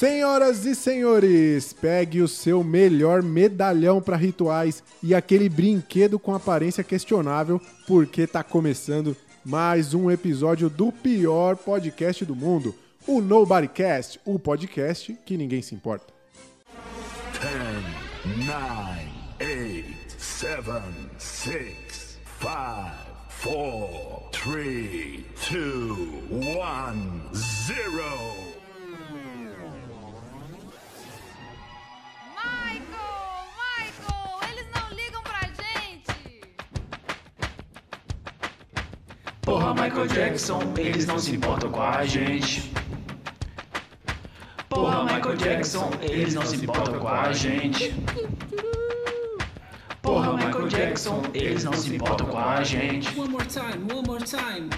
Senhoras e senhores, pegue o seu melhor medalhão para rituais e aquele brinquedo com aparência questionável, porque tá começando mais um episódio do pior podcast do mundo, o Nobodycast, o podcast que ninguém se importa. 10, 9, 8, 7, 6, 5, 4, 3, 2, 1, 0. Porra, Michael Jackson, eles não se importam com a gente. Porra, Michael Jackson, eles não se importam com a gente. Porra, Michael Jackson, eles não se importam com a gente. One more time, one more time.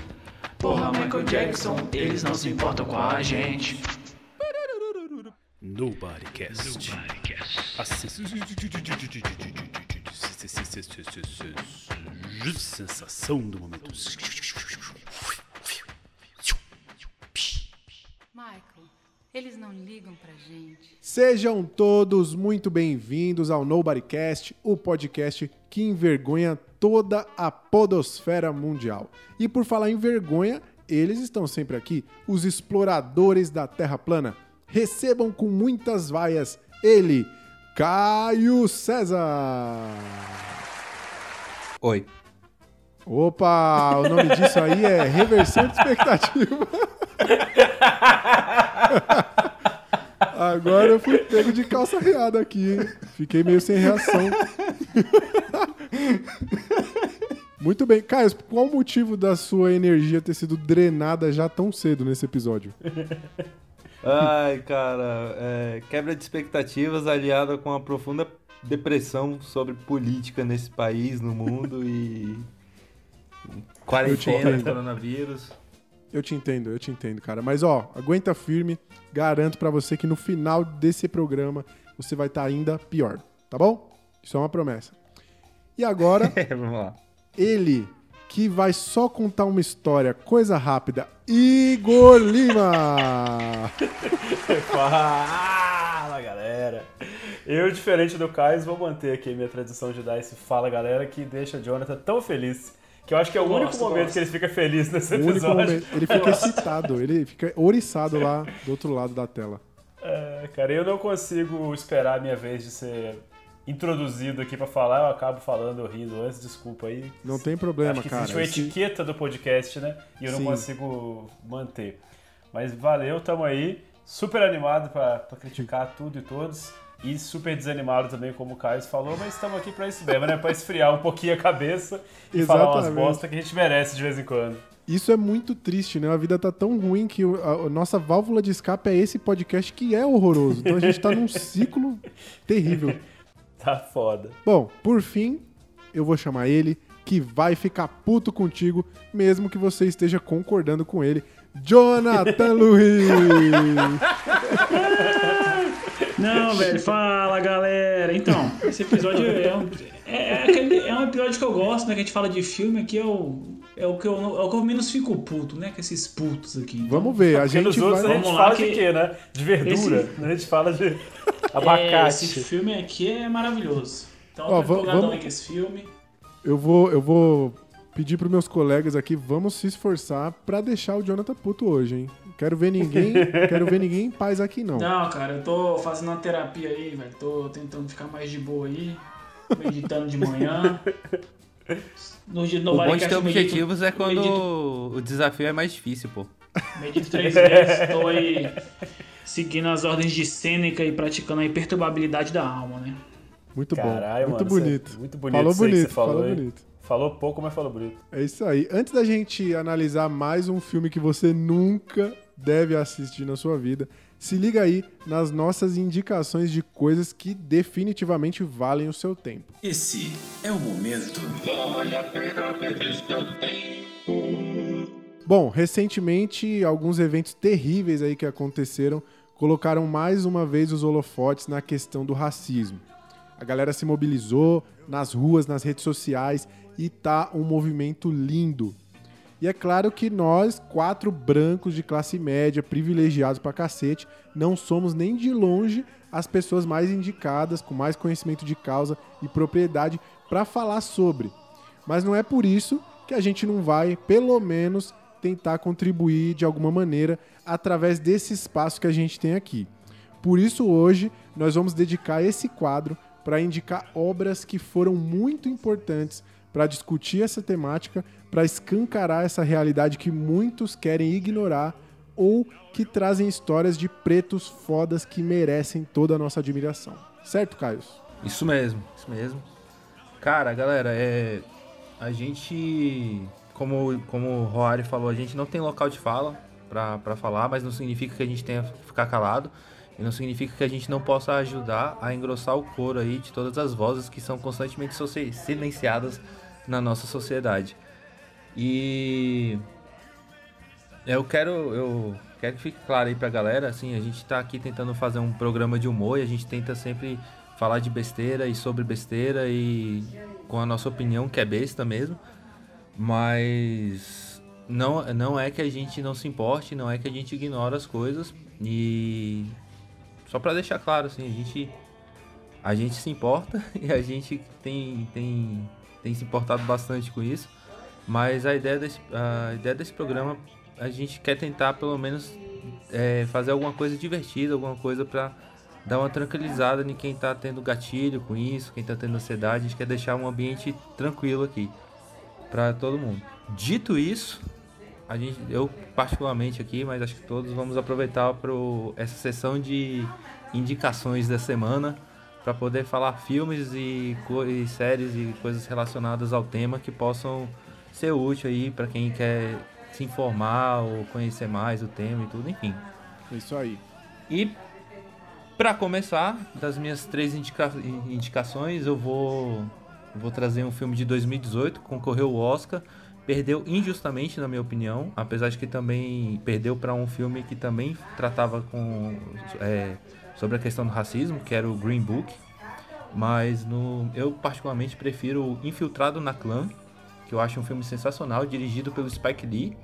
Porra, Michael Jackson, eles não se importam com a gente. Nobodycast. A sensação do momento. Eles não ligam pra gente. Sejam todos muito bem-vindos ao Nobodycast, o podcast que envergonha toda a podosfera mundial. E por falar em vergonha, eles estão sempre aqui, os exploradores da Terra plana. Recebam com muitas vaias ele, Caio César. Oi. Opa, o nome disso aí é reversão de expectativa. Agora eu fui pego de calça riada aqui, hein? Fiquei meio sem reação. Muito bem. Caio, qual o motivo da sua energia ter sido drenada já tão cedo nesse episódio? Ai, cara, é, quebra de expectativas aliada com uma profunda depressão sobre política nesse país, no mundo e. Quarentena, coronavírus. Eu te entendo, eu te entendo, cara. Mas ó, aguenta firme. Garanto pra você que no final desse programa você vai estar ainda pior, tá bom? Isso é uma promessa. E agora, Vamos lá. ele que vai só contar uma história, coisa rápida, Igor Lima. Fala, galera. Eu, diferente do Caio, vou manter aqui a minha tradição de dar esse fala, galera, que deixa o Jonathan tão feliz. Que eu acho que é o único Gosto, momento gosto. que ele fica feliz nesse O único episódio. momento, ele fica excitado, ele fica oriçado lá do outro lado da tela. É, cara, eu não consigo esperar a minha vez de ser introduzido aqui pra falar, eu acabo falando rindo antes, desculpa aí. Não tem problema, Acho que cara. existe uma Esse- etiqueta do podcast, né? E eu não Sim. consigo manter. Mas valeu, tamo aí. Super animado pra criticar tudo e todos. E super desanimado também, como o Caio falou, mas estamos aqui pra isso mesmo, né? Pra esfriar um pouquinho a cabeça e falar umas Exatamente. bosta que a gente merece de vez em quando. Isso é muito triste, né? A vida tá tão ruim que a nossa válvula de escape é esse podcast que é horroroso. Então a gente tá num ciclo terrível. Tá foda. Bom, por fim, eu vou chamar ele, que vai ficar puto contigo, mesmo que você esteja concordando com ele. Jonathan Luiz! Não, velho, fala galera. Então, esse episódio é um, é, é aquele- é um episódio que eu gosto, né? Que a gente fala de filme aqui, é o, é o, que, eu, é o que eu menos fico puto, né? Com esses putos aqui. Então, Vamos ver, a gente outros vai... a gente Vamos lá fala que- de quê, né? De verdura. Esse- A gente fala de É, abacate. esse filme aqui é maravilhoso. Então, Ó, eu tô va- empolgadão vamos- aí com esse filme. Eu vou, eu vou pedir pros meus colegas aqui, vamos se esforçar pra deixar o Jonathan puto hoje, hein? Quero ver ninguém, quero ver ninguém em paz aqui não. Não, cara, eu tô fazendo uma terapia aí, velho. Tô tentando ficar mais de boa aí. Meditando de manhã. No dia do O bom de ter eu medito- objetivos é quando medito- o desafio é mais difícil, pô. Medito três vezes, tô aí seguindo as ordens de Sêneca e praticando a imperturbabilidade da alma, né? Muito bom, Caralho, muito mano, bonito. é muito bonito Falou bonito, você falou, falou bonito. Falou pouco, mas falou bonito. É isso aí. Antes da gente analisar mais um filme que você nunca deve assistir na sua vida, se liga aí nas nossas indicações de coisas que definitivamente valem o seu tempo. Esse é o momento. Bom, recentemente, alguns eventos terríveis aí que aconteceram colocaram mais uma vez os holofotes na questão do racismo. A galera se mobilizou nas ruas, nas redes sociais e tá um movimento lindo. E é claro que nós, quatro brancos de classe média, privilegiados pra cacete, não somos nem de longe as pessoas mais indicadas, com mais conhecimento de causa e propriedade para falar sobre. Mas não é por isso que a gente não vai, pelo menos, tentar contribuir de alguma maneira através desse espaço que a gente tem aqui. Por isso, hoje, nós vamos dedicar esse quadro para indicar obras que foram muito importantes para discutir essa temática, para escancarar essa realidade que muitos querem ignorar ou que trazem histórias de pretos fodas que merecem toda a nossa admiração. Certo, Caio? Isso mesmo, isso mesmo. Cara, galera, é. A gente. Como, como o Roari falou, a gente não tem local de fala pra falar, mas não significa que a gente tenha que ficar calado. E não significa que a gente não possa ajudar a engrossar o coro aí de todas as vozes que são constantemente silenciadas na nossa sociedade. E eu quero, eu quero que fique claro aí pra galera, assim, a gente tá aqui tentando fazer um programa de humor e a gente tenta sempre falar de besteira e sobre besteira e com a nossa opinião, que é besta mesmo. Mas não, não é que a gente não se importe, não é que a gente ignora as coisas e só pra deixar claro assim, a gente a gente se importa e a gente tem tem tem se importado bastante com isso. Mas a ideia desse, a ideia desse programa, a gente quer tentar pelo menos é, fazer alguma coisa divertida, alguma coisa pra dar uma tranquilizada em quem tá tendo gatilho com isso, quem tá tendo ansiedade. A gente quer deixar um ambiente tranquilo aqui pra todo mundo. Dito isso, a gente, eu particularmente aqui, mas acho que todos vamos aproveitar para essa sessão de indicações da semana para poder falar filmes e, e séries e coisas relacionadas ao tema que possam ser úteis aí para quem quer se informar ou conhecer mais o tema e tudo, enfim. É isso aí. E para começar, das minhas três indica- indicações, eu vou vou trazer um filme de 2018, concorreu ao Oscar, perdeu injustamente na minha opinião, apesar de que também perdeu para um filme que também tratava com é, sobre a questão do racismo, que era o Green Book. Mas no, eu particularmente prefiro Infiltrado na Clã, que eu acho um filme sensacional, dirigido pelo Spike Lee,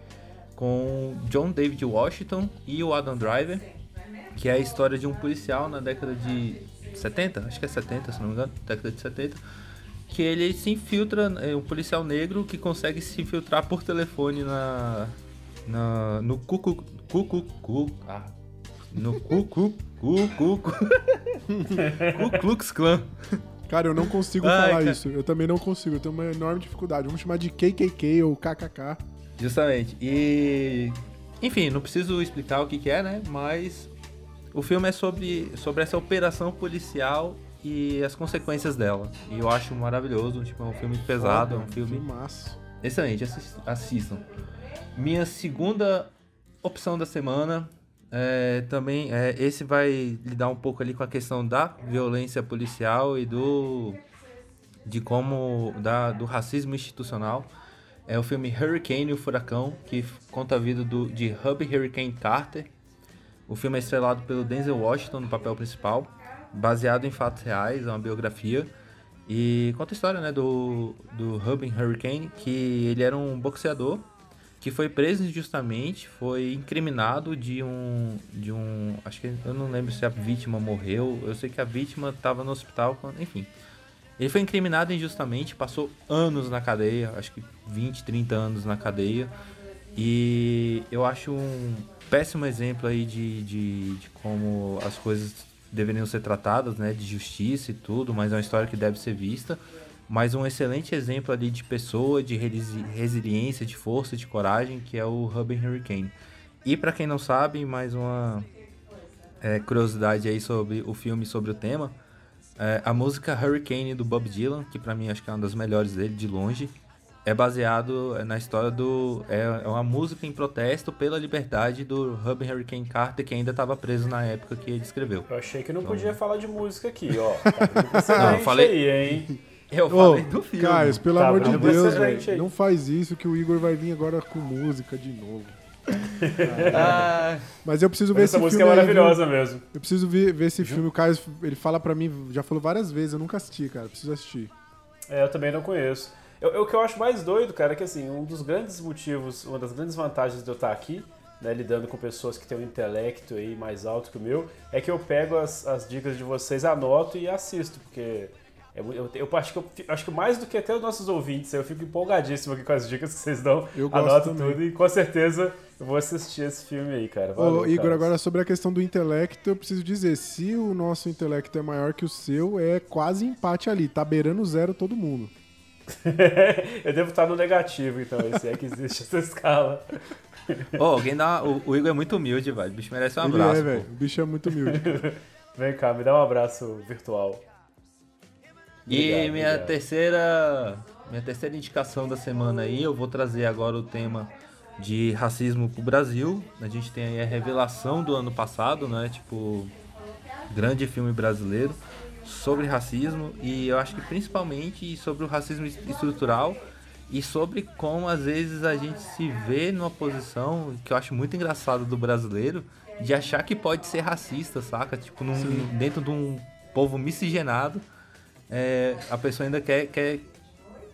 com John David Washington e o Adam Driver, que é a história de um policial na década de 70, acho que é 70, se não me engano, década de 70, que ele se infiltra, é um policial negro que consegue se infiltrar por telefone na, na no Cucu, Cucu, Cu, ah, no Cucu, Cucu, Ku Klux Klan. Cara, eu não consigo Ai, falar cara. isso. Eu também não consigo. Eu tenho uma enorme dificuldade. Vamos chamar de KKK ou KKK. Justamente. E. Enfim, não preciso explicar o que, que é, né? Mas o filme é sobre, sobre essa operação policial e as consequências dela. E eu acho maravilhoso. Tipo, é um filme pesado, é um filme Filmaço. excelente. assis- Assistam. Minha segunda opção da semana é, também é, esse vai lidar um pouco ali com a questão da violência policial e do de como da, do racismo institucional. É o filme Hurricane, o Furacão, que conta a vida do, de Hub Hurricane Carter. O filme é estrelado pelo Denzel Washington no papel principal, baseado em fatos reais, é uma biografia. E conta a história né, do, do Hub Hurricane, que ele era um boxeador que foi preso injustamente, foi incriminado de um. de um. Acho que eu não lembro se a vítima morreu. Eu sei que a vítima estava no hospital, quando- enfim. Ele foi incriminado injustamente, passou anos na cadeia, acho que 20, 30 anos na cadeia. E eu acho um péssimo exemplo aí de, de, de como as coisas deveriam ser tratadas, né? De justiça e tudo, mas é uma história que deve ser vista. Mas um excelente exemplo ali de pessoa, de resi- resiliência, de força, de coragem, que é o Hub Hurricane. E pra quem não sabe, mais uma é, curiosidade aí sobre o filme, sobre o tema. É, a música Hurricane do Bob Dylan, que pra mim acho que é uma das melhores dele, de longe, é baseado na história do. É, é uma música em protesto pela liberdade do Hub Hurricane Carter, que ainda estava preso na época que ele escreveu. Eu achei que não podia falar de música aqui, ó. Tá excelente eu falei- aí, hein? Eu Ô, falei do filme. Caio, pelo Tá amor de? Deus, Excelente velho. aí. Não faz isso que o Igor vai vir agora com música de novo. Ah, Mas eu preciso ver Essa esse música é aí, viu? maravilhosa mesmo. Eu preciso ver, ver esse filme. O Caio, ele fala pra mim, já falou várias vezes, eu nunca assisti, cara. Preciso assistir. É, eu também não conheço. Eu, eu- o que eu acho mais doido, cara, é que assim, um dos grandes motivos, uma das grandes vantagens de eu estar aqui, né, lidando com pessoas que têm um intelecto aí mais alto que o meu, é que eu pego as, as dicas de vocês, anoto e assisto, porque eu, eu acho, que eu acho que mais do que até os nossos ouvintes, eu fico empolgadíssimo aqui com as dicas que vocês dão, Eu gosto anoto também. tudo e com certeza eu vou assistir esse filme aí, cara. Ô, Valeu, Igor, Carlos. agora sobre a questão do intelecto, eu preciso dizer, se o nosso intelecto é maior que o seu, é quase empate ali, tá beirando zero todo mundo. eu devo estar no negativo, então, se é que existe essa escala. Ô, alguém dá. O, o Igor é muito humilde, velho. O bicho merece um Ele abraço. é, velho. O bicho é muito humilde. Vem cá, me dá um abraço virtual. E Obrigado, minha obrigado. terceira. Minha terceira indicação da semana aí, eu vou trazer agora o tema de racismo pro Brasil. A gente tem aí a revelação do ano passado, né? Tipo, grande filme brasileiro sobre racismo e eu acho que principalmente sobre o racismo es- estrutural e sobre como às vezes a gente se vê numa posição que eu acho muito engraçado do brasileiro de achar que pode ser racista, saca? Tipo, num- dentro de um povo miscigenado, é, a pessoa ainda quer, quer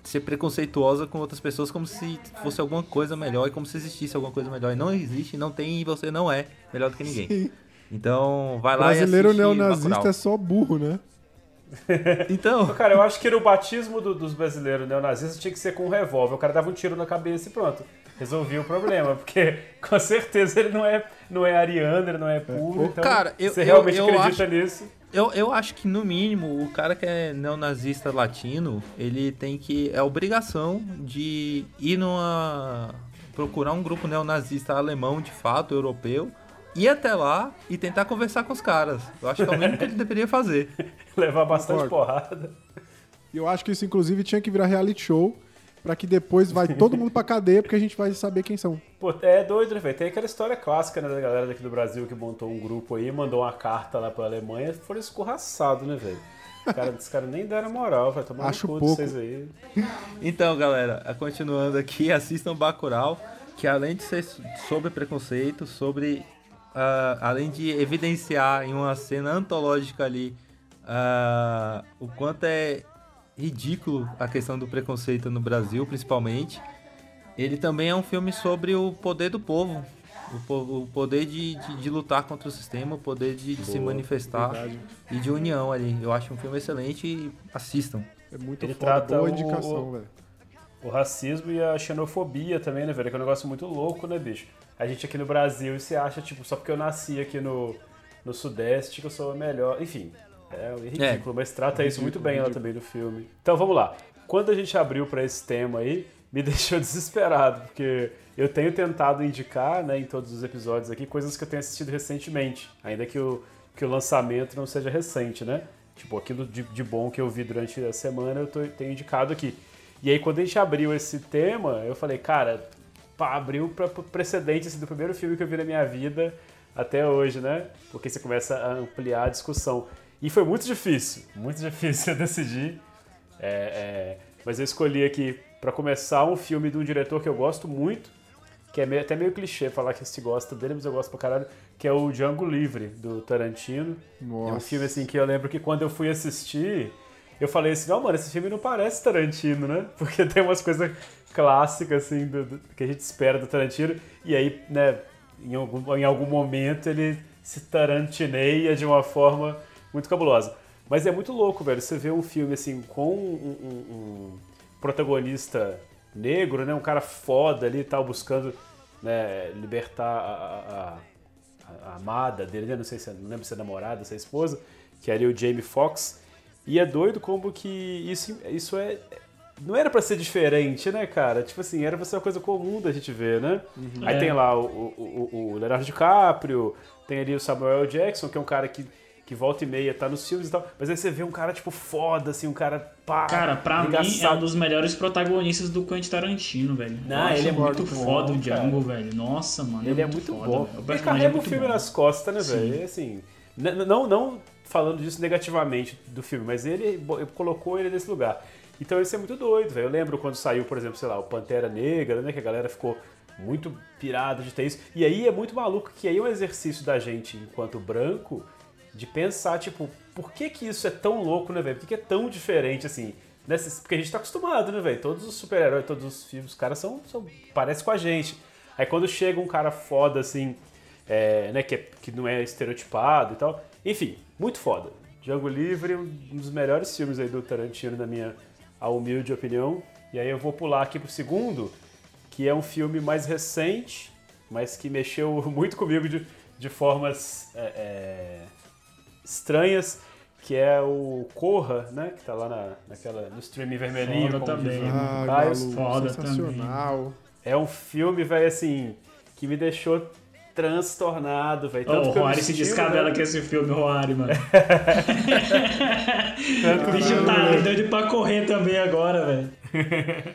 ser preconceituosa com outras pessoas como se fosse alguma coisa melhor e como se existisse alguma coisa melhor. E não existe, não tem e você não é melhor do que ninguém. Sim. Então, vai lá Brasileiro e assiste neonazista é só burro, né? Então, Cara, eu acho que no batismo do- dos brasileiros neonazistas tinha que ser com um revólver. O cara dava um tiro na cabeça e pronto. Resolvia o problema. Porque com certeza ele não é, não é ariano, ele não é puro. Então, Cara, eu- você eu- realmente eu acredita acho- nisso. Eu, eu acho que no mínimo o cara que é neonazista latino, ele tem que. É obrigação de ir numa. procurar um grupo neonazista alemão de fato, europeu, ir até lá e tentar conversar com os caras. Eu acho que é o mínimo que ele deveria fazer. Levar bastante Concordo. porrada. E eu acho que isso, inclusive, tinha que virar reality show pra que depois vai todo mundo pra cadeia, porque a gente vai saber quem são. Pô, é doido, né, velho? Tem aquela história clássica, né, da galera daqui do Brasil que montou um grupo aí, mandou uma carta lá pra Alemanha, foram escorraçados, né, velho? Cara, os caras nem deram moral, vai tomar Acho cu pouco. de vocês aí. Então, galera, continuando aqui, assistam Bacurau, que além de ser sobre preconceito, sobre ah, além de evidenciar em uma cena antológica ali ah, o quanto é ridículo a questão do preconceito no Brasil, principalmente, ele também é um filme sobre o poder do povo. O, po- o poder de, de, de lutar contra o sistema, o poder de, de se manifestar verdade. e de união ali. Eu acho um filme excelente e assistam. É muito Ele foda, trata boa o- indicação, velho. O racismo e a xenofobia também, né, velho? Que é um negócio muito louco, né, bicho? A gente aqui no Brasil se acha, tipo, só porque eu nasci aqui no, no Sudeste que eu sou o melhor. Enfim, é ridículo, mas trata isso muito bem ela também no filme. Então vamos lá. Quando a gente abriu pra esse tema aí, me deixou desesperado, porque eu tenho tentado indicar, né, em todos os episódios aqui, coisas que eu tenho assistido recentemente, ainda que o, que o lançamento não seja recente, né? Tipo, aquilo de, de bom que eu vi durante a semana eu tô- tenho indicado aqui. E aí, quando a gente abriu esse tema, eu falei, cara, pá, abriu para precedente assim, do primeiro filme que eu vi na minha vida até hoje, né? Porque você começa a ampliar a discussão. E foi muito difícil, muito difícil eu decidir. É, é, mas eu escolhi aqui, para começar, um filme de um diretor que eu gosto muito, que é meio- até meio clichê falar que se gosta dele, mas eu gosto pra caralho, que é o Django Livre, do Tarantino. É um Nossa. filme assim que eu lembro que quando eu fui assistir, eu falei assim, não, mano, esse filme não parece Tarantino, né? Porque tem umas coisas clássicas, assim, do- do- que a gente espera do Tarantino, e aí, né, em algum, em algum momento ele se tarantineia de uma forma muito cabulosa. Mas é muito louco, velho, você vê um filme, assim, com um, um- um protagonista negro, né, um cara foda ali e tal, buscando né, libertar a- a- a, a amada dele, né? Não sei se é, não lembro se é namorada, se é esposa, que é ali o Jamie Foxx. E é doido como que isso, isso é. Não era pra ser diferente, né, cara? Tipo assim, era pra ser uma coisa comum da gente ver, né? Aí É. tem lá o, o, o- o Leonardo DiCaprio, tem ali o Samuel. Jackson, que é um cara que, que volta e meia tá nos filmes e tal. Mas aí você vê um cara, tipo, foda, assim, um cara pá. Cara, pra mim é um dos melhores protagonistas do Quentin Tarantino, velho. Não, ele é muito muito bom, foda o cara. Django, velho. Nossa, mano. Ele é muito foda, bom. Ele carrega é o muito filme bom. nas costas, né, Sim. velho? Assim, não, não falando disso negativamente do filme, mas ele colocou ele nesse lugar. Então isso é muito doido, velho. Eu lembro quando saiu, por exemplo, sei lá, o Pantera Negra, né? Que a galera ficou muito pirada de ter isso. E aí é muito maluco que aí é um exercício da gente, enquanto branco, de pensar, tipo, por que que isso é tão louco, né, velho? Por que, que é tão diferente, assim? Nesses, porque a gente tá acostumado, né, velho? Todos os super-heróis, todos os filmes, os caras são, são. Parece com a gente. Aí quando chega um cara foda, assim, é, né, que, é- que não é estereotipado e tal. Enfim, muito foda. Django Livre, um dos melhores filmes aí do Tarantino, na minha humilde opinião. E aí eu vou pular aqui pro segundo, que é um filme mais recente, mas que mexeu muito comigo de, de formas é, é, estranhas, que é o Corra, né? Que tá lá na, naquela, no streaming vermelhinho. Foda também. Ai, Caio. foda sensacional. É um filme, velho, assim, que me deixou transtornado, velho. Tanto o Roari se descabela né? com esse filme, Roari, mano. Tanto O bicho tá doido pra correr também agora, velho.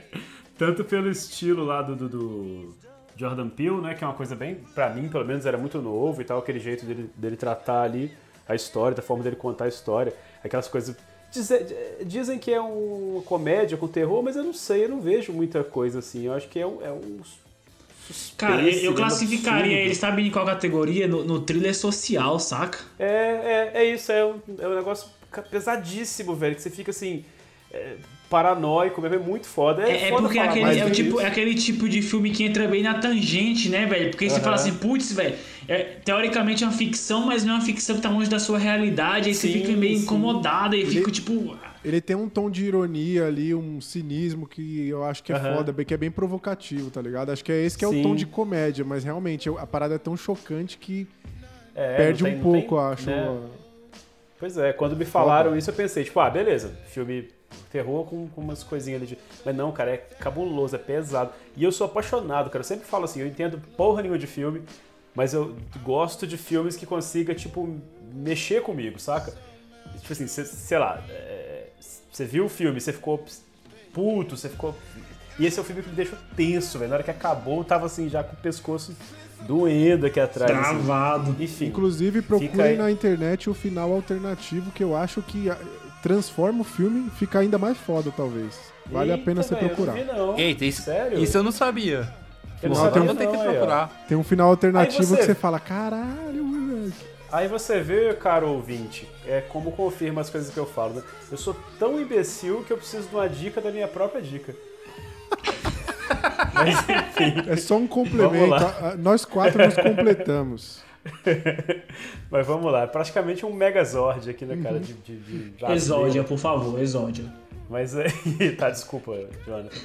Tanto pelo estilo lá do, do, do Jordan Peele, né? Que é uma coisa bem, pra mim, pelo menos, era muito novo e tal, aquele jeito dele, dele tratar ali a história, da forma dele contar a história, aquelas coisas. Dize- Dizem que é uma comédia com terror, mas eu não sei, eu não vejo muita coisa assim. Eu acho que é um. É um suspense, Cara, eu, eu classificaria absurdo. ele, sabe em qual categoria? No, no thriller social, saca? É, é, é isso, é um, é um negócio pesadíssimo, velho, que você fica assim. é, paranoico, mesmo, é muito foda. É, É, é foda porque é aquele, é, o tipo, é aquele tipo de filme que entra bem na tangente, né, velho? Porque você Aham. fala assim, putz, velho, é, teoricamente é uma ficção, mas não é uma ficção que tá longe da sua realidade, aí você Sim, fica meio sim. incomodado e fica tipo. Ele tem um tom de ironia ali, um cinismo que eu acho que é Aham. foda, que é bem provocativo, tá ligado? Acho que é esse que é o Sim. tom de comédia, mas realmente a parada é tão chocante que É, perde um tem- não pouco, tem, acho. né? Pois é, quando me falaram isso eu pensei, tipo, ah, beleza, filme terror com, com umas coisinhas ali de... Mas não, cara, é cabuloso, é pesado. E eu sou apaixonado, cara, eu sempre falo assim, eu entendo porra nenhuma de filme, mas eu gosto de filmes que consiga, tipo, mexer comigo, saca? Tipo assim, cê- sei lá, você viu o filme, você ficou puto, você ficou... E esse é o filme que me deixou tenso, velho. Na hora que acabou, eu tava assim, já com o pescoço doendo aqui atrás. assim. Travado. Enfim. Inclusive, procurem na internet o final alternativo, que eu acho que ah, transforma o filme e fica ainda mais foda, talvez. Vale a Eita, pena você procurar. Eu não vi, não. Eita, isso, Sério? isso eu não sabia. Eu não tem um- que aí. Tem um final alternativo você- que você fala, caralho, moleque. Aí você vê, caro ouvinte, é como confirma as coisas que eu falo, né? Eu sou tão imbecil que eu preciso de uma dica da minha própria dica. Mas enfim. É só um complemento. Nós quatro nos completamos. Mas vamos lá, é praticamente um megazord aqui, né, cara? De, de, de Exódia, por favor, exódia. Mas aí. tá, desculpa, Jonathan.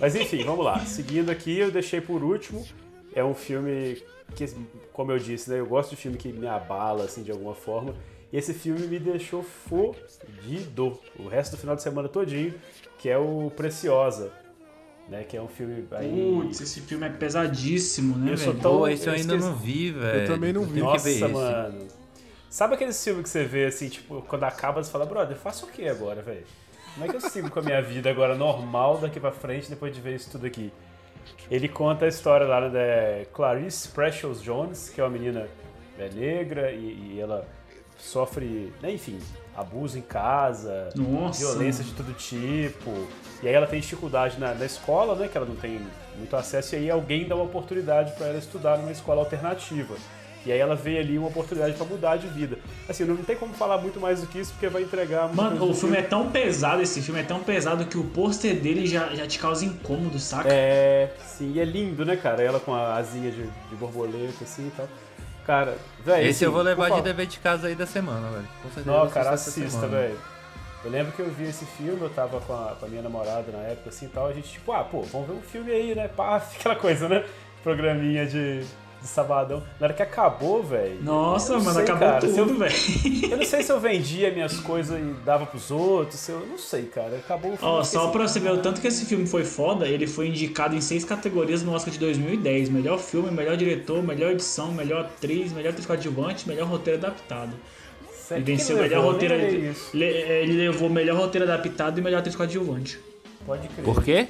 Mas enfim, vamos lá. Seguindo aqui, eu deixei por último. É um filme que, como eu disse, né? Eu gosto de filme que me abala, assim, de alguma forma. E esse filme me deixou fodido o resto do final de semana todinho, que é o Preciosa. Né, que é um filme aí. Putz, esse filme é pesadíssimo, né, Eu sou velho? tão- Pô, esse eu eu ainda esqueci. não vi, velho. também não vi. Nossa, esse. mano. Sabe aqueles filmes que você vê assim, tipo, quando acaba você fala, brother, faço o que agora, velho? Como é que eu sigo com a minha vida agora normal daqui pra frente depois de ver isso tudo aqui? Ele conta a história lá da Clarice Precious Jones, que é uma menina é, negra e, e ela sofre, né, enfim, abuso em casa, Nossa. violência de todo tipo. E aí ela tem dificuldade na, na escola, né, que ela não tem muito acesso, e aí alguém dá uma oportunidade pra ela estudar numa escola alternativa. E aí ela vê ali uma oportunidade pra mudar de vida. Assim, não tem como falar muito mais do que isso, porque vai entregar... Mano, o filme é tão pesado, esse filme é tão pesado que o pôster dele já, já te causa incômodo, saca? É, sim, e é lindo, né, cara? Ela com a asinha de, de borboleta, assim e tal. Cara, velho. Esse eu vou levar de de dever de casa aí da semana, velho. Com certeza. Não, cara, assista, velho. Eu lembro que eu vi esse filme, eu tava com a, com a minha namorada na época, assim e tal. A gente, tipo, ah, pô, vamos ver um filme aí, né? Pá, aquela coisa, né? Programinha de, de sabadão. Na hora que acabou, velho. Nossa, mano, sei, acabou cara, tudo, velho. Eu não sei se eu vendia minhas coisas e dava pros outros, eu não sei, cara. Acabou o filme. Ó, só pra você ver o tanto que esse filme foi foda, ele foi indicado em seis categorias no Oscar de 2010. Melhor filme, melhor diretor, melhor edição, melhor atriz, melhor atriz coadjuvante, melhor roteiro adaptado. Sério, Ele venceu o melhor levou? roteiro. Nem olhei isso. le- Ele levou melhor roteiro adaptado e melhor atriz coadjuvante. Pode crer. Por quê?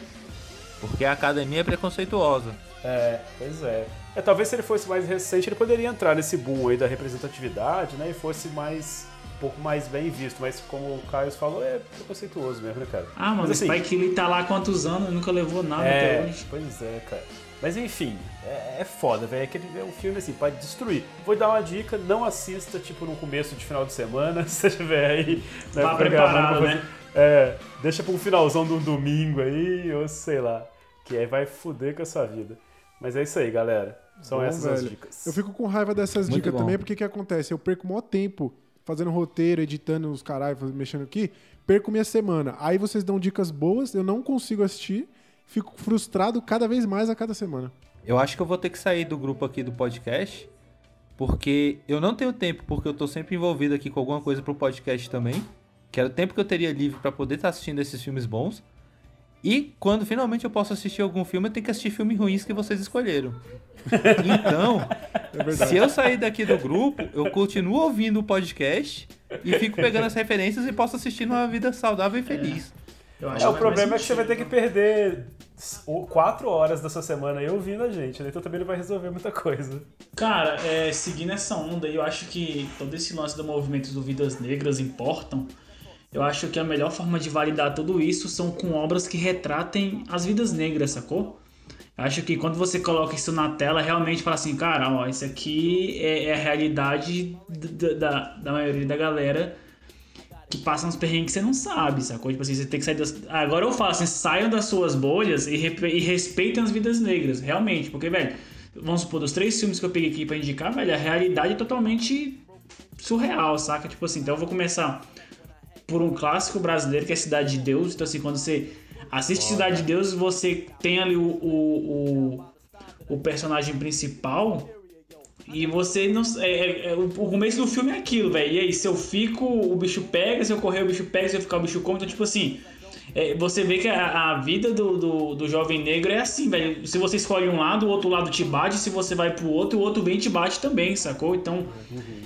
Porque a academia é preconceituosa. É, pois é. É. Talvez se ele fosse mais recente, ele poderia entrar nesse boom aí da representatividade, né? E fosse mais. um pouco mais bem visto. Mas como o Caio falou, é preconceituoso mesmo, né, cara? Ah, mano, Mas, assim, Spike Lee tá lá há quantos anos e nunca levou nada até É, hoje. pois é, cara. Mas enfim, é, é foda, velho. É É um filme assim, pode destruir. Vou dar uma dica, não assista, tipo, no começo de final de semana, se você estiver aí. né, programando preparado, né? É, deixa pra um finalzão do domingo aí, ou sei lá. Que aí vai fuder com a sua vida. Mas é isso aí, galera. São Bom, essas as velho. dicas. Eu fico com raiva dessas Muito dicas bom. também, porque que acontece? Eu perco o maior tempo fazendo roteiro, editando os caralho, faz- mexendo aqui, perco minha semana. Aí vocês dão dicas boas, eu não consigo assistir, fico frustrado cada vez mais a cada semana. Eu acho que eu vou ter que sair do grupo aqui do podcast, porque eu não tenho tempo, porque eu tô sempre envolvido aqui com alguma coisa pro podcast também, que era o tempo que eu teria livre pra poder estar assistindo esses filmes bons. E quando finalmente eu posso assistir algum filme, eu tenho que assistir filmes ruins que vocês escolheram. Então, se eu sair daqui do grupo, eu continuo ouvindo o podcast e fico pegando as referências e posso assistir numa vida saudável e feliz. Eu acho É, o problema é que você vai ter que perder quatro horas da sua semana aí ouvindo a gente, né? Então também não vai resolver muita coisa. Cara, é, seguindo essa onda, eu acho que todo esse lance do movimento do Vidas Negras importam. Eu acho que a melhor forma de validar tudo isso são com obras que retratem as vidas negras, sacou? Eu acho que quando você coloca isso na tela, realmente fala assim, cara, ó, isso aqui é, é a realidade da, da maioria da galera que passa uns perrengues que você não sabe, sacou? Tipo assim, você tem que sair das. Agora eu falo assim, saiam das suas bolhas e, rep- e respeitem as vidas negras, realmente. Porque, velho, vamos supor, dos três filmes que eu peguei aqui pra indicar, velho, a realidade é totalmente surreal, saca? Tipo assim, então eu vou começar por um clássico brasileiro que é Cidade de Deus. Então, assim, quando você assiste Cidade de Deus, você tem ali o, o, o, o personagem principal. E você não. É, é- é- o o começo do filme é aquilo, velho. E aí, se eu fico, o bicho pega, se eu correr, o bicho pega, se eu ficar, o bicho come. Então, tipo assim. É, você vê que a, a vida do, do, do jovem negro é assim, velho. Se você escolhe um lado, o outro lado te bate. Se você vai pro outro, o outro vem e te bate também, sacou? Então,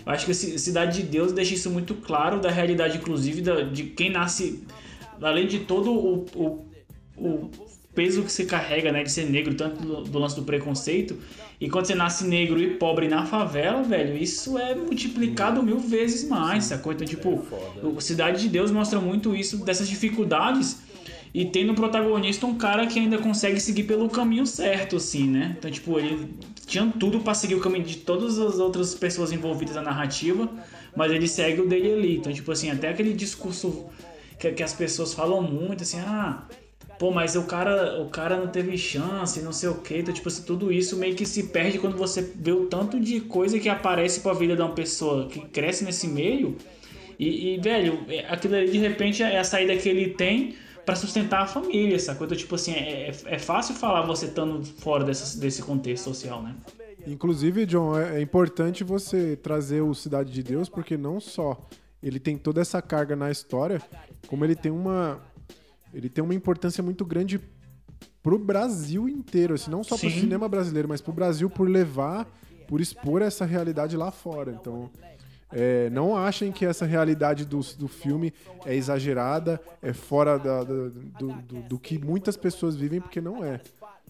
eu acho que Cidade de Deus deixa isso muito claro da realidade, inclusive, da- de quem nasce. Além de todo o, o, o peso que você carrega, né, de ser negro, tanto do, do lance do preconceito. E quando você nasce negro e pobre na favela, velho, isso é multiplicado mil vezes mais, sacou? Então, tipo, o Cidade de Deus mostra muito isso, dessas dificuldades. E tem no protagonista um cara que ainda consegue seguir pelo caminho certo, assim, né? Então, tipo, ele tinha tudo pra seguir o caminho de todas as outras pessoas envolvidas na narrativa, mas ele segue o dele ali. Então, tipo assim, até aquele discurso que, que as pessoas falam muito, assim, ah, pô, mas o cara, o cara não teve chance, não sei o que. Então, tipo assim, tudo isso meio que se perde quando você vê o tanto de coisa que aparece pra vida de uma pessoa que cresce nesse meio. E, e, velho, é- aquilo ali de repente é a saída que ele tem pra sustentar a família, sacou? Então, tipo assim, é, é, é fácil falar você estando fora desse contexto social, né? Inclusive, John, é é importante você trazer o Cidade de Deus, porque não só ele tem toda essa carga na história, como ele tem uma ele tem uma importância muito grande pro Brasil inteiro, assim, não só pro Sim. cinema brasileiro, mas pro Brasil por levar, por expor essa realidade lá fora. Então, é, não achem que essa realidade do, do filme é exagerada, é fora da- da- do, do- do que muitas pessoas vivem, porque não é.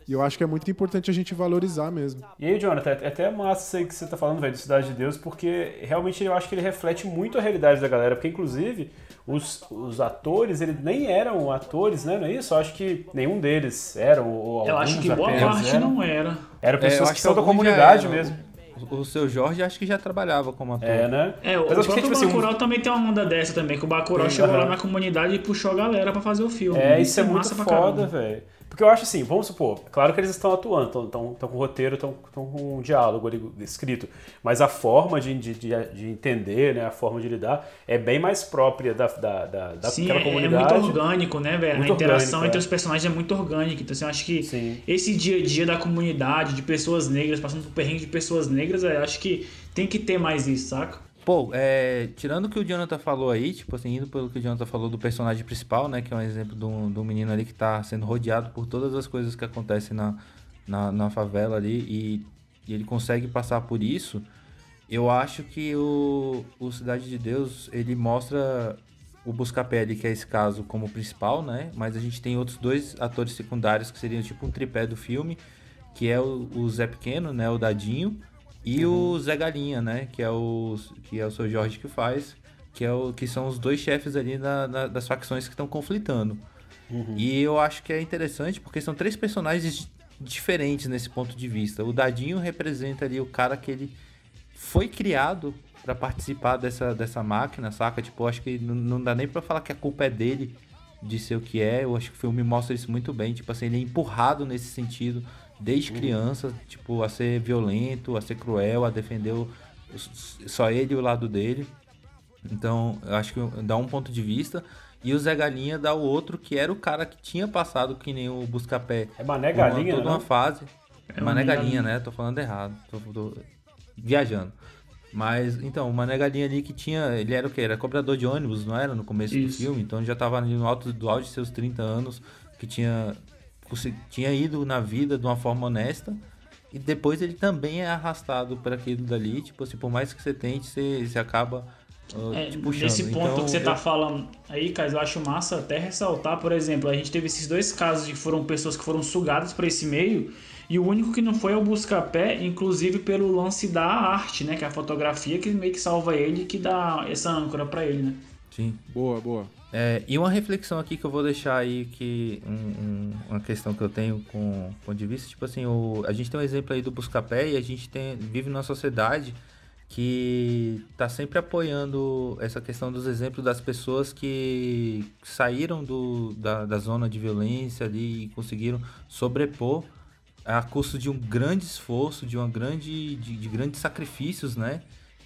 E eu acho que é muito importante a gente valorizar mesmo. E aí, Jonathan, é até massa isso aí que você tá falando, velho, de Cidade de Deus, porque realmente eu acho que ele reflete muito a realidade da galera, porque inclusive os, os atores, eles nem eram atores, né? Não é isso? Eu acho que nenhum deles eram, ou Eu acho alguns que boa apenas parte eram. não era. Eram É, eu pessoas acho que são da comunidade eram. mesmo. O, o seu Jorge acho que já trabalhava como ator. É, né? É, o Mas acho que, próprio tipo assim, um- Bacurau também tem uma onda dessa também, que o Bacurau chegou lá aham. na comunidade e puxou a galera pra fazer o filme. É, isso é muito massa pra foda, caramba. velho. Porque eu acho assim, vamos supor, claro que eles estão atuando, estão, com roteiro, estão, com um diálogo ali escrito, mas a forma de, de, de, de entender, né, a forma de lidar, é bem mais própria da, da, da, daquela Sim, é, é comunidade. muito orgânico, né, velho? A interação orgânico, entre é. os personagens é muito orgânica. Então, assim, eu acho que Sim. esse dia a dia da comunidade, de pessoas negras, passando por perrengue de pessoas negras, eu acho que tem que ter mais isso, saca? Pô, é, tirando o que o Jonathan falou aí, tipo assim, indo pelo que o Jonathan falou do personagem principal, né? Que é um exemplo de um, de um menino ali que tá sendo rodeado por todas as coisas que acontecem na, na, na favela ali e, e ele consegue passar por isso. Eu acho que o, o Cidade de Deus, ele mostra o Buscapé, que é esse caso, como principal, né? Mas a gente tem outros dois atores secundários que seriam tipo um tripé do filme, que é o, o Zé Pequeno, né? O Dadinho. E o Zé Galinha, né? Que é o, que é o seu Jorge que faz, que, é o, que são os dois chefes ali na- na- das facções que estão conflitando. E eu acho que é interessante porque são três personagens diferentes nesse ponto de vista. O Dadinho representa ali o cara que ele foi criado pra participar dessa, dessa máquina, saca? Tipo, acho que não, não dá nem pra falar que a culpa é dele de ser o que é. Eu acho que o filme mostra isso muito bem. Tipo assim, ele é empurrado nesse sentido desde criança, tipo, a ser violento, a ser cruel, a defender o- só ele e o lado dele. Então, eu acho que dá um ponto de vista. E o Zé Galinha dá o outro, que era o cara que tinha passado que nem o Buscapé. É Mané por uma- Galinha, Toda uma fase. É Mané Galinha, Galinha. né? Tô falando errado. Tô, tô viajando. Mas, então, o Mané Galinha ali que tinha. Ele era o quê? Era cobrador de ônibus, não era? No começo Isso. do filme. Então ele já tava ali no alto do auge de seus 30 anos, que tinha, tinha ido na vida de uma forma honesta. E depois ele também é arrastado por aquilo dali. Tipo assim, por mais que você tente, você, você acaba uh, É, te puxando. nesse ponto Então, que você eu- tá falando aí, Caio, eu acho massa até ressaltar, por exemplo, a gente teve esses dois casos de que foram pessoas que foram sugadas para esse meio, e o único que não foi é o Buscapé, inclusive pelo lance da arte, né, que é a fotografia que meio que salva ele, que dá essa âncora para ele, né? Sim. Boa, boa. É, e uma reflexão aqui que eu vou deixar aí, que um- um- uma questão que eu tenho com ponto de vista, tipo assim, o, a gente tem um exemplo aí do Buscapé e a gente tem, vive numa sociedade que tá sempre apoiando essa questão dos exemplos das pessoas que saíram do, da, da zona de violência ali e conseguiram sobrepor a custo de um grande esforço, de uma grande de, de grandes sacrifícios, né?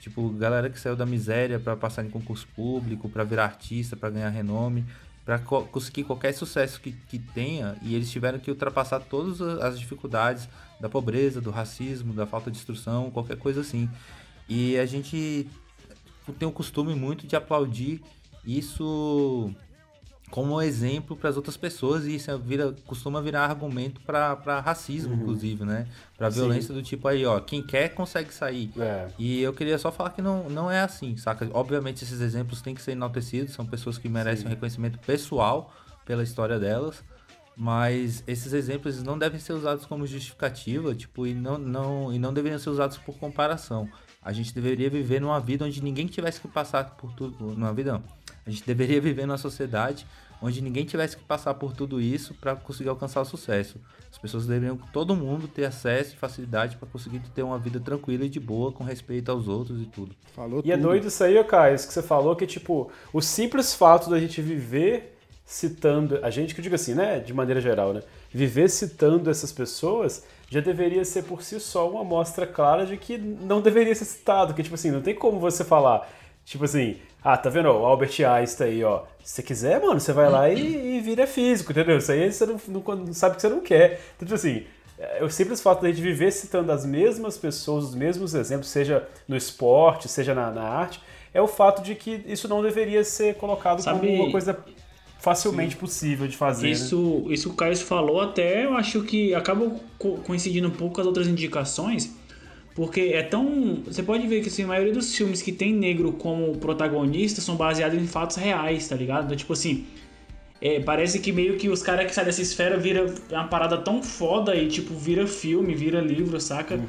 Tipo, galera que saiu da miséria para passar em concurso público, para virar artista, para ganhar renome, para conseguir qualquer sucesso que, que tenha, e eles tiveram que ultrapassar todas as dificuldades da pobreza, do racismo, da falta de instrução, qualquer coisa assim. E a gente tem o costume muito de aplaudir isso como exemplo para as outras pessoas e isso vira, costuma virar argumento para racismo, inclusive, né? Para violência do tipo aí, ó, quem quer consegue sair. É. E eu queria só falar que não, não é assim, saca? Obviamente esses exemplos têm que ser enaltecidos, são pessoas que merecem um reconhecimento pessoal pela história delas, mas esses exemplos não devem ser usados como justificativa, tipo, e não, não, e não deveriam ser usados por comparação. A gente deveria viver numa vida onde ninguém tivesse que passar por tudo, numa vida não. A gente deveria viver numa sociedade onde ninguém tivesse que passar por tudo isso para conseguir alcançar o sucesso. As pessoas deveriam, todo mundo, ter acesso e facilidade para conseguir ter uma vida tranquila e de boa, com respeito aos outros e tudo. Falou E é tudo. doido isso aí, ô Caio, isso que você falou, que tipo, o simples fato da gente viver citando, a gente que eu digo assim, né, de maneira geral, né, viver citando essas pessoas já deveria ser por si só uma amostra clara de que não deveria ser citado, que tipo assim, não tem como você falar, tipo assim, ah, tá vendo, o Albert Einstein aí, ó, se você quiser, mano, você vai lá e, e vira físico, entendeu? Isso aí você não, não- não sabe que você não quer. Então, tipo assim, é, o simples fato da gente viver citando as mesmas pessoas, os mesmos exemplos, seja no esporte, seja na, na arte, é o fato de que isso não deveria ser colocado Sabe- como uma coisa facilmente possível de fazer. né? Isso, isso que o Caio falou até eu acho que acaba co- coincidindo um pouco com as outras indicações, porque é tão. Você pode ver que assim, a maioria dos filmes que tem negro como protagonista são baseados em fatos reais, tá ligado? Então, tipo assim. é, parece que meio que os caras que saem dessa esfera vira uma parada tão foda e tipo vira filme, vira livro, saca?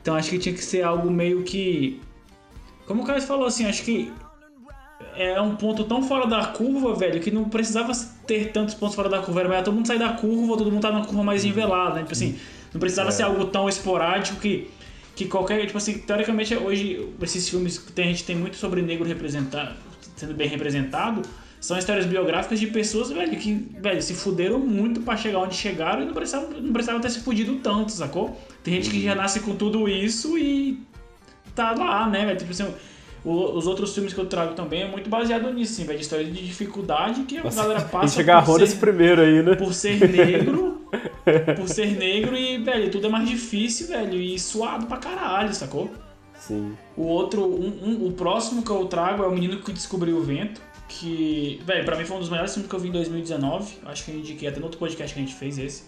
Então acho que tinha que ser algo meio que como o Caio falou assim, acho que é um ponto tão fora da curva, velho, que não precisava ter tantos pontos fora da curva. Era melhor todo mundo sair da curva, todo mundo tá na curva mais nivelada, né? Tipo assim, não precisava ser algo tão esporádico que, que qualquer. Tipo assim, teoricamente, hoje, esses filmes que tem, a gente tem muito sobre negro representado, sendo bem representado, são histórias biográficas de pessoas, velho, que, velho, se fuderam muito pra chegar onde chegaram e não precisavam, não precisavam ter se fudido tanto, sacou? Tem gente que já nasce com tudo isso e tá lá, né, velho? Tipo assim, o- os outros filmes que eu trago também é muito baseado nisso, assim, velho, de história de dificuldade que a galera A passa gente agarrou por nesse ser, primeiro aí, né? por ser negro, por ser negro e, velho, tudo é mais difícil, velho, e suado pra caralho, sacou? Sim. O outro, um- um- o próximo que eu trago é o Menino que Descobriu o Vento, que, velho, pra mim foi um dos melhores filmes que eu vi em 2019, acho que eu indiquei até no outro podcast que a gente fez esse.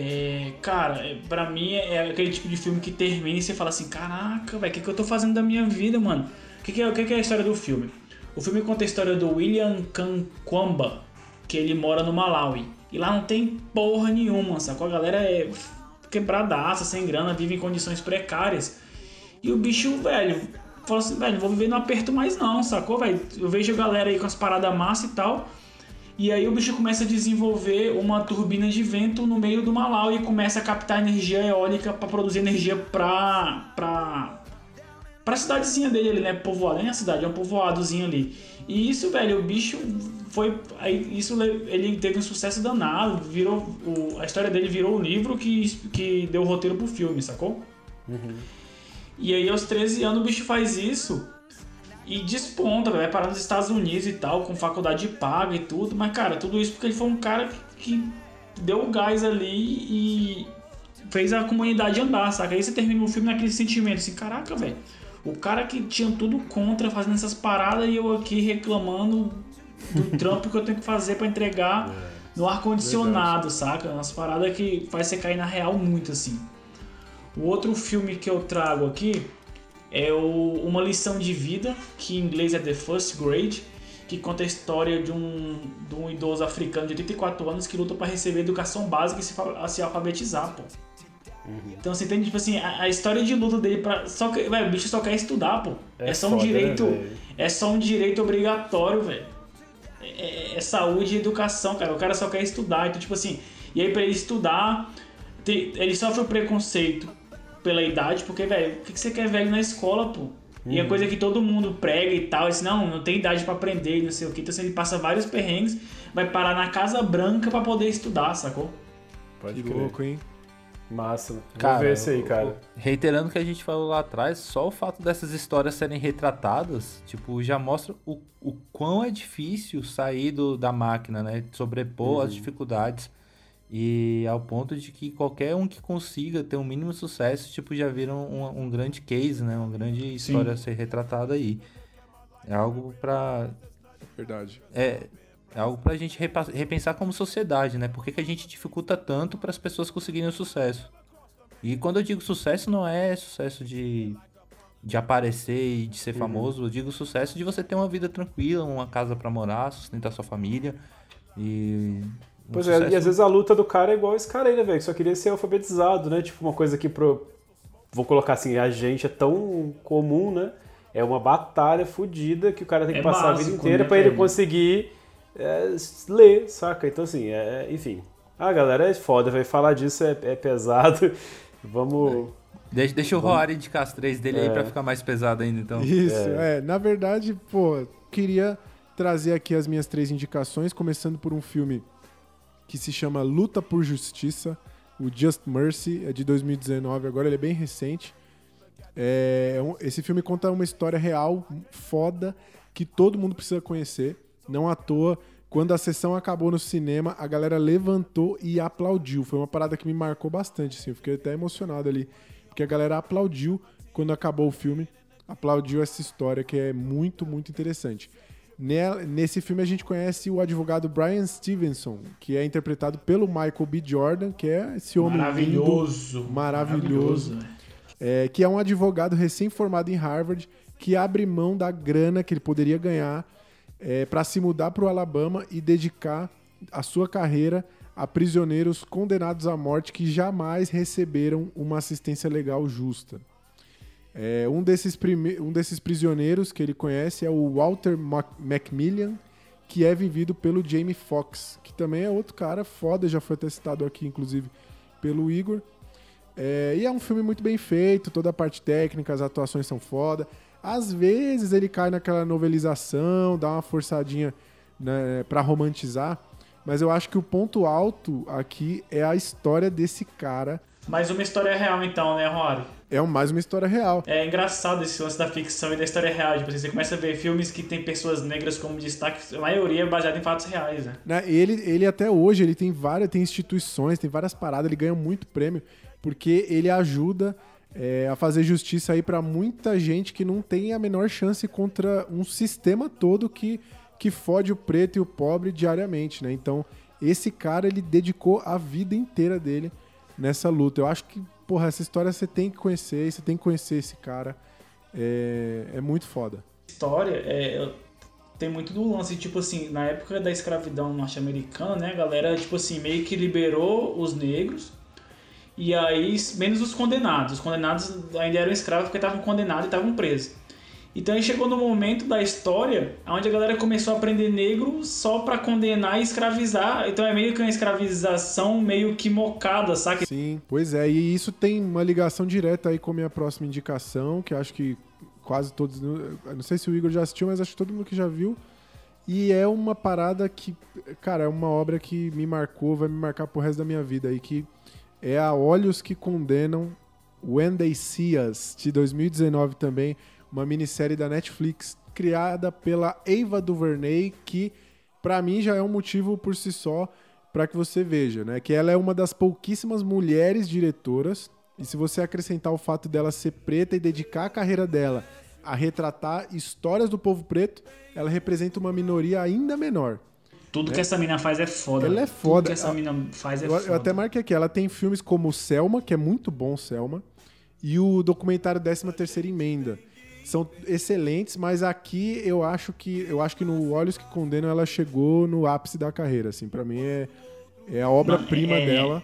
É, cara, é, pra mim é é aquele tipo de filme que termina e você fala assim, caraca, velho, o que, que eu tô fazendo da minha vida, mano? O que, que, é, que, que é a história do filme? O filme conta a história do William Kankwamba, que ele mora no Malawi. E lá não tem porra nenhuma, sacou? A galera é quebradaça, sem grana, vive em condições precárias. E o bicho, velho, fala assim, velho, não vou viver no aperto mais não, sacou, velho? Eu vejo a galera aí com as paradas massa e tal. E aí o bicho começa a desenvolver uma turbina de vento no meio do Malau e começa a captar energia eólica para produzir energia pra, pra, pra cidadezinha dele ali, né? Povoado, nem a cidade, é um povoadozinho ali. E isso, velho, o bicho foi. Aí, isso le- ele teve um sucesso danado, virou. O, a história dele virou o livro que, que deu o roteiro pro filme, sacou? E aí, aos 13 anos, o bicho faz isso e desponta, velho. Vai parar nos Estados Unidos e tal, com faculdade paga e tudo. Mas, cara, tudo isso porque ele foi um cara que, que deu o gás ali e fez a comunidade andar, saca? Aí você termina o filme naquele sentimento assim, caraca, velho. O cara que tinha tudo contra fazendo essas paradas e eu aqui reclamando do trampo que eu tenho que fazer pra entregar no ar-condicionado, saca? Umas paradas que faz você cair na real muito, assim. O outro filme que eu trago aqui é o Uma Lição de Vida, que em inglês é The First Grade, que conta a história de um, de um idoso africano de 84 anos que luta para receber educação básica e se, se alfabetizar, pô. Então você entende, tipo assim, a, a história de luta dele pra. Só que, velho, o bicho só quer estudar, pô. É, É só um foda, né, direito. velho? é só um direito obrigatório, velho. É, é saúde e educação, cara. O cara só quer estudar. Então, tipo assim, e aí pra ele estudar, te- ele sofre o preconceito pela idade, porque, velho, o que, que você quer velho na escola, pô? E é coisa que todo mundo prega e tal, assim, não, não tem idade pra aprender, não sei o que. Então, assim, ele passa vários perrengues, vai parar na Casa Branca pra poder estudar, sacou? Pode Que crer. louco, hein? Massa. Vou Cara, ver esse aí, cara. Reiterando o que a gente falou lá atrás, só o fato dessas histórias serem retratadas, tipo, já mostra o, o quão é difícil sair do, da máquina, né? Sobrepor as dificuldades. E ao ponto de que qualquer um que consiga ter um mínimo sucesso, tipo, já vira um, um grande case, né? Uma grande história a ser retratada aí. É algo pra Verdade. é, é algo pra gente repensar como sociedade, né? Por que, que a gente dificulta tanto para as pessoas conseguirem o sucesso? E quando eu digo sucesso, não é sucesso de, de aparecer e de ser famoso. Eu digo sucesso de você ter uma vida tranquila, uma casa pra morar, sustentar sua família. E. Pois é, sucesso- e às vezes a luta do cara é igual esse cara aí, né, velho? Que só queria ser alfabetizado, né? Tipo, uma coisa que pro. Vou colocar assim, a gente é tão comum, né? É uma batalha fodida que o cara tem que É passar a vida básico, inteira né, pra ele conseguir é, ler, saca? Então, assim, é, enfim. Ah, galera, é foda, vai falar disso é, é pesado. Vamos. Deixa, deixa o Roari indicar as três dele aí É. pra ficar mais pesado ainda, então. Isso, é. Na verdade, pô, queria trazer aqui as minhas três indicações, começando por um filme que se chama Luta por Justiça, o Just Mercy, é de 2019, agora ele é bem recente. É, esse filme conta uma história real, foda, que todo mundo precisa conhecer. Não à toa, quando a sessão acabou no cinema, a galera levantou e aplaudiu. Foi uma parada que me marcou bastante, assim. Eu fiquei até emocionado ali. Porque a galera aplaudiu quando acabou o filme. Aplaudiu essa história que é muito, muito interessante. Nesse filme a gente conhece o advogado Brian Stevenson, que é interpretado pelo Michael B. Jordan, que é esse homem Maravilhoso. lindo, maravilhoso, velho. é, que é um advogado recém-formado em Harvard, que abre mão da grana que ele poderia ganhar para se mudar para o Alabama e dedicar a sua carreira a prisioneiros condenados à morte que jamais receberam uma assistência legal justa. É, um, desses prime- um desses prisioneiros que ele conhece é o Walter Mac- Macmillan, que é vivido pelo Jamie Foxx, que também é outro cara foda, já foi até citado aqui, inclusive, pelo Igor. É, e é um filme muito bem feito, toda a parte técnica, as atuações são foda. Às vezes ele cai naquela novelização, dá uma forçadinha né, para romantizar, mas eu acho que o ponto alto aqui é a história desse cara. Mais uma história real, então, né, Rory? É mais uma história real. É engraçado esse lance da ficção e da história real. Tipo, assim, você começa a ver filmes que tem pessoas negras como destaque, a maioria é baseada em fatos reais, né? né? Ele, ele até hoje ele tem várias tem instituições, tem várias paradas, ele ganha muito prêmio porque ele ajuda é, a fazer justiça aí pra muita gente que não tem a menor chance contra um sistema todo que, que fode o preto e o pobre diariamente, né? Então esse cara ele dedicou a vida inteira dele nessa luta. Eu acho que porra essa história você tem que conhecer, você tem que conhecer esse cara. É, é muito foda. História é, tem muito do lance, tipo assim, na época da escravidão norte-americana, né, a galera, tipo assim, meio que liberou os negros e aí, menos os condenados. Os condenados ainda eram escravos porque estavam condenados e estavam presos. Então aí chegou no momento da história onde a galera começou a aprender negro só pra condenar e escravizar. Então é meio que uma escravização meio que mocada, saca? Sim, pois é, e isso tem uma ligação direta aí com a minha próxima indicação, que acho que quase todos. Não sei se o Igor já assistiu, mas acho que todo mundo que já viu. E é uma parada que, cara, é uma obra que me marcou, vai me marcar pro resto da minha vida aí, que é a Olhos que Condenam, When They See Us, de 2019 também, uma minissérie da Netflix, criada pela Ava DuVernay, que pra mim já é um motivo por si só para que você veja, né? Que ela é uma das pouquíssimas mulheres diretoras, e se você acrescentar o fato dela ser preta e dedicar a carreira dela a retratar histórias do povo preto, ela representa uma minoria ainda menor. Tudo que essa mina faz é foda. Ela é Tudo foda. que essa mina faz é Eu, foda. eu até marquei aqui, ela tem filmes como Selma, que é muito bom, Selma, e o documentário 13 terceira Emenda. São excelentes, mas aqui eu acho que eu acho que no Olhos que Condenam ela chegou no ápice da carreira, assim, para mim é é a obra-prima é- dela.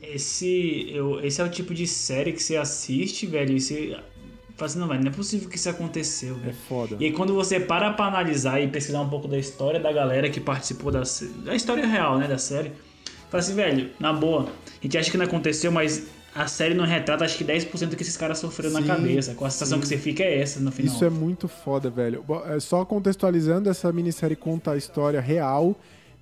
Esse, eu, esse é o tipo de série que você assiste, velho, e você fala assim, não, velho, não é possível que isso aconteceu, É velho. foda. E aí quando você para pra analisar e pesquisar um pouco da história da galera que participou da, da história real, né, da série, fala assim, velho, na boa, a gente acha que não aconteceu, mas a série não retrata acho que 10% do que esses caras sofreram Sim, na cabeça. Com a sensação sim. que você fica é essa no final. Isso é muito foda, velho. É, Só contextualizando, essa minissérie conta a história real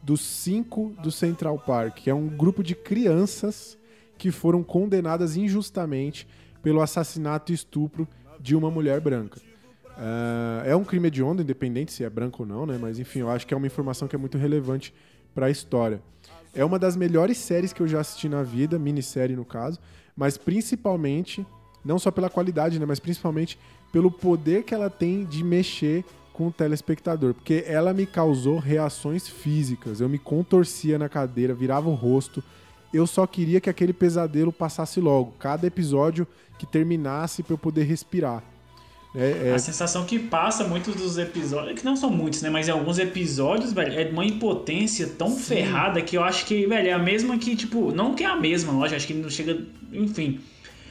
dos cinco do Central Park, que é um grupo de crianças que foram condenadas injustamente pelo assassinato e estupro de uma mulher branca. Ah, é um crime hediondo, independente se é branco ou não, né? Mas enfim, eu acho que é uma informação que é muito relevante para a história. É uma das melhores séries que eu já assisti na vida, minissérie no caso, mas principalmente, não só pela qualidade, né? Mas principalmente pelo poder que ela tem de mexer com o telespectador, porque ela me causou reações físicas. Eu me contorcia na cadeira, virava o rosto. Eu só queria que aquele pesadelo passasse logo, cada episódio que terminasse para eu poder respirar. É, é- A sensação que passa muitos dos episódios, que não são muitos, né? Mas em alguns episódios, velho, é de uma impotência tão ferrada que eu acho que, velho, é a mesma que, tipo, não que é a mesma, lógico, acho que não chega. Enfim.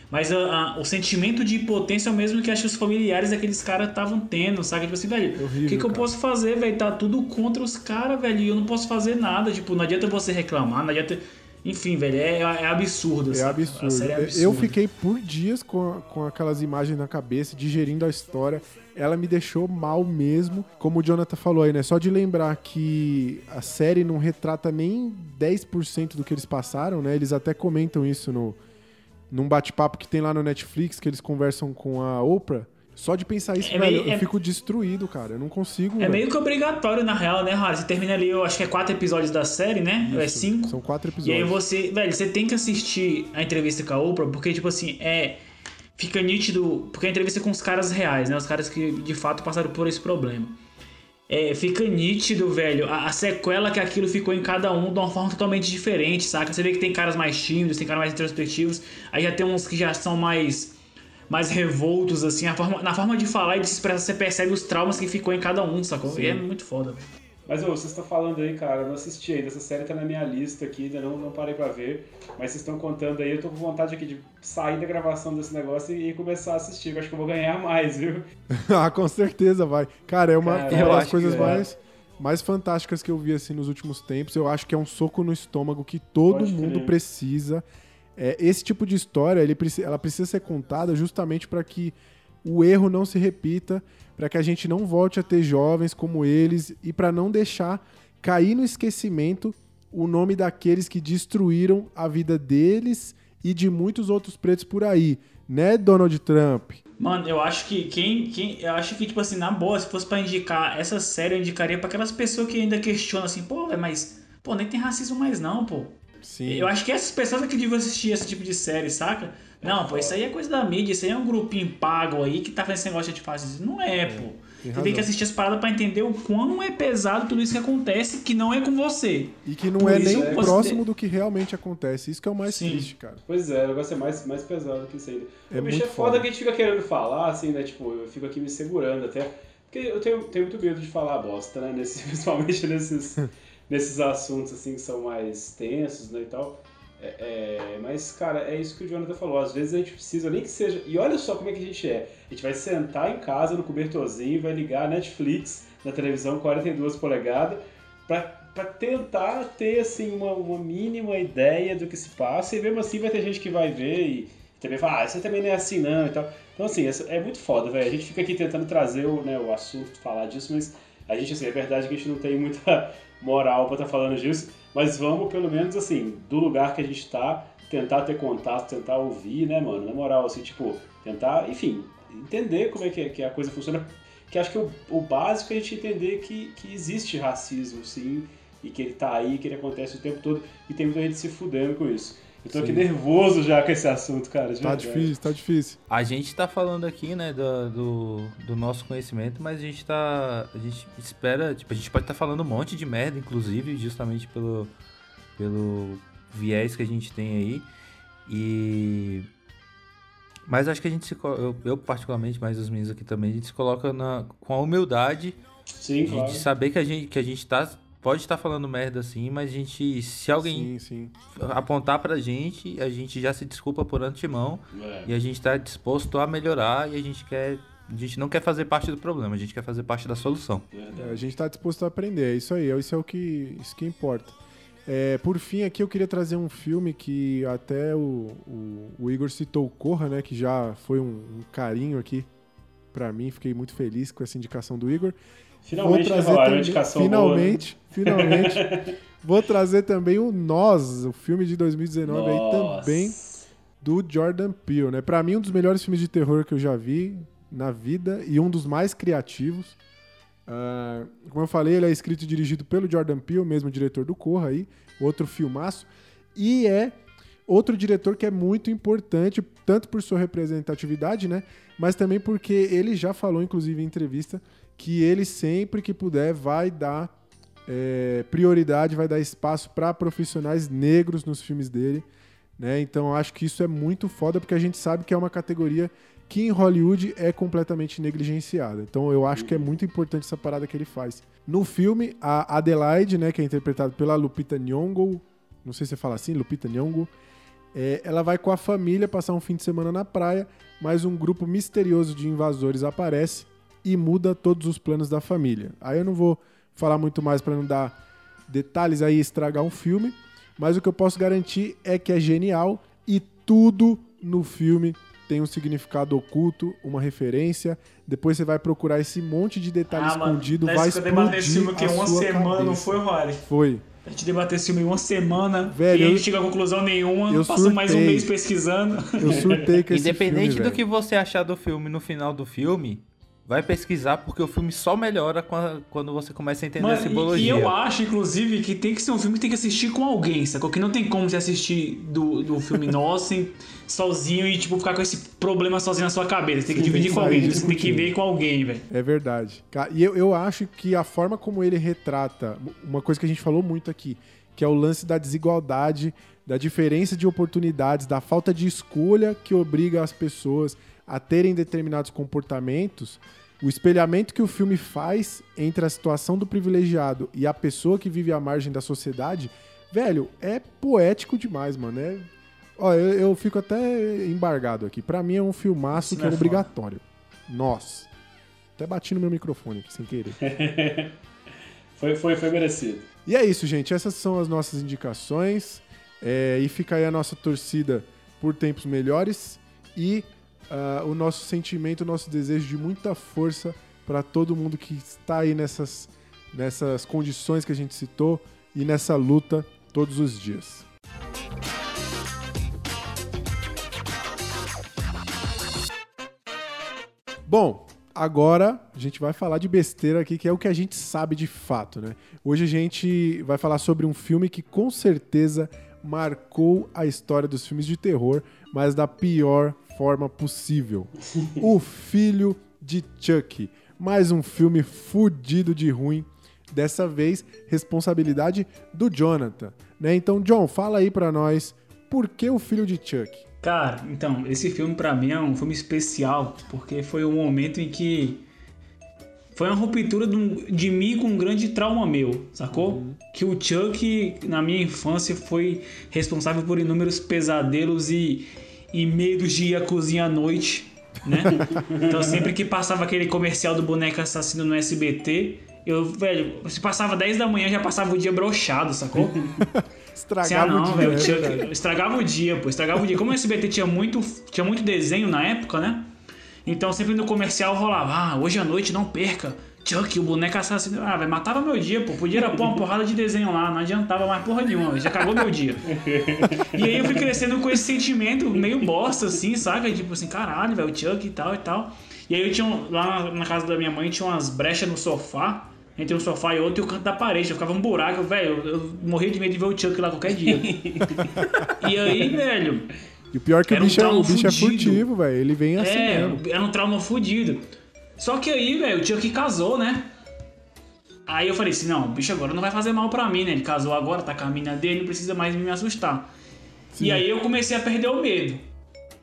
Mas a- a- o sentimento de impotência é o mesmo que acho que os familiares daqueles caras estavam tendo, sabe? Tipo assim, velho, Horrível, o que, que eu cara. posso fazer, velho? Tá tudo contra os caras, velho, e eu não posso fazer nada. Tipo, não adianta você reclamar, não adianta. Enfim, velho, é, é absurdo. É sabe? absurdo. É Eu absurda. fiquei por dias com, com aquelas imagens na cabeça, digerindo a história. Ela me deixou mal mesmo. Como o Jonathan falou aí, né? Só de lembrar que a série não retrata nem 10% do que eles passaram, né? Eles até comentam isso no, num bate-papo que tem lá no Netflix, que eles conversam com a Oprah. Só de pensar isso, É velho, meio- eu é- fico destruído, cara. Eu não consigo. É velho. meio que obrigatório, na real, né, Rara? Você termina ali, eu acho que é quatro episódios da série, né? é Isso, cinco. São quatro E aí episódios. você, velho, você tem que assistir a entrevista com a Oprah, porque, tipo assim, é. Fica nítido. Porque a entrevista é com os caras reais, né? Os caras que de fato passaram por esse problema. É, fica nítido, velho, a, a sequela que aquilo ficou em cada um de uma forma totalmente diferente, saca? Você vê que tem caras mais tímidos, tem caras mais introspectivos, aí já tem uns que já são mais mais revoltos, assim, a forma, na forma de falar e de se expressar, você percebe os traumas que ficou em cada um, sacou? E é muito foda, velho. Mas ô, vocês estão falando aí, cara, eu não assisti ainda. Essa série tá na minha lista aqui, ainda não, não parei pra ver. Mas vocês estão contando aí, eu tô com vontade aqui de sair da gravação desse negócio e, e começar a assistir. Eu acho que eu vou ganhar mais, viu? ah, com certeza vai. Cara, é uma, Cara, uma eu das coisas é. mais, mais fantásticas que eu vi assim nos últimos tempos. Eu acho que é um soco no estômago que todo Pode mundo crer. precisa. É, esse tipo de história, ele, ela precisa ser contada justamente para que o erro não se repita, para que a gente não volte a ter jovens como eles e para não deixar cair no esquecimento o nome daqueles que destruíram a vida deles e de muitos outros pretos por aí, né, Donald Trump? Mano, eu acho que quem, quem. Eu acho que, tipo assim, na boa, se fosse pra indicar essa série, eu indicaria pra aquelas pessoas que ainda questionam assim, pô, mas. Pô, nem tem racismo mais não, pô. Sim. Eu acho que essas pessoas é que deviam assistir esse tipo de série, saca? Não, pô, isso aí é coisa da mídia, isso aí é um grupinho pago aí que tá fazendo esse negócio de fascismo. Não é, pô. Você razão. tem que assistir as paradas pra entender o quão é pesado tudo isso que acontece, que não é com você. E que não Por é nem é- próximo do que realmente acontece. Isso que é o mais Sim. triste, cara. Pois é, o negócio é mais, mais pesado que isso ainda. É o bicho muito é foda foda. que a gente fica querendo falar, assim, né? Tipo, eu fico aqui me segurando até. Porque eu tenho, tenho muito medo de falar bosta, né? Nesse, principalmente nesses, nesses assuntos, assim, que são mais tensos, né? E tal. É, é, mas, cara, é isso que o Jonathan falou. Às vezes a gente precisa, nem que seja. E olha só como é que a gente é. A gente vai sentar em casa no cobertorzinho, vai ligar a Netflix na televisão 42 polegadas pra tentar ter, assim, uma, uma mínima ideia do que se passa. E mesmo assim vai ter gente que vai ver e também fala, ah, você também não é assim não e tal. Então, assim, essa- é muito foda, velho. A gente fica aqui tentando trazer o, né, o assunto, falar disso, mas a gente, assim, é verdade que a gente não tem muita moral pra estar falando disso, mas vamos, pelo menos, assim, do lugar que a gente tá, tentar ter contato, tentar ouvir, né, mano? Na moral, assim, tipo, tentar, enfim, entender como é que, que a coisa funciona. Que acho que o, o básico é a gente entender que, que existe racismo, sim, e que ele tá aí, que ele acontece o tempo todo, e tem muita gente se fudendo com isso. Eu tô aqui Sim. nervoso já com esse assunto, cara. Tá difícil, tá difícil. A gente tá falando aqui, né, do, do, do nosso conhecimento, mas a gente tá. A gente espera. Tipo, a gente pode estar falando um monte de merda, inclusive, justamente pelo, pelo viés que a gente tem aí. E. Mas acho que a gente se. Eu, eu particularmente, mas os meninos aqui também, a gente se coloca na, com a humildade Sim, de, claro. de saber que a gente, que a gente tá. Pode estar falando merda assim, mas a gente. Se alguém Sim, sim. apontar pra gente, a gente já se desculpa por antemão. É. E a gente tá disposto a melhorar e a gente quer. A gente não quer fazer parte do problema, a gente quer fazer parte da solução. É, a gente tá disposto a aprender, é isso aí, isso é o que, isso que importa. É, por fim, aqui eu queria trazer um filme que até o, o, o Igor citou o Corra, né? Que já foi um, um carinho aqui pra mim, fiquei muito feliz com essa indicação do Igor. Finalmente, né, Valário, uma indicação finalmente, finalmente. Vou trazer também o Nós, o filme de 2019 aí Nossa. também do Jordan Peele, né? Pra mim um dos melhores filmes de terror que eu já vi na vida e um dos mais criativos. Ah, como eu falei, ele é escrito e dirigido pelo Jordan Peele, mesmo diretor do Corra aí, outro filmaço, e é outro diretor que é muito importante, tanto por sua representatividade, né? Mas também porque ele já falou, inclusive em entrevista, que ele sempre que puder vai dar é, prioridade, vai dar espaço para profissionais negros nos filmes dele, né? Então acho que isso é muito foda porque a gente sabe que é uma categoria que em Hollywood é completamente negligenciada. Então eu acho que é muito importante essa parada que ele faz. No filme, a Adelaide, né, que é interpretada pela Lupita Nyong'o, não sei se você fala assim, Lupita Nyong'o, é, ela vai com a família passar um fim de semana na praia, mas um grupo misterioso de invasores aparece e muda todos os planos da família. Aí eu não vou falar muito mais para não dar detalhes aí e estragar um filme, mas o que eu posso garantir é que é genial e tudo no filme tem um significado oculto, uma referência. Depois você vai procurar esse monte de detalhe Ah, escondido, nós vai explodir esse filme que a uma sua semana, não cabeça. foi, Rory? Foi. A gente debateu esse filme em uma semana Velho, e a eu- gente chegou a conclusão nenhuma, eu passou mais um surtei. mês pesquisando. Eu surtei com esse Independente filme, do velho. que você achar do filme no final do filme, vai pesquisar porque o filme só melhora a- quando você começa a entender a Mano, e, simbologia. e eu acho, inclusive, que tem que ser um filme que tem que assistir com alguém, sacou? Que não tem como você assistir do, do filme nosso sozinho e, tipo, ficar com esse problema sozinho na sua cabeça. Você tem que Sim, dividir tem que com alguém, você tem que ver com alguém, velho. É verdade. E eu, eu acho que a forma como ele retrata, uma coisa que a gente falou muito aqui, que é o lance da desigualdade, da diferença de oportunidades, da falta de escolha que obriga as pessoas a terem determinados comportamentos, o espelhamento que o filme faz entre a situação do privilegiado e a pessoa que vive à margem da sociedade, velho, é poético demais, mano. É... Ó, eu, eu fico até embargado aqui. Pra mim é um filmaço Isso que é é obrigatório. Nós. Até bati no meu microfone aqui sem querer. Foi, foi, foi merecido. E é isso, gente. Essas são as nossas indicações. É, e fica aí a nossa torcida por tempos melhores e ah, o nosso sentimento, o nosso desejo de muita força para todo mundo que está aí nessas, nessas condições que a gente citou e nessa luta todos os dias. Bom, agora a gente vai falar de besteira aqui, que é o que a gente sabe de fato, né? Hoje a gente vai falar sobre um filme que com certeza marcou a história dos filmes de terror, mas da pior forma possível. o Filho de Chuck. Mais um filme fudido de ruim. Dessa vez, responsabilidade do Jonathan. Né? Então, John, fala aí pra nós por que o Filho de Chuck? Cara, então, esse filme pra mim é um filme especial, porque foi um momento em que foi uma ruptura de, de mim com um grande trauma meu, sacou? Que o Chuck, na minha infância, foi responsável por inúmeros pesadelos e, e medos de ir à cozinha à noite, né? então sempre que passava aquele comercial do boneco assassino no SBT, eu, velho, se passava 10 da manhã, já passava o dia brochado, sacou? Estragava ah, o não, dia, velho. tinha- verdade. estragava o dia, pô. Estragava o dia. Como o SBT tinha muito, tinha muito desenho na época, né? Então sempre no comercial rolava, ah, hoje à noite não perca. Chuck, o boneco assassino. Ah, vai matava meu dia, pô. Podia era pôr uma porrada de desenho lá, não adiantava mais porra nenhuma, já acabou meu dia. E aí eu fui crescendo com esse sentimento meio bosta, assim, saca? Tipo assim, caralho, velho, o Chuck e tal e tal. E aí eu tinha, um- lá na, casa da minha mãe, tinha umas brechas no sofá, entre um sofá e outro, e o canto da parede. Eu ficava um buraco, velho, eu, eu morria de medo de ver o Chuck lá qualquer dia. e aí, velho, E o pior é que o Era um bicho, é, o bicho é furtivo, velho. Ele vem assim é, mesmo. era um trauma fudido. Só que aí, velho, o Chuck casou, né? Aí eu falei assim, não, o bicho agora não vai fazer mal pra mim, né? Ele casou agora, tá com a mina dele, não precisa mais me assustar. E aí eu comecei a perder o medo.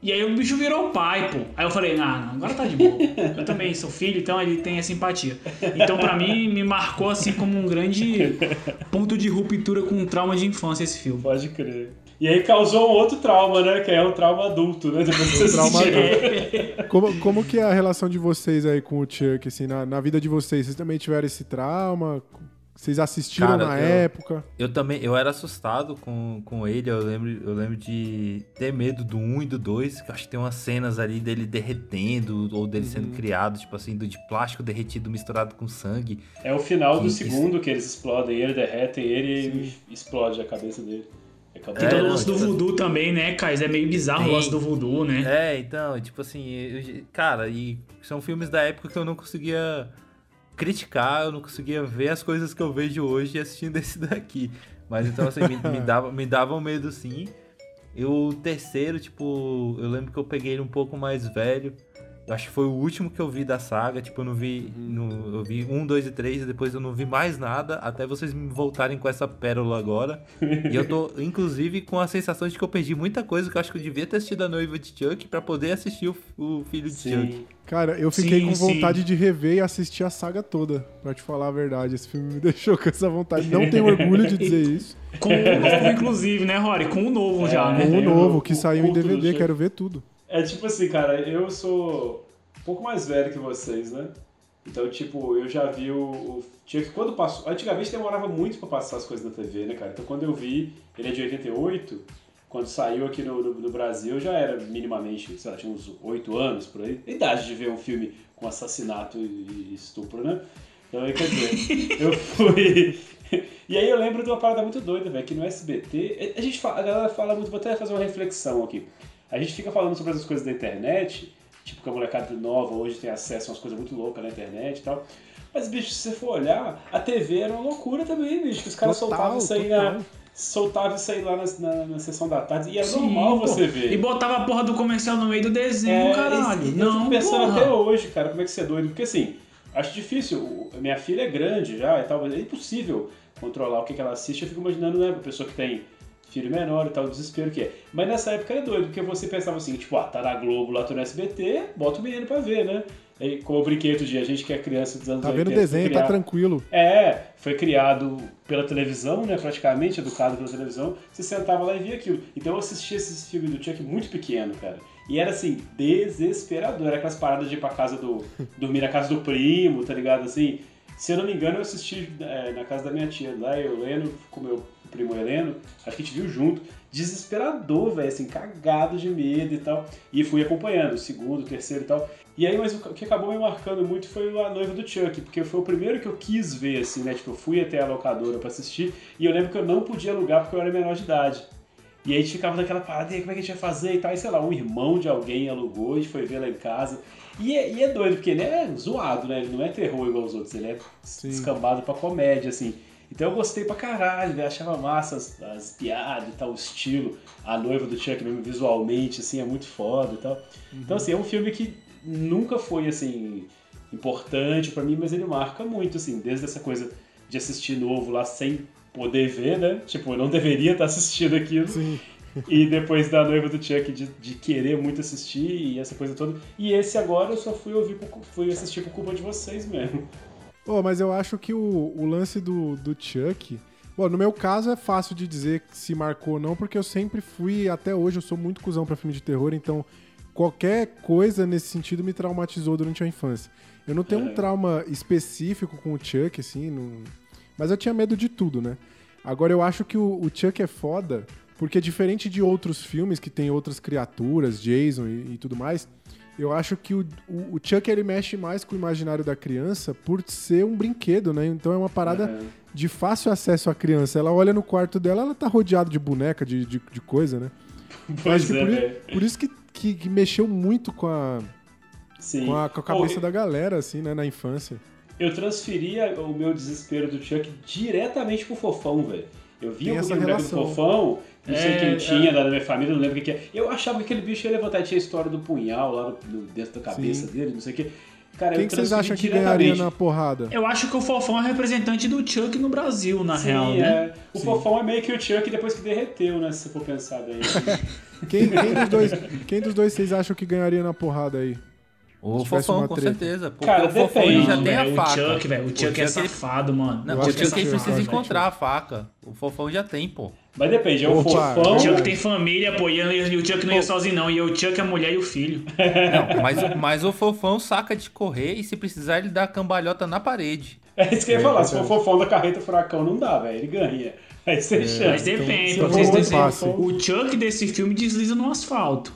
E aí o bicho virou pai, pô. Aí eu falei, ah, não, agora tá de boa. Eu também sou filho, então ele tem essa empatia. Então pra mim, me marcou assim como um grande ponto de ruptura com um trauma de infância esse filme. Pode crer. E aí causou um outro trauma, né? Que é o trauma adulto, né? Depois que você trauma assistiu. Como, como que é a relação de vocês aí com o Chuck, assim, na, na vida de vocês? Vocês também tiveram esse trauma? Vocês assistiram Cara, na eu- época? Eu também, eu era assustado com, com ele, eu lembro, eu lembro de ter medo do 1 e do 2, que acho que tem umas cenas ali dele derretendo, ou dele Uhum. sendo criado, tipo assim, do de plástico derretido misturado com sangue. É o final do Que- segundo que eles explodem ele, derretem ele e explode a cabeça dele. Acabou. Tem É, todo o lance do tipo- voodoo também, né, Kais? É meio bizarro o lance do voodoo, né? É, então, tipo assim, eu- cara, e são filmes da época que eu não conseguia criticar, eu não conseguia ver as coisas que eu vejo hoje assistindo esse daqui. Mas então, assim, me, me dava, me dava um medo sim. E o terceiro, tipo, eu lembro que eu peguei ele um pouco mais velho. Eu acho que foi o último que eu vi da saga. Tipo, eu não vi. no- eu vi um, dois e três, e depois eu não vi mais nada. Até vocês me voltarem com essa pérola agora. e eu tô, inclusive, com a sensação de que eu perdi muita coisa que eu acho que eu devia ter assistido a noiva de Chuck pra poder assistir o, o filho de Chuck. Sim. Cara, eu fiquei Sim, com sim. vontade de rever e assistir a saga toda, pra te falar a verdade. Esse filme me deixou com essa vontade. Não tenho orgulho de dizer isso. Com o novo, inclusive, né, Rory? Com o novo já, É. né? Com o novo, que o saiu em DVD, Chuck. quero ver tudo. É tipo assim, cara, eu sou um pouco mais velho que vocês, né? Então, tipo, eu já vi o. o tinha que quando passou. Antigamente demorava muito pra passar as coisas na TV, né, cara? Então quando eu vi, ele é de 88, quando saiu aqui no, no, no Brasil, eu já era minimamente, sei lá, tinha uns 8 anos por aí. Idade de ver um filme com assassinato e estupro, né? Então, quer dizer, eu fui. E aí eu lembro de uma parada muito doida, velho, que no SBT. A gente fala, a galera fala muito, vou até fazer uma reflexão aqui. A gente fica falando sobre essas coisas da internet, tipo que a molecada nova hoje tem acesso a umas coisas muito loucas na internet e tal. Mas, bicho, se você for olhar, a TV era uma loucura também, bicho. Que os caras soltavam isso aí total. na. Soltavam isso aí lá na, na, na sessão da tarde. E era Sim, normal pô. você ver. E botava a porra do comercial no meio do desenho, É, caralho. esse- eu não, fico pensando porra. até hoje, cara, como é que você é doido. Porque assim, acho difícil. Minha filha é grande já e tal, mas é impossível controlar o que, que ela assiste. Eu fico imaginando, né, pra pessoa que tem filho menor e tal, o desespero que é. Mas nessa época era doido, porque você pensava assim, tipo, ah, tá na Globo, lá tô no SBT, bota o menino pra ver, né? E como eu brinquei outro dia, a gente que é criança dos anos Tá 80, vendo o desenho, tá criado- tranquilo. é, foi criado pela televisão, né? Praticamente, educado pela televisão. Você sentava lá e via aquilo. Então eu assistia esse filme do Chuck muito pequeno, cara. E era assim, desesperador. Era aquelas paradas de ir pra casa do. dormir na casa do primo, tá ligado? Assim. Se eu não me engano, eu assisti é, na casa da minha tia lá, eu, Heleno, com meu primo Heleno, acho que a gente viu junto. Desesperador, velho, assim, cagado de medo e tal. E fui acompanhando, o segundo, o terceiro e tal. E aí, mas o que acabou me marcando muito foi a noiva do Chuck, porque foi o primeiro que eu quis ver, assim, né? Tipo, eu fui até a locadora pra assistir, e eu lembro que eu não podia alugar porque eu era menor de idade. E aí a gente ficava naquela parada, e aí, como é que a gente vai fazer e tal? E sei lá, um irmão de alguém alugou, gente foi ver lá em casa. E é, e é doido, porque ele é zoado, né? Ele não é terror igual os outros, ele é descambado pra comédia, assim. Então eu gostei pra caralho, né? achava massa as, as piadas e tal, o estilo. A noiva do Chuck mesmo visualmente, assim, é muito foda e tal. Então, assim, é um filme que nunca foi, assim, importante pra mim, mas ele marca muito, assim, desde essa coisa de assistir novo lá sem poder ver, né? Tipo, eu não deveria estar assistindo aquilo. Sim. E depois da noiva do Chuck de, de querer muito assistir e essa coisa toda. E esse agora eu só fui ouvir fui assistir por culpa de vocês mesmo. Pô, mas eu acho que o, o lance do, do Chuck. Bom, no meu caso é fácil de dizer se marcou ou não, porque eu sempre fui, até hoje, eu sou muito cuzão pra filme de terror, então qualquer coisa nesse sentido me traumatizou durante a infância. Eu não tenho um É. trauma específico com o Chuck, assim, não- mas eu tinha medo de tudo, né? Agora, eu acho que o, o Chuck é foda, porque diferente de outros filmes que tem outras criaturas, Jason e, e tudo mais, eu acho que o, o, o Chuck ele mexe mais com o imaginário da criança por ser um brinquedo, né? Então é uma parada Aham. de fácil acesso à criança. Ela olha no quarto dela, ela tá rodeada de boneca, de, de, de coisa, né? Pois é, por, velho. por isso que, que, que mexeu muito com a, Sim. com a, com a Pô, cabeça da galera, assim, né? Na infância. Eu transferia o meu desespero do Chuck diretamente pro Fofão, velho. Eu via Tem o boneco do relação. Fofão, não sei É, quem é. tinha da minha família, não lembro o que que é. Eu achava que aquele bicho ia levantar, tinha a história do punhal lá no, dentro da cabeça Sim. dele, não sei o que. Cara, Quem eu que vocês acham que ganharia na porrada? Eu acho que o Fofão é representante do Chuck no Brasil, na Sim, real, né? é. O Fofão é meio que o Chuck depois que derreteu, né? Se for pensar bem. Quem, quem dos dois, quem dos dois vocês acham que ganharia na porrada aí? O Fofão, com treta. certeza. Porque Cara, o Fofão depende, já Não, tem a faca. O Chuck, velho, o Chuck é safado, mano. Não, o Chuck é precisa é encontrar a faca. O Fofão já tem, pô. Mas depende, é o Fofão. O Chuck tem família, pô, e o Chuck não ia sozinho, não. E o Chuck é a mulher e o filho. Não, mas, o- mas o Fofão saca de correr e se precisar ele dá cambalhota na parede. É isso que eu ia É, falar, se for verdade. Fofão da carreta furacão, não dá, velho. Ele ganha. Aí você chama. Mas depende, então pra vocês vamos terem- passe. O Chuck desse filme desliza no asfalto.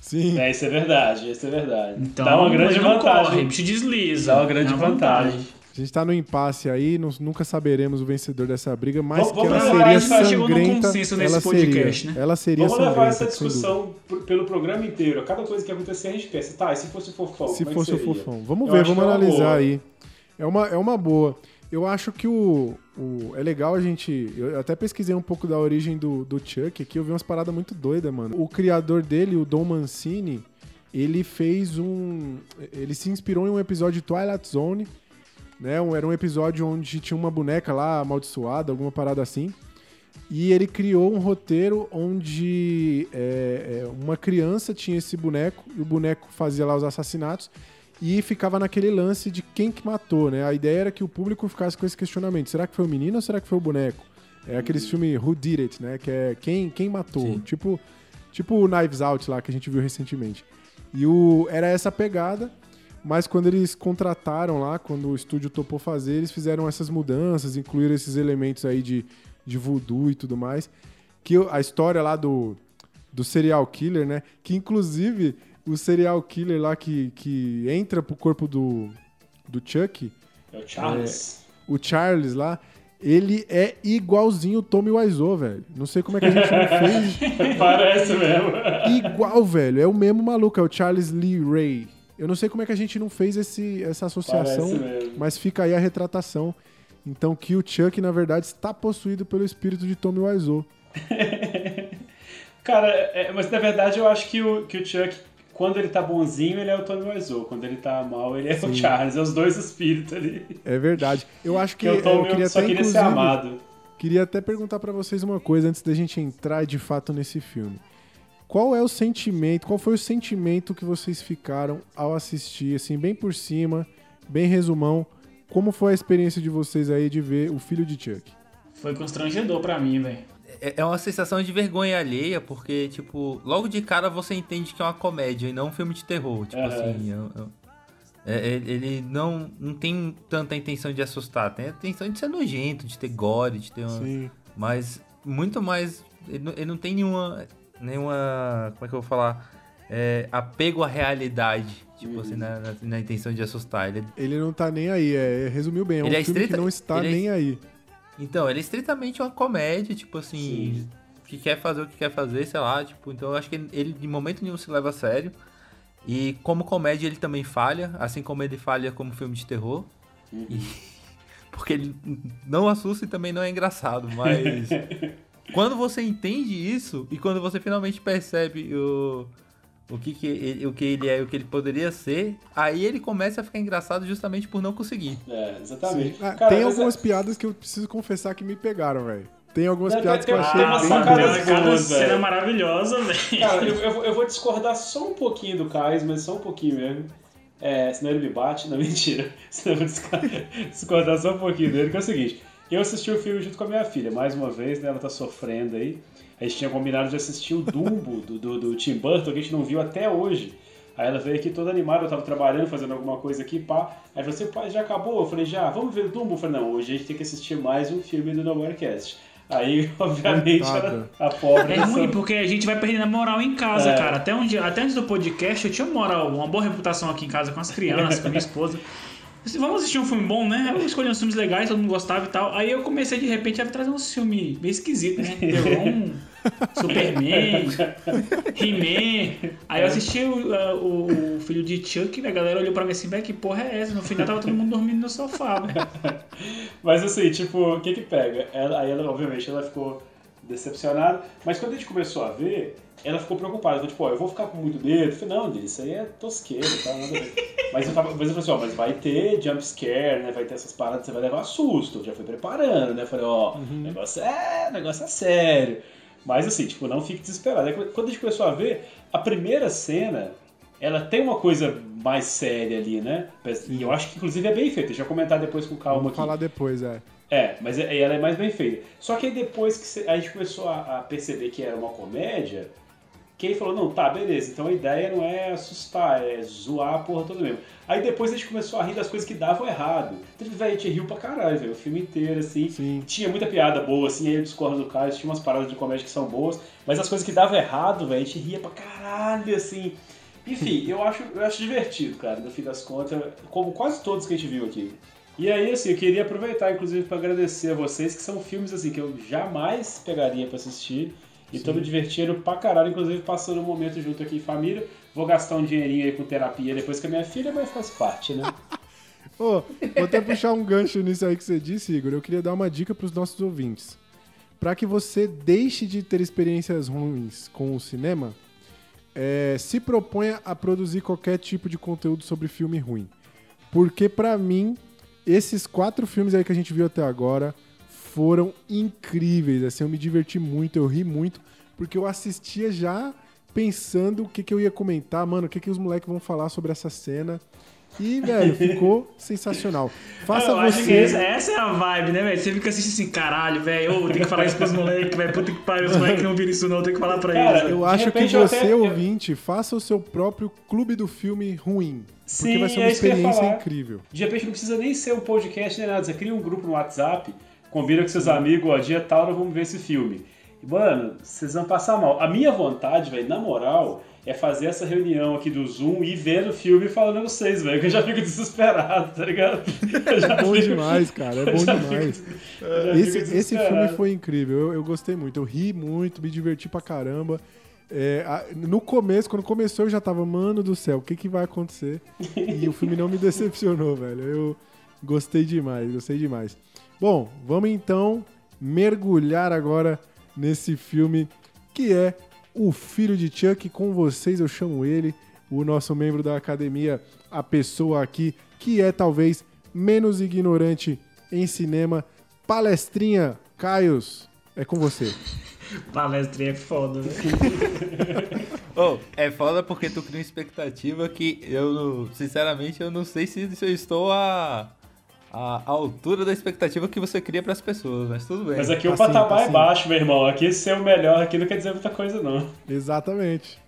Sim. É, isso é verdade, isso é verdade. Então, Dá uma grande vantagem. corre, o bicho desliza. Dá uma grande É vantagem. A gente tá no impasse aí, não- nunca saberemos o vencedor dessa briga, mas Vamos- que ela seria isso, a gente chegou num sangrenta. consenso nesse Ela podcast, seria, né? ela seria Vamos levar essa discussão pelo programa inteiro. A cada coisa que acontecer, a gente pensa, tá, e se fosse o fofão? Se como é fosse o fofão. Vamos Eu ver, vamos é analisar boa. aí. É uma, é uma boa. Eu acho que o, o- É legal a gente. Eu até pesquisei um pouco da origem do, do Chuck aqui, eu vi umas paradas muito doidas, mano. O criador dele, o Dom Mancini, ele fez um. Ele se inspirou em um episódio de Twilight Zone. Né? Era um episódio onde tinha uma boneca lá amaldiçoada, alguma parada assim. E ele criou um roteiro onde é, é, uma criança tinha esse boneco e o boneco fazia lá os assassinatos e ficava naquele lance de quem que matou, né? A ideia era que o público ficasse com esse questionamento: será que foi o menino ou será que foi o boneco? É aqueles filmes Who Did It, né? Que é quem, quem matou. Sim. Tipo, tipo o Knives Out lá que a gente viu recentemente. E o, era essa pegada, mas quando eles contrataram lá, quando o estúdio topou fazer, eles fizeram essas mudanças, incluíram esses elementos aí de, de voodoo e tudo mais. Que a história lá do, do serial killer, né? Que inclusive o serial killer lá que, que entra pro corpo do, do Chuck, É o Charles. o Charles lá, ele é igualzinho o Tommy Wiseau, velho. Não sei como é que a gente não fez Parece mesmo. igual, velho. É o mesmo maluco, é o Charles Lee Ray. Eu não sei como é que a gente não fez esse, essa associação, mas fica aí a retratação. Então que o Chuck, na verdade, está possuído pelo espírito de Tommy Wiseau. Cara, é- mas na verdade eu acho que o, que o Chuck, quando ele tá bonzinho, ele é o Tony Wiseau. Quando ele tá mal, ele é o Charles. É os dois espíritos ali. É verdade. Eu acho que Que eu Tommy queria só até, queria ser amado. Queria até perguntar pra vocês uma coisa antes da gente entrar de fato nesse filme. Qual é o sentimento, qual foi o sentimento que vocês ficaram ao assistir, assim, bem por cima, bem resumão, como foi a experiência de vocês aí de ver o filho de Chuck? Foi constrangedor pra mim, velho. É é uma sensação de vergonha alheia, porque, tipo, logo de cara você entende que é uma comédia e não um filme de terror. Tipo Aham. assim, eu- eu- é- é- ele não, não tem tanta intenção de assustar, tem a intenção de ser nojento, de ter gore, de ter uma. Sim. Mas muito mais. Ele não, ele não tem nenhuma. Nenhuma. Como é que eu vou falar? É, apego à realidade. Tipo assim, na, na- na intenção de assustar. Ele, Ele não tá nem aí, é, resumiu bem, é um Ele é estrita- que não está é nem aí. Então, ele é estritamente uma comédia, tipo assim, Sim. que quer fazer o que quer fazer, sei lá, tipo, então eu acho que ele, de momento nenhum se leva a sério. E como comédia ele também falha, assim como ele falha como filme de terror. E- porque ele não assusta e também não é engraçado, mas quando você entende isso e quando você finalmente percebe o o que, que ele, o que ele é e o que ele poderia ser, aí ele começa a ficar engraçado justamente por não conseguir. É, exatamente. Ah, Cara, tem mas algumas é- piadas que eu preciso confessar que me pegaram, velho. Tem algumas Não, piadas que tem- eu tem- achei umas bem boas. cada cena velho. maravilhosa, velho. Cara, eu, eu, eu vou discordar só um pouquinho do Kais, mas só um pouquinho mesmo. É, senão ele me bate, não mentira. Senão eu vou discordar só um pouquinho dele, que é o seguinte. Eu assisti o filme junto com a minha filha, mais uma vez, né? Ela tá sofrendo aí. A gente tinha combinado de assistir o Dumbo do, do, do Tim Burton, que a gente não viu até hoje. Aí ela veio aqui toda animada, eu tava trabalhando, fazendo alguma coisa aqui, pá. Aí falou assim, pai, já acabou? Eu falei, já, vamos ver o Dumbo? Eu falei, não, hoje a gente tem que assistir mais um filme do Nobodycast. Aí, obviamente, ela, a pobre. É ruim porque a gente vai perdendo a moral em casa, É. cara. Até, onde, até antes do podcast eu tinha moral, uma boa reputação aqui em casa com as crianças, com a minha esposa. Disse, Vamos assistir um filme bom, né? Eu escolhi uns filmes legais, todo mundo gostava e tal. Aí eu comecei de repente a trazer uns filmes meio esquisitos, né? Terron, Superman, He-Man. Aí eu assisti o, o, filho de Chuck e a galera olhou pra mim assim, que porra é essa? No final tava todo mundo dormindo no sofá, velho. Mas assim, tipo, o que que pega? Ela, aí ela, obviamente, ela ficou decepcionada, mas quando a gente começou a ver, ela ficou preocupada. Então, tipo, ó, eu vou ficar com muito dedo. Eu falei, não, Lili, isso aí é tosqueiro, tá? Nada a ver. Mas eu, tava, mas eu falei assim, ó, mas vai ter jump scare, né? Vai ter essas paradas, você vai levar susto. Eu já fui preparando, né? Eu falei, ó, o negócio é, negócio é sério. Mas assim, tipo, não fique desesperado. Aí, quando a gente começou a ver, a primeira cena, ela tem uma coisa mais séria ali, né? E eu acho que inclusive é bem feita. Deixa eu comentar depois com calma Vamos aqui. falar depois, é. É, mas é- ela é mais bem feita. Só que aí depois que a gente começou a perceber que era uma comédia, que aí falou, não, tá, beleza, então a ideia não é assustar, é zoar a porra toda mesmo. Aí depois a gente começou a rir das coisas que davam errado. Então, velho, a gente riu pra caralho, velho, o filme inteiro, assim. Sim. Tinha muita piada boa, assim, aí eu discordo do Caio, tinha umas paradas de comédia que são boas, mas as coisas que davam errado, velho, a gente ria pra caralho, assim. Enfim, eu acho, eu acho divertido, cara, no fim das contas, como quase todos que a gente viu aqui. E aí, assim, eu queria aproveitar, inclusive, para agradecer a vocês, que são filmes, assim, que eu jamais pegaria pra assistir. E tô me divertindo pra caralho, inclusive passando um momento junto aqui em família. Vou gastar um dinheirinho aí com terapia depois com a minha filha, mas faz parte, né? Ô, vou até puxar um gancho nisso aí que você disse, Igor. Eu queria dar uma dica pros nossos ouvintes. Pra que você deixe de ter experiências ruins com o cinema, é, se proponha a produzir qualquer tipo de conteúdo sobre filme ruim. Porque pra mim, esses quatro filmes aí que a gente viu até agora foram incríveis. Assim, eu me diverti muito, eu ri muito, porque eu assistia já pensando o que, que eu ia comentar, mano, o que, que os moleques vão falar sobre essa cena. E, velho, ficou sensacional. Faça eu acho que você. essa, essa é a vibe, né, velho? Você fica assistindo assim, caralho, velho, eu tenho que falar isso pros moleques, velho, puta que pariu, os moleques não viram isso não, tenho que falar pra Cara, eles. Eu acho que você, até- ouvinte, faça o seu próprio clube do filme ruim. Porque Sim, vai ser uma é experiência incrível. De repente não precisa nem ser um podcast nem nada. Você cria um grupo no WhatsApp, combina com seus amigos, ó, dia tal nós vamos ver esse filme. Mano, vocês vão passar mal. A minha vontade, velho, na moral, é fazer essa reunião aqui do Zoom e vendo o filme e falando a vocês, velho, que eu já fico desesperado, tá ligado? É bom fico- demais, cara. É bom demais. fico- Esse, esse filme foi incrível. Eu, eu gostei muito. Eu ri muito, me diverti pra caramba. É, a- no começo, quando começou, eu já tava, mano do céu, o que, que vai acontecer? E o filme não me decepcionou, velho. Eu gostei demais, gostei demais. Bom, vamos então mergulhar agora nesse filme que é O Filho de Chuck. Com vocês, eu chamo ele, o nosso membro da academia, a pessoa aqui que é talvez menos ignorante em cinema. Palestrinha, Caios, é com você. Palestrinha é foda, velho. Oh, é foda porque tu cria uma expectativa que eu, sinceramente, eu não sei se, se eu estou a, a, a altura da expectativa que você cria pras pessoas, mas tudo bem. Mas aqui o Tá sim, patamar tá é sim. baixo, meu irmão. Aqui ser o melhor aqui não quer dizer muita coisa, não. Exatamente.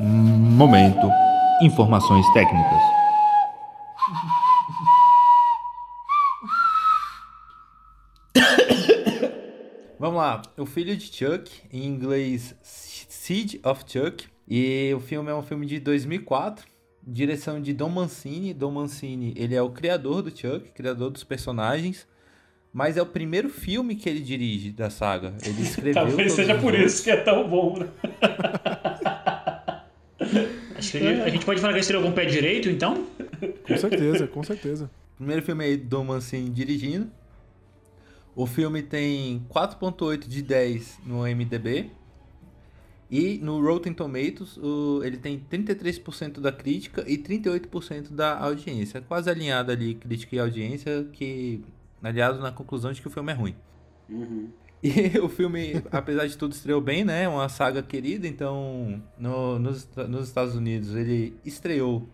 Momento. Informações técnicas. Vamos lá. O Filho de Chuck, em inglês Seed of Chuck. E o filme é um filme de 2004. Direção de Don Mancini. Don Mancini, ele é o criador do Chuck, criador dos personagens. Mas é o primeiro filme que ele dirige da saga. Ele escreveu. Talvez seja por outros. isso que é tão bom, né? Acho que a gente pode falar que ele com o pé direito, então? Com certeza, com certeza. Primeiro filme aí do Dom Mancini dirigindo. O filme tem 4.8 de 10 no MDB. E no Rotten Tomatoes o- ele tem 33% da crítica e 38% da audiência. Quase alinhado ali, crítica e audiência, que aliado na conclusão de que o filme é ruim. E o filme, apesar de tudo, estreou bem, né? Uma saga querida, então no- nos, nos Estados Unidos ele estreou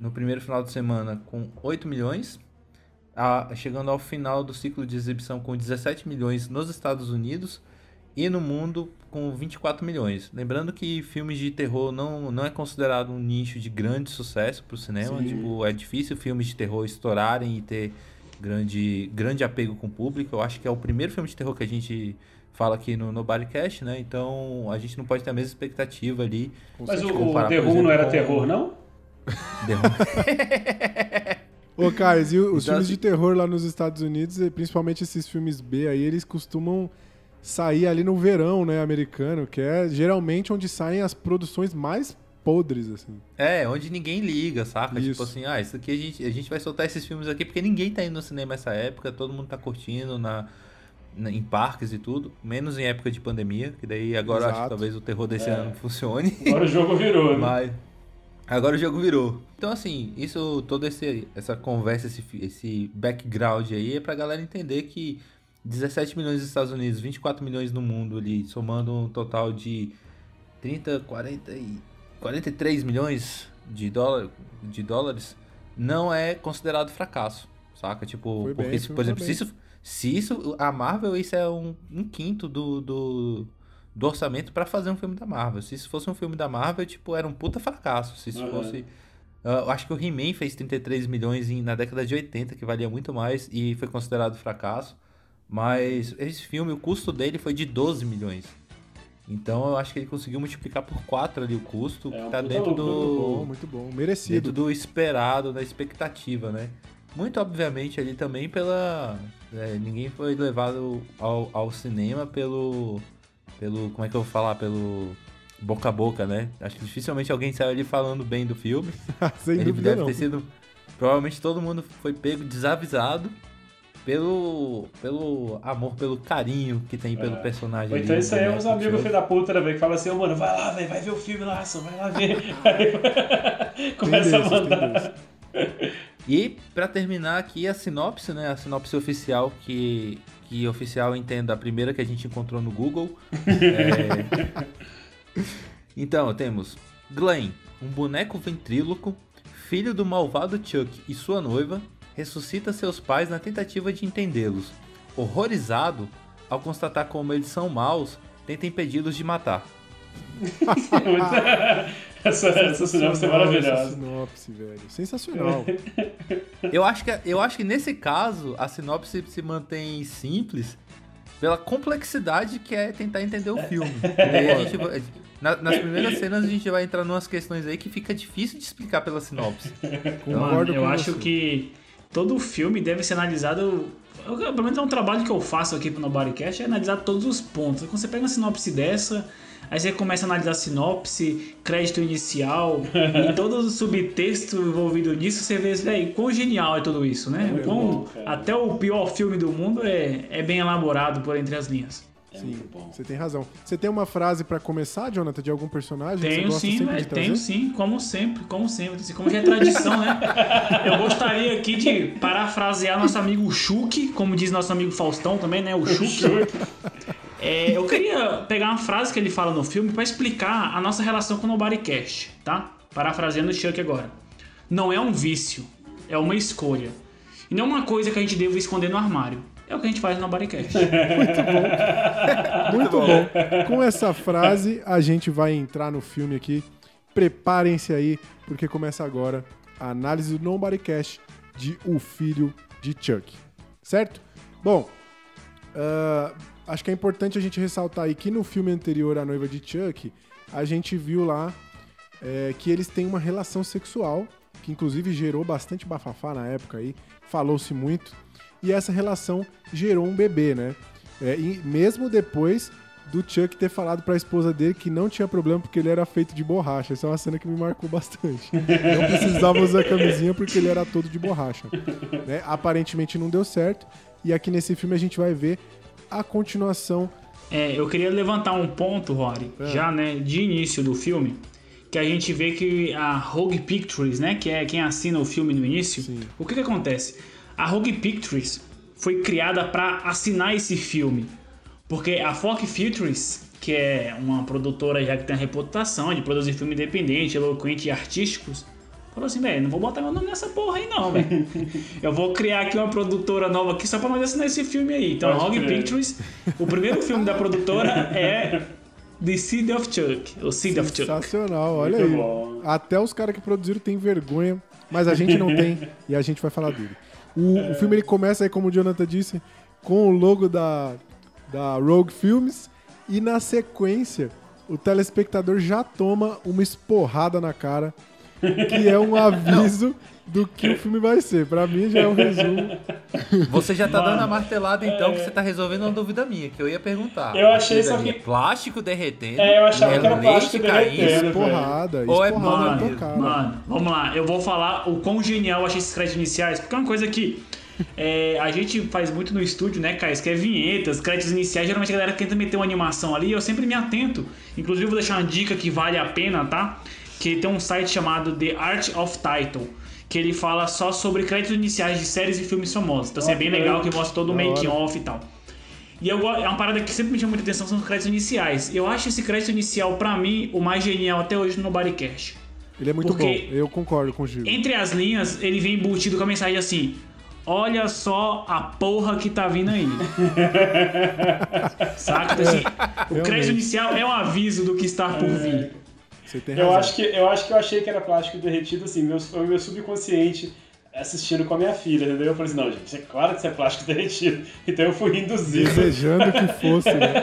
no primeiro final de semana com 8 milhões, a- chegando ao final do ciclo de exibição com 17 milhões nos Estados Unidos e no mundo com 24 milhões. Lembrando que filmes de terror não, não é considerado um nicho de grande sucesso para o cinema. Sim. Tipo, é difícil filmes de terror estourarem e ter grande, grande apego com o público. Eu acho que é o primeiro filme de terror que a gente fala aqui no, no Bodycast, né? Então a gente não pode ter a mesma expectativa ali. Mas de o, comparar, o The Room exemplo, não era com- terror, não? The Room. Ô, Carlos, e os Então, filmes assim- de terror lá nos Estados Unidos, e principalmente esses filmes B aí, eles costumam sair ali no verão, né, americano, que é geralmente onde saem as produções mais podres, assim. É, onde ninguém liga, saca? Isso. Tipo assim, ah, isso aqui a gente, a gente vai soltar esses filmes aqui porque ninguém tá indo no cinema essa época, todo mundo tá curtindo na, na- em parques e tudo, menos em época de pandemia, que daí agora eu acho que talvez o terror desse É. ano funcione. Agora o jogo virou, né? Mas agora o jogo virou. Então assim, isso toda esse, essa conversa, esse, esse background aí é pra galera entender que 17 milhões nos Estados Unidos, 24 milhões no mundo ali, somando um total de 30, 40 e 43 milhões de, dólar, de dólares, não é considerado fracasso, saca? Tipo, Foi bem, porque, o se, por exemplo, se bem. isso, se isso, a Marvel, isso é um, um quinto do, do, do orçamento pra fazer um filme da Marvel. Se isso fosse um filme da Marvel, tipo, era um puta fracasso. Se isso Aham. fosse. Ah, eu acho que o He-Man fez 33 milhões em- na década de 80, que valia muito mais, e foi considerado fracasso. Mas esse filme, o custo dele foi de 12 milhões. Então eu acho que ele conseguiu multiplicar por 4 ali o custo, É um tá dentro do. Muito bom, muito bom. Merecido. Dentro do esperado, da expectativa, né? Muito obviamente ali também pela. é, ninguém foi levado ao, ao cinema pelo. pelo. como é que eu vou falar? Pelo. boca a boca, né? Acho que dificilmente alguém saiu ali falando bem do filme. Sem Ele dúvida deve não. ter sido. Provavelmente todo mundo foi pego desavisado pelo. pelo amor, pelo carinho que tem pelo É. personagem. Ou então isso aí é uns amigos Chuck. filho da puta, né, velho? Que fala assim, ô mano, vai lá, velho, vai ver o filme lá, só vai lá ver. Aí começa a tem mandar. E pra terminar aqui a sinopse, né? A sinopse oficial que que oficial entenda a primeira que a gente encontrou no Google. É, Então, temos Glenn, um boneco ventríloco, filho do malvado Chuck e sua noiva, ressuscita seus pais na tentativa de entendê-los. Horrorizado, ao constatar como eles são maus, tenta impedi-los de matar. essa, essa sinopse é maravilhosa. sinopse, velho. Sensacional. Eu acho, que, eu acho que nesse caso a sinopse se mantém simples pela complexidade que é tentar entender o filme. E aí a gente vai- na- nas primeiras cenas a gente vai entrar numas questões aí que fica difícil de explicar pela sinopse. Mano, Concordo eu com acho você. que todo filme deve ser analisado. eu- Pelo menos é um trabalho que eu faço aqui pro Nobodycast, é analisar todos os pontos. Quando você pega uma sinopse dessa, aí você começa a analisar a sinopse, crédito inicial, e todo o subtexto envolvido nisso, você vê, velho, quão genial é tudo isso, né? muito Quão- bom, até o pior filme do mundo é, é bem elaborado por entre as linhas. É Sim, muito bom. você tem razão. Você tem uma frase pra começar, Jonathan, de algum personagem? Tenho sim, velho, trazer? tenho sim, como sempre, como sempre, assim, como já é tradição, né? Eu gostaria aqui de parafrasear nosso amigo Chuck, como diz nosso amigo Faustão também, né? O Chuck. É, eu queria pegar uma frase que ele fala no filme pra explicar a nossa relação com o Nobodycast, tá? Parafraseando o Chuck agora. Não é um vício, é uma escolha. E não é uma coisa que a gente deva esconder no armário. É o que a gente faz no Nobodycast. Muito bom. Com essa frase, a gente vai entrar no filme aqui. Preparem-se aí, porque começa agora a análise do Nobodycast de O Filho de Chuck. Certo? Bom, ah, acho que é importante a gente ressaltar aí que no filme anterior, A Noiva de Chuck, a gente viu lá é, que eles têm uma relação sexual, que inclusive gerou bastante bafafá na época aí, falou-se muito, e essa relação gerou um bebê, né? É, e mesmo depois do Chuck ter falado pra esposa dele que não tinha problema porque ele era feito de borracha. Essa é uma cena que me marcou bastante. Não precisava usar camisinha porque ele era todo de borracha. né? Aparentemente não deu certo. E aqui nesse filme a gente vai ver a continuação. É, eu queria levantar um ponto, Rory, É. já, né, de início do filme, que a gente vê que a Rogue Pictures, né, que é quem assina o filme no início, Sim. o que que acontece? A Rogue Pictures foi criada para assinar esse filme, porque a Fox Pictures, que é uma produtora já que tem a reputação de produzir filme independente, eloquente e artísticos, falou assim, velho, não vou botar meu nome nessa porra aí não, velho. Eu vou criar aqui uma produtora nova aqui só pra nós assinar esse filme aí. Então, Pode Rogue. Pictures, o primeiro filme da produtora é The Seed of Chuck, o Seed of Chuck. Sensacional, olha Muito aí. bom. Até os caras que produziram têm vergonha, mas a gente não tem e a gente vai falar dele. O, É. o filme ele começa aí, como o Jonathan disse, com o logo da, da Rogue Films e na sequência o telespectador já toma uma esporrada na cara, que é um aviso do que o filme vai ser. Pra mim já é um resumo. Você já tá Mano, dando a martelada, então, que você tá resolvendo uma dúvida minha, que eu ia perguntar. Eu achei só minha, que- Plástico derretendo. É, eu achava é que era plástico caindo, derretendo. Esporrada, Ou é mano, tua Mano, cara. vamos lá. Eu vou falar o quão genial eu achei esses créditos iniciais, porque é uma coisa que é, a gente faz muito no estúdio, né, Caio? Que é vinhetas, créditos iniciais. Geralmente a galera tenta meter uma animação ali. Eu sempre me atento. Inclusive, eu vou deixar uma dica que vale a pena, tá? Que tem um site chamado The Art of Title. Que ele fala só sobre créditos iniciais de séries e filmes famosos. Então, assim, é bem legal, que mostra todo o making-off e tal. E eu, é uma parada que sempre me chama muita atenção, são os créditos iniciais. Eu acho esse crédito inicial, pra mim, o mais genial até hoje no Bodycast. Ele é muito Porque- bom, eu concordo com o Gil. Entre as linhas, ele vem embutido com a mensagem assim: Olha só a porra que tá vindo aí. Saca? Então, assim, o realmente. crédito inicial é um aviso do que está por vir. Você tem Eu razão. acho, que, eu acho que eu achei que era plástico derretido, assim, meu, foi o meu subconsciente assistindo com a minha filha, entendeu? Eu falei assim, não, gente, é claro que isso é plástico derretido. Então eu fui induzido. Desejando que fosse, né?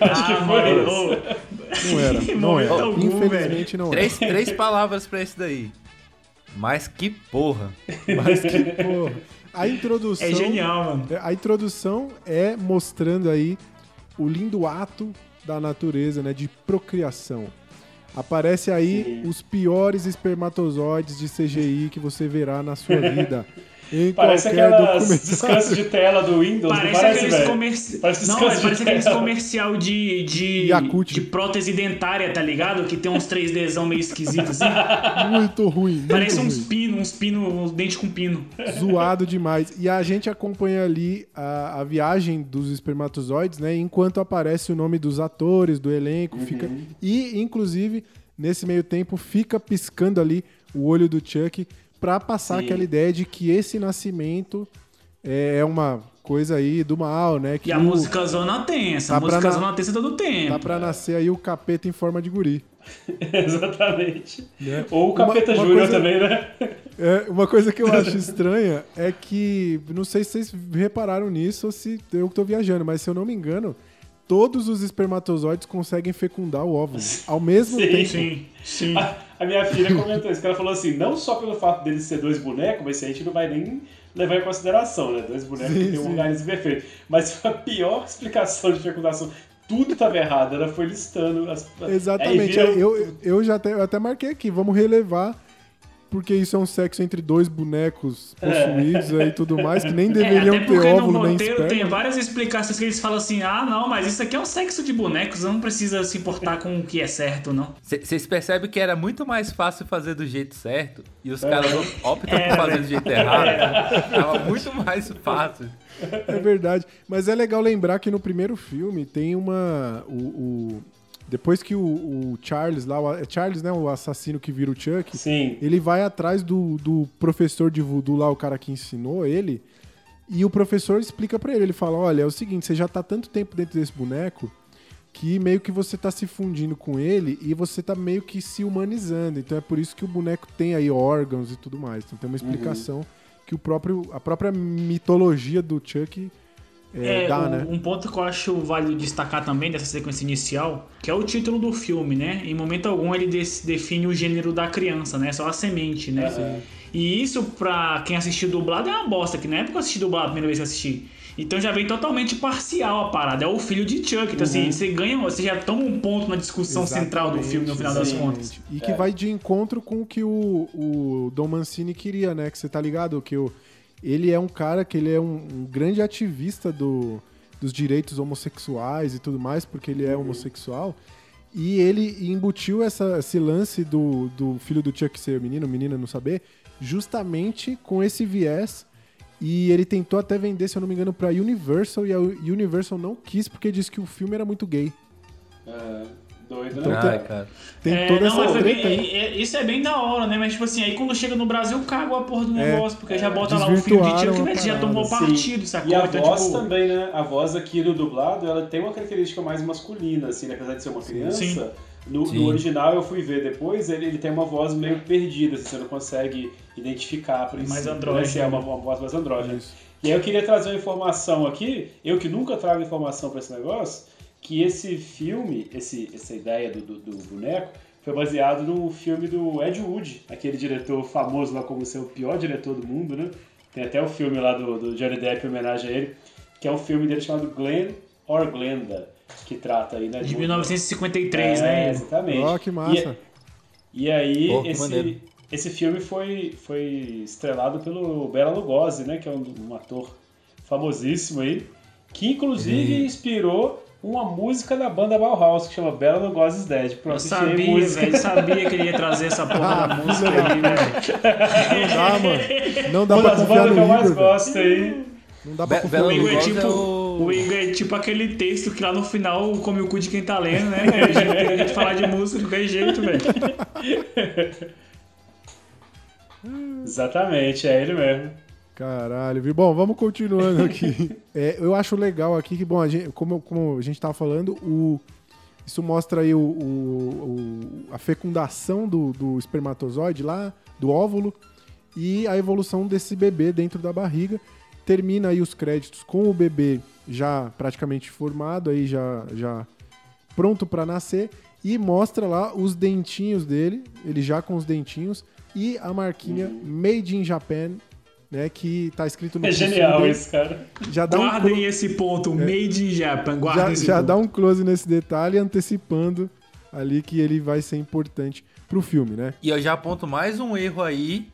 Acho que Ah, foi mano, isso. Não era, não era. algum, Infelizmente não era. Três, três palavras pra esse daí. Mas que porra. Mas que porra. A introdução. é genial, mano. A introdução é mostrando aí o lindo ato da natureza, né, de procriação. Aparece aí Sim. os piores espermatozoides de CGI que você verá na sua vida. Em Parece aquelas descansos de tela do Windows, Parece, parece, aqueles comerciais. Parece Não, descanso mas de parece aqueles comercial de, de, de prótese dentária, tá ligado? Que tem uns 3Dzão meio esquisitos assim. Muito ruim. Muito Parece ruim. uns pinos, uns pinos, uns dentes com pino. zoado demais. E a gente acompanha ali a, a viagem dos espermatozoides, né? Enquanto aparece o nome dos atores, do elenco, fica. E, inclusive, nesse meio tempo, fica piscando ali o olho do Chuck pra passar Sim. aquela ideia de que esse nascimento é é uma coisa aí do mal, né? Que E a o- música zona tensa, Tá a música na- zona tensa todo o tempo. Tá pra nascer aí o capeta em forma de guri. Exatamente. né? Ou o Capeta Uma- uma Júnior coisa- também, né? É, uma coisa que eu acho estranha é que, não sei se vocês repararam nisso ou se eu tô viajando, mas se eu não me engano, todos os espermatozoides conseguem fecundar o óvulo ao mesmo Sim. tempo. Sim, sim. A, a minha filha comentou isso, que ela falou assim, não só pelo fato deles ser dois bonecos, mas isso a gente não vai nem levar em consideração, né? Dois bonecos Sim, que tem um organismo perfeito. Mas a pior explicação de fecundação, tudo estava errado, ela foi listando as... Exatamente. Eu, eu já até, eu até marquei aqui, vamos relevar, porque isso é um sexo entre dois bonecos possuídos aí e tudo mais, que nem É, deveriam até ter porque no óvulo nem roteiro esperma. tem várias explicações que eles falam assim: ah, não, mas isso aqui é um sexo de bonecos, não precisa se importar com o que é certo, não. Vocês percebem que era muito mais fácil fazer do jeito certo e É. os caras optam por fazer do jeito errado. Tava muito mais fácil. É verdade. Mas é legal lembrar que no primeiro filme tem uma. O, o- depois que o, o Charles lá, o- é Charles, né? O assassino que vira o Chuck, Sim. ele vai atrás do, do professor de voodoo lá, o cara que ensinou ele. E o professor explica pra ele, ele fala, olha, é o seguinte, você já tá tanto tempo dentro desse boneco que meio que você tá se fundindo com ele e você tá meio que se humanizando. Então é por isso que o boneco tem aí órgãos e tudo mais. Então tem uma explicação que o próprio, a própria mitologia do Chuck é, É, dá, um, né? um ponto que eu acho válido destacar também dessa sequência inicial, que é o título do filme, né? Em momento algum ele define o gênero da criança, né? Só a semente, né? E isso, pra quem assistiu dublado, é uma bosta, que na época eu assisti dublado a primeira vez que eu assisti. Então já vem totalmente parcial a parada. É o filho de Chuck. Então, assim, você ganha, você já toma um ponto na discussão central do filme, no final das Exatamente. contas. E que vai de encontro com o que o, o Dom Mancini queria, né? Que você tá ligado? Que o, ele é um cara que ele é um, um grande ativista do, dos direitos homossexuais e tudo mais, porque ele é homossexual. E ele embutiu essa, esse lance do, do filho do Chuck ser menino, menina não saber, justamente com esse viés. E ele tentou até vender, se eu não me engano, pra Universal, e a Universal não quis porque disse que o filme era muito gay. É, Doido, Então né? tem- Ai, cara. Tem É, toda não, essa treta aí. é- é- isso é bem da hora, né? Mas, tipo assim, aí quando chega no Brasil, caga a porra do É. negócio, porque já bota lá o filho de tiro que já tomou Sim. partido, sacou? E a Então, voz tipo, também, né? A voz aqui no dublado, ela tem uma característica mais masculina, assim, né? apesar de ser uma criança. Sim. No, no original eu fui ver depois, ele, ele tem uma voz meio perdida, assim, você não consegue identificar a princípio. Mais né? andrógena. Assim, É uma, uma voz mais andrógena. Isso. E aí eu queria trazer uma informação aqui, eu que nunca trago informação pra esse negócio, que esse filme, esse, essa ideia do, do, do boneco, foi baseado no filme do Ed Wood, aquele diretor famoso lá como ser o pior diretor do mundo, né? Tem até o filme lá do, do Johnny Depp em homenagem a ele, que é um filme dele chamado Glenn or Glenda, que trata aí, né? de um- 1953, é, né? Exatamente. Ó, que massa. E, e aí, maneiro. esse, esse filme foi, foi estrelado pelo Bela Lugosi, né? Que é um, um ator famosíssimo aí, que inclusive E- inspirou uma música da banda Bauhaus, que chama Bela Lugosi's Dead. Eu Pronto, enfiei sabia, velho, sabia que ele ia trazer essa porra da música aí, velho. Não dá, mano. Não dá Uma pra das confiar bandas no que eu mais gosto aí. Não dá pra Be- confiar Igor é tipo, é o- o Igor é tipo aquele texto que lá no final come o cu de quem tá lendo, né? A gente tem que falar de música de qualquer jeito, velho. Exatamente, é ele mesmo. Caralho, viu? Bom, vamos continuando aqui. É, eu acho legal aqui que, bom, a gente, como, como a gente tava falando, o, isso mostra aí o, o- o- a fecundação do, do espermatozoide lá, do óvulo, e a evolução desse bebê dentro da barriga. Termina aí os créditos com o bebê já praticamente formado, aí já, já pronto para nascer, e mostra lá os dentinhos dele, ele já com os dentinhos, e a marquinha Made in Japan, né, que tá escrito no É genial isso, cara. Já dá um Guardem clo- esse ponto, Made in Japan, guardem já, esse já ponto. dá um close nesse detalhe, antecipando ali que ele vai ser importante pro filme, né? E eu já aponto mais um erro aí.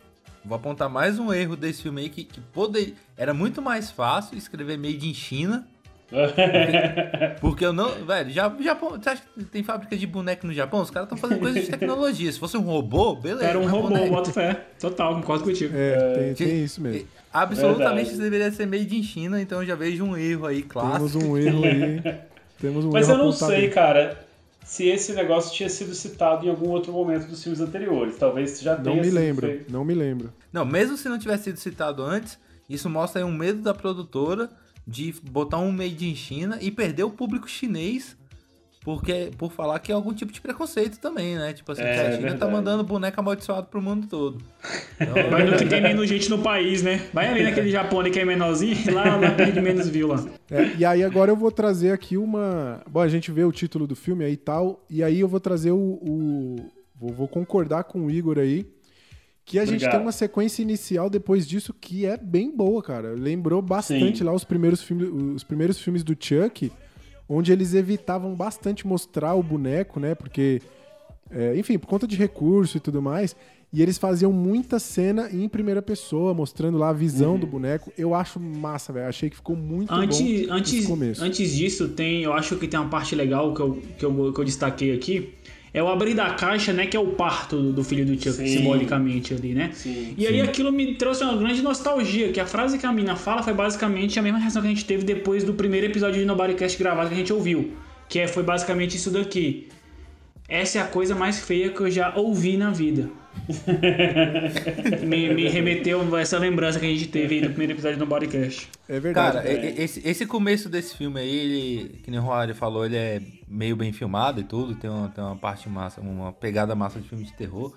Vou apontar mais um erro desse filme aí que, que poder... era muito mais fácil escrever Made in China. Porque eu não. Velho, já, Japão. Você acha que tem fábrica de boneco no Japão? Os caras estão fazendo coisas de tecnologia. Se fosse um robô, beleza. Era um robô, boneco. boto fé. Total, concordo contigo. É, tem, que- tem isso mesmo. Absolutamente Verdade. isso deveria ser made in China, então eu já vejo um erro aí, Temos clássico. um erro aí. Temos um Mas erro eu não sei, aí. cara, se esse negócio tinha sido citado em algum outro momento dos filmes anteriores. Talvez já Não tenha me sido lembro, feito. não me lembro. Não, mesmo se não tivesse sido citado antes, isso mostra aí um medo da produtora de botar um made in China e perder o público chinês. Porque, por falar que é algum tipo de preconceito também, né? Tipo assim, É, que a China verdade. tá mandando boneco amaldiçoado pro mundo todo. Então, Mas no que tem menos gente no país, né? Vai ali naquele japonês que é menorzinho, lá, lá perde menos view lá. É, e aí agora eu vou trazer aqui uma. Bom, a gente vê o título do filme aí e tal. E aí eu vou trazer o. o- Vou, vou concordar com o Igor aí. Que a gente Obrigado. tem uma sequência inicial depois disso que é bem boa, cara. Lembrou bastante Sim. lá os primeiros, filmes, os primeiros filmes do Chuck, onde eles evitavam bastante mostrar o boneco, né? Porque, é, enfim, por conta de recurso e tudo mais. E eles faziam muita cena em primeira pessoa, mostrando lá a visão Uhum. do boneco. Eu acho massa, velho. Achei que ficou muito bom Antes, esse antes, começo. antes disso, tem, eu acho que tem uma parte legal que eu, que eu, que eu destaquei aqui. É o abrir da caixa, né? Que é o parto do, filho do Chuck, Sim. simbolicamente ali, né? Sim, e aí aquilo me trouxe uma grande nostalgia, que a frase que a mina fala foi basicamente a mesma reação que a gente teve depois do primeiro episódio de Nobodycast gravado que a gente ouviu. Que é, foi basicamente isso daqui. Essa é a coisa mais feia que eu já ouvi na vida. me, me remeteu a essa lembrança que a gente teve aí do primeiro episódio do Bodycast. É verdade. Cara, e- esse, esse começo desse filme aí, ele, que nem o Roário falou, ele é meio bem filmado e tudo, tem uma, tem uma parte massa, uma pegada massa de filme de terror.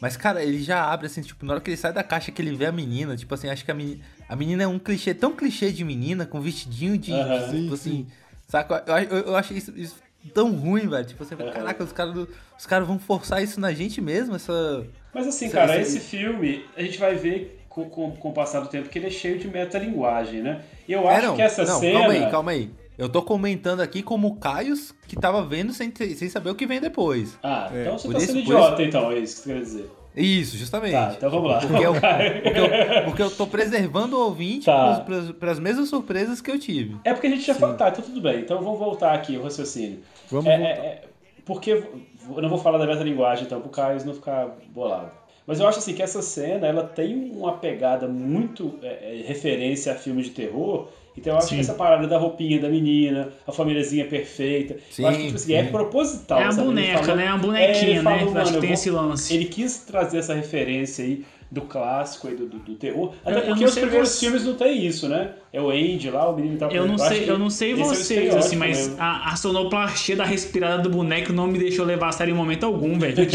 Mas, cara, ele já abre assim, tipo, na hora que ele sai da caixa que ele vê a menina, tipo assim, acho que a menina, a menina é um clichê, tão clichê de menina, com vestidinho de, Aham. tipo assim, saca? Eu, eu, eu achei isso, isso tão ruim, velho. Tipo assim, caraca, os caras os caras vão forçar isso na gente mesmo, essa... Mas assim, Sim, cara, sim. esse filme, a gente vai ver com, com, com o passar do tempo que ele é cheio de metalinguagem, né? E eu acho É, não, que essa não, cena. calma aí, calma aí. Eu tô comentando aqui como o Caios que tava vendo sem, sem saber o que vem depois. Ah, É, então você por tá isso- sendo idiota, então, é isso que você quer dizer. Isso, justamente. Tá, então vamos lá. Porque eu, porque eu, porque eu tô preservando o ouvinte Tá. para as mesmas surpresas que eu tive. É porque a gente já falou. Tá, então tudo bem. Então vamos voltar aqui o raciocínio. Vamos É, voltar. é, é, porque eu não vou falar da metalinguagem, então, pro Caio não ficar bolado. Mas eu acho assim que essa cena ela tem uma pegada muito é, é, referência a filme de terror. Então eu acho Sim. que essa parada da roupinha da menina, a famíliazinha perfeita, eu acho que tipo assim, é sim. proposital. É a boneca, falou- né? A É, bonequinha, ele falou, né? mano, Acho que eu tem vou- esse lance. Ele quis trazer essa referência aí do clássico aí do, do, do terror. Até Eu- eu porque não os primeiros você- filmes não tem isso, né? É o Andy lá, o menino tal. Eu não sei, eu não sei é vocês, estereótipo assim, mas mesmo. a, a sonoplastia da respirada do boneco não me deixou levar a sério em momento algum, velho.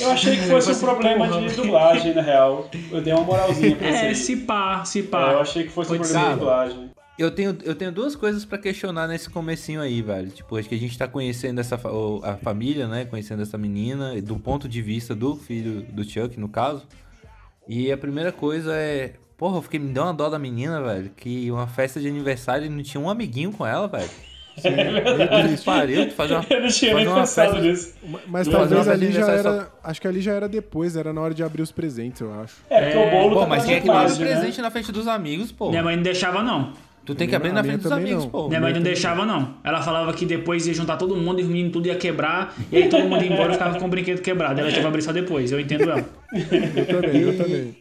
Eu achei que fosse um problema porra. de dublagem, na real. Eu dei uma moralzinha pra É, vocês. se pá, se É, pá. eu achei que fosse um Pode problema de dublagem. Eu tenho, eu tenho duas coisas pra questionar nesse comecinho aí, velho. Tipo, acho que a gente tá conhecendo essa a família, né? Conhecendo essa menina, do ponto de vista do filho do Chuck, no caso. E a primeira coisa é. Porra, eu fiquei, me deu uma dó da menina, velho. Que uma festa de aniversário e não tinha um amiguinho com ela, velho. Sim, triste. Pariu, de fazer uma, Eu não tinha nem pensado nisso. Mas talvez ali já era. Acho que ali já era depois, era na hora de abrir os presentes, eu acho. É, porque o bolo Pô, tá mas na tinha que abrir o metade, né? presente na frente dos amigos, pô. Minha mãe não deixava, não. Tu tem que abrir A na frente dos amigos, não. pô. Minha mãe não deixava, não. Ela falava que depois ia juntar todo mundo e os meninos tudo ia quebrar. E aí todo mundo ia embora e ficava com o brinquedo quebrado. Ela tinha que abrir só depois. Eu entendo ela. Eu também, eu também.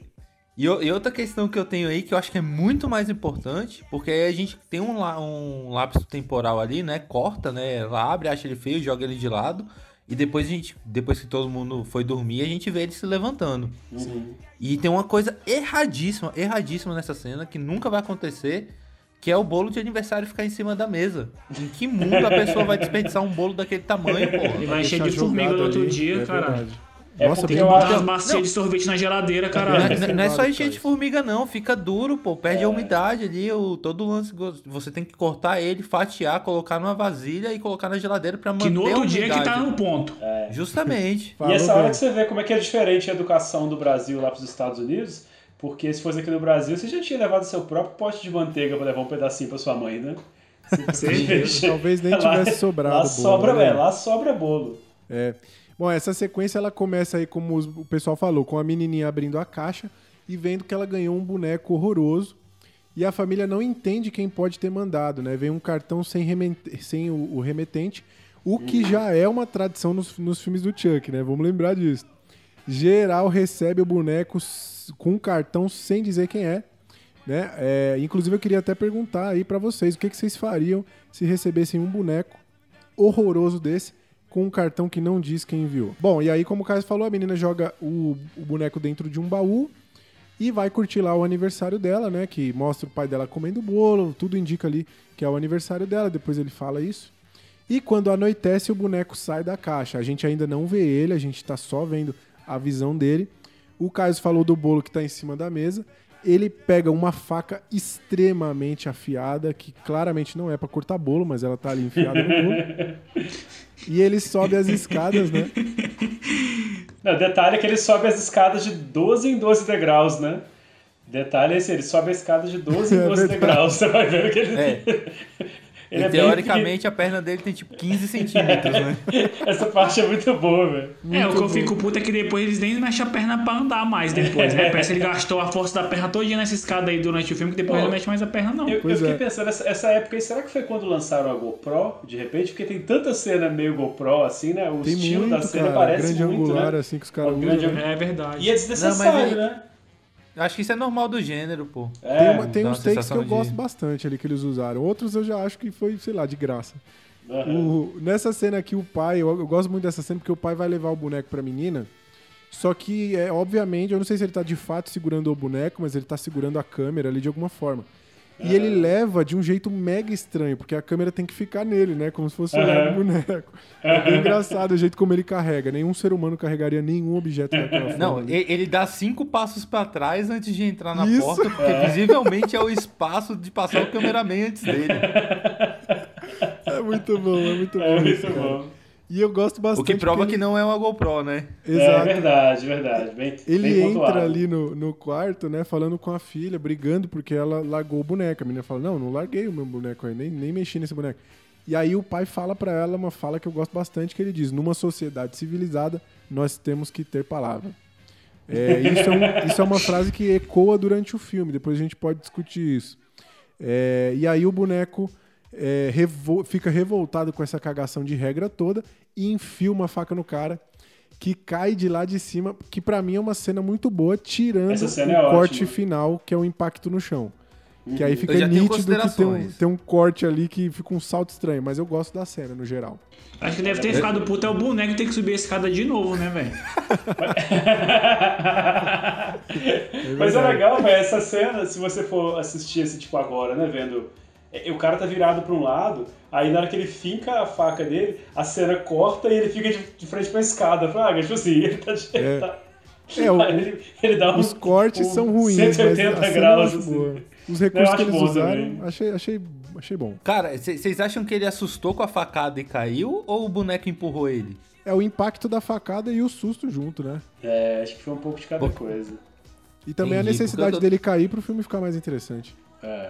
E, e outra questão que eu tenho aí, que eu acho que é muito mais importante, porque aí a gente tem um, um lapso temporal ali, né? Corta, né? Ela abre, acha ele feio, joga ele de lado. E depois a gente, depois que todo mundo foi dormir, a gente vê ele se levantando. E tem uma coisa erradíssima, erradíssima nessa cena, que nunca vai acontecer, que é o bolo de aniversário ficar em cima da mesa. Em que mundo a pessoa vai desperdiçar um bolo daquele tamanho, E porra? vai encher Deixar de formiga no outro ali, dia, é caralho. É Nossa, porque bem eu Botar acho- umas bacias de sorvete na geladeira, Não, caralho. é- não é só encher de formiga, não. Fica duro, pô. Perde a umidade ali. O, todo o lance. Você tem que cortar ele, fatiar, colocar numa vasilha e colocar na geladeira pra manter Que no a outro dia que tá no ponto. Justamente. E essa hora bem. que você vê como é que é diferente a educação do Brasil lá pros Estados Unidos, porque se fosse aqui no Brasil, você já tinha levado seu próprio pote de manteiga pra levar um pedacinho pra sua mãe, né? Certeza. Talvez nem Lá- tivesse sobrado. Lá bolo, sobra, né? velho, lá sobra bolo. É. Bom, essa sequência ela começa aí, como o pessoal falou, com a menininha abrindo a caixa e vendo que ela ganhou um boneco horroroso. E a família não entende quem pode ter mandado, né? Vem um cartão sem, remente- sem o, o remetente, o que já é uma tradição nos, nos filmes do Chuck, né? Vamos lembrar disso. Geral recebe o boneco com um cartão sem dizer quem é. Né? É, inclusive eu queria até perguntar aí pra vocês o que, que vocês fariam se recebessem um boneco horroroso desse com um cartão que não diz quem enviou. Bom, e aí, como o Caio falou, a menina joga o, o boneco dentro de um baú e vai curtir lá o aniversário dela, né? Que mostra o pai dela comendo bolo, tudo indica ali que é o aniversário dela, depois ele fala isso. E quando anoitece, o boneco sai da caixa. A gente ainda não vê ele, a gente tá só vendo a visão dele. O Caio falou do bolo que tá em cima da mesa. Ele pega uma faca extremamente afiada, que claramente não é pra cortar bolo, mas ela tá ali enfiada no bolo. E ele sobe as escadas, né? Não, detalhe é que ele sobe as escadas de 12 em 12 degraus, né? Detalhe é esse, ele sobe a escada de 12 em É 12 verdade. degraus. Você vai ver que ele. É. ele e é bem teoricamente a perna dele tem tipo 15 centímetros, né? Essa parte é muito boa, velho. É, o que eu fico puto é que depois eles nem mexem a perna pra andar mais depois, né? Parece que ele gastou a força da perna todinha nessa escada aí durante o filme, que depois Pô, ele não mexe mais a perna, não. Eu, eu fiquei é. pensando, essa, essa época aí, será que foi quando lançaram a GoPro, de repente? Porque tem tanta cena meio GoPro, assim, né? O Tem estilo muito, da cena cara. parece grande muito, angular, né? assim, que os caras usam. grande né? É verdade. E é desnecessário, Não, né? Eu acho que isso é normal do gênero, pô. É, Tem, uma- tem uns takes que eu de- gosto bastante ali que eles usaram. Outros eu já acho que foi, sei lá, de graça. aham. O- nessa cena aqui, o pai, eu, eu gosto muito dessa cena porque o pai vai levar o boneco pra menina. Só que, é, obviamente, eu não sei se ele tá de fato segurando o boneco, mas ele tá segurando a câmera ali de alguma forma. E ele leva de um jeito mega estranho, porque a câmera tem que ficar nele, né? Como se fosse olhar Aham. no boneco. É bem engraçado o jeito como ele carrega. Nenhum ser humano carregaria nenhum objeto daquela forma. Não, ali. ele dá cinco passos pra trás antes de entrar na Isso. porta, porque visivelmente é o espaço de passar o cameraman antes dele. É muito bom, é muito bom. É isso, muito cara. E eu gosto O bastante. que prova porque que não é uma GoPro, né? É Exato. verdade, verdade. Bem, Ele bem entra ali no, no quarto, né, falando com a filha, brigando porque ela largou o boneco. A menina fala: Não, não larguei o meu boneco aí, nem, nem mexi nesse boneco. E aí o pai fala pra ela uma fala que eu gosto bastante, que ele diz: Numa sociedade civilizada, nós temos que ter palavra. É, isso, é um- isso é uma frase que ecoa durante o filme, depois a gente pode discutir isso. É, e aí o boneco é, revo- fica revoltado com essa cagação de regra toda e enfia uma faca no cara. que cai de lá de cima, que pra mim é uma cena muito boa, tirando cena o é corte ótima. final, que é o impacto no chão. Que aí fica nítido que tem um, tem um corte ali que fica um salto estranho, mas eu gosto da cena no geral. Acho que deve ter ficado puto é o boneco ter que subir a escada de novo, né, velho? Mas é legal, velho, essa cena, se você for assistir esse tipo agora, né, vendo. É, O cara tá virado pra um lado, aí na hora que ele finca a faca dele, a cena corta e ele fica de, de frente pra escada. Fraga, tipo assim, ele tá. de- É. tá- É, o- ele, ele dá um, Os cortes um são ruins, mas a 180 cena eu graus, acho assim. boa. Os recursos que eles usaram, também. achei, achei, achei bom. Cara, vocês acham que ele assustou com a facada e caiu ou o boneco empurrou ele? É o impacto da facada e o susto junto, né? É, acho que foi um pouco de cada Pô. coisa. E também a Entendi, necessidade porque eu tô- dele cair pro filme ficar mais interessante. É.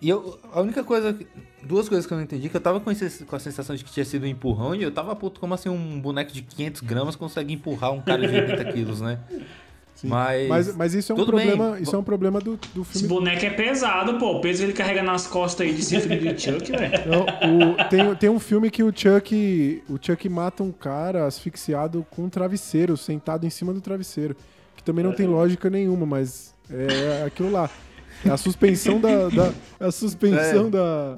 E eu, a única coisa, duas coisas que eu não entendi, que eu tava com, esse- com a sensação de que tinha sido um empurrão e eu tava puto, como assim um boneco de 500 gramas consegue empurrar um cara de 80 quilos, né? Mas, Mas, mas isso é um tudo bem. problema, isso é um problema do, do Esse filme. boneco é pesado, pô. O peso ele carrega nas costas aí de ser filho do Chuck, velho. Tem, tem um filme que o Chuck, o Chuck mata um cara asfixiado com um travesseiro, sentado em cima do travesseiro. Que também não tem lógica nenhuma, mas é aquilo lá. É a suspensão da. da é a suspensão da.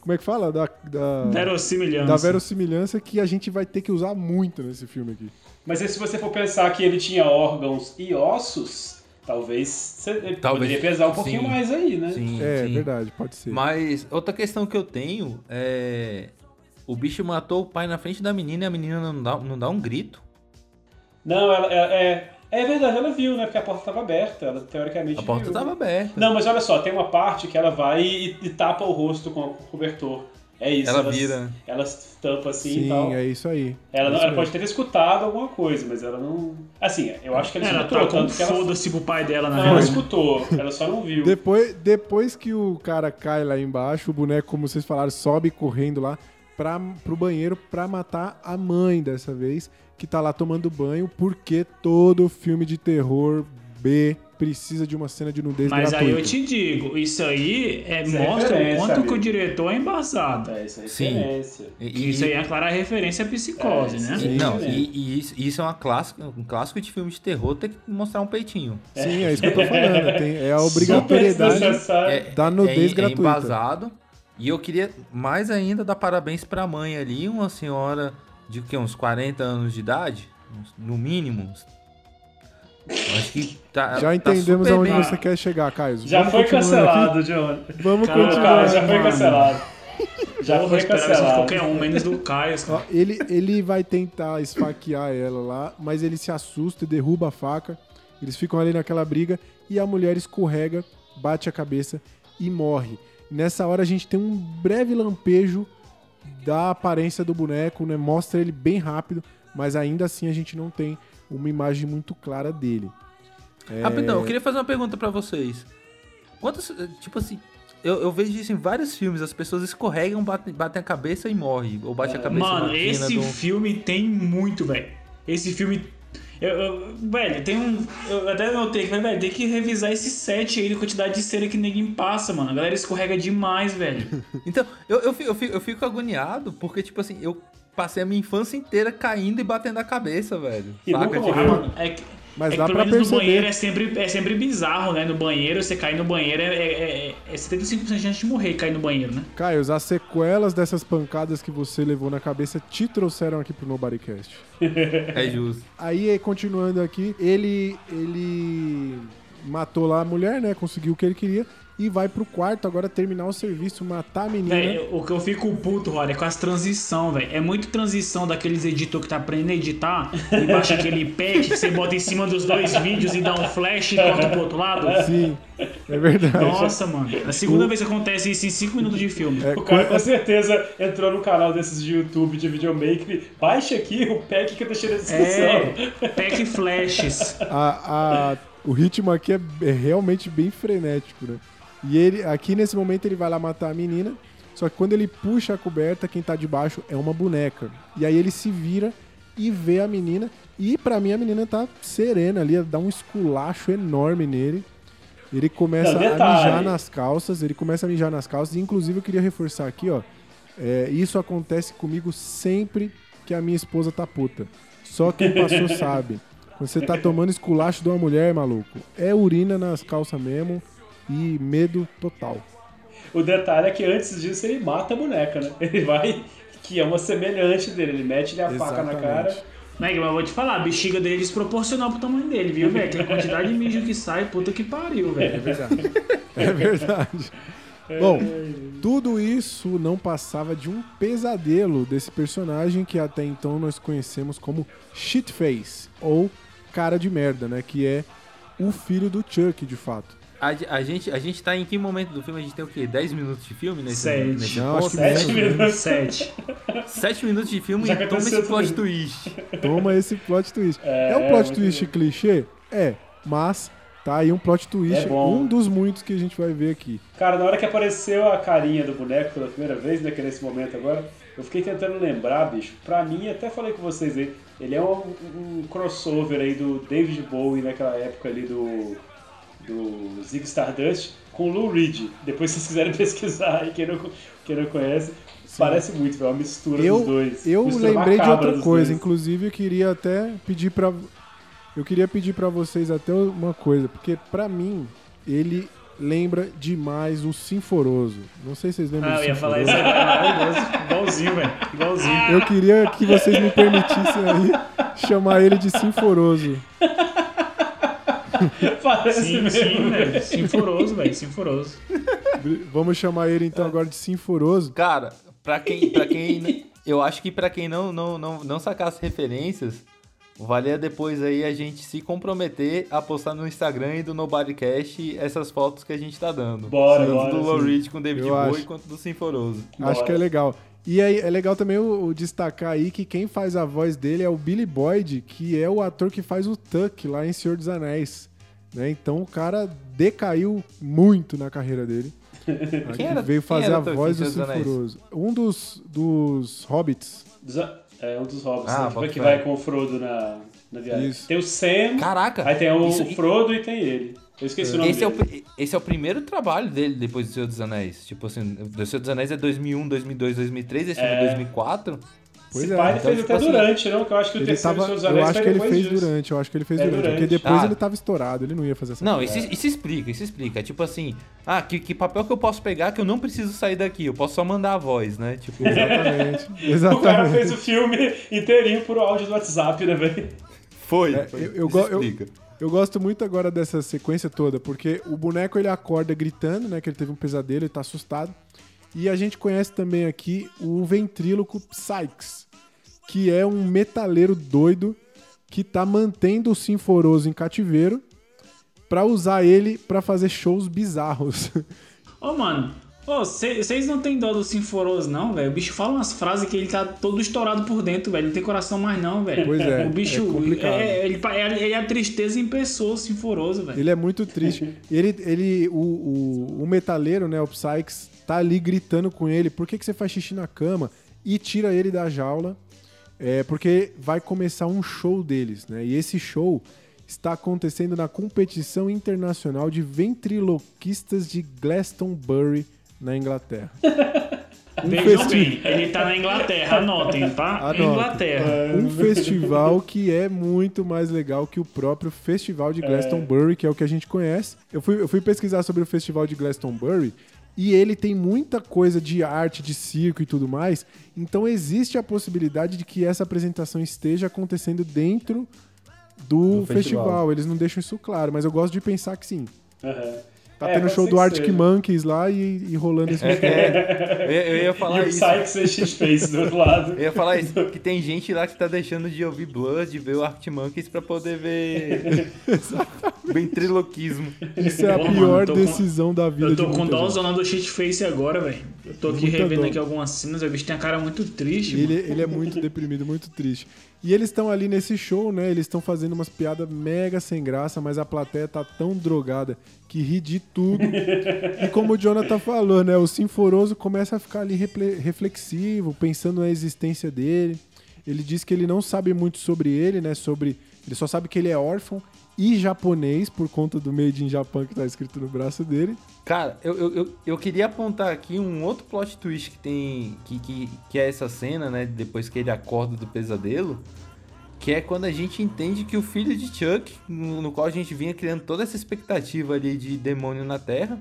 Como é que fala? Da, da, Verossimilhança. da verossimilhança que a gente vai ter que usar muito nesse filme aqui. Mas aí, se você for pensar que ele tinha órgãos e ossos, talvez você ele Talvez, poderia pesar um pouquinho sim. mais aí, né? sim, É, sim. verdade, pode ser. Mas outra questão que eu tenho é. O bicho matou o pai na frente da menina e a menina não dá, não dá um grito. Não, ela, ela- é, é verdade, ela viu, né? Porque a porta estava aberta, ela teoricamente A porta viu. tava aberta. Não, mas olha só, tem uma parte que ela vai e, e tapa o rosto com o cobertor. É isso. Ela ela vira. Ela tampa assim e Sim, tal. é isso aí. Ela, É não- isso ela pode ter escutado alguma coisa, mas ela não. Assim, eu acho que ela Ela escutou tá tanto que ela. foda-se pro pai dela, na Não, ela escutou, ela só não viu. Depois, depois que o cara cai lá embaixo, o boneco, como vocês falaram, sobe correndo lá pra, pro banheiro pra matar a mãe dessa vez, que tá lá tomando banho, porque todo filme de terror B precisa de uma cena de nudez Mas aí eu te digo, isso aí é, Isso é mostra o referência, quanto que amigo. o diretor é embaçado. É, isso é Sim. referência. E- e- Isso aí é uma clara referência à psicose, É, né? sim. Não, e, e isso, isso é uma clássica, um clássico de filme de terror ter que mostrar um peitinho. Sim, é isso que eu tô falando. Tem, é a obrigatoriedade. desnecessário. É, Da nudez é, gratuita. É embasado. E eu queria mais ainda dar parabéns pra mãe ali, uma senhora de que, uns 40 anos de idade, no mínimo. Acho que tá. Já tá entendemos super aonde bem. você quer chegar, Caio. Já Vamos foi cancelado, aqui? John. Vamos Cara, continuar. Cara, já foi cancelado. Já Porra, foi cancelado. qualquer um, menos do Caio. Ó, ele, ele vai tentar esfaquear ela lá, mas ele se assusta e derruba a faca. Eles ficam ali naquela briga e a mulher escorrega, bate a cabeça e morre. Nessa hora a gente tem um breve lampejo da aparência do boneco, né? Mostra ele bem rápido, mas ainda assim a gente não tem uma imagem muito clara dele. É, Rapidão, eu queria fazer uma pergunta pra vocês. Quantas. Tipo assim. Eu, eu vejo isso em vários filmes, as pessoas escorregam, batem, batem a cabeça e morrem. Ou bate a cabeça Mano, esse do... filme tem muito, velho. Esse filme. Eu, eu- velho, tem um. Eu até notei que, velho, tem que revisar esse set aí da quantidade de cera que ninguém passa, mano. A galera escorrega demais, velho. Então, eu, eu, fico, eu, fico, eu fico agoniado, porque, tipo assim, eu passei a minha infância inteira caindo e batendo a cabeça, velho. E Saca? Tipo, mano, é que, Mas é que dá pelo pra menos no perceber. banheiro é sempre, é sempre bizarro, né? No banheiro, você cair no banheiro é, é, é, é 75% de chance de morrer cair no banheiro, né? Caio, as sequelas dessas pancadas que você levou na cabeça te trouxeram aqui pro Nobodycast. É justo. Aí, continuando aqui, ele ele matou lá a mulher, né? Conseguiu o que ele queria e vai pro quarto agora terminar o serviço, matar a menina. Véi, o que eu fico puto, Rod, é com as transição, velho. É muito transição daqueles editor que tá aprendendo a editar e baixa aquele pack que você bota em cima dos dois vídeos e dá um flash e corta pro outro lado. Sim, é verdade. Nossa, mano. É a segunda vez que acontece isso em 5 minutos de filme. É, O cara co- com certeza entrou no canal desses de YouTube de videomaker. Baixa aqui o pack que eu deixei na descrição. É, pack flashes. a, a- o ritmo aqui é, é realmente bem frenético, né? E ele, aqui nesse momento ele vai lá matar a menina, só que quando ele puxa a coberta, quem tá debaixo é uma boneca. E aí ele se vira e vê a menina, e pra mim a menina tá serena ali, dá um esculacho enorme nele. Ele começa Não, a mijar nas calças, ele começa a mijar nas calças, e inclusive eu queria reforçar aqui, ó, é, isso acontece comigo sempre que a minha esposa tá puta. Só quem passou sabe. Quando você tá tomando esculacho de uma mulher, maluco, é urina nas calças mesmo e medo total. O detalhe é que antes disso ele mata a boneca, né? Ele vai, que é uma semelhante dele, ele mete a faca na Exatamente. cara. Meg, mas eu vou te falar, a bexiga dele é desproporcional pro tamanho dele, viu, velho? Aquela quantidade de mijo que sai, puta que pariu, velho. É verdade. Bom, tudo isso não passava de um pesadelo desse personagem que até então nós conhecemos como Shitface, ou cara de merda, né? Que é o filho do Chuck, de fato. A, a gente, a gente tá em que momento do filme? A gente tem o quê? 10 minutos de filme nesse, Sete. nesse Não, Sete menos, minutos. Sete. 7 minutos de filme Já e toma esse plot tudo. twist. Toma esse plot twist. É, É, um plot muito twist clichê? É, mas tá aí um plot twist, É um dos muitos que a gente vai ver aqui. Cara, na hora que apareceu a carinha do boneco pela primeira vez, né, que é nesse momento agora, eu fiquei tentando lembrar, bicho. Pra mim, até falei com vocês aí, ele é um, um crossover aí do David Bowie naquela época ali do, do Zig Stardust com o Lou Reed. Depois, se vocês quiserem pesquisar aí, quem não, quem não conhece, parece muito, velho, uma mistura Eu, dos dois. eu Mistura lembrei de outra coisa, dois. inclusive eu queria até pedir pra. Eu queria pedir pra vocês até uma coisa, porque pra mim ele lembra demais o Sinforoso. Não sei se vocês lembram Ah, do eu ia falar isso agora. Igualzinho, velho. Igualzinho. Eu queria que vocês me permitissem aí chamar ele de Sinforoso. Parece Sim, mesmo, sim, velho. Sinforoso, velho. Sinforoso. Vamos chamar ele então agora de Sinforoso. Cara, pra quem. Pra quem eu acho que pra quem não, não, não, não sacar as referências, valia depois aí a gente se comprometer a postar no Instagram e do Nobodycast essas fotos que a gente tá dando. Bora, Tanto bora, do. Low Reed com David Bowie acho. quanto do Sinforoso. Acho Bora. que é legal. E aí, é legal também o, o destacar aí que quem faz a voz dele é o Billy Boyd, que é o ator que faz o Tuck lá em Senhor dos Anéis. Né? Então o cara decaiu muito na carreira dele. Aí Quem era- veio quem fazer era a o voz do Senhor dos Anéis? Sinforoso. Um dos, dos hobbits. Dos- É um dos hobbits, Ah, né? Que, bota vai- que vai com o Frodo na, na viagem. Isso. Tem o Sam, Caraca! aí tem o isso- Frodo e tem ele. Eu esqueci o nome Esse é, o, dele. esse é o primeiro trabalho dele depois do Senhor dos Anéis. Tipo assim, do Senhor dos Anéis é 2001, 2002, 2003, esse filme é É. 2004. Pois Esse é. pai ele Então, fez tipo até assim, durante, não? Que eu acho que o Ele terceiro tava, Senhor dos eu Anéis acho foi que ele fez disso. durante, eu acho que ele fez É durante. durante. Porque depois Ah. ele tava estourado, ele não ia fazer essa Não, coisa. isso, isso explica, isso explica. Tipo assim, ah, que, que papel que eu posso pegar que eu não preciso sair daqui? Eu posso só mandar a voz, né? Tipo, Exatamente. O cara Exatamente. fez o filme inteirinho por áudio do WhatsApp, né, velho? foi. É, foi. eu- eu eu- explica. Eu gosto muito agora dessa sequência toda, porque o boneco ele acorda gritando, né? Que ele teve um pesadelo, ele tá assustado. E a gente conhece também aqui o ventríloco Psyx, que é um metaleiro doido que tá mantendo o Sinforoso em cativeiro pra usar ele pra fazer shows bizarros. Ô, mano. Ô, vocês não tem dó do Sinforoso, não, velho? O bicho fala umas frases que ele tá todo estourado por dentro, velho. Não tem coração mais, não, velho. Pois é, O bicho. é é- ele, pa- ele é a tristeza em pessoa, o Sinforoso, velho. Ele é muito triste. Ele, ele o, o, o metaleiro, né, o Psyx, tá ali gritando com ele, por que, que você faz xixi na cama? E tira ele da jaula, é, porque vai começar um show deles, né? E esse show está acontecendo na competição internacional de ventriloquistas de Glastonbury, na Inglaterra. Um Vejam festi- bem, ele tá na Inglaterra, anotem, tá? Anotem. Inglaterra. Um festival que é muito mais legal que o próprio Festival de Glastonbury, que é o que a gente conhece. Eu fui, eu fui pesquisar sobre o Festival de Glastonbury e ele tem muita coisa de arte, de circo e tudo mais. Então existe a possibilidade de que essa apresentação esteja acontecendo dentro do, Do festival. festival. Eles não deixam isso claro, mas eu gosto de pensar que sim. Aham. Tá É, tendo show do Arctic seja. Monkeys lá e, e rolando esse É, eu, ia- eu ia E falar o isso. E X-Face do outro lado. Eu ia falar isso, que tem gente lá que tá deixando de ouvir Blood, de ver o Arctic Monkeys pra poder ver ventriloquismo. Isso é a Pô, mano, pior eu tô com- decisão da vida Eu tô de com muita dó gente. zona do shit face agora, velho. Eu tô aqui Muita revendo dó. aqui algumas cenas, o bicho tem a cara muito triste, Ele, mano. ele é muito deprimido, muito triste. E eles estão ali nesse show, né? Eles estão fazendo umas piadas mega sem graça, mas a plateia tá tão drogada que ri de tudo. e como o Jonathan falou, né? O Sinforoso começa a ficar ali reflexivo, pensando na existência dele. Ele diz que ele não sabe muito sobre ele, né? Sobre. Ele só sabe que ele é órfão e japonês, por conta do Made in Japan que tá escrito no braço dele. Cara, eu, eu, eu, eu queria apontar aqui um outro plot twist que tem. Que, que, que é essa cena, né? Depois que ele acorda do pesadelo. Que é quando a gente entende que o filho de Chuck, no, qual a gente vinha criando toda essa expectativa ali de demônio na Terra,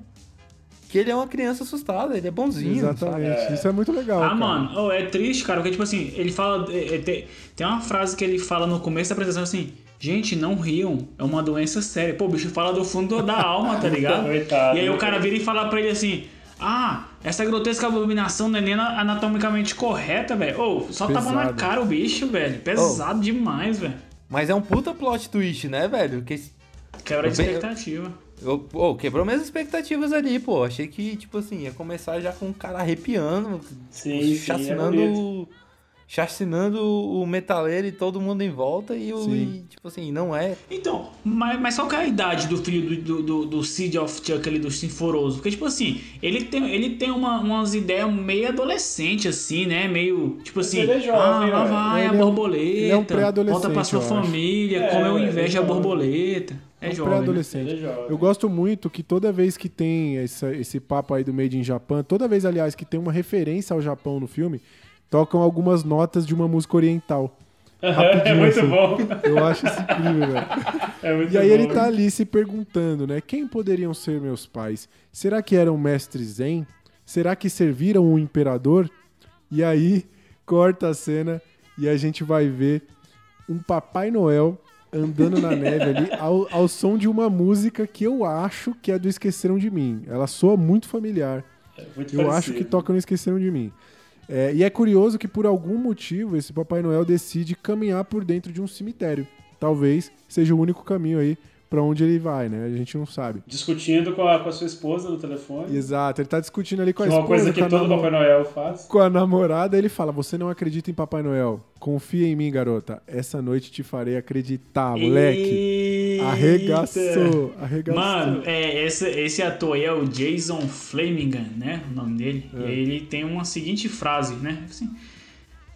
que ele é uma criança assustada, ele é bonzinho. Exatamente. sabe? Isso é muito legal. Ah, cara. mano, oh, é triste, cara, porque, tipo assim, ele fala. é, é, tem, tem uma frase que ele fala no começo da apresentação assim. Gente, não riam, é uma doença séria. Pô, o bicho fala do fundo da alma, tá ligado? Coitado, e aí o né? cara vira e fala pra ele assim: Ah, essa grotesca abominação não é nem anatomicamente correta, velho. Ô, só tava na Pesado. cara o bicho, velho. Pesado demais, velho. Mas é um puta plot twist, né, velho? Que, Quebra de expectativa. eu, pô, quebrou minhas expectativas ali, pô. Achei que, tipo assim, ia começar já com o cara arrepiando, Sim, sim, é chacinando, o metaleiro e todo mundo em volta e, o, Sim. e, tipo assim, não é. Então, mas, mas qual que é a idade do filho do, do, do, do Seed of Chuck ali, do Sinforoso? Porque, tipo assim, ele tem, ele tem uma, umas ideias meio adolescente, assim, né? Meio, tipo assim, ele é jovem, ah, lá né? vai Ele a é um- borboleta, ele é um pré-adolescente, volta pra sua eu família, É, comeu ele é inveja a jovem. borboleta. É, É um né? pré-adolescente. É jovem. Eu gosto muito que toda vez que tem essa- esse papo aí do Made in Japan, toda vez, aliás, que tem uma referência ao Japão no filme, tocam algumas notas de uma música oriental. é Rapidinho, muito assim. bom. Eu acho isso incrível, velho. É E aí bom. ele tá ali se perguntando, né? Quem poderiam ser meus pais? Será que eram mestres zen? Será que serviram o imperador? E aí corta a cena e a gente vai ver um Papai Noel andando na neve ali ao, ao som de uma música que eu acho que é do Esqueceram de Mim. Ela soa muito familiar. Muito Eu acho parecido. que toca no Esqueceram de Mim. É, e é curioso que por algum motivo esse Papai Noel decide caminhar por dentro de um cemitério. Talvez seja o único caminho aí pra onde ele vai, né? A gente não sabe. Discutindo com a, com a sua esposa no telefone. Exato, ele tá discutindo ali com a Que é uma esposa, coisa que com, a todo namo- Papai Noel faz. com a namorada, ele fala: Você não acredita em Papai Noel? Confia em mim, garota. Essa noite te farei acreditar, moleque. Eita. Arregaçou, arregaçou. Mano, é, esse, esse ator aí é o Jason Flanagan, né? O nome dele. É. E aí ele tem uma seguinte frase, né? Assim,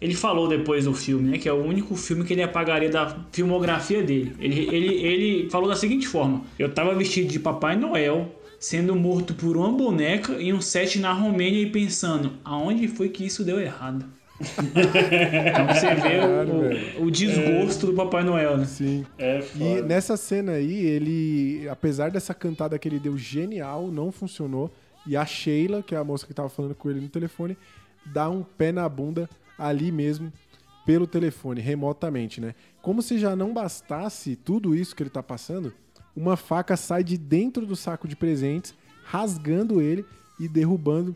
ele falou depois do filme, né? Que é o único filme que ele apagaria da filmografia dele. Ele, ele, ele falou da seguinte forma: Eu tava vestido de Papai Noel, sendo morto por uma boneca em um set na Romênia e pensando, aonde foi que isso deu errado? então você vê o- o, o desgosto do Papai Noel, né? Sim. É E nessa cena aí, ele, apesar dessa cantada que ele deu genial, não funcionou. E a Sheila, que é a moça que tava falando com ele no telefone, dá um pé na bunda ali mesmo, pelo telefone, remotamente, né? Como se já não bastasse tudo isso que ele tá passando, uma faca sai de dentro do saco de presentes, rasgando ele e derrubando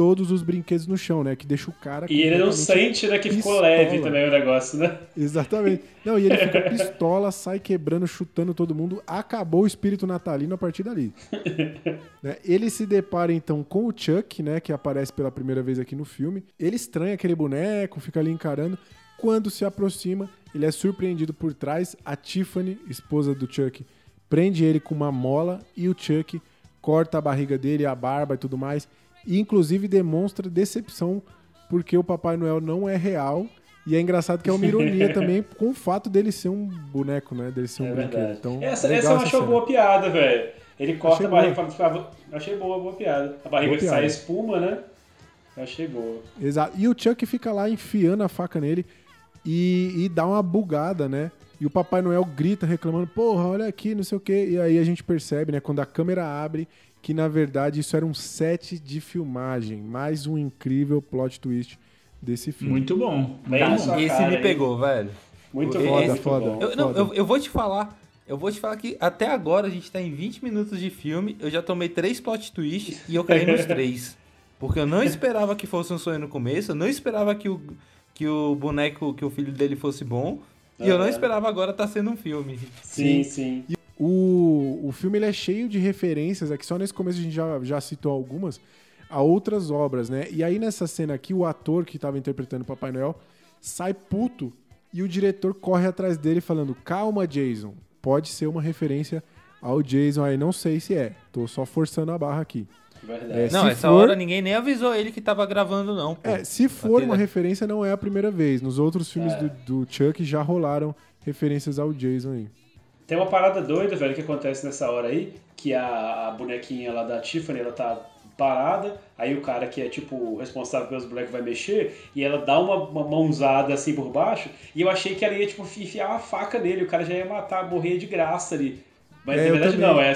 todos os brinquedos no chão, né? Que deixa o cara. E ele não sente, né, que ficou pistola. leve também o negócio, né? Exatamente. Não, e ele fica pistola, sai quebrando, chutando todo mundo. Acabou o espírito natalino a partir dali. Né? Ele se depara então com o Chuck, né? Que aparece pela primeira vez aqui no filme. Ele estranha aquele boneco, fica ali encarando. Quando se aproxima, ele é surpreendido por trás. A Tiffany, esposa do Chuck, prende ele com uma mola e o Chuck corta a barriga dele, a barba e tudo mais. E inclusive demonstra decepção porque o Papai Noel não é real. E é engraçado que é uma ironia também com o fato dele ser um boneco, né? Dele ser um É brinquedo. verdade. Então, essa, essa eu achei boa piada, velho. Ele corta Achei a barriga e boa. fala, eu achei boa, boa piada. A barriga Boa sai espuma, né? Achei boa. Exato. E o Chuck fica lá enfiando a faca nele e, e dá uma bugada, né? E o Papai Noel grita reclamando, porra, olha aqui, não sei o quê. E aí a gente percebe, né, quando a câmera abre, que na verdade isso era um set de filmagem. Mais um incrível plot twist desse filme. Muito bom. Bem Muito na bom. Esse cara, me pegou, velho. Muito Esse- Foda, muito foda. Eu, não, Foda. eu, eu vou te falar. Eu vou te falar que até agora a gente tá em 20 minutos de filme. Eu já tomei três plot twists e eu caí nos três. Porque eu não esperava que fosse um sonho no começo. Eu não esperava que o, que o boneco, que o filho dele fosse bom. E eu não Aham. esperava agora tá sendo um filme. Sim, sim. O, o filme ele é cheio de referências, aqui só nesse começo a gente já, já citou algumas, a outras obras, né? E aí nessa cena aqui, o ator que estava interpretando o Papai Noel sai puto e o diretor corre atrás dele falando: Calma, Jason, pode ser uma referência ao Jason aí, não sei se é, tô só forçando a barra aqui. Verdade. É, Não, se essa for- hora ninguém nem avisou ele que tava gravando, não. Pô. É, se for Até- uma referência, não é a primeira vez. Nos outros filmes do, do Chuck já rolaram referências ao Jason aí. Tem uma parada doida, velho, que acontece nessa hora aí, que a, a bonequinha lá da Tiffany, ela tá parada, aí o cara que é tipo responsável pelos bonecos vai mexer, e ela dá uma, uma mãozada assim por baixo, e eu achei que ela ia tipo enfiar uma faca nele, o cara já ia matar, morrer de graça ali. Mas É, na verdade não, é,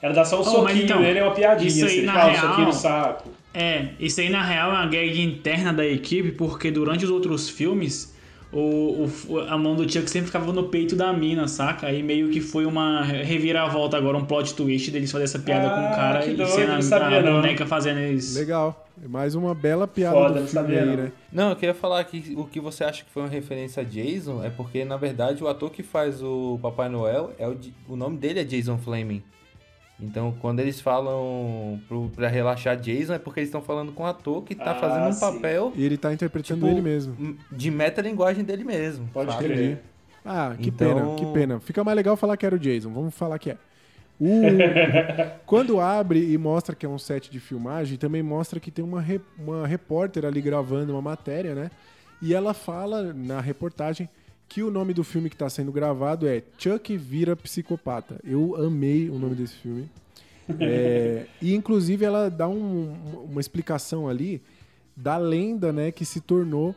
ela dá só um Oh, soquinho então, nele, é uma piadinha, isso aí, assim, fala um real- soquinho no saco. É, isso aí na real é uma gag interna da equipe, porque durante os outros filmes, o, o- a mão do Chuck sempre ficava no peito da mina, saca? Aí meio que foi uma reviravolta agora, um plot twist deles fazer essa piada com Ah, o cara que e doido, ser a, não sabia a não. boneca fazendo isso. Legal. É Mais uma bela piada Foda, do não filme sabia, aí, não. né? Não, eu queria falar que o que você acha que foi uma referência a Jason é porque, na verdade, o ator que faz o Papai Noel, é o, o nome dele é Jason Fleming. Então, quando eles falam pro, pra relaxar Jason, é porque eles estão falando com o ator que tá Ah, fazendo um sim. papel E ele tá interpretando Tipo, ele mesmo. de metalinguagem dele mesmo. Pode sabe? crer. Ah, que Então- pena, que pena. Fica mais legal falar que era o Jason. Vamos falar que é. O- Quando abre e mostra que é um set de filmagem, também mostra que tem uma, re- uma repórter ali gravando uma matéria, né? E ela fala na reportagem que o nome do filme que está sendo gravado é Chuck Vira Psicopata. Eu amei o nome desse filme. É, e inclusive ela dá um- uma explicação ali da lenda, né, que se tornou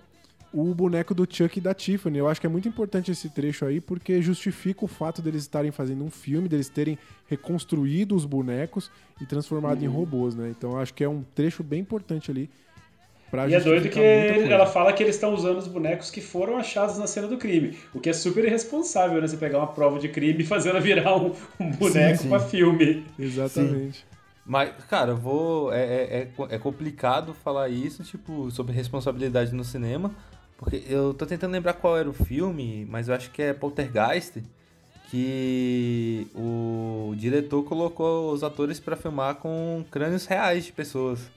o boneco do Chuck e da Tiffany. Eu acho que é muito importante esse trecho aí, porque justifica o fato deles estarem fazendo um filme, deles terem reconstruído os bonecos e transformado em robôs, né? Então eu acho que é um trecho bem importante ali. Pra E é doido que ela fala que eles estão usando os bonecos que foram achados na cena do crime. O que é super irresponsável, né? Você pegar uma prova de crime e fazer ela virar um, um boneco sim. pra filme. Exatamente. Mas, cara, eu vou. É, é, é é complicado falar isso, tipo, sobre responsabilidade no cinema. Porque eu tô tentando lembrar qual era o filme, mas eu acho que é Poltergeist. Que o diretor colocou os atores pra filmar com crânios reais de pessoas.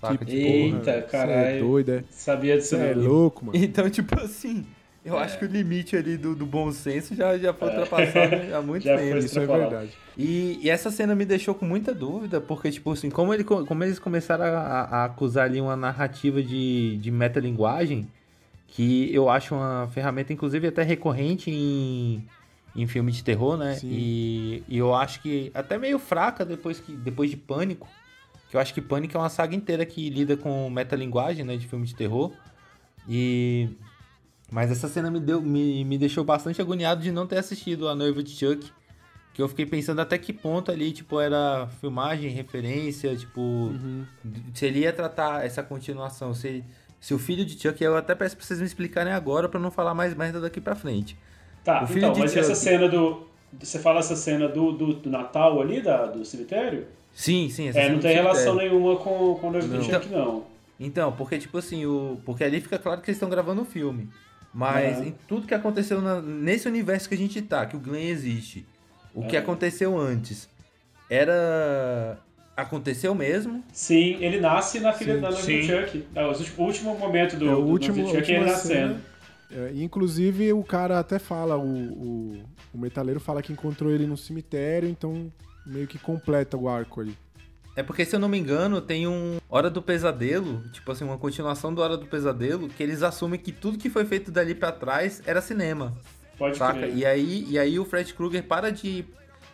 Saca? Que Tipo, Eita, Cê é caralho. doido, é? Sabia disso Você é louco, mano. Então, tipo assim, eu acho que o limite ali do, do bom senso já, já foi ultrapassado há muito Já foi tempo. Isso é verdade. E, e essa cena me deixou com muita dúvida, porque, tipo assim, como, ele, como eles começaram a, a acusar ali uma narrativa de, de metalinguagem, que eu acho uma ferramenta, inclusive, até recorrente em, em filme de terror, né? Sim. E, e eu acho que até meio fraca depois, que, depois de Pânico, que eu acho que Pânico é uma saga inteira que lida com metalinguagem, né, de filme de terror. E... Mas essa cena me, deu, me, me deixou bastante agoniado de não ter assistido A Noiva de Chuck. Que eu fiquei pensando até que ponto ali, tipo, era filmagem, referência, tipo, se ele ia tratar essa continuação, se, se o filho de Chuck, eu até peço pra vocês me explicarem agora pra não falar mais merda daqui pra frente. Tá, O filho então, mas Chuck. essa cena do. Você fala essa cena do, do, do Natal ali, da, do cemitério? Sim, sim. É, não tem relação cemitério. nenhuma com, com o do Não. Chuck, não. Então, porque, tipo assim, o... porque ali fica claro que eles estão gravando um filme. Mas Aham. em tudo que aconteceu na- nesse universo que a gente tá, que o Glenn existe, o que É. aconteceu antes, era. Aconteceu mesmo. Sim, ele nasce na filha Sim. da do Chuck. É, o último- o momento do, É o último, do Chuck é ele nascendo. É, inclusive, o cara até fala, o, o, o metaleiro fala que encontrou ele no cemitério, então meio que completa o arco ali. É porque, se eu não me engano, tem um Hora do Pesadelo, tipo assim, uma continuação do Hora do Pesadelo, que eles assumem que tudo que foi feito dali pra trás era cinema. Pode Saca? crer. E aí, e aí o Fred Krueger para de,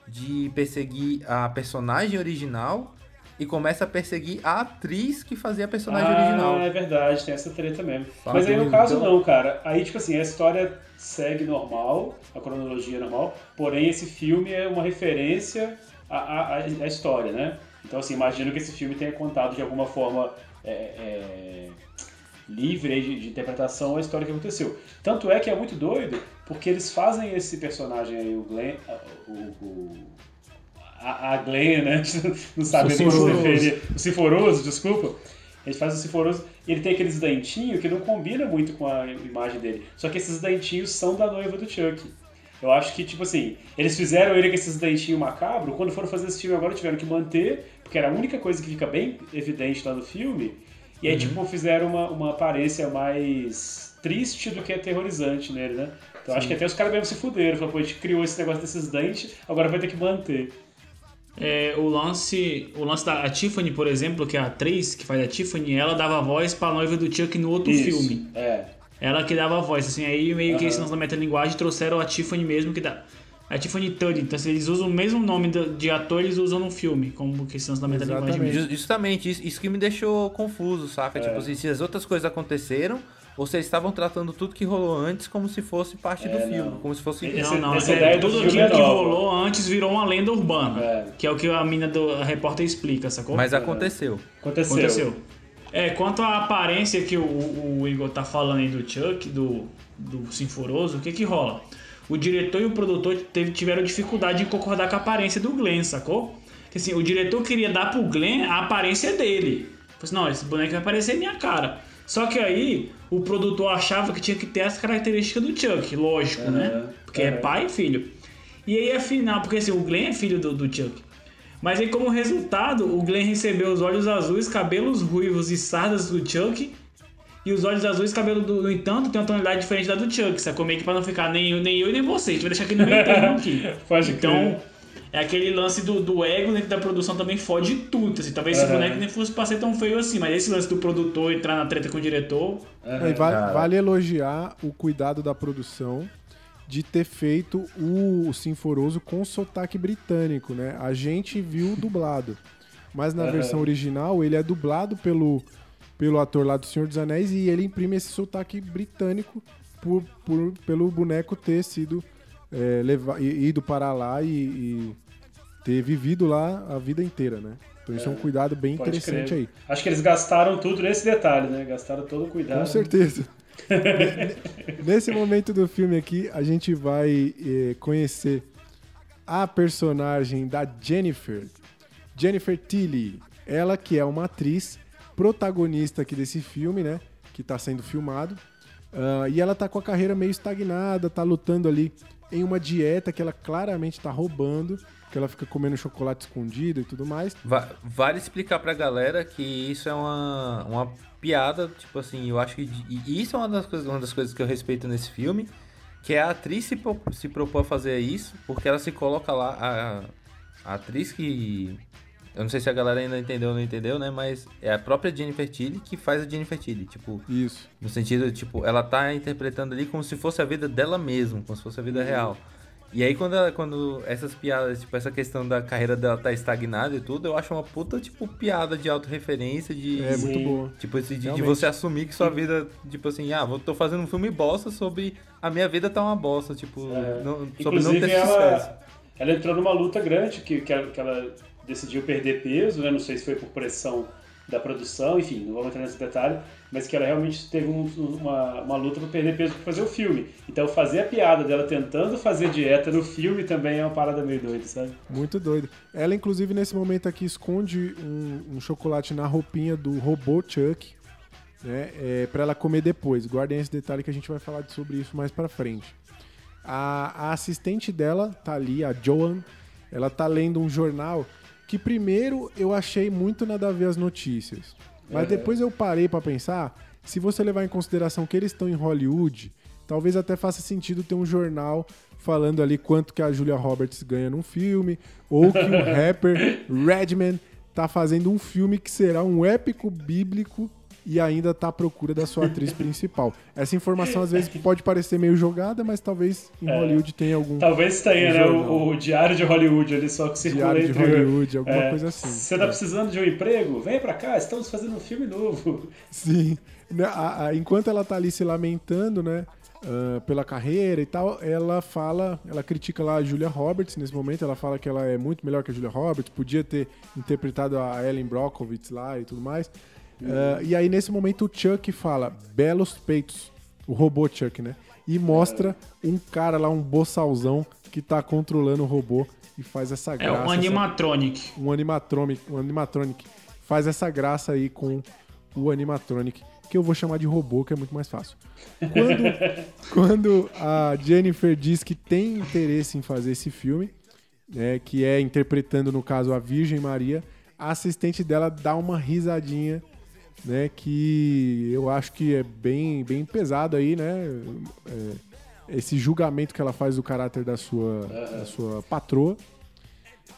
de perseguir a personagem original e começa a perseguir a atriz que fazia a personagem ah, original. é verdade, tem essa treta mesmo. Mas aí no caso Então- não, cara. Aí, tipo assim, a história segue normal, a cronologia é normal, porém esse filme é uma referência à, à, à história, né? Então, assim, imagino que esse filme tenha contado de alguma forma é, é, livre de, de interpretação a história que aconteceu. Tanto é que é muito doido, porque eles fazem esse personagem aí, o Glenn, o, o- a, a Glenn, né? Não sabe nem se referir. O Sinforoso, desculpa. Ele faz o Sinforoso e ele tem aqueles dentinhos que não combina muito com a imagem dele. Só que esses dentinhos são da noiva do Chuck. Eu acho que, tipo assim, eles fizeram ele com esses dentinhos macabros, quando foram fazer esse filme agora tiveram que manter, porque era a única coisa que fica bem evidente lá no filme. E aí, tipo, fizeram uma, uma aparência mais triste do que aterrorizante nele, né? Então acho que até os caras mesmo se fuderam. Falaram, pô, a gente criou esse negócio desses dentes, agora vai ter que manter. É, o lance, o lance da Tiffany, por exemplo, que é a atriz que faz a Tiffany, ela dava voz pra noiva do Chuck no outro Isso, filme. É. Ela que dava voz, assim, aí meio que Aham. esse lance da metalinguagem trouxeram a Tiffany mesmo que dá. A Tiffany Tuddy, então assim, eles usam o mesmo nome do- de ator, eles usam no filme, como questão também da linguagem Exatamente. Justamente, isso, isso que me deixou confuso, saca? Tipo assim, se as outras coisas aconteceram, ou se eles estavam tratando tudo que rolou antes como se fosse parte do É, filme, não. como se fosse... Esse- Não, não, essa é, ideia do tudo filme aquilo é que rolou antes virou uma lenda urbana, É. que é o que a mina do a repórter explica, sacou? Mas aconteceu. Aconteceu. Aconteceu. É, quanto à aparência que o, o Igor tá falando aí do Chuck, do, do Sinforoso, o que que rola? O diretor e o produtor teve- tiveram dificuldade em concordar com a aparência do Glenn, sacou? Que assim, o diretor queria dar pro Glenn a aparência dele. Falei assim, não, esse boneco vai parecer minha cara. Só que aí, o produtor achava que tinha que ter as características do Chuck, lógico, né? Porque é pai e filho. E aí, afinal, porque assim, o Glenn é filho do, do Chuck. Mas aí, como resultado, o Glenn recebeu os olhos azuis, cabelos ruivos e sardas do Chuck. E os olhos azuis, cabelo do, no entanto, tem uma tonalidade diferente da do Chuck, sacou? Meio que pra não ficar nem eu, nem eu nem você. A gente vai deixar aqui no meio termo aqui. Pode então, crer. é aquele lance do, do ego dentro da produção também fode tudo. Assim. Talvez esse Aham. boneco nem fosse pra ser tão feio assim, mas esse lance do produtor entrar na treta com o diretor. E vale, vale elogiar o cuidado da produção de ter feito o Sinforoso com sotaque britânico, né? A gente viu dublado, mas na Aham. versão original ele é dublado pelo, pelo ator lá do Senhor dos Anéis e ele imprime esse sotaque britânico por, por- pelo boneco ter sido é, leva- i- ido para lá e, e ter vivido lá a vida inteira, né? Então isso é, um cuidado bem interessante crer. aí. Acho que eles gastaram tudo nesse detalhe, né? Gastaram todo o cuidado. Com certeza. Nesse momento do filme aqui, a gente vai eh, conhecer a personagem da Jennifer. Jennifer Tilly. Ela que é uma atriz protagonista aqui desse filme, né? Que tá sendo filmado. Ah, e ela tá com a carreira meio estagnada, tá lutando ali em uma dieta que ela claramente tá roubando, que ela fica comendo chocolate escondido e tudo mais. Va- vale explicar pra galera que isso é uma, uma piada, tipo assim, eu acho que. E isso é uma das, coisas, uma das coisas que eu respeito nesse filme, que é a atriz se, se propor a fazer isso, porque ela se coloca lá, a, a atriz que. Eu não sei se a galera ainda entendeu ou não entendeu, né? Mas é a própria Jennifer Tilly que faz a Jennifer Tilly. Tipo, Isso. no sentido, tipo, ela tá interpretando ali como se fosse a vida dela mesma, como se fosse a vida real. E aí quando, ela- quando essas piadas, tipo, essa questão da carreira dela tá estagnada e tudo, eu acho uma puta, tipo, piada de autorreferência, de... É muito boa. Tipo, de, de você assumir que sua vida, tipo assim, ah, vou, tô fazendo um filme bosta sobre a minha vida tá uma bosta, tipo, É. não- sobre não Inclusive, ter sucesso. ela, ela entrou numa luta grande que, que, ela, que ela decidiu perder peso, né? Não sei se foi por pressão da produção, enfim, não vamos entrar nesse detalhe, mas que ela realmente teve um- uma, uma luta para perder peso para fazer o filme. Então, fazer a piada dela tentando fazer dieta no filme também é uma parada meio doida, sabe? Muito doido. Ela, inclusive, nesse momento aqui, esconde um, um chocolate na roupinha do robô Chuck, né? É, pra ela comer depois. Guardem esse detalhe que a gente vai falar sobre isso mais pra frente. A, a assistente dela tá ali, a Joan. Ela tá lendo um jornal que primeiro eu achei muito nada a ver as notícias. Mas depois eu parei pra pensar, se você levar em consideração que eles estão em Hollywood, talvez até faça sentido ter um jornal falando ali quanto que a Julia Roberts ganha num filme, ou que o rapper Redman tá fazendo um filme que será um épico bíblico e ainda tá à procura da sua atriz principal. Essa informação às vezes pode parecer meio jogada, mas talvez em Hollywood tenha algum Talvez tenha, né? O, o Diário de Hollywood ali, só que circula Diário de entre... Hollywood, alguma É, coisa assim. Você tá É. precisando de um emprego? Vem pra cá, estamos fazendo um filme novo. Sim. Né, enquanto ela tá ali se lamentando, né? ah, pela carreira e tal, ela fala, ela critica lá a Julia Roberts nesse momento, ela fala que ela é muito melhor que a Julia Roberts, podia ter interpretado a Ellen Brockovich lá e tudo mais. Ah, e aí, nesse momento, o Chuck fala, belos peitos, o robô Chuck, né? E mostra um cara lá, um boçalzão, que tá controlando o robô e faz essa É graça. um essa- animatronic. um animatronic, um animatronic faz essa graça aí com o animatronic, que eu vou chamar de robô, que é muito mais fácil. Quando, quando a Jennifer diz que tem interesse em fazer esse filme, né, que é interpretando no caso a Virgem Maria, a assistente dela dá uma risadinha, né, que eu acho que é bem, bem pesado aí, né? é, esse julgamento que ela faz do caráter da sua, da sua patroa.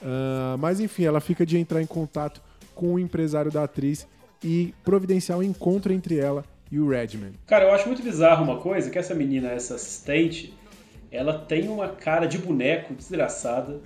Ah, mas enfim, ela fica de entrar em contato com o empresário da atriz e providenciar um encontro entre ela e o Redman. Cara, eu acho muito bizarro uma coisa, que essa menina, essa assistente, ela tem uma cara de boneco desgraçada.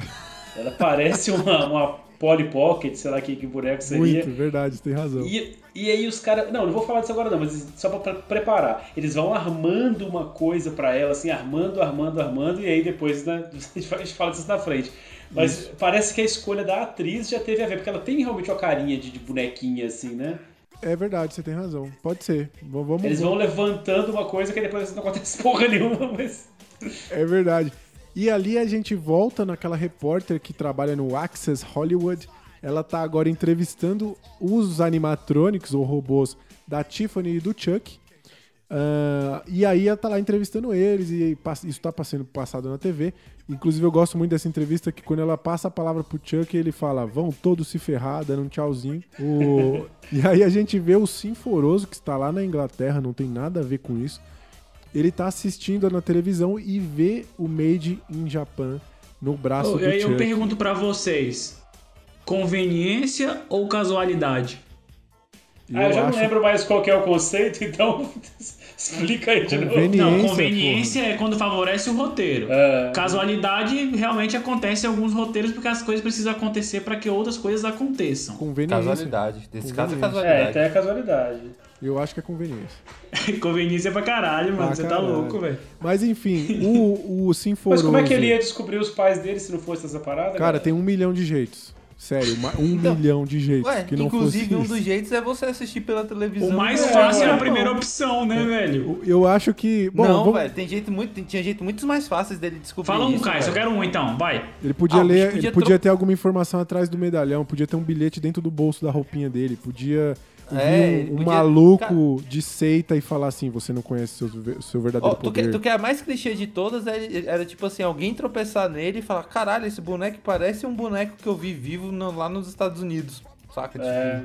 Ela parece uma, uma Polly Pocket, sei lá que, que boneco seria. Muito, verdade, tem razão. E, e aí os caras. Não, não vou falar disso agora não, mas só pra pre- preparar. Eles vão armando uma coisa pra ela, assim, armando, armando, armando, e aí depois né, a gente fala disso na frente. Mas parece que a escolha da atriz já teve a ver, porque ela tem realmente uma carinha de, de bonequinha, assim, né? É verdade, você tem razão. Pode ser. Vamos, Eles vão levantando uma coisa que depois não acontece porra nenhuma, mas. É verdade. E ali a gente volta naquela repórter que trabalha no Access Hollywood. Ela tá agora entrevistando os animatrônicos ou robôs da Tiffany e do Chuck. Ah, e aí ela tá lá entrevistando eles e isso tá passando passado na TV. Inclusive eu gosto muito dessa entrevista que quando ela passa a palavra pro Chuck, ele fala: "Vão todos se ferrar", dando um tchauzinho. O- E aí a gente vê o Sinforoso que está lá na Inglaterra, não tem nada a ver com isso. Ele tá assistindo na televisão e vê o Made in Japan no braço Oh, do e aí eu pergunto pra vocês: conveniência ou casualidade? Ah, eu já acho- não lembro mais qual que é o conceito, então explica aí de novo. Conveniência, Não, conveniência é quando favorece o roteiro. É. Casualidade realmente acontece em alguns roteiros porque as coisas precisam acontecer para que outras coisas aconteçam. Conveniência. Casualidade. Nesse caso é Conveniência. É, casualidade. então é casualidade. Eu acho que é conveniência. Conveniência pra caralho, mano. Pra Você tá caralho. louco, velho. Mas enfim, o, o Mas Sinforoso. como é que ele ia descobrir os pais dele se não fosse essa parada? Cara, tem um milhão de jeitos. Sério, um Então, milhão de jeitos. Ué, que não inclusive fosse um isso. dos jeitos é você assistir pela televisão. O mais É, fácil é a primeira opção, né, velho? Eu acho que. Bom, não, vamos- velho, tem jeito muito, tem- tinha jeito muito mais fáceis dele descobrir Fala um, Caio, eu quero um então, vai. Ele podia Ah, ler, podia ele podia tro- ter alguma informação atrás do medalhão, podia ter um bilhete dentro do bolso da roupinha dele, podia É, um, um podia- maluco de seita e falar assim, você não conhece seu, ve- seu verdadeiro tu, que, poder. tu que é a mais clichê de todas era, era tipo assim, alguém tropeçar nele e falar, caralho, esse boneco parece um boneco que eu vi vivo no- lá nos Estados Unidos. Saca? Tipo, É.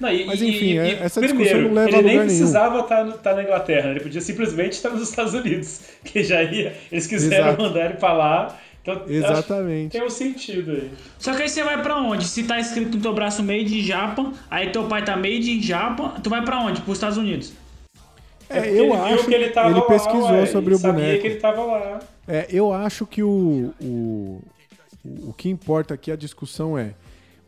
Não, e, Mas, enfim, e- é- e, essa discussão primeiro, não leva a ele lugar nem precisava estar na Inglaterra, ele podia simplesmente estar nos Estados Unidos, que já ia, eles quiseram Exato. mandar ele pra lá, então Exatamente. tem um sentido aí. Só que aí você vai pra onde? Se tá escrito no teu braço Made in Japan, aí teu pai tá Made in Japan, tu vai pra onde? Pros Estados Unidos. É, porque eu ele acho viu que ele tava ele lá, pesquisou ué, sobre ele o sabia boneco. que ele tava lá. É, eu acho que o, o, o que importa aqui a discussão é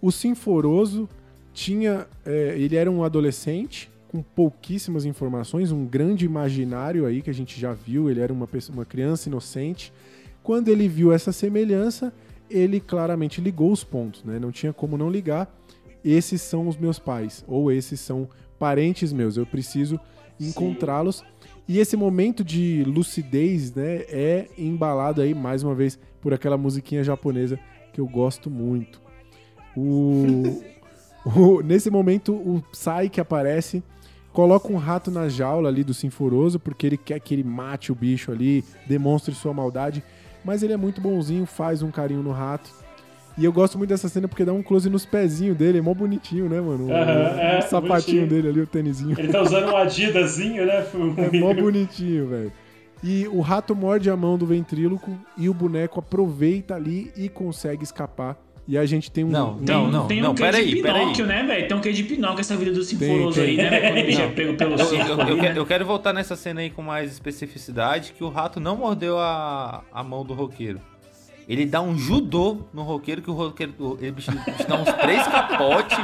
o Sinforoso tinha. é, ele era um adolescente com pouquíssimas informações, um grande imaginário aí que a gente já viu, ele era uma, pessoa, uma criança inocente. Quando ele viu essa semelhança, ele claramente ligou os pontos, né? Não tinha como não ligar. Esses são os meus pais, ou esses são parentes meus, eu preciso encontrá-los. E esse momento de lucidez, né, é embalado aí mais uma vez por aquela musiquinha japonesa que eu gosto muito. O, o- nesse momento o Sai que aparece coloca um rato na jaula ali do Sinforoso porque ele quer que ele mate o bicho ali, demonstre sua maldade, mas ele é muito bonzinho, faz um carinho no rato. E eu gosto muito dessa cena porque dá um close nos pezinhos dele, é mó bonitinho, né, mano? O, Aham, é, o sapatinho bonitinho. dele ali, o tênisinho. Ele tá usando um adidazinho, né? É mó bonitinho, velho. E o rato morde a mão do ventríloco e o boneco aproveita ali e consegue escapar. E a gente tem um. Não, um- não, não. tem um quê peraí, de. Pinóquio, né, velho? Tem um quê de Pinóquio essa vida do Sinforoso aí, né, velho? Quando o bicho é pego pelo Eu, eu- eu quero, né? eu quero voltar nessa cena aí com mais especificidade, que o rato não mordeu a, a mão do roqueiro. Ele dá um judô no roqueiro, que o roqueiro, ele bicho, o bicho dá uns três capotes,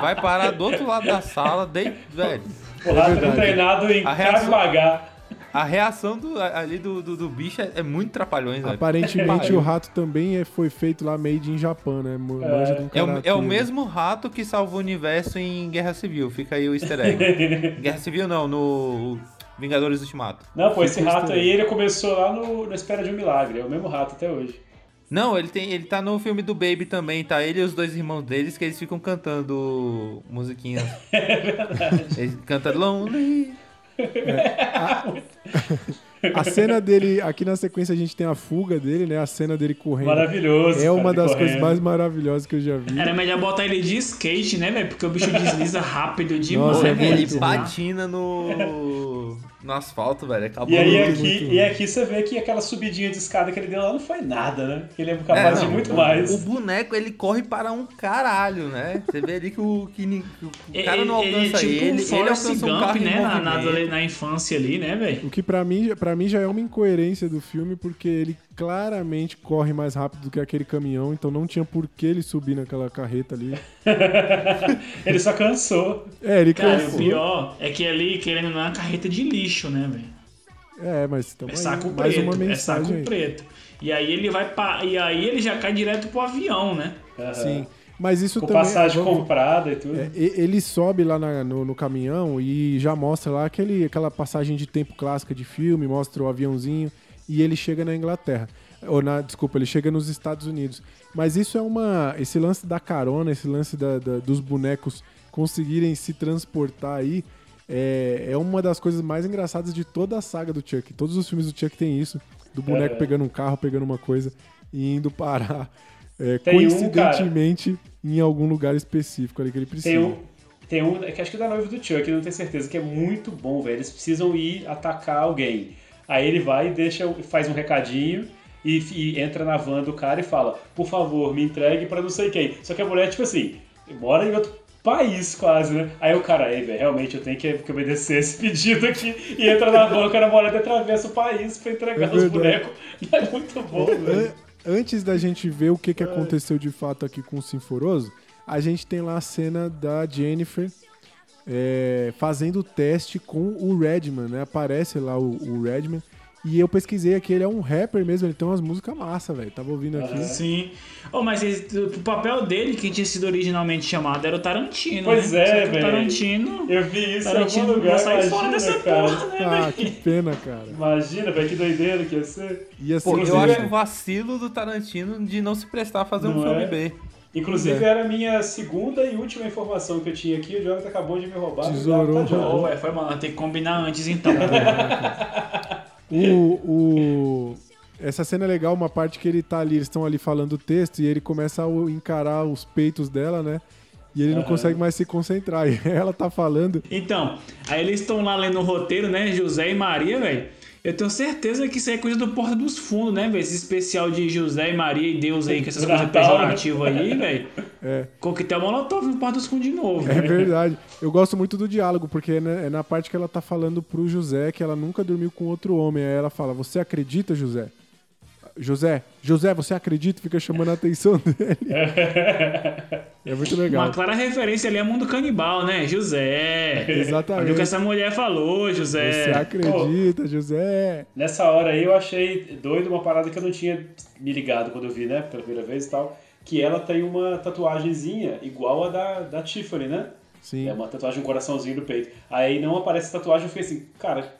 vai parar do outro lado da sala, daí, velho. O rato verdade. é treinado em reação-. A reação do, ali do, do, do bicho é, é muito trapalhões, velho. Aparentemente o rato também é, foi feito lá made in Japan, né? Um É o, é o né? mesmo rato que salvou o universo em Guerra Civil. Fica aí o easter egg. Guerra Civil não, no Vingadores Ultimato. Não, pô, esse Fica rato aí, ele começou lá no, na Espera de um Milagre. É o mesmo rato até hoje. Não, ele tem, ele tá no filme do Baby também, tá? Ele e os dois irmãos deles que eles ficam cantando musiquinhas. É verdade. Eles cantam Lonely. A cena dele, aqui na sequência a gente tem a fuga dele, né? A cena dele correndo. Maravilhoso. É uma cara, das correndo. coisas mais maravilhosas que eu já vi. Era melhor botar ele de skate, né, velho? Porque o bicho desliza rápido demais, Nossa, é ele patina no no asfalto, velho. Acabou. E aí muito, aqui, muito e aqui você vê que aquela subidinha de escada que ele deu lá não foi nada, né? Que ele é É, capaz de não, muito o- mais. O boneco, ele corre para um caralho, né? Você vê ali que o, que, que o cara não ele, alcança tipo ele. um Ele, Forrest alcança um Gump, carro em né? Na, na, na infância ali, né, velho? O que pra mim, pra mim já é uma incoerência do filme, porque ele claramente corre mais rápido do que aquele caminhão, então não tinha por que ele subir naquela carreta ali. ele só cansou. É, ele Cara, o cansou. pior é que ali, querendo não, é uma carreta de lixo, né, velho? É, mas tamo É aí, saco mais preto, uma é saco aí. preto. E aí ele vai pa... e aí ele já cai direto pro avião, né? Aham. Sim. Mas isso Com também. passagem vamos- comprada e tudo. É, e- ele sobe lá na- no, no caminhão e já mostra lá aquele, aquela passagem de tempo clássica de filme, mostra o aviãozinho e ele chega na Inglaterra. Ou na, desculpa, ele chega nos Estados Unidos. Mas isso é uma. Esse lance da carona, esse lance da- da- dos bonecos conseguirem se transportar aí. É, é uma das coisas mais engraçadas de toda a saga do Chuck. Todos os filmes do Chuck tem isso. Do boneco É. pegando um carro, pegando uma coisa e indo parar. é, Tem um, coincidentemente em algum lugar específico ali que ele precisa. Tem um, tem um, é que acho que é da noiva do Chuck, não tenho certeza, que é muito bom, velho. Eles precisam ir atacar alguém. Aí ele vai e deixa, faz um recadinho e, e entra na van do cara e fala: Por favor, me entregue pra não sei quem. Só que a mulher, tipo assim, mora em outro país quase, né? Aí o cara, ei, velho, realmente eu tenho que, que obedecer esse pedido aqui. E entra na van, o cara mora e atravessa o país pra entregar É os bonecos. É muito bom, velho. An- Antes da gente ver o que, que aconteceu de fato aqui com o Sinforoso, a gente tem lá a cena da Jennifer é, fazendo o teste com o Redman, né? Aparece lá o, o Redman. E eu pesquisei aqui, ele é um rapper mesmo, ele tem umas músicas massa, velho. Tava ouvindo aqui. Sim. Oh, mas esse- o papel dele, que tinha sido originalmente chamado, era o Tarantino. Pois né? é, velho. Tarantino. Eu vi isso em Tarantino algum lugar, sair fora dessa cara. porra, né, Ah, velho? que pena, cara. Imagina, velho, que doideira que ia ser. Ia ser Pô, eu acho um vacilo do Tarantino de não se prestar a fazer um Não filme é? B. Inclusive, É. era a minha segunda e última informação que eu tinha aqui. O Jonathan acabou de me roubar. Tesourou, Tá volta. velho, foi mal, tem que combinar antes então. O, o- Essa cena é legal, uma parte que ele tá ali, eles estão ali falando o texto e ele começa a encarar os peitos dela, né? E ele não Aham. consegue mais se concentrar. E ela tá falando. Então, aí eles estão lá lendo o roteiro, né? José e Maria, velho. Eu tenho certeza que isso aí é coisa do Porta dos Fundos, né, velho? Esse especial de José e Maria e Deus aí, com essas coisas né? pejorativas aí, velho. É. Coquetel Molotov no Porta dos Fundos de novo. É velho. verdade. Eu gosto muito do diálogo, porque é na, é na parte que ela tá falando pro José que ela nunca dormiu com outro homem. Aí ela fala: Você acredita, José? José, José, você acredita? Fica chamando a atenção dele. É muito legal. Uma clara referência ali é Mundo Canibal, né? José. Exatamente. Olha o que essa mulher falou, José. Você acredita, José? Nessa hora aí eu achei doido uma parada que eu não tinha me ligado quando eu vi, né? Pela primeira vez e tal. Que ela tem uma tatuagemzinha igual a da, da Tiffany, né? Sim. É uma tatuagem, um coraçãozinho no peito. Aí não aparece tatuagem, eu fiquei assim, cara,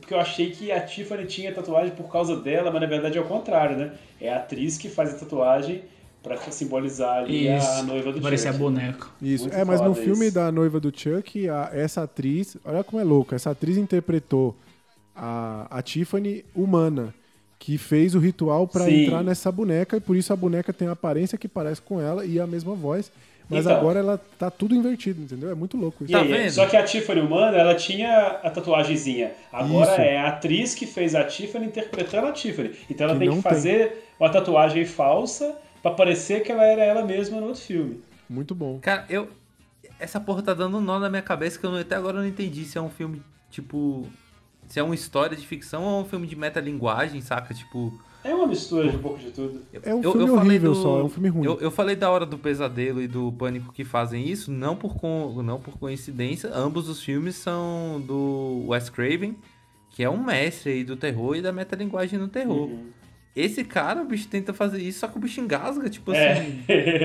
porque eu achei que a Tiffany tinha tatuagem por causa dela, mas na verdade é o contrário, né? É a atriz que faz a tatuagem pra simbolizar ali a Isso. noiva do Parecia Chuck. boneco. Isso. Muito é, mas no filme isso. da noiva do Chuck, a- essa atriz, olha como é louco, essa atriz interpretou a, a Tiffany humana, que fez o ritual pra Sim. entrar nessa boneca, e por isso a boneca tem a aparência que parece com ela e a mesma voz. Mas Então. agora ela tá tudo invertido, entendeu? É muito louco isso. Tá aí, vendo? Só que a Tiffany humana, ela tinha a tatuagemzinha. Agora Isso. é a atriz que fez a Tiffany interpretando a Tiffany. Então ela Que tem que tem. fazer uma tatuagem falsa pra parecer que ela era ela mesma no outro filme. Muito bom. Cara, eu. Essa porra tá dando um nó na minha cabeça que eu até agora eu não entendi se é um filme, tipo. Se é uma história de ficção ou é um filme de metalinguagem, saca? Tipo. É uma mistura de um pouco de tudo. É um eu- filme eu falei horrível do- só, é um filme ruim. Eu, eu falei da Hora do Pesadelo e do Pânico que fazem isso, não por, con- não por coincidência. Ambos os filmes são do Wes Craven, que é um mestre aí do terror e da metalinguagem no terror. Uhum. Esse cara, o bicho tenta fazer isso, só que o bicho engasga, tipo É. assim,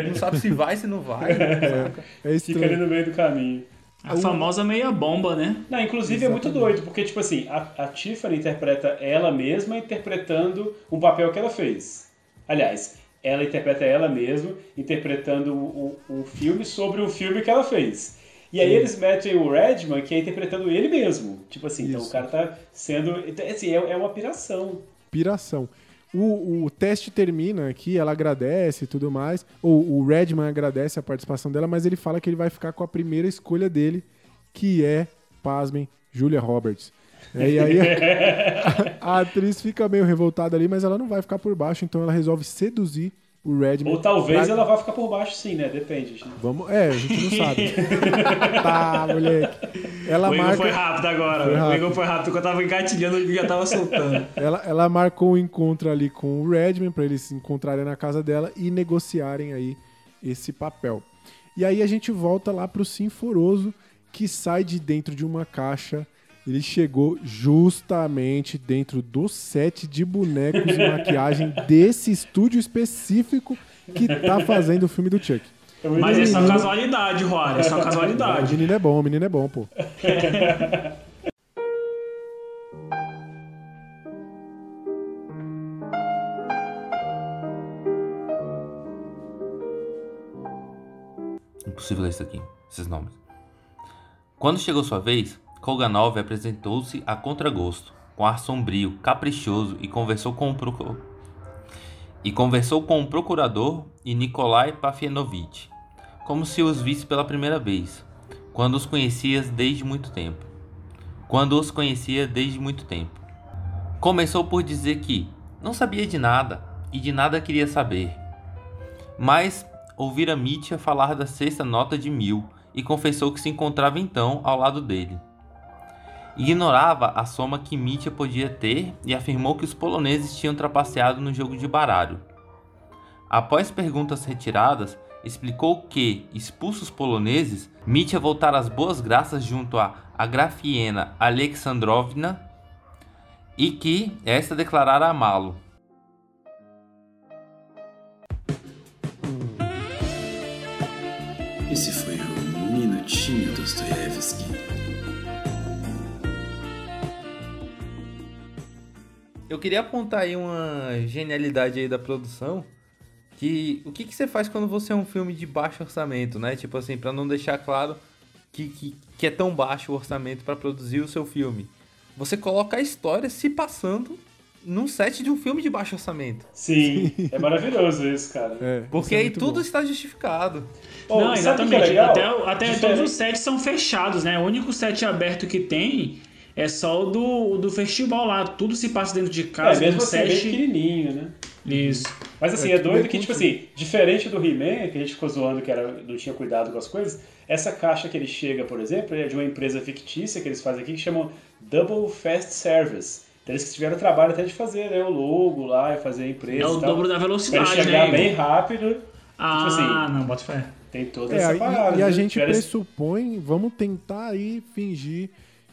não sabe se vai, se não vai. saca? É Fica ali no meio do caminho. A famosa meia bomba, né? Não, inclusive é muito doido, porque, tipo assim, a, a Tiffany interpreta ela mesma interpretando um papel que ela fez. Aliás, ela interpreta ela mesma interpretando um, um- um filme sobre um filme que ela fez. E aí eles metem o Redman, que é interpretando ele mesmo. Tipo assim, então Isso. o cara tá sendo. então, Assim, é, é uma piração. Piração. O, o teste termina aqui, ela agradece e tudo mais. Ou o Redman agradece a participação dela, mas ele fala que ele vai ficar com a primeira escolha dele, que é, pasmem, Julia Roberts. É, e aí a, a atriz fica meio revoltada ali, mas ela não vai ficar por baixo, então ela resolve seduzir o Redman. Ou talvez pra- ela vá ficar por baixo sim, né? Depende. gente. Vamos, é, a gente não sabe. tá, moleque. Ela O Igor marca, foi rápido agora. Foi O rápido. Igor foi rápido, porque eu tava engatilhando e já tava soltando. ela, ela marcou um encontro ali com o Redman pra eles se encontrarem na casa dela e negociarem aí esse papel. E aí a gente volta lá pro Sinforoso, que sai de dentro de uma caixa. Ele chegou justamente dentro do set de bonecos e maquiagem desse estúdio específico que tá fazendo o filme do Chuck. Mas é só menino- casualidade, Rory. É só O casualidade. menino é bom, o menino é bom, pô. Impossível ler isso aqui, esses nomes. Quando chegou sua vez, Kolganov apresentou-se a contragosto, com ar sombrio, caprichoso e conversou com o procu- e conversou com o procurador e Nikolai Pafienovitch, como se os visse pela primeira vez, quando os desde muito tempo. Quando os conhecia desde muito tempo. Começou por dizer que não sabia de nada e de nada queria saber. Mas ouvira Mitya falar da sexta nota de mil e confessou que se encontrava então ao lado dele. Ignorava a soma que Mitya podia ter e afirmou que os poloneses tinham trapaceado no jogo de baralho. Após perguntas retiradas, explicou que, expulsos os poloneses, Mitya voltara às boas graças junto a Agrafiena Alexandrovna e que esta declarara amá-lo. Esse foi o Minutinho Dostoiévski. Eu queria apontar aí uma genialidade aí da produção. Que o que, que você faz quando você é um filme de baixo orçamento, né? Tipo assim, pra não deixar claro que, que, que é tão baixo o orçamento pra produzir o seu filme. Você coloca a história se passando num set de um filme de baixo orçamento. Sim, é maravilhoso isso, cara. É, Porque isso é aí tudo bom. está justificado. Pô, não, é exatamente. legal? até até todos os sets são fechados, né? O único set aberto que tem é só o do, do festival lá. Tudo se passa dentro de É, casa. mesmo um assim, é bem set. pequenininho, né? Isso. Mas assim, É é, doido bem que, tipo assim, diferente do He-Man, que a gente ficou zoando que era, não tinha cuidado com as coisas, essa caixa que ele chega, por exemplo, é de uma empresa fictícia que eles fazem aqui que chamam Double Fast Service. Então eles que tiveram o trabalho até de fazer né, o logo lá e fazer a empresa. É o e tal, dobro da Pra velocidade, ele chegar né? bem Igor? rápido. Ah, tipo assim, não, bota fé. tem toda É, essa e- parada. e a né? gente pressupõe, vamos tentar aí fingir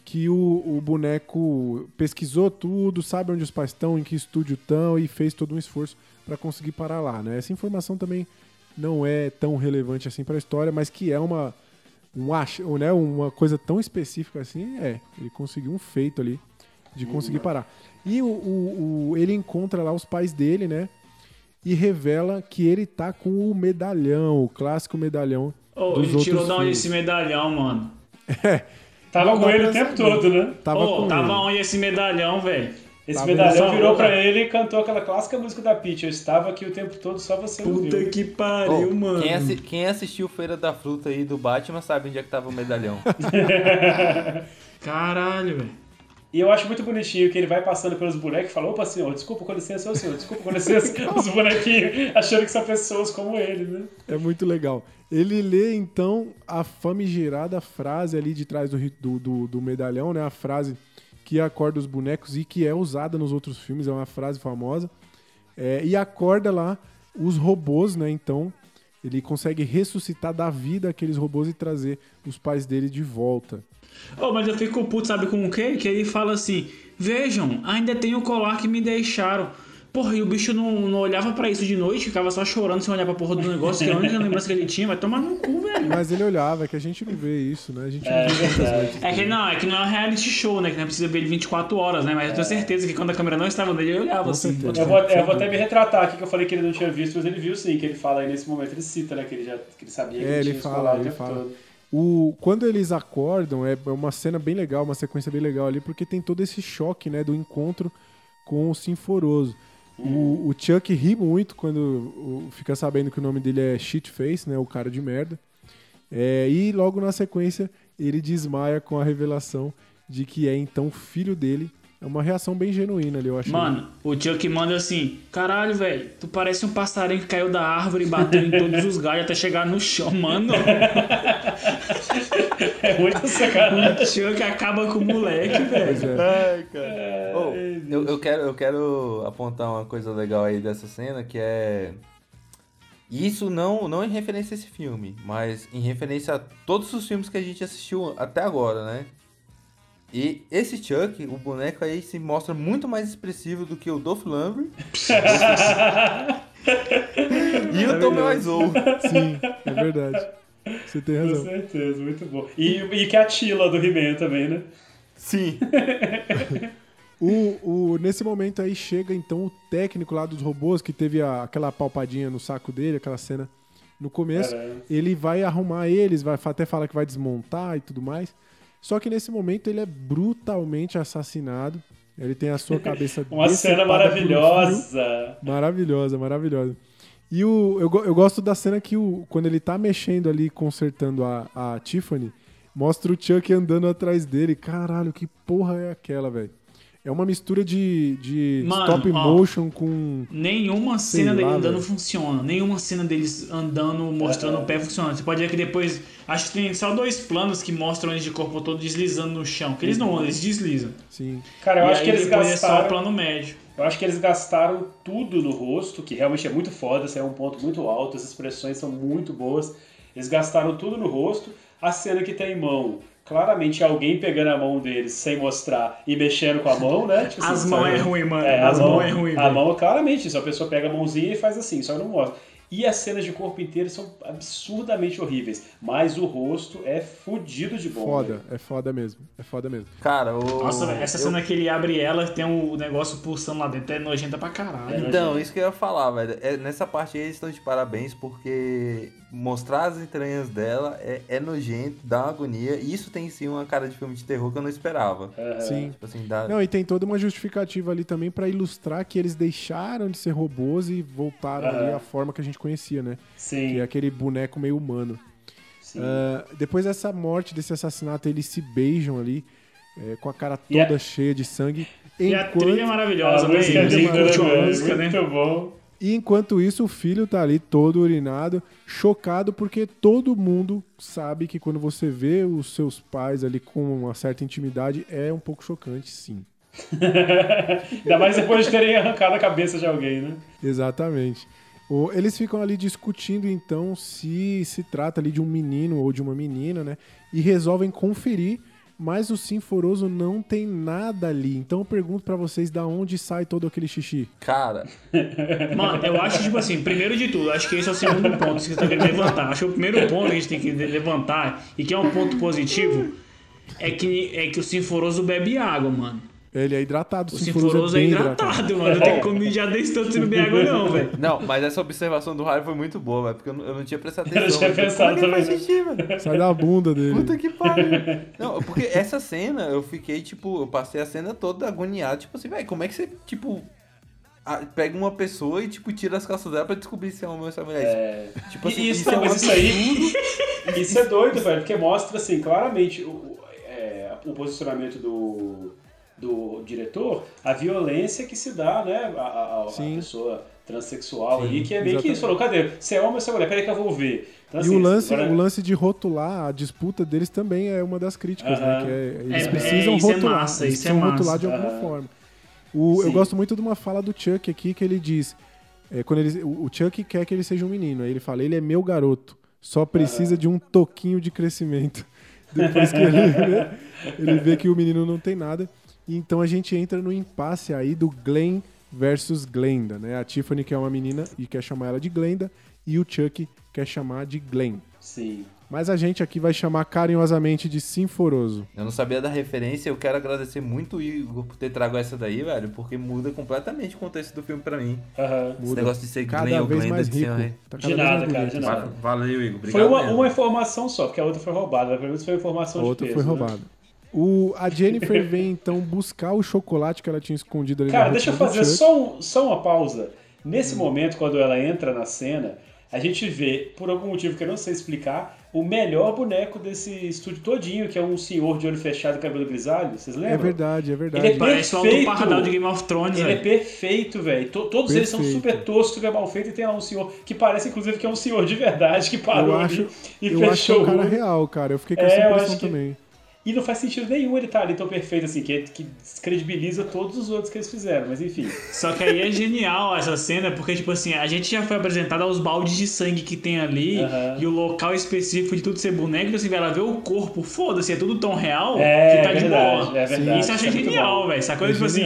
que o, o boneco pesquisou tudo, sabe onde os pais estão, em que estúdio estão e fez todo um esforço para conseguir parar lá, né? Essa informação também não é tão relevante assim para a história, mas que é uma um ach, né, uma coisa tão específica assim, é, ele conseguiu um feito ali de conseguir parar. E o, o- o- ele encontra lá os pais dele, né? E revela que ele tá com o medalhão, o clássico medalhão dos ele tirou da onde esse medalhão, mano? Tava Não com ele o tempo saber. todo, né? Tava Ô, com tava ele. onde esse medalhão, velho? Esse Tava medalhão virou pra ele e cantou aquela clássica música da Peach. Eu estava aqui o tempo todo, só você não Puta viu. que pariu, Ô, mano. Quem, assi- quem assistiu Feira da Fruta aí do Batman sabe onde é que tava o medalhão. Caralho, velho. E eu acho muito bonitinho que ele vai passando pelos bonecos e fala, opa, senhor, desculpa, com licença, ô senhor, desculpa, com licença, os bonequinhos achando que são pessoas como ele, né? É muito legal. Ele lê, então, a famigerada frase ali de trás do, do, do, do medalhão, né? A frase que acorda os bonecos e que é usada nos outros filmes, é uma frase famosa. É, e acorda lá os robôs, né? Então, ele consegue ressuscitar da vida aqueles robôs e trazer os pais dele de volta. Ô, mas eu fico puto, sabe com o quê? Que ele fala assim: Vejam, ainda tem o colar que me deixaram. Porra, e o bicho não, não olhava pra isso de noite, ficava só chorando sem olhar pra porra do negócio, que é a única lembrança que ele tinha. Vai tomar no cu, velho. Mas ele olhava, é que a gente não vê isso, né? A gente É, não vê verdade. É que não, é que não é um reality show, né? Que não precisa ver ele 24 horas, né? Mas eu tenho certeza que quando a câmera não estava nele, ele olhava Com assim. certeza. Eu vou, eu vou até me retratar aqui, que eu falei que ele não tinha visto, mas ele viu sim, que ele fala aí nesse momento, ele cita, né, que ele já que ele sabia que É, ele tinha fala, ele tempo fala. todo. O, quando eles acordam, é é uma cena bem legal, uma sequência bem legal ali, porque tem todo esse choque, né, do encontro com o Sinforoso. O, o Chuck ri muito quando fica sabendo que o nome dele é Shitface, né, o cara de merda. É, e logo na sequência ele desmaia com a revelação de que é então filho dele. É uma reação bem genuína ali, eu achei. Mano, o Chuck manda assim: Caralho, velho, tu parece um passarinho que caiu da árvore e bateu em todos os galhos até chegar no chão, mano. É muito sacanagem. O Chuck acaba com o moleque, velho. Ai, cara. Ô, eu, eu, quero, eu quero apontar uma coisa legal aí dessa cena, que é... Isso não, não em referência a esse filme, mas em referência a todos os filmes que a gente assistiu até agora, né? E esse Chuck, o boneco aí, se mostra muito mais expressivo do que o Dolph Lundgren. e o Tom Wiseau. Sim, é verdade. Você tem Com razão. certeza, muito bom. E, e que é a Tila do He-Man também, né? Sim. O, o- nesse momento aí chega então o técnico lá dos robôs que teve a- aquela palpadinha no saco dele, aquela cena no começo. Caramba. Ele vai arrumar eles, vai até fala que vai desmontar e tudo mais. Só que nesse momento ele é brutalmente assassinado. Ele tem a sua cabeça Uma cena por um maravilhosa. Maravilhosa, maravilhosa. E o, eu, eu gosto da cena que o, quando ele tá mexendo ali, consertando a, a Tiffany, mostra o Chuck andando atrás dele. Caralho, que porra é aquela, velho? É uma mistura de, de Mano, stop ó. motion com. Nenhuma cena dele lá, andando velho. funciona. Nenhuma cena deles andando, mostrando o pé funciona. Você pode ver que depois. Acho que tem só dois planos que mostram eles de corpo todo deslizando no chão. Que eles não andam, eles deslizam. Sim. Cara, eu e acho aí que eles é só o gastaram. plano médio. Eu acho que eles gastaram tudo no rosto, que realmente é muito foda, esse é um ponto muito alto, as expressões são muito boas. Eles gastaram tudo no rosto. A cena que tem mão, claramente é alguém pegando a mão deles sem mostrar e mexendo com a mão, né? Tipo As assim, mãos é ruim, mano. É, As mão, mãos é ruim, A mão, claramente, isso. A pessoa pega a mãozinha e faz assim, só não mostra. E as cenas de corpo inteiro são absurdamente horríveis. Mas o rosto é fudido de bom. Foda, velho. é foda mesmo. É foda mesmo. Cara, o... Nossa, velho, essa eu- cena que ele abre ela, tem um negócio pulsando lá dentro, é nojenta pra caralho. Então, isso que eu ia falar, velho. É, nessa parte aí eles estão de parabéns porque mostrar as entranhas dela é, é nojento, dá uma agonia. E isso tem sim uma cara de filme de terror que eu não esperava. Sim. Tipo assim, dá... Não, e tem toda uma justificativa ali também pra ilustrar que eles deixaram de ser robôs e voltaram ali Aham. à forma que a gente conhecia, né? Sim. Que é aquele boneco meio humano. Sim. Ah, depois dessa morte, desse assassinato, eles se beijam ali, é, com a cara toda a- cheia de sangue. E a enquanto- trilha é maravilhosa, a música é né, a né? Muito bom. E enquanto isso, o filho tá ali todo urinado, chocado, porque todo mundo sabe que quando você vê os seus pais ali com uma certa intimidade, é um pouco chocante, sim. Ainda mais depois de terem arrancado a cabeça de alguém, né? Exatamente. Eles ficam ali discutindo então se se trata ali de um menino ou de uma menina, né? E resolvem conferir, mas o Sinforoso não tem nada ali. Então eu pergunto pra vocês da onde sai todo aquele xixi. Cara, Mano, eu acho, tipo assim, primeiro de tudo, acho que esse é o segundo ponto que você tá querendo levantar. Acho que o primeiro ponto que a gente tem que levantar, e que é um ponto positivo, é que, é que o Sinforoso bebe água, mano. Ele é hidratado, O Sinforoso Sinforoso é bem hidratado, mano. Não tem como mijar desse tanto se não beber água, não, velho. não, mas essa observação do Raio foi muito boa, velho, porque eu não, eu não tinha prestado Eu atenção. tinha Como é pensado faz também, xixi, velho? Sai da bunda dele. Puta que pariu. Não, porque essa cena, eu fiquei, tipo, eu passei a cena toda agoniado, tipo assim, velho, como é que você, tipo, pega uma pessoa e, tipo, tira as calças dela pra descobrir se é homem ou se é mulher? É... Tipo assim, isso, isso é um mas isso aí. Isso é doido, velho, porque mostra assim, claramente o- é, o posicionamento do, do diretor, a violência que se dá, né? A, a- a Sim. pessoa transexual Sim, ali, que é meio que isso. Falou, cadê? Você é homem ou você é mulher? Peraí que eu vou ver. Então, E assim, o lance, agora- o lance de rotular a disputa deles também é uma das críticas, né? Aham. Que é, eles É, precisam é, isso é rotular. massa, eles isso é precisam massa. rotular de alguma Aham. forma. O- eu gosto muito de uma fala do Chuck aqui que ele diz. é, quando ele, o Chuck quer que ele seja um menino. Aí ele fala, ele é meu garoto. Só precisa de um toquinho de crescimento. Depois que ele vê, ele vê que o menino não tem nada. E então a gente entra no impasse aí do Glenn versus Glenda, né? A Tiffany quer uma menina e quer chamar ela de Glenda. E o Chuck quer chamar de Glenn. Sim. Mas a gente aqui vai chamar carinhosamente de Sinforoso. Eu não sabia da referência, eu quero agradecer muito o Igor por ter trago essa daí, velho, porque muda completamente o contexto do filme pra mim. Aham. Esse Muda. negócio de ser Cada Glenn ou Glenda mais de rico. ser, Tá De nada, cara, de nada. Valeu, Igor. Obrigado. Foi uma, uma informação só, porque a outra foi roubada. Pelo menos foi informação A de outra peso, foi né? O, a Jennifer vem então buscar o chocolate que ela tinha escondido ali Cara, na deixa eu fazer só, um- só uma pausa. Nesse Hum. momento, quando ela entra na cena, a gente vê, por algum motivo que eu não sei explicar, o melhor boneco desse estúdio todinho, que é um senhor de olho fechado e cabelo grisalho. Vocês lembram? É verdade, é verdade. Ele é Parece o perfeito. Pardal de Game of Thrones, Ele é velho. perfeito, velho. To- Todos eles são Perfeito. super toscos, super mal feitos, e tem lá um senhor que parece, inclusive, que é um senhor de verdade que parou Eu ali acho, e eu acho que é fechou um cara o olho. real, cara. Eu fiquei com É, essa eu impressão acho que- também. E não faz sentido nenhum ele estar ali tão perfeito assim, que, que descredibiliza todos os outros que eles fizeram, mas enfim. Só que aí é genial essa cena, porque, tipo assim, a gente já foi apresentado aos baldes de sangue que tem ali Aham. e o local específico de tudo ser boneco, então, assim, ela vê o corpo, foda-se, é tudo tão real É, que tá de verdade, boa. é verdade. Isso eu achei é muito genial, velho. Sacou? É tipo assim,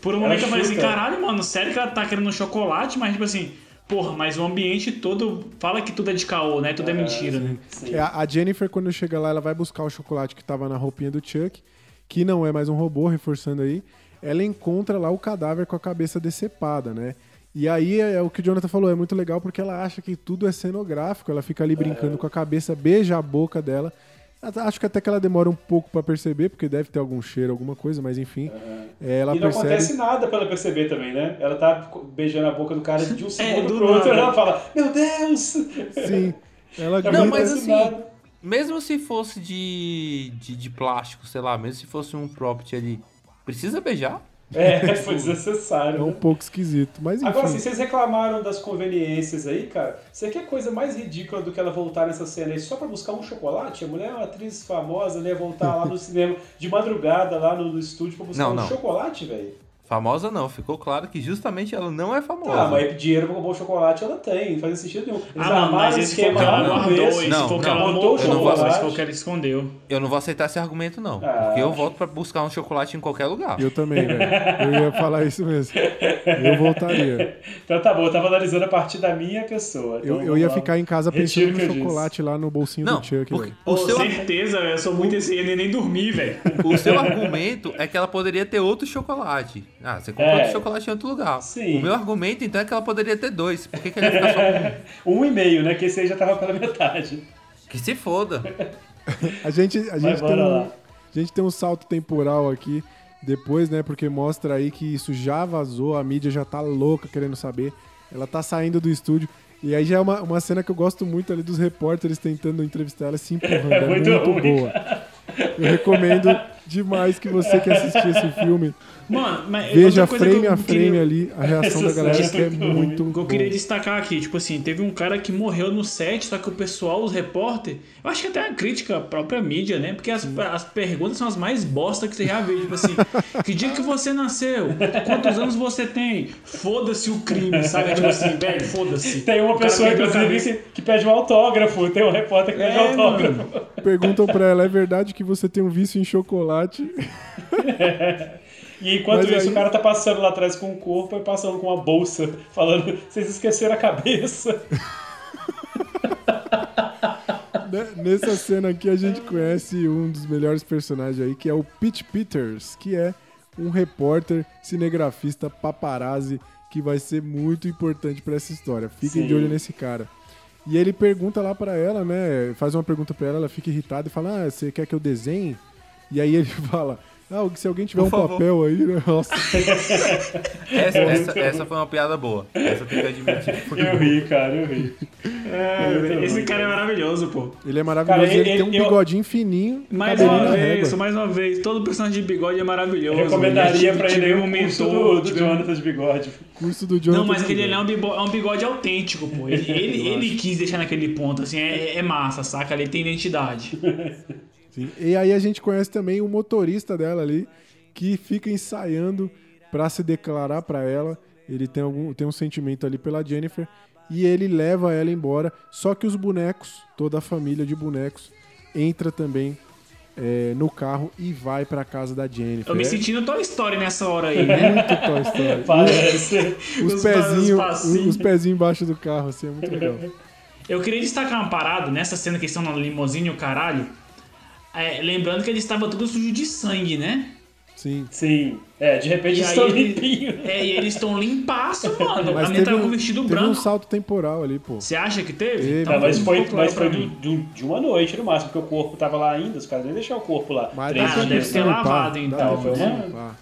por um Ela momento eu falei assim, caralho, mano, sério que ela tá querendo um chocolate, mas, tipo assim, porra, mas o ambiente todo fala que tudo é de caô, né? Tudo é, mentira, né? Sim. É, a Jennifer, quando chega lá, ela vai buscar o chocolate que tava na roupinha do Chuck, que não é mais um robô, reforçando aí. Ela encontra lá o cadáver com a cabeça decepada, né? E aí é, é o que o Jonathan falou, é muito legal porque ela acha que tudo é cenográfico, ela fica ali brincando com a cabeça, beija a boca dela. Acho que até que ela demora um pouco pra perceber, porque deve ter algum cheiro, alguma coisa, mas enfim. é, ela e não percebe. acontece nada pra ela perceber também, né? Ela tá beijando a boca do cara de um segundo do pro outro, nada. ela fala, meu Deus! Sim. Ela grita. Não, mas assim, nada. mesmo se fosse de, de, de plástico, sei lá, mesmo se fosse um property ali, precisa beijar? É, foi desnecessário. É um né? pouco esquisito, mas enfim. Agora, assim, vocês reclamaram das conveniências aí, cara. Você quer coisa mais ridícula do que ela voltar nessa cena aí só pra buscar um chocolate? A mulher é uma atriz famosa, ia voltar lá no cinema de madrugada, lá no, no estúdio, pra buscar Não, um não. chocolate, velho. Famosa não, ficou claro que justamente ela não é famosa. Ah, mas dinheiro pra comprar um chocolate ela tem, não faz sentido nenhum. Eles Ah, mas o esse foi o esquema que ela guardou, esse Não, foi o que não, ela botou o chocolate. esse foi o que ela escondeu. Eu não vou aceitar esse argumento, não. Ah. Porque eu volto pra buscar um chocolate em qualquer lugar. Eu também, velho. Eu ia falar isso mesmo. Eu voltaria. Então tá bom, eu tava analisando a partir da minha pessoa. Eu, Então, eu ia vamos lá. ficar em casa pensando o que no eu chocolate lá no bolsinho Não, do Chuck, porque velho. o Pô, seu, certeza, eu sou muito esse, eu nem- dormir, velho. o seu argumento é que ela poderia ter outro chocolate. Ah, você comprou É. chocolate em outro lugar. Sim. O meu argumento, então, é que ela poderia ter dois. Por que, que ela ia ficar só com um? Um e meio, né? Que esse aí já tava pela metade. Que se foda. A gente, a gente, tem um, a gente tem um salto temporal aqui depois, né? Porque mostra aí que isso já vazou, a mídia já tá louca querendo saber. Ela tá saindo do estúdio. E aí já é uma, uma cena que eu gosto muito ali dos repórteres tentando entrevistar ela se empurrando. É muito muito, ruim. boa. Eu recomendo demais que você que assistir esse filme Mano, mas veja outra coisa frame que eu a frame queria- ali a reação Essa da galera que é é muito O que eu queria destacar aqui, tipo assim, teve um cara que morreu no set, só que o pessoal, os repórter, eu acho que até é uma crítica à própria mídia, né? Porque as, as perguntas são as mais bosta que você já viu. Tipo assim, que dia que você nasceu? Quantos anos você tem? Foda-se o crime, sabe? Tipo assim, velho, foda-se. Tem uma pessoa, a inclusive, que, pede um autógrafo. Tem um repórter que pede um É, autógrafo. mano. Perguntam pra ela, é verdade que você tem um vício em chocolate? E enquanto Mas isso, aí- o cara tá passando lá atrás com o corpo e passando com uma bolsa, falando, vocês esqueceram a cabeça. Nessa cena aqui a gente conhece um dos melhores personagens aí, que é o Pete Peters, que é um repórter, cinegrafista, paparazzi, que vai ser muito importante pra essa história. Fiquem Sim. de olho nesse cara. E ele pergunta lá pra ela, né? Faz uma pergunta pra ela, ela fica irritada e fala: Ah, você quer que eu desenhe? E aí ele fala: Ah, se alguém tiver Por um favor." papel aí, né? Nossa, Essa, essa, essa foi uma piada boa. Essa tem que admitir. Foi Eu ri, cara, eu ri. É, esse cara é maravilhoso, pô. ele é maravilhoso. Cara, ele, ele- tem um eu- bigodinho fininho, Mais uma vez, mais uma vez, todo personagem de bigode é maravilhoso. Eu recomendaria Tive- pra ele aí tive um curso mentor, do, do tive- Jonathan de bigode. Curso do Jonathan. Não, mas aquele é um bigode, é um bigode autêntico, pô. Ele, ele, ele quis deixar naquele ponto, assim, é, é massa, saca? Ele tem identidade. Sim. E aí a gente conhece também o motorista dela ali, que fica ensaiando pra se declarar pra ela. Ele tem, algum, tem um sentimento ali pela Jennifer. E ele leva ela embora. Só que os bonecos, toda a família de bonecos, entra também é, no carro e vai pra casa da Jennifer. Eu me senti no Toy Story nessa hora aí, né? muito Toy Story. Parece. Os Os pezinhos os pezinhos embaixo do carro, assim, é muito legal. Eu queria destacar uma parada nessa cena que estão na limousine, o caralho. É, lembrando que eles estavam tudo sujo de sangue, né? Sim. Sim. É, de repente E estão ele- limpinhos. É, e eles estão limpaço, mano. Mas a menina teve, tava um, com vestido teve um branco. salto temporal ali, pô. Você acha que teve? Teve. Então Não, mas foi, mas foi do- do- de uma noite no máximo, porque o corpo tava lá ainda, os caras nem deixaram o corpo lá. Mas Três Ah, dá deve ter de lavado, dá então. de Foi uma- limpar.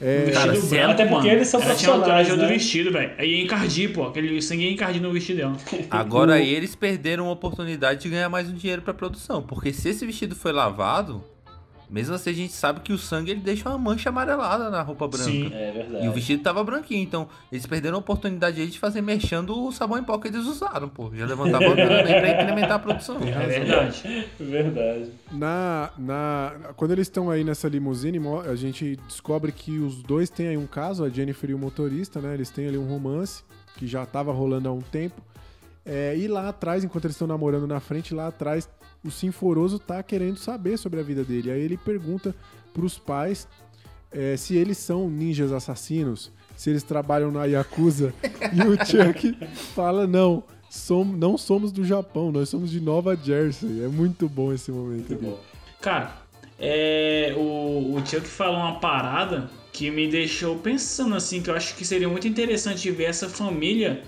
É, Vestido Cara, branco, certo, Até porque mano. eles são Ela profissionais, traje do né? vestido, velho. Aí ia encardir, pô. Aquele sangue ia encardir no vestido dela. Agora eles perderam a oportunidade de ganhar mais um dinheiro pra produção. Porque se esse vestido foi lavado, mesmo assim a gente sabe que o sangue ele deixa uma mancha amarelada na roupa branca. Sim. É verdade. E o vestido tava branquinho, então eles perderam a oportunidade aí de fazer mexendo o sabão em pó que eles usaram, pô. Já levantavam a grana aí pra incrementar a produção. É verdade. Verdade. Na, na, quando eles estão aí nessa limusine, a gente descobre que os dois têm aí um caso, a Jennifer e o motorista, né? Eles têm ali um romance que já tava rolando há um tempo. É, e lá atrás, enquanto eles estão namorando na frente, lá atrás, o Sinforoso tá querendo saber sobre a vida dele. Aí ele pergunta pros pais é, se eles são ninjas assassinos, se eles trabalham na Yakuza. e o Chuck fala: não, som, não somos do Japão, nós somos de Nova Jersey. É muito bom esse momento. Muito bom. Cara, é, o, o Chuck falou uma parada que me deixou pensando assim, que eu acho que seria muito interessante ver essa família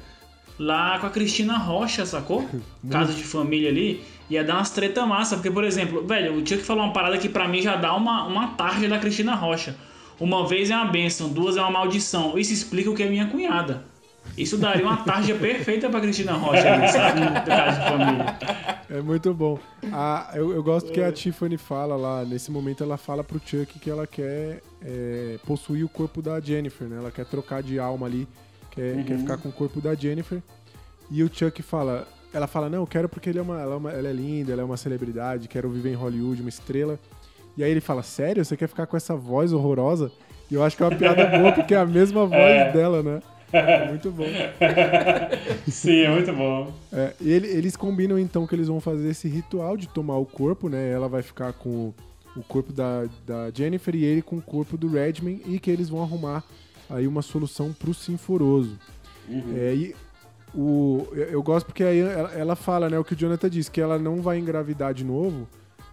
lá com a Cristina Rocha, sacou? Casa de família ali. Ia dar umas treta massa, porque, por exemplo, velho, o Chuck falou uma parada que pra mim já dá uma, uma tarja da Cristina Rocha. Uma vez é uma benção, duas é uma maldição. Isso explica o que é minha cunhada. Isso daria uma tarja perfeita pra Cristina Rocha ali, sabe? Casa de família. É muito bom. A- eu, eu gosto que a Tiffany fala lá, nesse momento ela fala pro Chuck que ela quer é, possuir o corpo da Jennifer, né? Ela quer trocar de alma ali, quer, quer ficar com o corpo da Jennifer. E o Chuck fala, ela fala, não, eu quero porque ele é uma, ela, é uma- ela é linda, ela é uma celebridade, quero viver em Hollywood, uma estrela. E aí ele fala, sério? Você quer ficar com essa voz horrorosa? E eu acho que é uma piada boa, porque é a mesma voz dela, né? É muito bom. Sim, é muito bom. É, e ele- eles combinam então que eles vão fazer esse ritual de tomar o corpo, né? Ela vai ficar com o corpo da, da Jennifer e ele com o corpo do Redman e que eles vão arrumar aí uma solução pro Sinforoso. É, e o, eu, gosto porque aí ela, ela fala, né, o que o Jonathan disse, que ela não vai engravidar de novo,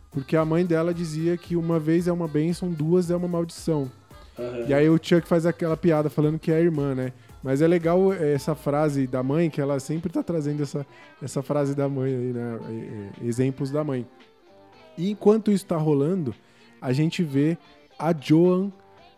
porque a mãe dela dizia que uma vez é uma bênção, duas é uma maldição. E aí o Chuck faz aquela piada falando que é a irmã, né? Mas é legal é, essa frase da mãe, que ela sempre tá trazendo essa, essa frase da mãe aí, né? Exemplos da mãe. E enquanto isso tá rolando, a gente vê a Joan,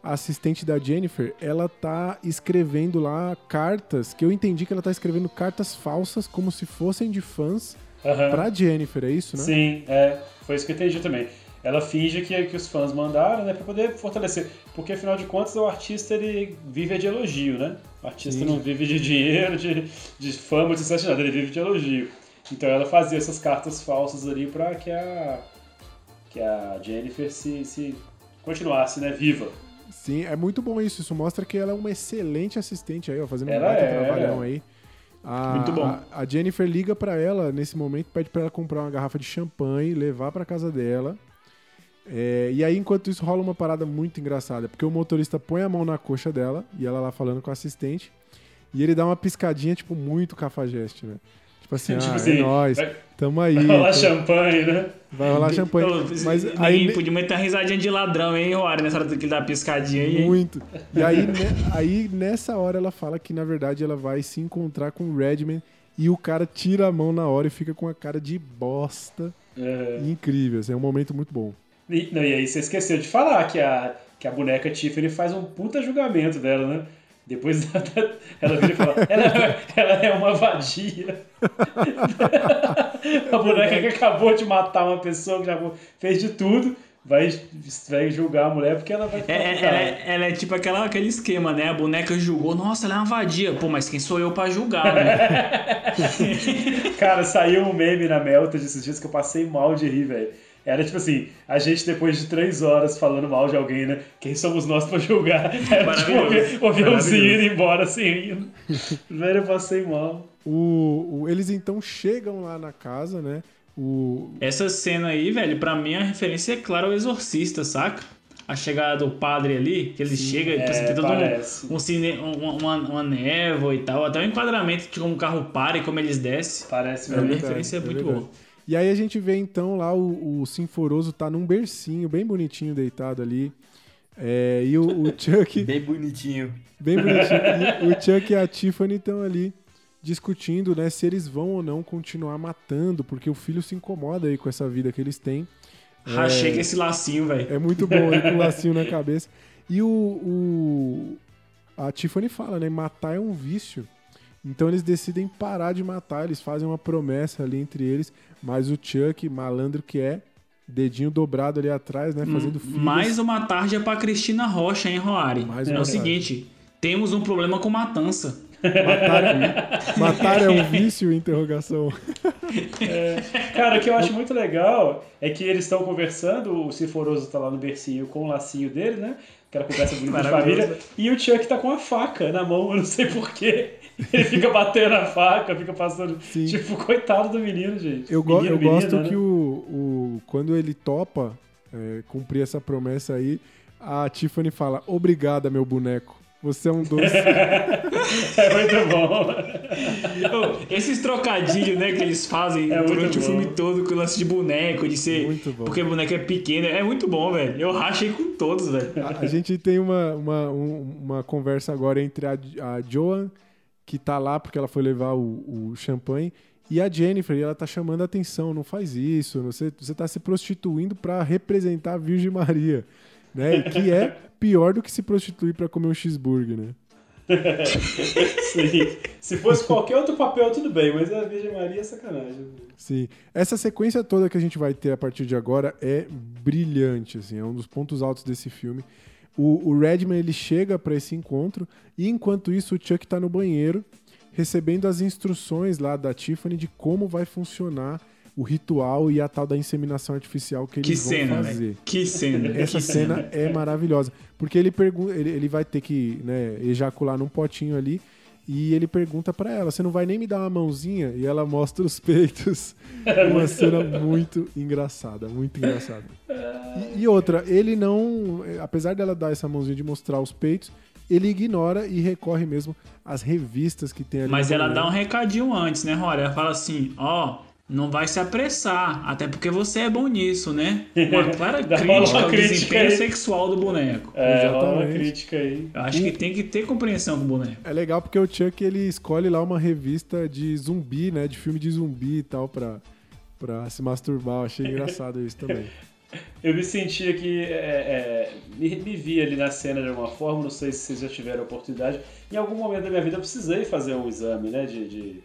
a assistente da Jennifer, ela tá escrevendo lá cartas, que eu entendi que ela tá escrevendo cartas falsas, como se fossem de fãs, Aham. pra Jennifer, é isso, né? Sim, é. Foi isso que eu entendi também. Ela finge que, que os fãs mandaram, né, pra poder fortalecer. Porque, afinal de contas, o artista, ele vive de elogio, né? O artista Sim. não vive de dinheiro, de, de fama, de sucesso, nada. Ele vive de elogio. Então ela fazia essas cartas falsas ali pra que a, que a Jennifer se, se continuasse, né, viva. Sim, é muito bom isso. Isso mostra que ela é uma excelente assistente aí, ó, fazendo um Ela baita é. trabalhão aí. A, Muito bom. A, a Jennifer liga pra ela nesse momento, pede pra ela comprar uma garrafa de champanhe, levar pra casa dela. É, e aí, enquanto isso, rola uma parada muito engraçada, porque o motorista põe a mão na coxa dela e ela lá falando com a assistente, e ele dá uma piscadinha, tipo, muito cafajeste, né? Tipo assim, Tipo ah, assim, é nóis, vai- tamo aí. Vai rolar champanhe, né? vai rolar champanhe. Mas aí, podia meter uma risadinha de ladrão, hein, Rory, nessa hora que ele dá uma piscadinha aí. Muito. E aí, ne- aí, nessa hora, ela fala que, na verdade, ela vai se encontrar com o Redman e o cara tira a mão na hora e fica com a cara de bosta. É. Incrível, assim, é um momento muito bom. E, não, e aí você esqueceu de falar que a, que a boneca Tiffany faz um puta julgamento dela, né? Depois da- ela vira e fala, ela, ela é uma vadia. a boneca que acabou de matar uma pessoa, que já fez de tudo, vai, vai julgar a mulher porque ela vai É, é- ela, é, ela é tipo aquela, aquele esquema, né? A boneca julgou, nossa, ela é uma vadia. Pô, mas quem sou eu pra julgar, né? Cara, saiu um meme na Melta esses dias que eu passei mal de rir, velho. Era tipo assim, a gente depois de três horas falando mal de alguém, né? Quem somos nós pra julgar? Era tipo o avi- o aviãozinho indo embora assim, rindo. Velho, eu passei mal. O, o- eles então chegam lá na casa, né? O, Essa cena aí, velho, pra mim a referência é clara ao Exorcista, saca? A chegada do padre ali, que ele chega e é, assim, tem todo um, um cine, um- uma, uma névoa e tal, até o enquadramento de como o carro para e como eles descem. Parece Pra mim a mesmo. referência é, muito verdade. boa. E aí a gente vê então lá o, o Sinforoso tá num bercinho, bem bonitinho, deitado ali. É, e o, o Chuck. Bem bonitinho. Bem bonitinho. E o Chuck e a Tiffany estão ali discutindo, né, se eles vão ou não continuar matando, porque o filho se incomoda aí com essa vida que eles têm. Rachei com esse lacinho, velho. É muito bom aí com o lacinho na cabeça. E o, o- a Tiffany fala, né? Matar é um vício. Então eles decidem parar de matar, eles fazem uma promessa ali entre eles, mas o Chuck, malandro que é, dedinho dobrado ali atrás, né? Fazendo filas. Mais uma tarde é pra Cristina Rocha, hein, Roari? Mais é uma o seguinte, temos um problema com matança. Matar, é- matar é um vício? Interrogação. Cara, o que eu acho muito legal é que eles estão conversando, o Ciforoso tá lá no bercinho com o lacinho dele, né? Aquela conversa bonita de família. E o Chuck tá com a faca na mão, eu não sei porquê. Ele fica batendo a faca, fica passando. Sim. Tipo, coitado do menino, gente. Eu, go- Menino, eu gosto menina, né? que o, o- quando ele topa é, cumprir essa promessa aí, a Tiffany fala: Obrigada, meu boneco. Você é um doce. É muito bom. Esses trocadilhos, né, que eles fazem É durante o filme todo com o lance de boneco, de ser. Muito bom. Porque o boneco é pequeno. É muito bom, velho. Eu rachei com todos, velho. A, a gente tem uma, uma, um- uma conversa agora entre a, a Joan, que tá lá porque ela foi levar o, o champanhe, e a Jennifer, ela tá chamando a atenção, não faz isso, você, você tá se prostituindo pra representar a Virgem Maria, né? Que é pior do que se prostituir pra comer um cheeseburger, né? Sim. Se fosse qualquer outro papel, tudo bem, mas a Virgem Maria é sacanagem. Sim. Essa sequência toda que a gente vai ter a partir de agora é brilhante, assim, é um dos pontos altos desse filme. O, o Redman ele chega para esse encontro e enquanto isso o Chuck tá no banheiro recebendo as instruções lá da Tiffany de como vai funcionar o ritual e a tal da inseminação artificial que eles Que vão cena, fazer. velho. Que cena. Essa que cena é maravilhosa. Porque ele pergunta, ele, ele vai ter que né, ejacular num potinho ali. E ele pergunta pra ela: Você não vai nem me dar uma mãozinha? E ela mostra os peitos. uma cena muito engraçada, muito engraçada. E, e outra, ele não. Apesar dela dar essa mãozinha de mostrar os peitos, ele ignora e recorre mesmo às revistas que tem ali. Mas ela dá um recadinho antes, né, Rory? Ela fala assim, ó, não vai se apressar, até porque você é bom nisso, né? Uma clara crítica uma ao crítica desempenho aí. sexual do boneco. É, uma crítica aí. Eu acho que tem que ter compreensão com o boneco. É legal porque o Chuck ele escolhe lá uma revista de zumbi, né? De filme de zumbi e tal, pra, pra se masturbar. Eu achei engraçado isso também. Eu me sentia que. é, é, me, me vi ali na cena de alguma forma, não sei se vocês já tiveram a oportunidade. Em algum momento da minha vida eu precisei fazer um exame, né? De- de-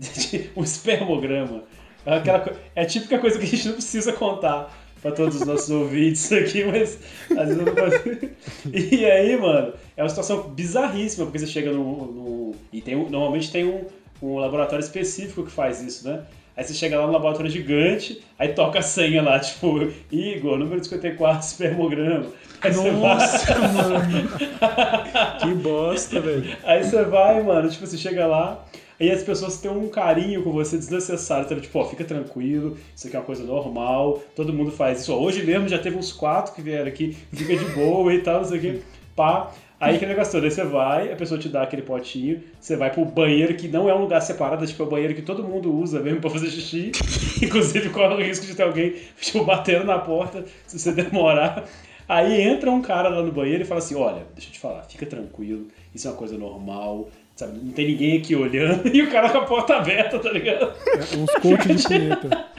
um espermograma. É Aquela, co- é a típica coisa que a gente não precisa contar pra todos os nossos ouvintes aqui, mas às vezes eu não posso. E aí, mano, é uma situação bizarríssima, porque você chega num. num- e tem normalmente tem um, um laboratório específico que faz isso, né? Aí você chega lá no laboratório gigante, aí toca a senha lá, tipo, Igor, número 54, espermograma. Aí Nossa, vai, mano. Que bosta, velho. aí você vai, mano, tipo, você chega lá, aí as pessoas têm um carinho com você desnecessário, então, tipo, ó, fica tranquilo, isso aqui é uma coisa normal, todo mundo faz isso. Hoje mesmo já teve uns quatro que vieram aqui, fica de boa e tal, não sei o quê, pá. Aí que negócio todo, aí você vai, a pessoa te dá aquele potinho, você vai pro banheiro que não é um lugar separado, é tipo é o banheiro que todo mundo usa mesmo pra fazer xixi. Inclusive corre o risco de ter alguém tipo, batendo na porta se você demorar. Aí entra um cara lá no banheiro e fala assim: olha, deixa eu te falar, fica tranquilo, isso é uma coisa normal, sabe? Não tem ninguém aqui olhando, e o cara com a porta aberta, tá ligado? É, uns coaches de punheta.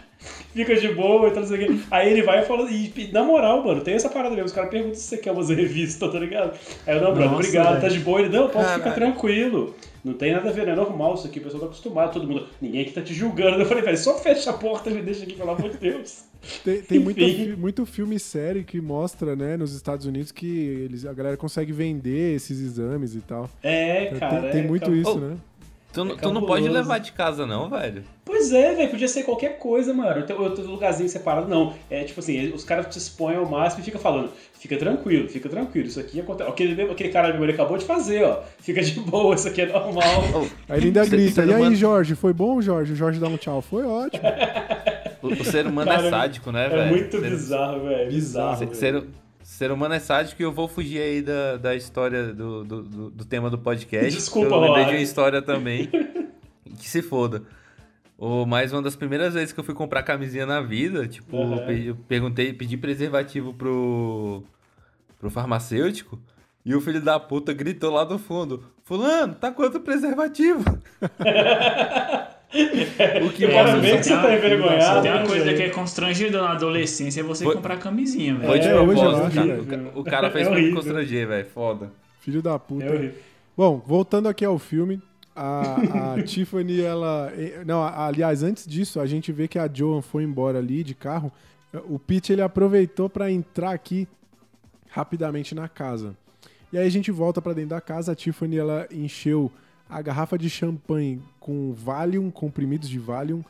Fica de boa e tal, não sei o quê. Aí ele vai e fala, e na moral, mano, tem essa parada mesmo. Os caras perguntam se você quer umas revistas, tá ligado? Aí eu, não, brother, obrigado, velho. tá de boa. Ele, não, pode ficar Caralho. tranquilo. Não tem nada a ver, não é normal isso aqui, o pessoal tá acostumado, todo mundo. Ninguém aqui tá te julgando. Eu falei, velho, só fecha a porta e me deixa aqui, pelo amor de Deus. Tem, tem fi- muito filme e série que mostra, né, nos Estados Unidos que eles, a galera consegue vender esses exames e tal. É, Tem- cara. tem é, muito cara. isso, Oh, né? Tu, É tu não pode levar de casa, não, velho. Pois é, velho, podia ser qualquer coisa, mano. Tem outro lugarzinho separado, não. É tipo assim, os caras te expõem ao máximo e fica falando, fica tranquilo, fica tranquilo, isso aqui acontece. Aquele, aquele cara ali ele acabou de fazer, ó. Fica de boa, isso aqui é normal. Aí ele ainda Cê- grita, e aí, Jorge, foi bom, Jorge? O Jorge dá um tchau. Foi ótimo. O, o ser humano Cara, é sádico, né, É velho? muito ser, bizarro, velho. Bizarro. ser, velho. ser, ser humano é sádico e eu vou fugir aí da, da história do, do, do- do tema do podcast. Desculpa, Eu lembrei de uma história também. que se foda. O, mas uma das primeiras vezes que eu fui comprar camisinha na vida, tipo, Uhum. eu pe- eu perguntei, pedi preservativo pro, pro farmacêutico. E o filho da puta gritou lá do fundo: Fulano, tá quanto preservativo? O que Eu quero mostra ver que você tá envergonhado. Tem uma né, coisa velho? que é constrangedora na adolescência é você Foi- comprar camisinha, velho. Foi de É, propósito, acho, cara. O ca- O cara fez É pra me constranger, velho. Foda. Filho da puta. É. Bom, voltando aqui ao filme, a, a Tiffany, ela. Não, aliás, antes disso, a gente vê que a Joan foi embora ali de carro. O Pete ele aproveitou pra entrar aqui rapidamente na casa. E aí a gente volta pra dentro da casa. A Tiffany ela encheu a garrafa de champanhe com Valium, comprimidos de Valium.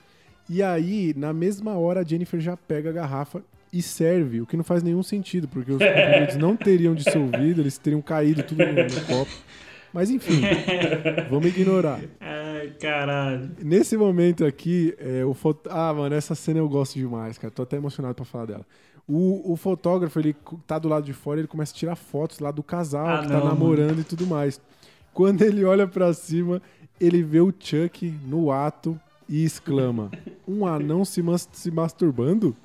E aí, na mesma hora, a Jennifer já pega a garrafa e serve, o que não faz nenhum sentido, porque os comprimidos não teriam dissolvido, eles teriam caído tudo no, no copo. Mas enfim, vamos ignorar. Ai, caralho. Nesse momento aqui, é, o foto... Ah, mano, essa cena eu gosto demais, cara. Tô até emocionado pra falar dela. O, o fotógrafo, ele tá do lado de fora, ele começa a tirar fotos lá do casal Ah, que tá não, namorando e tudo mais. Quando ele olha pra cima, ele vê o Chuck no ato e exclama: Um anão se, mas- se masturbando?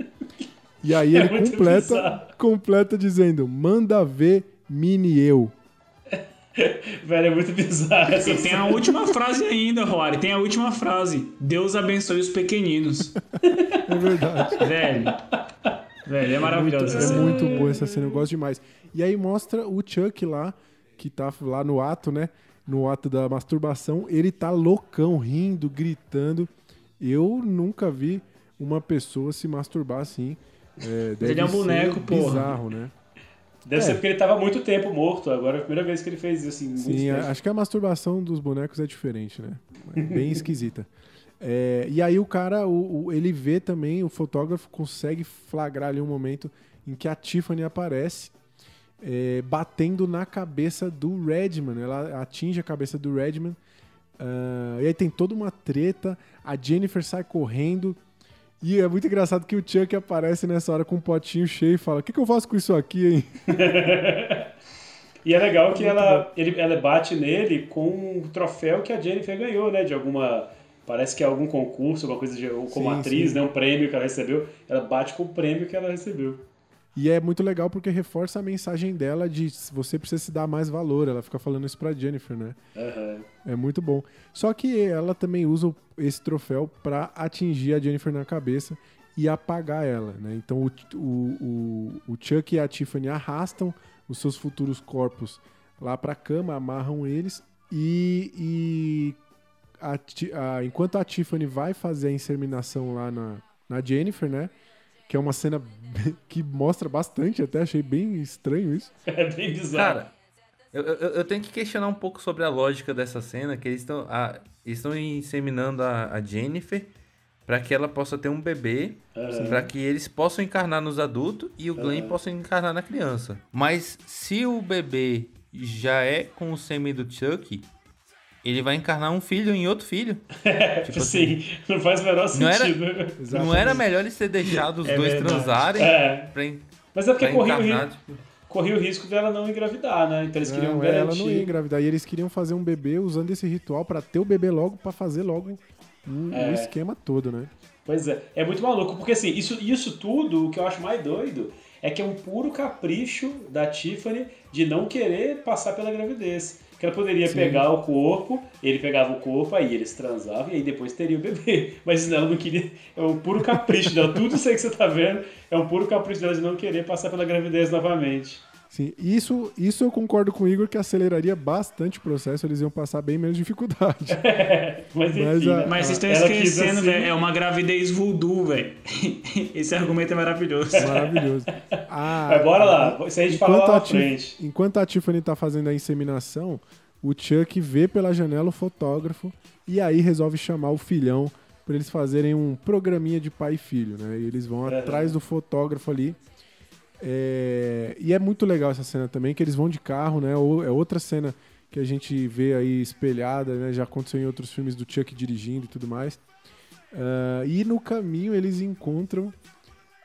E aí É ele muito completa, bizarro. completa dizendo: Manda ver mini eu. Velho, é muito bizarro essa E tem a última frase ainda, Roari. Tem a última frase. Deus abençoe os pequeninos. É verdade. Velho. Velho, é maravilhoso É essa cena. muito boa essa cena, eu gosto demais. E aí mostra o Chuck lá, que tá lá no ato, né? No ato da masturbação, ele tá loucão, rindo, gritando. Eu nunca vi uma pessoa se masturbar assim. É, deve ele é um ser boneco, porra. bizarro, né? Deve É. ser porque ele tava muito tempo morto. Agora é a primeira vez que ele fez isso, assim, Sim, a- acho que a masturbação dos bonecos é diferente, né? É bem esquisita. É, e aí o cara, o- o- ele vê também, o fotógrafo consegue flagrar ali um momento em que a Tiffany aparece é, batendo na cabeça do Redman. Ela atinge a cabeça do Redman. ah, e aí tem toda uma treta. A Jennifer sai correndo. E é muito engraçado que o Chuck aparece nessa hora com um potinho cheio e fala: O que, que eu faço com isso aqui, hein? E é legal que ela, ele, ela bate nele com um troféu que a Jennifer ganhou, né? De alguma. Parece que é algum concurso, alguma coisa de. ou Como Sim, atriz, sim. né? Um prêmio que ela recebeu. Ela bate com o prêmio que ela recebeu. E é muito legal porque reforça a mensagem dela de você precisa se dar mais valor. Ela fica falando isso pra Jennifer, né? Aham. É muito bom. Só que ela também usa esse troféu pra atingir a Jennifer na cabeça e apagar ela, né? Então o, o, o, Chuck e a Tiffany arrastam os seus futuros corpos lá pra cama, amarram eles e, e a a- enquanto a Tiffany vai fazer a inseminação lá na, na Jennifer, né? Que é uma cena que mostra bastante, até achei bem estranho isso. É bem bizarro. Cara, eu, eu, eu tenho que questionar um pouco sobre a lógica dessa cena, que eles estão estão inseminando a, a Jennifer para que ela possa ter um bebê, Aham. para que eles possam encarnar nos adultos e o Glenn possa encarnar na criança. Mas se o bebê já é com o sêmen do Chuck, ele vai encarnar um filho em outro filho. Tipo assim, não faz o menor Não era- sentido. Não era melhor eles ter deixado os É dois verdade. transarem É. pra, Mas é porque corria o, risco, tipo, corria o risco dela não engravidar, né? Então eles queriam Não, é, ela garantir. não ia engravidar. E eles queriam fazer um bebê usando esse ritual pra ter o bebê logo, pra fazer logo o, o É. esquema todo, né? Pois é, é muito maluco, porque assim, isso, isso tudo, o que eu acho mais doido, é que é um puro capricho da Tiffany de não querer passar pela gravidez. Que ela poderia Sim. pegar o corpo, ele pegava o corpo, aí eles transavam e aí depois teria o bebê. Mas não, ela não queria. É um puro capricho dela. Tudo isso aí que você tá vendo é um puro capricho dela de não querer passar pela gravidez novamente. Sim, isso, isso eu concordo com o Igor que aceleraria bastante o processo, eles iam passar bem menos dificuldade. Mas enfim. Mas a- né? Mas vocês estão esquecendo, assim. velho. É uma gravidez voodoo, velho. Esse argumento é maravilhoso. Maravilhoso. Ah, Mas bora lá, isso aí a gente fala lá na frente. enquanto a Tiffany tá fazendo a inseminação, o Chuck vê pela janela o fotógrafo e aí resolve chamar o filhão para eles fazerem um programinha de pai e filho, né? E eles vão Uhum. atrás do fotógrafo ali. É, E é muito legal essa cena também, que eles vão de carro, né? Ou- É outra cena que a gente vê aí espelhada, né? Já aconteceu em outros filmes do Chuck dirigindo e tudo mais. Ah, e no caminho eles encontram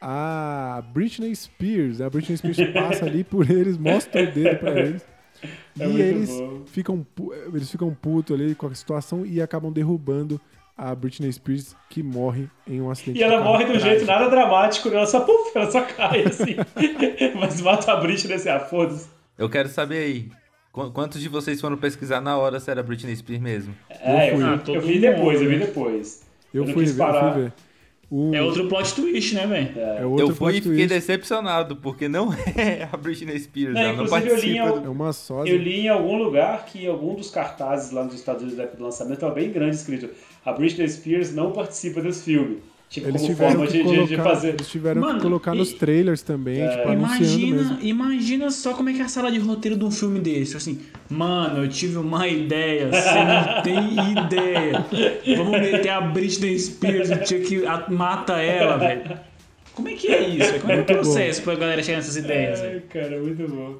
a Britney Spears. A Britney Spears passa ali por eles, mostra o dedo pra eles. É e eles bom. ficam, eles ficam putos ali com a situação e acabam derrubando a Britney Spears, que morre em um acidente. E ela morre de um jeito nada dramático, né? Ela só, puf, ela só cai assim. Mas mata a Britney assim, ah, foda-se. Eu quero saber aí, Qu- Quantos de vocês foram pesquisar na hora se era Britney Spears mesmo? É, eu, fui. Ah, eu vi depois, eu vi depois. Eu, não fui ver, eu parar. fui ver. O- É outro plot twist, né, velho? é outro eu fui e fiquei twist. decepcionado, porque não é a Britney Spears, Não, ela não inclusive eu li, em- É uma sósia. eu li em algum lugar que em algum dos cartazes lá nos Estados Unidos da época do lançamento estava bem grande escrito a Britney Spears não participa desse filme. Tipo, Eles como tiveram, forma que de, colocar, de fazer. eles tiveram Mano, que colocar e- nos trailers também, tipo, anunciando Imagina, mesmo. imagina só como é que é a sala de roteiro de um filme desse. Assim, mano, eu tive uma ideia, você não tem ideia. Vamos meter a Britney Spears, o Chuck a- mata ela, velho. Como é que é isso? Como é que é o processo pra galera chegar nessas ideias? Velho? cara, muito bom.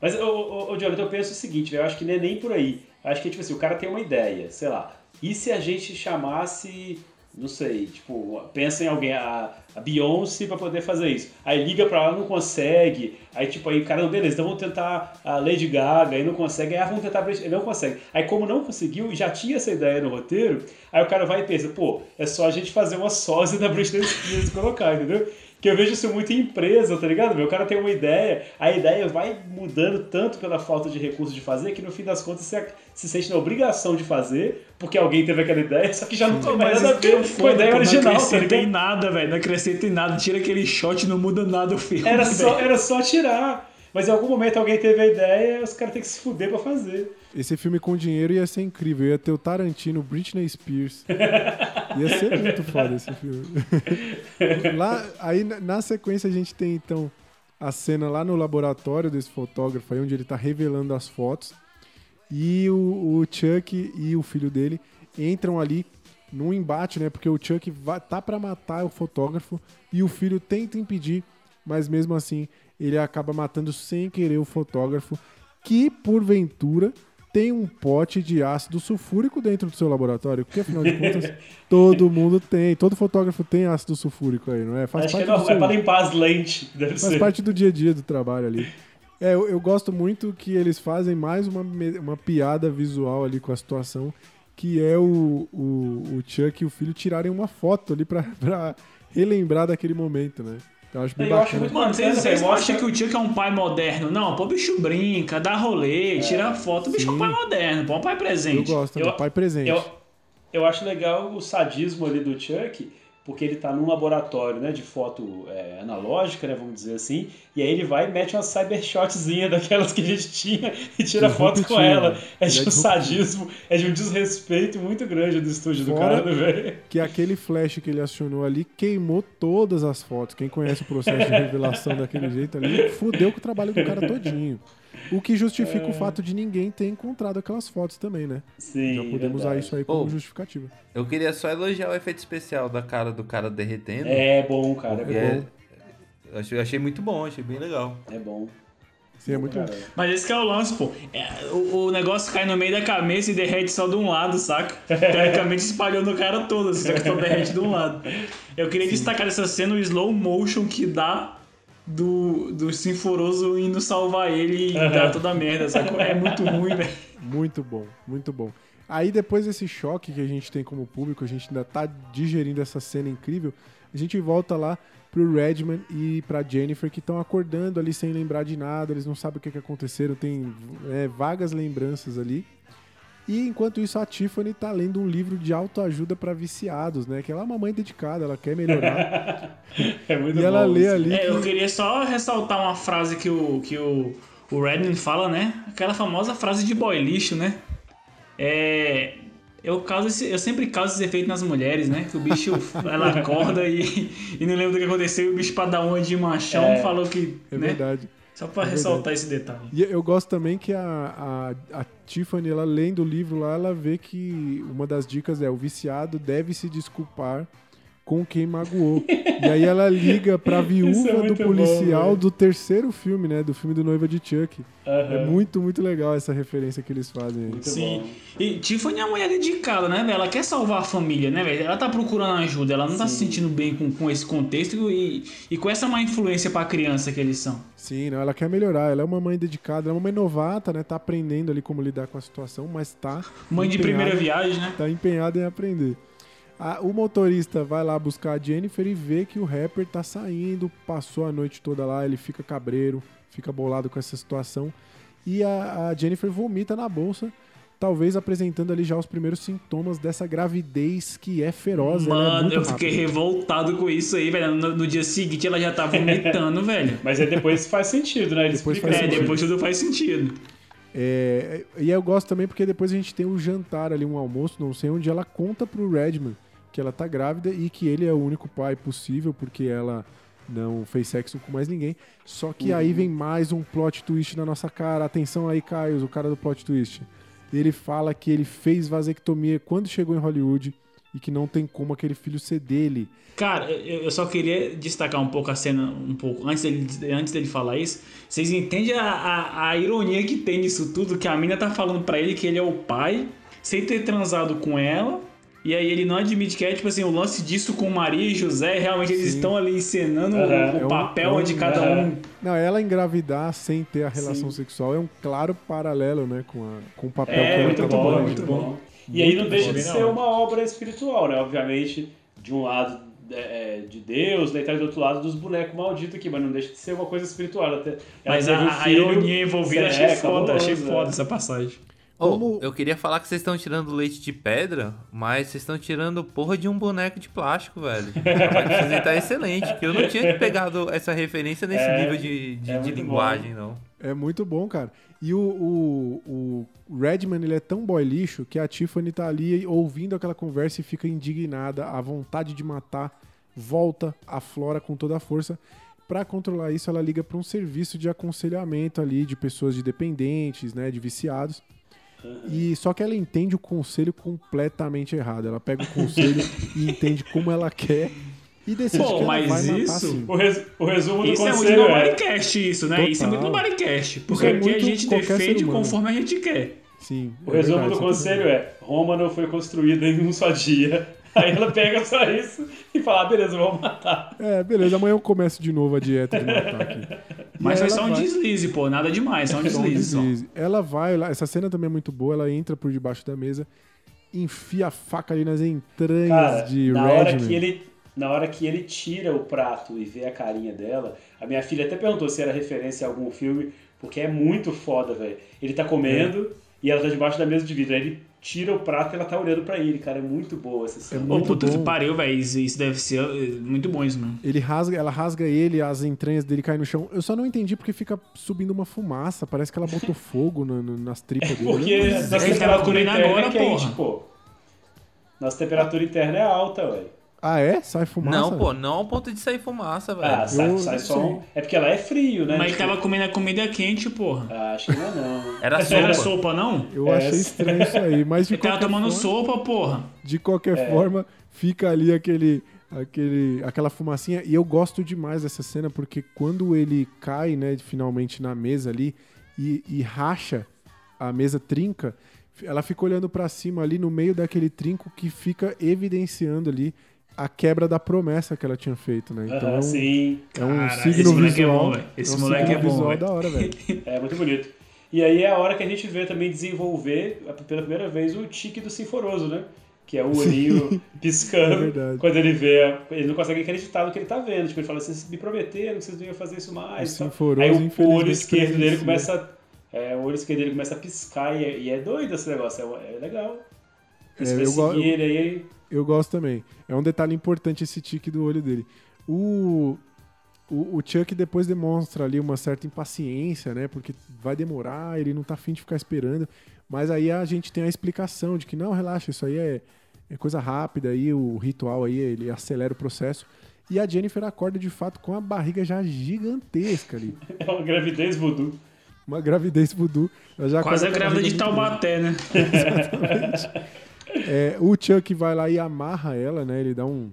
Mas, ô, ô, ô Jonathan, eu penso o seguinte, velho, eu acho que não é nem por aí. Eu acho que, tipo assim, o cara tem uma ideia, sei lá. E se a gente chamasse, não sei, tipo, pensa em alguém, a, a Beyoncé pra poder fazer isso. Aí liga pra ela, não consegue. Aí, tipo, aí cara, não, beleza, então vamos tentar a Lady Gaga, aí não consegue. Aí ah, vamos tentar não consegue. Aí como não conseguiu e já tinha essa ideia no roteiro, aí o cara vai e pensa, pô, é só a gente fazer uma sósia da Britney Spears e colocar, entendeu? Que eu vejo isso muito em empresa, tá ligado? Meu, o cara tem uma ideia, a ideia vai mudando tanto pela falta de recursos de fazer que no fim das contas você se sente na obrigação de fazer, porque alguém teve aquela ideia, só que já não tem mais nada a ver com a ideia Pô, original, Não tá acrescenta em nada, velho. Não acrescenta em nada. Tira aquele shot, não muda nada o filme. Era só, era só tirar. Mas em algum momento alguém teve a ideia e os caras têm que se fuder pra fazer. Esse filme com dinheiro ia ser incrível. Ia ter o Tarantino, Britney Spears. Ia ser muito foda esse filme. lá, aí na- sequência a gente tem então a cena lá no laboratório desse fotógrafo aí, onde ele tá revelando as fotos. E o, o Chuck e o filho dele entram ali num embate, né? Porque o Chuck vai, tá pra matar o fotógrafo e o filho tenta impedir, mas mesmo assim ele acaba matando sem querer o fotógrafo, que porventura tem um pote de ácido sulfúrico dentro do seu laboratório, porque afinal de contas todo mundo tem, todo fotógrafo tem ácido sulfúrico aí, não é? Faz Acho que é, parte do é pra limpar as lentes, deve Faz ser. parte do dia a dia do trabalho ali. É, eu, eu gosto muito que eles fazem mais uma, uma piada visual ali com a situação, que é o, o, o Chuck e o filho tirarem uma foto ali pra relembrar daquele momento, né? Eu acho bem Eu acho bacana. Mano, vocês, vocês acham que o Chuck é um pai moderno? Não, pô, o bicho brinca, dá rolê, tira foto. O bicho é um Sim. pai moderno, pô, é um pai Eu presente. gosto, né? Eu- Pai presente. Eu, eu acho legal o sadismo ali do Chuck, porque ele tá num laboratório né, de foto é, analógica, né, vamos dizer assim, e aí ele vai e mete uma cybershotzinha daquelas que a gente tinha e tira foto com ela. É Ele de é um sadismo, é de um desrespeito muito grande do estúdio do Fora- cara, né, velho? Que aquele flash que ele acionou ali queimou todas as fotos. Quem conhece o processo de revelação daquele jeito ali, fudeu com o trabalho do cara todinho. O que justifica o fato de ninguém ter encontrado aquelas fotos também, né? Sim, Já podemos usar verdade. isso aí como Oh. justificativa. Eu queria só elogiar o efeito especial da cara do cara derretendo. É bom, cara, é bom. eu achei, achei muito bom, achei bem legal. É bom. Sim, é muito bom. Mas esse que é o lance, pô. É, o, o negócio cai no meio da cabeça e derrete só de um lado, saca? Teoricamente espalhou no cara todo, assim, só que só derrete de um lado. Eu queria destacar dessa cena o slow motion que dá do, do Sinforoso indo salvar ele e dar toda a merda, saca? É muito ruim, velho. Muito bom, muito bom. Aí depois desse choque que a gente tem como público, a gente ainda tá digerindo essa cena incrível, a gente volta lá pro Redman e pra Jennifer que estão acordando ali sem lembrar de nada, eles não sabem o que, que aconteceram, tem é, vagas lembranças ali. E enquanto isso a Tiffany tá lendo um livro de autoajuda pra viciados, né? Que ela é uma mãe dedicada, ela quer melhorar. é muito e ela bom lê isso. ali É, que- eu queria só ressaltar uma frase que o, que o, o Redman fala, né? Aquela famosa frase de boy lixo, né? É. Eu, causo esse- eu sempre causo esse efeito nas mulheres, né? Que o bicho, ela acorda e, e não lembra do que aconteceu. E o bicho, pra dar uma de machão, É. falou que. é né? verdade. Só pra É ressaltar esse detalhe. E eu gosto também que a, a, a Tiffany, ela lendo o livro lá, ela vê que uma das dicas é o viciado deve se desculpar com quem magoou. e aí ela liga pra é viúva do muito policial bom, do terceiro filme, né? Do filme do Noiva de Chuck. É Aham. muito, muito legal essa referência que eles fazem aí. Muito Sim. bom. E Tiffany é uma mulher dedicada, né, velho? Ela quer salvar a família, né, velho? Ela tá procurando ajuda, ela não tá se sentindo bem com, com esse contexto e, e com essa má influência pra criança que eles são. Sim, não, ela quer melhorar. Ela é uma mãe dedicada, ela é uma mãe novata, né? Tá aprendendo ali como lidar com a situação, mas tá. Mãe de empenhada- primeira viagem, né? tá empenhado em aprender. A- o motorista vai lá buscar a Jennifer e vê que o rapper tá saindo, passou a noite toda lá, ele fica cabreiro, fica bolado com essa situação. E a, a Jennifer vomita na bolsa, talvez apresentando ali já os primeiros sintomas dessa gravidez que é feroz. ela é Mano, muito eu fiquei rápida. revoltado com isso aí, velho. No, no dia seguinte ela já tá vomitando, velho. Mas aí depois faz sentido, né? Ele Depois explica faz É, isso. depois tudo faz sentido. É, e eu gosto também porque depois a gente tem um jantar ali, um almoço, não sei, onde ela conta pro Redman que ela tá grávida e que ele é o único pai possível porque ela não fez sexo com mais ninguém. Só que aí vem mais um plot twist na nossa cara. Atenção aí, Caio, o cara do plot twist. Ele fala que ele fez vasectomia quando chegou em Hollywood e que não tem como aquele filho ser dele. Cara, eu só queria destacar um pouco a cena, um pouco, antes dele, antes dele falar isso. Vocês entendem a, a, a ironia que tem nisso tudo? Que a mina tá falando pra ele que ele é o pai, sem ter transado com ela. E aí ele não admite que é, tipo assim, o lance disso com Maria e José, realmente eles Sim. estão ali encenando Aham. o, É o um- papel é um- de cada aham. um. Não, ela engravidar sem ter a relação Sim. sexual é um claro paralelo, né, com, a, com o papel que É, ela muito tá bom, muito bom. E aí não Muito deixa bom. de ser uma obra espiritual, né? Obviamente, de um lado é, de Deus, né? E tá do outro lado dos bonecos malditos aqui, mas não deixa de ser uma coisa espiritual. Ela ela Mas teve um a, a ironia envolvida É, achei foda, cabuloso, achei é. foda essa passagem. Como- eu queria falar que vocês estão tirando leite de pedra, mas vocês estão tirando porra de um boneco de plástico, velho. A vocês tá excelente, que eu não tinha pegado essa referência nesse É, nível de, de, é de muito linguagem, não. É muito bom, cara. E o, o, o Redman, ele é tão boy lixo que a Tiffany tá ali ouvindo aquela conversa e fica indignada, a vontade de matar volta a Flora com toda a força. Pra controlar isso, ela liga pra um serviço de aconselhamento ali de pessoas de dependentes, né, de viciados. E só que ela entende o conselho completamente errado. Ela pega o conselho e entende como ela quer e decide Pô, que ela mas vai matar isso- sim. O, res- o resumo do Isso é muito conselho é... nobodycast, isso, né? Isso é muito Total. nobodycast. Isso Porque é aqui a gente defende conforme a gente quer. Sim. O é resumo verdade, do conselho é: Roma não foi construída em um só dia. Aí ela pega só isso e fala: ah, beleza, vamos matar. É, beleza, amanhã eu começo de novo a dieta de matar aqui. Mas foi só um vai- deslize, pô. Nada demais, só um só um deslize. só. deslize. Ela vai lá, essa cena também é muito boa, ela entra por debaixo da mesa, enfia a faca ali nas entranhas Cara, de na hora, Redman. que ele, na hora que ele tira o prato e vê a carinha dela, a minha filha até perguntou se era referência a algum filme, porque é muito foda, velho. Ele tá comendo e ela tá debaixo da mesa de vidro. Aí ele tira o prato e ela tá olhando pra ele, cara. É muito boa essa cena. É Ô, muito puta que bom. pariu, velho. Isso, isso deve ser eh, muito bom isso mesmo. Ele rasga, ela rasga ele, as entranhas dele caem no chão. Eu só não entendi porque fica subindo uma fumaça. Parece que ela botou fogo no- no- nas tripas dele. Porque Eu não- nossa ele tava temperatura comendo interna agora, é quente, porra. pô. Nossa temperatura interna é alta, velho. Ah, é? Sai fumaça? Não, pô, não ao ponto de sair fumaça, velho. Ah, sai, sai só um... É porque ela é frio, né? Mas ele Tipo, tava comendo a comida quente, porra. ah, acho que não é não. Era Não sopa. era sopa, não? Eu É, achei estranho isso aí, mas de Ele tava qualquer tomando forma- sopa, porra. De qualquer É. forma, fica ali aquele, aquele, aquela fumacinha. E eu gosto demais dessa cena porque quando ele cai, né, finalmente na mesa ali e, e racha, a mesa trinca, ela fica olhando pra cima ali no meio daquele trinco que fica evidenciando ali a quebra da promessa que ela tinha feito, né? Então Aham, é um, sim. é um Cara, signo esse moleque é visual. bom, velho. Esse é um moleque é bom, da hora, velho. É muito bonito. E aí é a hora que a gente vê também desenvolver, pela primeira vez, o tique do Sinforoso, né? Que é o olhinho piscando. É quando ele vê. Ele não consegue acreditar no que ele tá vendo. Tipo, ele fala assim: me prometeram que vocês não iam fazer isso mais. O aí o- olho esquerdo dele presencia. começa. É, o olho esquerdo dele começa a piscar e é, e é doido esse negócio. É, é legal. É, Você vai eu go- seguir ele aí. Eu gosto também. É um detalhe importante esse tique do olho dele. O, o, o Chuck depois demonstra ali uma certa impaciência, né? Porque vai demorar, ele não tá afim de ficar esperando. Mas aí a gente tem a explicação de que não, relaxa, isso aí é, é coisa rápida, aí o ritual aí, ele acelera o processo. E a Jennifer acorda de fato com a barriga já gigantesca ali. É uma gravidez voodoo. Uma gravidez voodoo. Ela já Quase a grávida de. Taubaté, né? É, o Chuck vai lá e amarra ela, né? Ele dá um.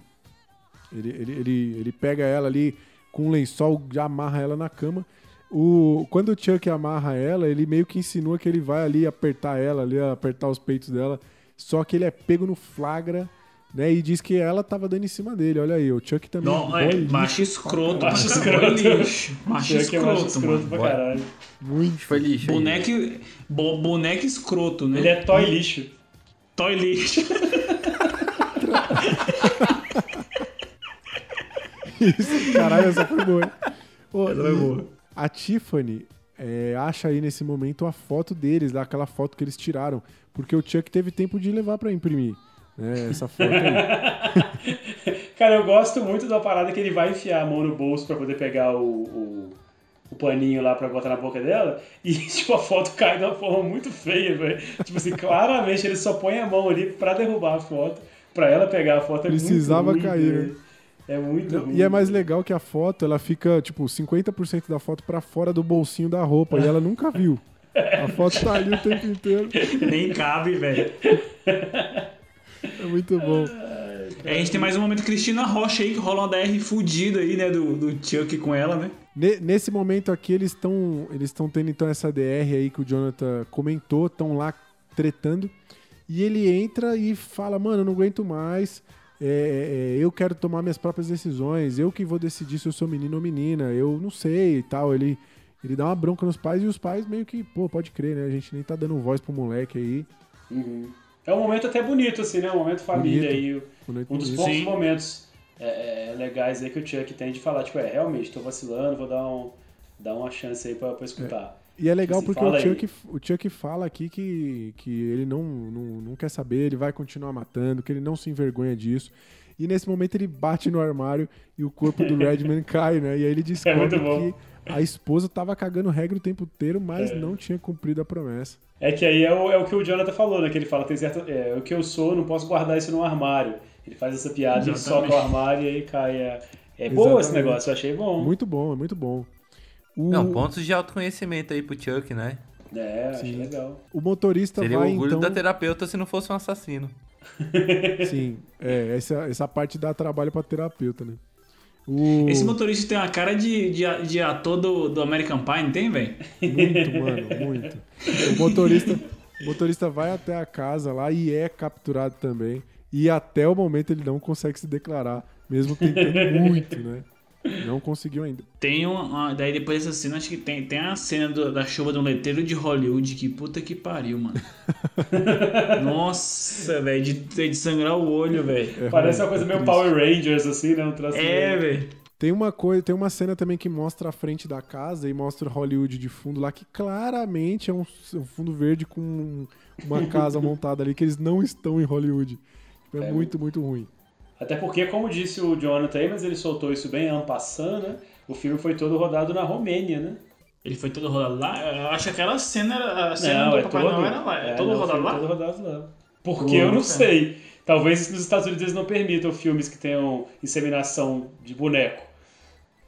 Ele, ele, ele, ele pega ela ali com um lençol, já amarra ela na cama. O, quando o Chuck amarra ela, ele meio que insinua que ele vai ali apertar ela, ali, apertar os peitos dela. Só que ele é pego no flagra, né? E diz que ela tava dando em cima dele. Olha aí, o Chuck também. Não, é, lixo macho escroto, Macho escroto. Lixo. Macho é macho escroto, escroto mano. pra caralho. Muito. Foi lixo. Boneco, bo, boneco escroto, né? Ele é toy lixo. Toy lixo. Isso, caralho, essa foi boa. hein? Ô, Essa foi boa. A Tiffany, é, acha aí nesse momento a foto deles, lá, aquela foto que eles tiraram. Porque o Chuck teve tempo de levar pra imprimir. né, essa foto aí. Cara, eu gosto muito da parada que ele vai enfiar a mão no bolso pra poder pegar o, o paninho lá pra botar na boca dela. E, tipo, a foto cai de uma forma muito feia, velho. Tipo assim, claramente ele só põe a mão ali pra derrubar a foto, pra ela pegar a foto. É Precisava muito ruim, cair, velho. né? É muito ruim. E é mais legal que a foto, ela fica, tipo, 50% da foto pra fora do bolsinho da roupa. E ela nunca viu. A foto tá ali o tempo inteiro. Nem cabe, velho. É muito bom. É, a gente tem mais um momento Cristina Rocha aí, que rola uma DR fudida aí, né, do, do Chuck com ela, né? Ne- Nesse momento aqui, eles estão eles estão tendo então essa DR aí que o Jonathan comentou, estão lá tretando. E ele entra e fala: Mano, eu não aguento mais. é, é, eu quero tomar minhas próprias decisões. Eu que vou decidir se eu sou menino ou menina. Eu não sei e tal. Ele, ele dá uma bronca nos pais e os pais meio que, pô, pode crer, né? A gente nem tá dando voz pro moleque aí. Uhum. É um momento até bonito, assim, né? Um momento família Bonito. aí. Bonito, Um dos poucos Sim. momentos é, é, legais aí que o Chuck tem de falar, tipo, é, realmente, tô vacilando, vou dar, um, dar uma chance aí pra, pra escutar. E é legal Assim, porque o aí. Chuck, o Chuck fala aqui que, que ele não, não, não quer saber, ele vai continuar matando, que ele não se envergonha disso. E nesse momento ele bate no armário e o corpo do Redman cai, né? E aí ele descobre muito bom. que a esposa tava cagando regra o tempo inteiro, mas É. não tinha cumprido a promessa. É que aí é o, é o que o Jonathan falou, né? Que ele fala, tem certo, é, o que eu sou, não posso guardar isso no armário. Ele faz essa piada, Exatamente. soca o armário e aí cai. É, é boa esse negócio, eu achei bom. Muito bom, é muito bom. O, Não, pontos de autoconhecimento aí pro Chuck, né? É, achei legal. o motorista Seria o vai orgulho então... da terapeuta se não fosse um assassino. Sim, é, essa, essa parte dá trabalho pra terapeuta, né? O... Esse motorista tem uma cara de, de, de ator do, do American Pie, não tem, velho? Muito, mano, muito. O motorista, o motorista vai até a casa lá e é capturado também. E até o momento ele não consegue se declarar, mesmo tentando muito, né? Não conseguiu ainda. Tem uma. Daí depois dessa cena, acho que tem, tem a cena do- da chuva de um letreiro de Hollywood. Que puta que pariu, mano. Nossa, velho, de, de sangrar o olho, velho. Parece ruim, uma coisa é meio triste. Power Rangers, assim, né? Um traço É, velho. Tem uma coisa, tem uma cena também que mostra a frente da casa e mostra Hollywood de fundo lá, que claramente é um, um fundo verde com uma casa montada ali, que eles não estão em Hollywood. É, É, muito, muito ruim. Até porque, como disse o Jonathan aí, mas ele soltou isso bem en passant, né? O filme foi todo rodado na Romênia, né? Ele foi todo rodado lá. Eu acho que aquela cena era. A cena Não, do é Papai todo, Noel era lá. É, é, todo não, rodado foi lá? todo rodado lá. Porque eu não sei. Talvez nos Estados Unidos eles não permitam filmes que tenham inseminação de boneco.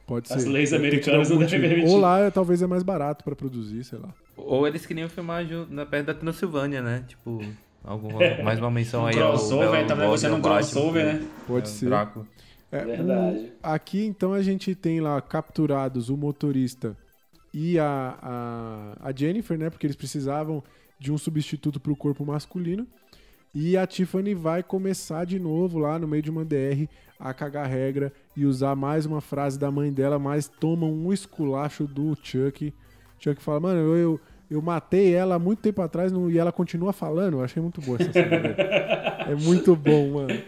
Pode ser. As leis americanas não devem permitir. Ou lá talvez é mais barato pra produzir, sei lá. Ou eles queriam filmar na perto da Transilvânia, né? Tipo, alguma, mais uma menção aí Um ao crossover, ao um Batman, crossover, né? Pode é, o ser. Drácula. É, Verdade. o- aqui, então, a gente tem lá capturados o motorista e a, a, a Jennifer, né? Porque eles precisavam de um substituto para o corpo masculino. E a Tiffany vai começar de novo lá no meio de uma DR a cagar regra e usar mais uma frase da mãe dela, mas toma um esculacho do Chuck. Chuck fala, mano, eu, eu, eu matei ela há muito tempo atrás não- e ela continua falando. Eu achei muito boa essa cena. É muito bom, mano.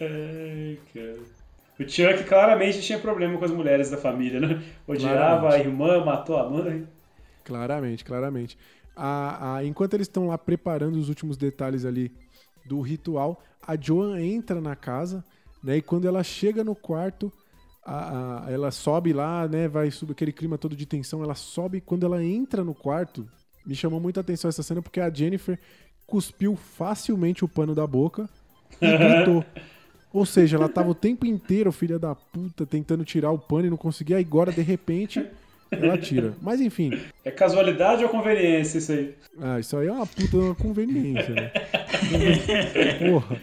Ai, cara. O Chuck claramente tinha problema com as mulheres da família, né? Odiava Claramente. a irmã, matou a mãe. Claramente, claramente. A, a- enquanto eles estão lá preparando os últimos detalhes ali do ritual, a Joan entra na casa, né? E quando ela chega no quarto, a- a- ela sobe lá, né? Vai subir aquele clima todo de tensão. Ela sobe. Quando ela entra no quarto, me chamou muita atenção essa cena porque a Jennifer cuspiu facilmente o pano da boca e gritou. Ou seja, ela tava o tempo inteiro, filha da puta, tentando tirar o pano e não conseguia. Aí agora, de repente, ela tira. Mas enfim, É casualidade ou conveniência isso aí? ah, isso aí é uma puta uma conveniência, né? Porra.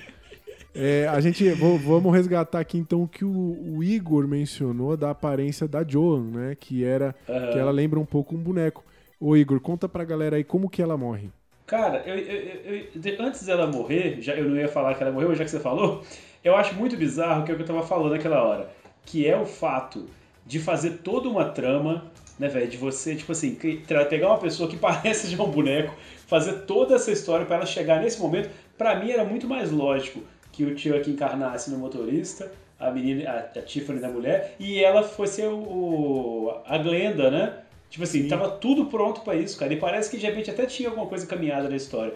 É, a gente vamos resgatar aqui então o que o, o Igor mencionou da aparência da Joan, né? Que era que ela lembra um pouco um boneco. Ô Igor, conta pra galera aí como que ela morre. Cara, eu, eu- eu- antes dela morrer, já, eu não ia falar que ela morreu, mas já que você falou, eu acho muito bizarro que é o que eu tava falando naquela hora. Que é o fato de fazer toda uma trama, né, velho? De você, tipo assim, pegar uma pessoa que parece já um boneco, fazer toda essa história pra ela chegar nesse momento, pra mim era muito mais lógico que o Chuck encarnasse no motorista, a menina, a, a Tiffany da mulher, e ela fosse o, o- a Glenda, né? Tipo assim, tava tudo pronto pra isso, cara. E parece que de repente até tinha alguma coisa caminhada na história.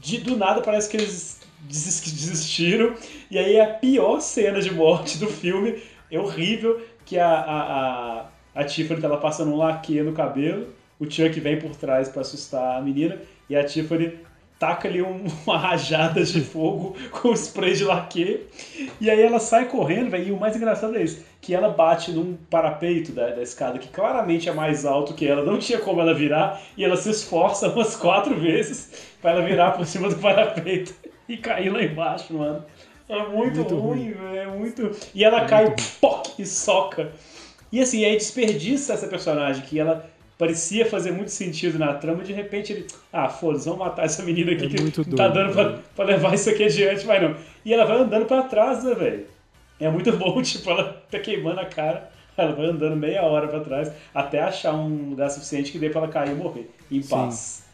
De, do nada parece que eles desis- desistiram. E aí a pior cena de morte do filme é horrível, que a, a, a, a Tiffany tava passando um laque no cabelo, o Chuck vem por trás pra assustar a menina, e a Tiffany taca ali um- uma rajada de fogo com spray de laque. E aí ela sai correndo, velho. E o mais engraçado é isso: que ela bate num parapeito da, da escada que claramente é mais alto que ela, não tinha como ela virar, e ela se esforça umas quatro vezes pra ela virar por cima do parapeito e cair lá embaixo, mano. É muito, Muito ruim, velho. É muito. E ela cai, poc, e soca. E assim, aí desperdiça essa personagem que ela parecia fazer muito sentido na trama, de repente ele. Ah, foda-se, vamos matar essa menina aqui É que tá dando pra, pra levar isso aqui adiante, mas não. E ela vai andando pra trás, né, velho? É muito bom, tipo, ela tá queimando a cara, ela vai andando meia hora pra trás até achar um lugar suficiente que dê pra ela cair e morrer em Sim. paz.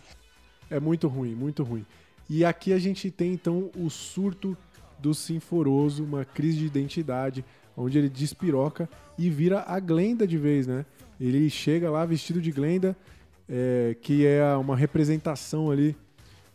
É muito ruim, muito ruim. E aqui a gente tem então o surto do Sinforoso, uma crise de identidade, onde ele despiroca e vira a Glenda de vez, né? Ele chega lá vestido de Glenda, é, que é uma representação ali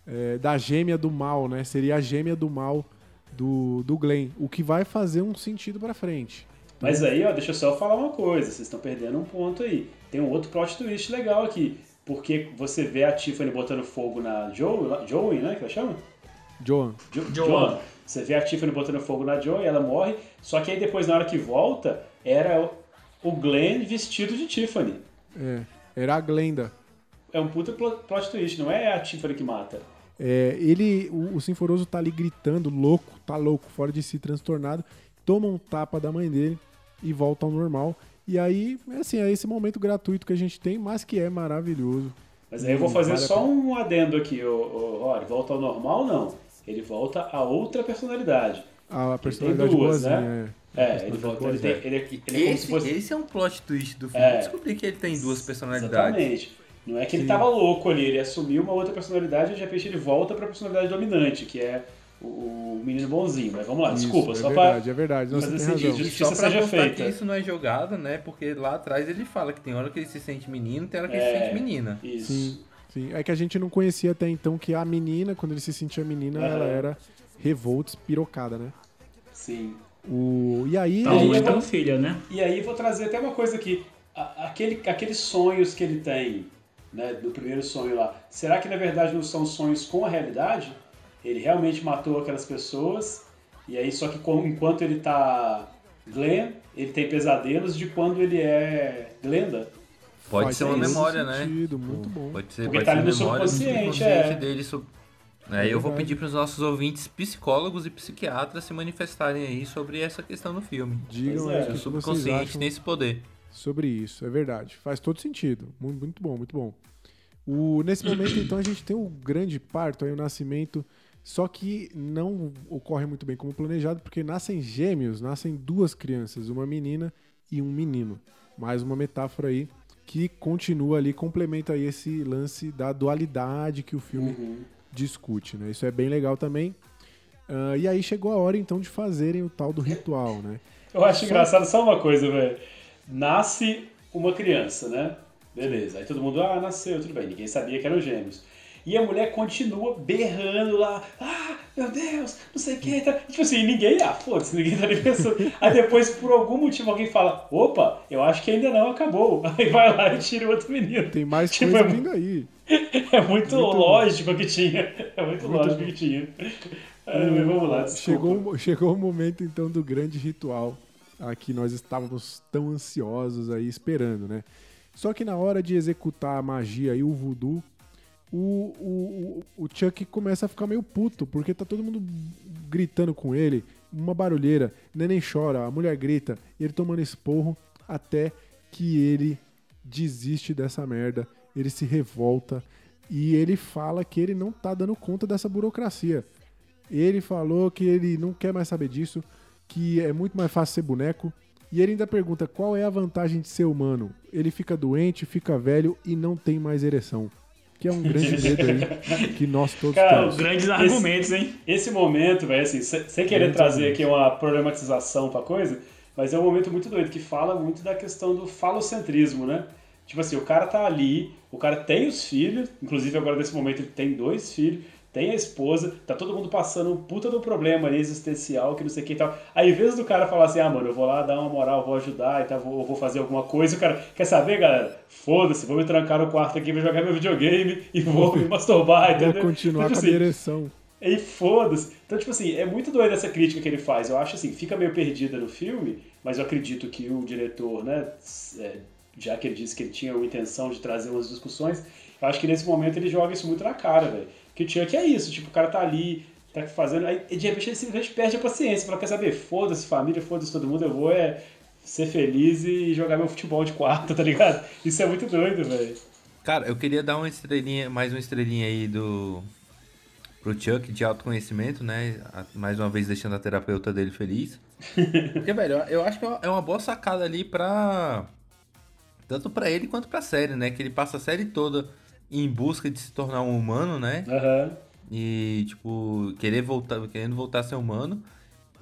é, da gêmea do mal, né? Seria a gêmea do mal do, do Glenn, o que vai fazer um sentido pra frente. Mas aí, ó, deixa eu só falar uma coisa, vocês estão perdendo um ponto aí. Tem um outro plot twist legal aqui. Porque você vê a Tiffany botando fogo na Joey, Joey né? Que ela chama? Joan, Jo Joan. Joan. Você vê a Tiffany botando fogo na Joey, ela morre. Só que aí depois, na hora que volta, era o- Glenn vestido de Tiffany. é, era a Glenda. É um puta plo- plot twist, não é a Tiffany que mata. É, ele, o, o Sinforoso tá ali gritando, louco, tá louco, fora de si, transtornado, toma um tapa da mãe dele e volta ao normal. E aí, é assim, é esse momento gratuito que a gente tem, mas que é maravilhoso. Mas aí eu vou fazer Vale a só um adendo aqui, ô, ô, Rory. Volta ao normal, não. Ele volta a outra personalidade. A personalidade duas, boazinha, né? é. É, ele volta. Ele, tem, ele, é- ele é como se Esse, fosse. esse é um plot twist do filme. É. Eu descobri que ele tem duas personalidades. Exatamente. Não é que ele Sim. tava louco ali, ele assumiu uma outra personalidade e de repente ele volta pra personalidade dominante, que é o, menino bonzinho. Mas vamos lá, Isso, desculpa, é só verdade, é verdade. Não, fazer você tem sentido. razão. Justiça só pra seja feita. que isso não é jogada, né? Porque lá atrás ele fala que tem hora que ele se sente menino, tem hora que ele É. se sente menina. pra. Isso. Sim, sim. É que a gente não conhecia até então que a menina, quando ele se sentia menina, ela era revolts, pirocada, né? Sim. O... E aí, Tá eu tá vou- filha, né? E aí vou trazer até uma coisa aqui. A- Aquele, aqueles sonhos que ele tem, né, do primeiro sonho lá, será que na verdade não são sonhos com a realidade? Ele realmente matou aquelas pessoas, e aí só que com- enquanto ele tá Glenn, ele tem pesadelos de quando ele é Glenda. Pode faz ser uma memória, né? sentido, Muito bom. Pode ser, Porque pode tá ser ali no memória do subconsciente, subconsciente é. dele. Sub... É, eu vou pedir para os nossos ouvintes psicólogos e psiquiatras se manifestarem aí sobre essa questão do filme. Digam é. o subconsciente tem esse poder. sobre isso. É verdade. Faz todo sentido. Muito, muito bom, muito bom. O, nesse momento, então, a gente tem o grande parto, aí, o nascimento. Só que não ocorre muito bem como planejado, porque nascem gêmeos, nascem duas crianças, uma menina e um menino. Mais uma metáfora aí que continua ali, complementa aí esse lance da dualidade que o filme Uhum. Discute, né? Isso é bem legal também. Ah, e aí chegou a hora então de fazerem o tal do ritual, né? Eu acho engraçado só uma coisa, velho. Nasce uma criança, né? Beleza. Aí todo mundo, ah, nasceu, tudo bem. Ninguém sabia que eram gêmeos. E a mulher continua berrando lá, ah, meu Deus, não sei o que. Tá. Tipo assim, ninguém, ah, foda-se, ninguém tá nem pensando. Aí depois, por algum motivo, alguém fala, opa, eu acho que ainda não acabou. Aí vai lá e tira o outro menino. Tem mais Tipo, coisa é- vindo aí. É muito, Muito lógico que tinha. É muito, Muito lógico bom. que tinha. Ah, mas vamos lá, desculpa. Chegou, o- chegou o momento então do grande ritual a que nós estávamos tão ansiosos aí esperando, né? Só que na hora de executar a magia e o voodoo, o, o, o o Chuck começa a ficar meio puto, porque tá todo mundo gritando com ele, uma barulheira, neném chora, a mulher grita, e ele tomando esporro até que ele desiste dessa merda, ele se revolta e ele fala que ele não tá dando conta dessa burocracia. Ele falou que ele não quer mais saber disso, que é muito mais fácil ser boneco. E ele ainda pergunta qual é a vantagem de ser humano. Ele fica doente, fica velho e não tem mais ereção. Que é um grande medo aí que nós todos Cara, temos. Grandes Esse- argumentos, hein? Esse momento, velho, assim, se- sem querer Grandes trazer argumentos. aqui uma problematização pra coisa, mas é um momento muito doido, que fala muito da questão do falocentrismo, né? Tipo assim, o cara tá ali, o cara tem os filhos, inclusive agora nesse momento ele tem dois filhos, tem a esposa, tá todo mundo passando um puta do problema ali existencial, que não sei o que e tal. Aí, em vez do cara falar assim, ah, mano, eu vou lá dar uma moral, vou ajudar e tal, vou, vou fazer alguma coisa, o cara, quer saber, galera? Foda-se, vou me trancar no quarto aqui, vou jogar meu videogame e vou me masturbar, Vou entendeu? continuar Então, com a tipo minha assim, e foda-se. Então, tipo assim, é muito doida essa crítica que ele faz. Eu acho assim, fica meio perdida no filme, mas eu acredito que o diretor, né, é, já que ele disse que ele tinha a intenção de trazer umas discussões, eu acho que nesse momento ele joga isso muito na cara, velho. Que o Chuck é isso, tipo, o cara tá ali, tá fazendo, aí de repente ele simplesmente perde a paciência, fala, quer saber, foda-se família, foda-se todo mundo, eu vou é ser feliz e jogar meu futebol de quarta, tá ligado? Isso é muito doido, velho. Cara, eu queria dar uma estrelinha, mais uma estrelinha aí do pro Chuck de autoconhecimento, né? Mais uma vez deixando a terapeuta dele feliz. Porque, velho, eu- acho que é uma- é uma boa sacada ali pra. Tanto pra ele quanto pra série, né? Que ele passa a série toda em busca de se tornar um humano, né? Aham. E, tipo, querer voltar, querendo voltar a ser humano.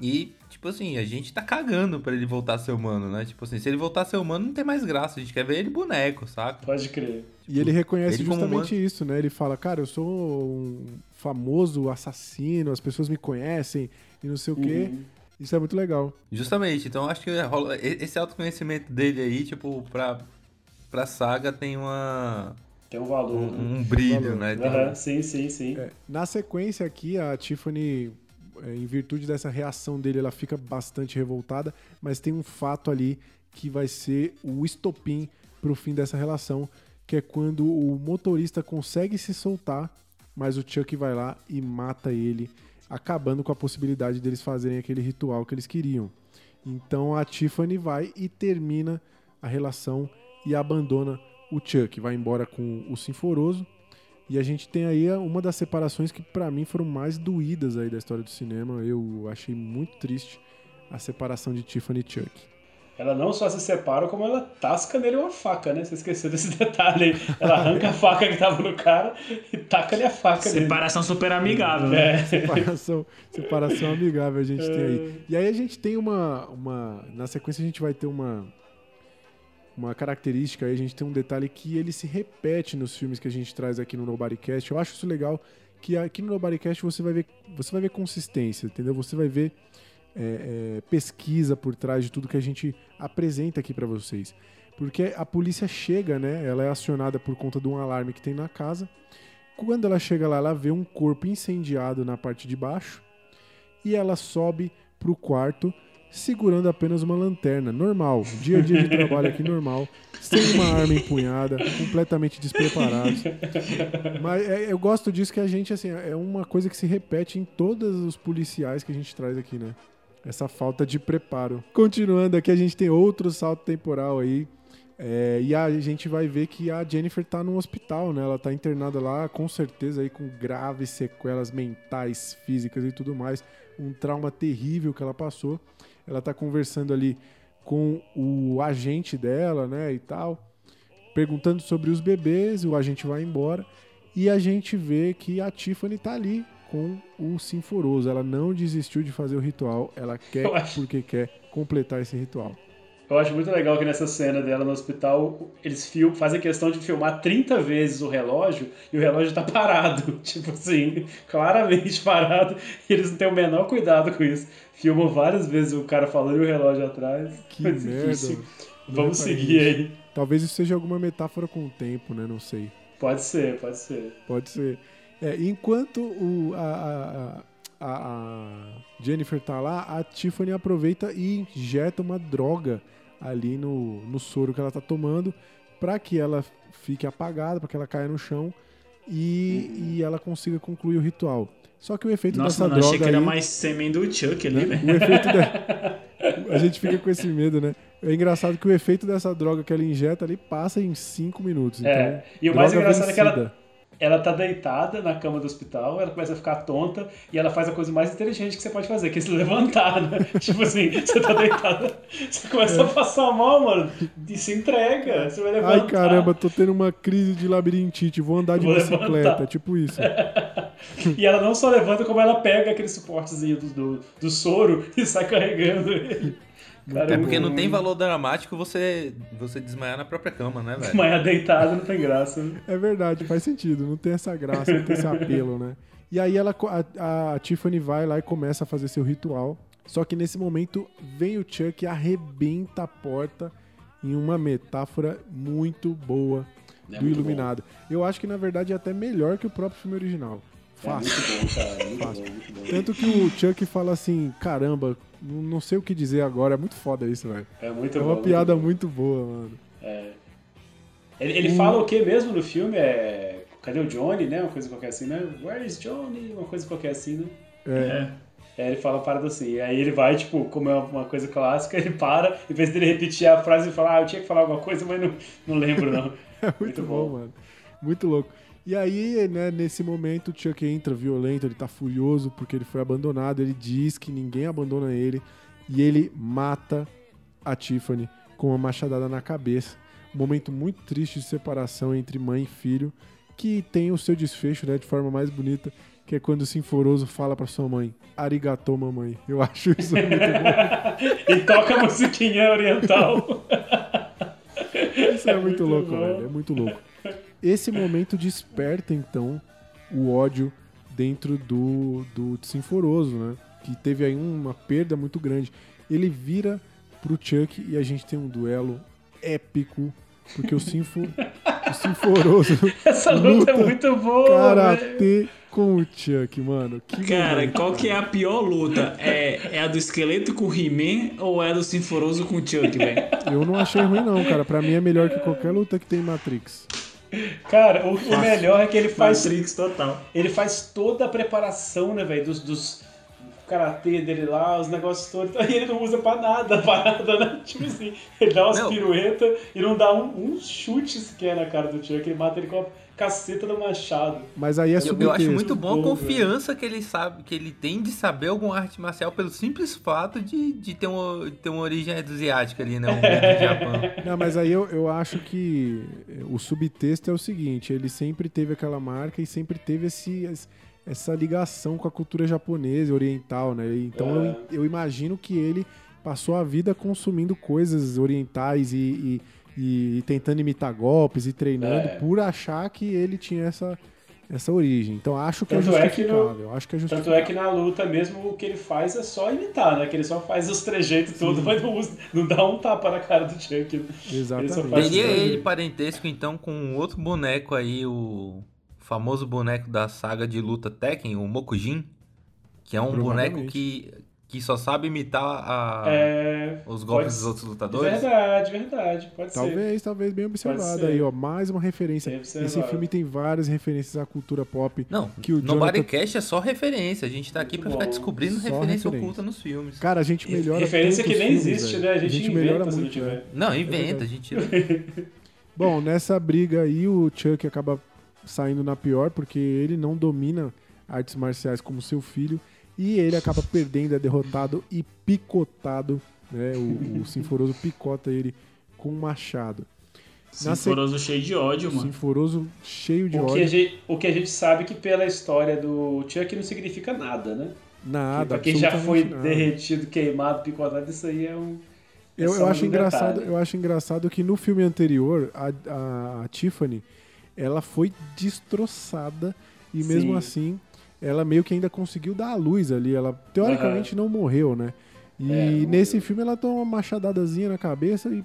E, tipo assim, a gente tá cagando pra ele voltar a ser humano, né? Tipo assim, se ele voltar a ser humano, não tem mais graça. A gente quer ver ele boneco, saca? Pode crer. E ele reconhece ele justamente isso, né? Ele fala, cara, eu sou um famoso assassino, as pessoas me conhecem e não sei o quê. Uhum. Isso é muito legal. Justamente, então acho que rola, esse autoconhecimento dele aí, tipo, pra, pra saga tem uma. Tem um valor. né? Um, um brilho, né? Tem- Aham, sim, sim, sim. É, na sequência aqui, a Tiffany, é, em virtude dessa reação dele, ela fica bastante revoltada, mas tem um fato ali que vai ser o estopim pro fim dessa relação, que é quando o motorista consegue se soltar, mas o Chuck vai lá e mata ele, acabando com a possibilidade deles fazerem aquele ritual que eles queriam. Então a Tiffany vai e termina a relação e abandona o Chuck, vai embora com o Sinforoso. E a gente tem aí uma das separações que pra mim foram mais doídas aí da história do cinema. Eu achei muito triste a separação de Tiffany e Chuck. Ela não só se separa, como ela tasca nele uma faca, né? Você esqueceu desse detalhe aí. Ela arranca a faca que tava no cara e taca-lhe a faca nele. Separação super amigável, né? É. Separação, separação amigável a gente tem aí. E aí a gente tem uma, uma. Na sequência a gente vai ter uma. Uma característica aí, a gente tem um detalhe que ele se repete nos filmes que a gente traz aqui no Nobodycast. Eu acho isso legal, que aqui no Nobodycast você vai ver, você vai ver consistência, entendeu? Você vai ver é, é, pesquisa por trás de tudo que a gente apresenta aqui pra vocês. Porque a polícia chega, né? Ela é acionada por conta de um alarme que tem na casa. Quando ela chega lá, ela vê um corpo incendiado na parte de baixo e ela sobe pro quarto segurando apenas uma lanterna, normal, dia a dia de trabalho aqui normal, sem uma arma empunhada, completamente despreparados. Mas é, eu gosto disso que a gente assim é uma coisa que se repete em todos os policiais que a gente traz aqui, né? Essa falta de preparo. Continuando aqui, a gente tem outro salto temporal aí. É, e a gente vai ver que a Jennifer tá no hospital, né? Ela tá internada lá, com certeza aí com graves sequelas mentais, físicas e tudo mais. Um trauma terrível que ela passou. Ela tá conversando ali com o agente dela, né, e tal, perguntando sobre os bebês, o agente vai embora e a gente vê que a Tiffany tá ali com o Sinforoso. Ela não desistiu de fazer o ritual, ela quer acho- porque quer completar esse ritual. Eu acho muito legal que nessa cena dela no hospital, eles fil- fazem questão de filmar 30 vezes o relógio e o relógio tá parado. Tipo assim, claramente parado. E eles não têm o menor cuidado com isso. Filmam várias vezes o cara falando e o relógio atrás. Que Mas, merda. enfim, Vamos reparei seguir aí. Talvez isso seja alguma metáfora com o tempo, né? Não sei. Pode ser, pode ser. Pode ser. É, enquanto o, a, a- a- a Jennifer tá lá, a Tiffany aproveita e injeta uma droga ali no, no soro que ela tá tomando para que ela fique apagada, para que ela caia no chão e, e ela consiga concluir o ritual. Só que o efeito Nossa, dessa mano, droga achei que era aí, mais semen do Chuck ali, né? velho. O efeito da... A gente fica com esse medo, né? É engraçado que o efeito dessa droga que ela injeta ali passa em 5 minutos. Então, É, e o mais engraçado é que ela- vencida. Ela tá deitada na cama do hospital, ela começa a ficar tonta e ela faz a coisa mais inteligente que você pode fazer, que é se levantar, né? tipo assim, você tá deitada, você começa a passar mal, mano, e se entrega, você vai levantar. Ai caramba, tô tendo uma crise de labirintite, vou andar de Vou bicicleta, levantar. tipo isso. E ela não só levanta, como ela pega aquele suportezinho do, do, do soro e sai carregando ele. Cara, É porque não tem valor dramático você, você desmaiar na própria cama, né, velho? Mas deitado não tem graça. né? É verdade, faz sentido. Não tem essa graça, não tem esse apelo, né? E aí ela, a, a Tiffany vai lá e começa a fazer seu ritual. Só que nesse momento vem o Chuck e arrebenta a porta em uma metáfora muito boa É do muito Iluminado. Eu acho que na verdade é até melhor que o próprio filme original. É Fácil. muito bom, cara. Muito Fácil. bom, muito bom. Tanto que o Chuck fala assim: caramba, não não sei o que dizer agora. É muito foda isso, velho. É muito É bom. uma muito piada bom. muito boa, mano. É. Ele, ele fala o que mesmo no filme? É. Cadê o Johnny, né? Uma coisa qualquer assim, né? Where is Johnny? Uma coisa qualquer assim, né? É. É, ele fala uma parada assim. E aí ele vai, tipo, como é uma coisa clássica, ele para, em vez dele repetir a frase, ele fala, ah, eu tinha que falar alguma coisa, mas não, não lembro, não. É muito, bom, mano. Muito louco. E aí, né, nesse momento, o Chuck entra violento, ele tá furioso porque ele foi abandonado. Ele diz que ninguém abandona ele. E ele mata a Tiffany com uma machadada na cabeça. Um momento muito triste de separação entre mãe e filho, que tem o seu desfecho, né, de forma mais bonita, que é quando o Sinforoso fala pra sua mãe, arigatô, mamãe. Eu acho isso muito bom. E toca a musiquinha oriental. Isso é muito louco, bom. velho. É muito louco. Esse momento desperta, então, o ódio dentro do, do Sinforoso, né? Que teve aí uma perda muito grande. Ele vira pro Chuck e a gente tem um duelo épico, porque o, Sinfo, o Sinforoso Essa luta é muito boa, karatê com o Chuck, mano. Que Cara, momento, qual que é a pior luta? É, é a do esqueleto com o He-Man ou é a do Sinforoso com o Chuck, velho? Eu não achei ruim, não, cara. Pra mim é melhor que qualquer luta que tem em Matrix. Cara, o, o melhor é que ele faz. Matrix total. Ele faz toda a preparação, né, velho? Dos, dos karatê dele lá, os negócios todos. E ele não usa pra nada a parada, né? Tipo assim, ele dá umas piruetas e não dá um, um chute sequer na cara do Chuck. Ele mata ele com a caceta do machado. Mas aí é Eu, eu acho muito bom a confiança que ele sabe, que ele tem de saber alguma arte marcial pelo simples fato de, de ter, uma, de ter uma origem asiática ali, né? Um Japão. Não, mas aí eu, eu acho que o subtexto é o seguinte: ele sempre teve aquela marca e sempre teve esse, essa ligação com a cultura japonesa e oriental, né? Então É. eu, eu imagino que ele passou a vida consumindo coisas orientais e, e- e- e tentando imitar golpes e treinando É. por achar que ele tinha essa, essa origem. Então acho que Tanto é é que no- justificável. acho que é Tanto justificável. é que na luta mesmo o que ele faz é só imitar, né? Que ele só faz os trejeitos todos, mas não, usa- não dá um tapa na cara do Chuck. né? Exatamente. Ele Teria ele parentesco, então, com um outro boneco aí, o famoso boneco da saga de luta Tekken, o Mokujin, que é um boneco que, que só sabe imitar a- É, os golpes pode dos outros lutadores. Verdade, verdade. Pode ser. Talvez, talvez bem observado ser. aí, ó. Mais uma referência. Esse filme tem várias referências à cultura pop. Não, Que o no Jonathan- Bodycast é só referência. A gente tá aqui pra ficar descobrindo Só referência, referência. oculta nos filmes. Cara, a gente melhora Referência que nem filmes, existe, velho. né? A gente, melhora inventa se não muito, tiver. né? Não, inventa, a gente. Bom, nessa briga aí, o Chuck acaba saindo na pior, porque ele não domina artes marciais como seu filho, e ele acaba perdendo, é derrotado e picotado, né? O, o Sinforoso picota ele com um machado. Sinforoso cheio de ódio, mano. Sinforoso cheio de O que, ódio. gente, o que a gente sabe que pela história do Chuck não significa nada, né? Nada, pra quem já foi nada. derretido, queimado, picotado, isso aí é um. é Eu, eu um acho engraçado, detalhe. eu acho engraçado que no filme anterior a, a- a Tiffany ela foi destroçada e mesmo Sim. assim ela meio que ainda conseguiu dar a luz ali. Ela teoricamente não morreu, né? E É, nesse filme ela toma uma machadadazinha na cabeça e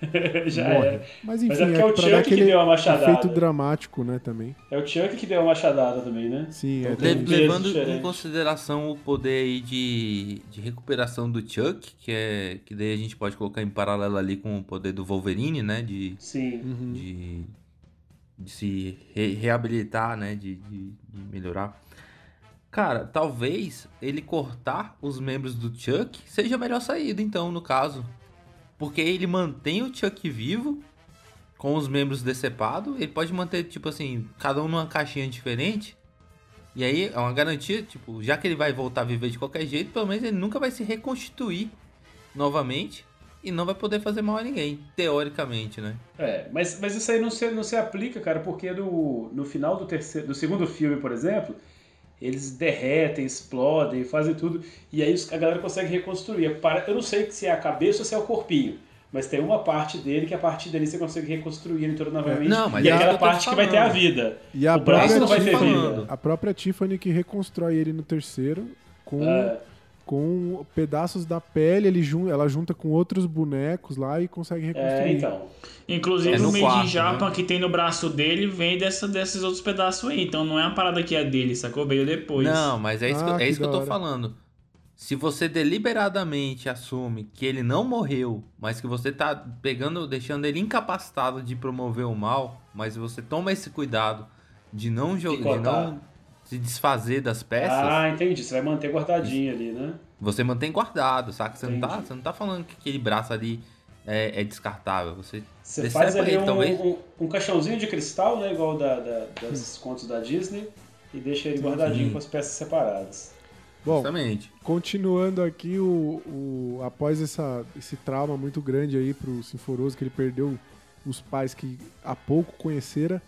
Já morre. era. Mas enfim, Mas é porque é o pra Chuck que deu a machadada. efeito dramático, né, também. É o Chuck que deu a machadada também, né? Sim, é, Le- levando em diferente. consideração o poder aí de, de recuperação do Chuck, que é que daí a gente pode colocar em paralelo ali com o poder do Wolverine, né? De, Sim. Uhum. de, de se re- reabilitar, né? De, de, de melhorar. Cara, talvez ele cortar os membros do Chuck seja a melhor saída, então, no caso. Porque ele mantém o Chuck vivo, com os membros decepados. Ele pode manter, tipo assim, cada um numa caixinha diferente. E aí é uma garantia, tipo, já que ele vai voltar a viver de qualquer jeito, pelo menos ele nunca vai se reconstituir novamente. E não vai poder fazer mal a ninguém, teoricamente, né? É, mas, mas isso aí não se, não se aplica, cara, porque no, no final do, terceiro, do segundo filme, por exemplo, eles derretem, explodem, fazem tudo, e aí a galera consegue reconstruir. Para- Eu não sei se é a cabeça ou se é o corpinho, mas tem uma parte dele que a partir dali você consegue reconstruir ele todo novamente. Não, mas e é aquela parte que vai ter a vida. E a o braço não vai ter Tiffany- vida. A própria Tiffany que reconstrói ele no terceiro com, É. com pedaços da pele, ele jun- ela junta com outros bonecos lá e consegue reconstruir. É, então. Inclusive É no o Made quarto, in Japan né? que tem no braço dele vem dessa, desses outros pedaços aí. Então não é uma parada que é dele, sacou? Veio depois. Não, mas é isso, que, Ah, eu- é que isso que eu tô falando. Se você deliberadamente assume que ele não morreu, mas que você tá pegando, deixando ele incapacitado de promover o mal, mas você toma esse cuidado de não, jo- de não se desfazer das peças, Ah, entendi. Você vai manter guardadinho ali, né? você mantém guardado, saca? Você não, tá, você não tá falando que aquele braço ali é, é descartável. Você, Você faz ali ele, um, talvez. um, um caixãozinho de cristal, né? Igual da, da, das contos da Disney, e deixa ele guardadinho com as peças separadas. Bom, justamente. continuando aqui, o, o- após essa, esse trauma muito grande aí pro Sinforoso, que ele perdeu os pais que há pouco conhecera,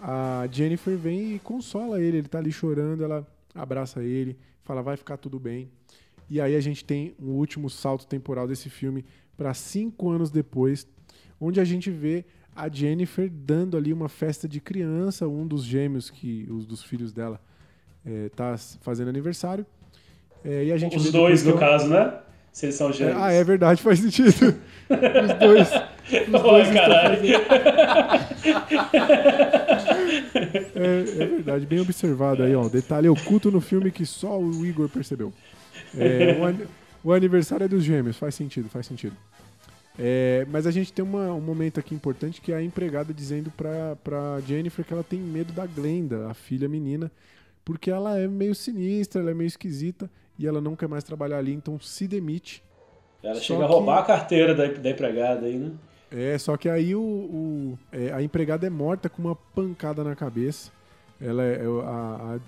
a Jennifer vem e consola ele. Ele tá ali chorando, ela abraça ele, fala, vai ficar tudo bem. E aí a gente tem um último salto temporal desse filme para cinco anos depois, onde a gente vê a Jennifer dando ali uma festa de criança, um dos gêmeos que os dos filhos dela eh, tá fazendo aniversário. É, e a gente Os dois, no ela- caso, né? Se eles são É, gêmeos. ah, é verdade, faz sentido. Os dois. Os dois estão caralho. É, é verdade, bem observado aí, ó. Detalhe oculto no filme que só o Igor percebeu. É, o, ani- o aniversário é dos gêmeos, faz sentido, faz sentido. É, mas a gente tem uma- um momento aqui importante que é a empregada dizendo pra, pra Jennifer que ela tem medo da Glenda, a filha menina, porque ela é meio sinistra, ela é meio esquisita e ela não quer mais trabalhar ali, então se demite. Ela Só chega a que- roubar a carteira da, da empregada aí, né? É, só que aí o, o- é, a empregada é morta com uma pancada na cabeça. Ela é, é, a,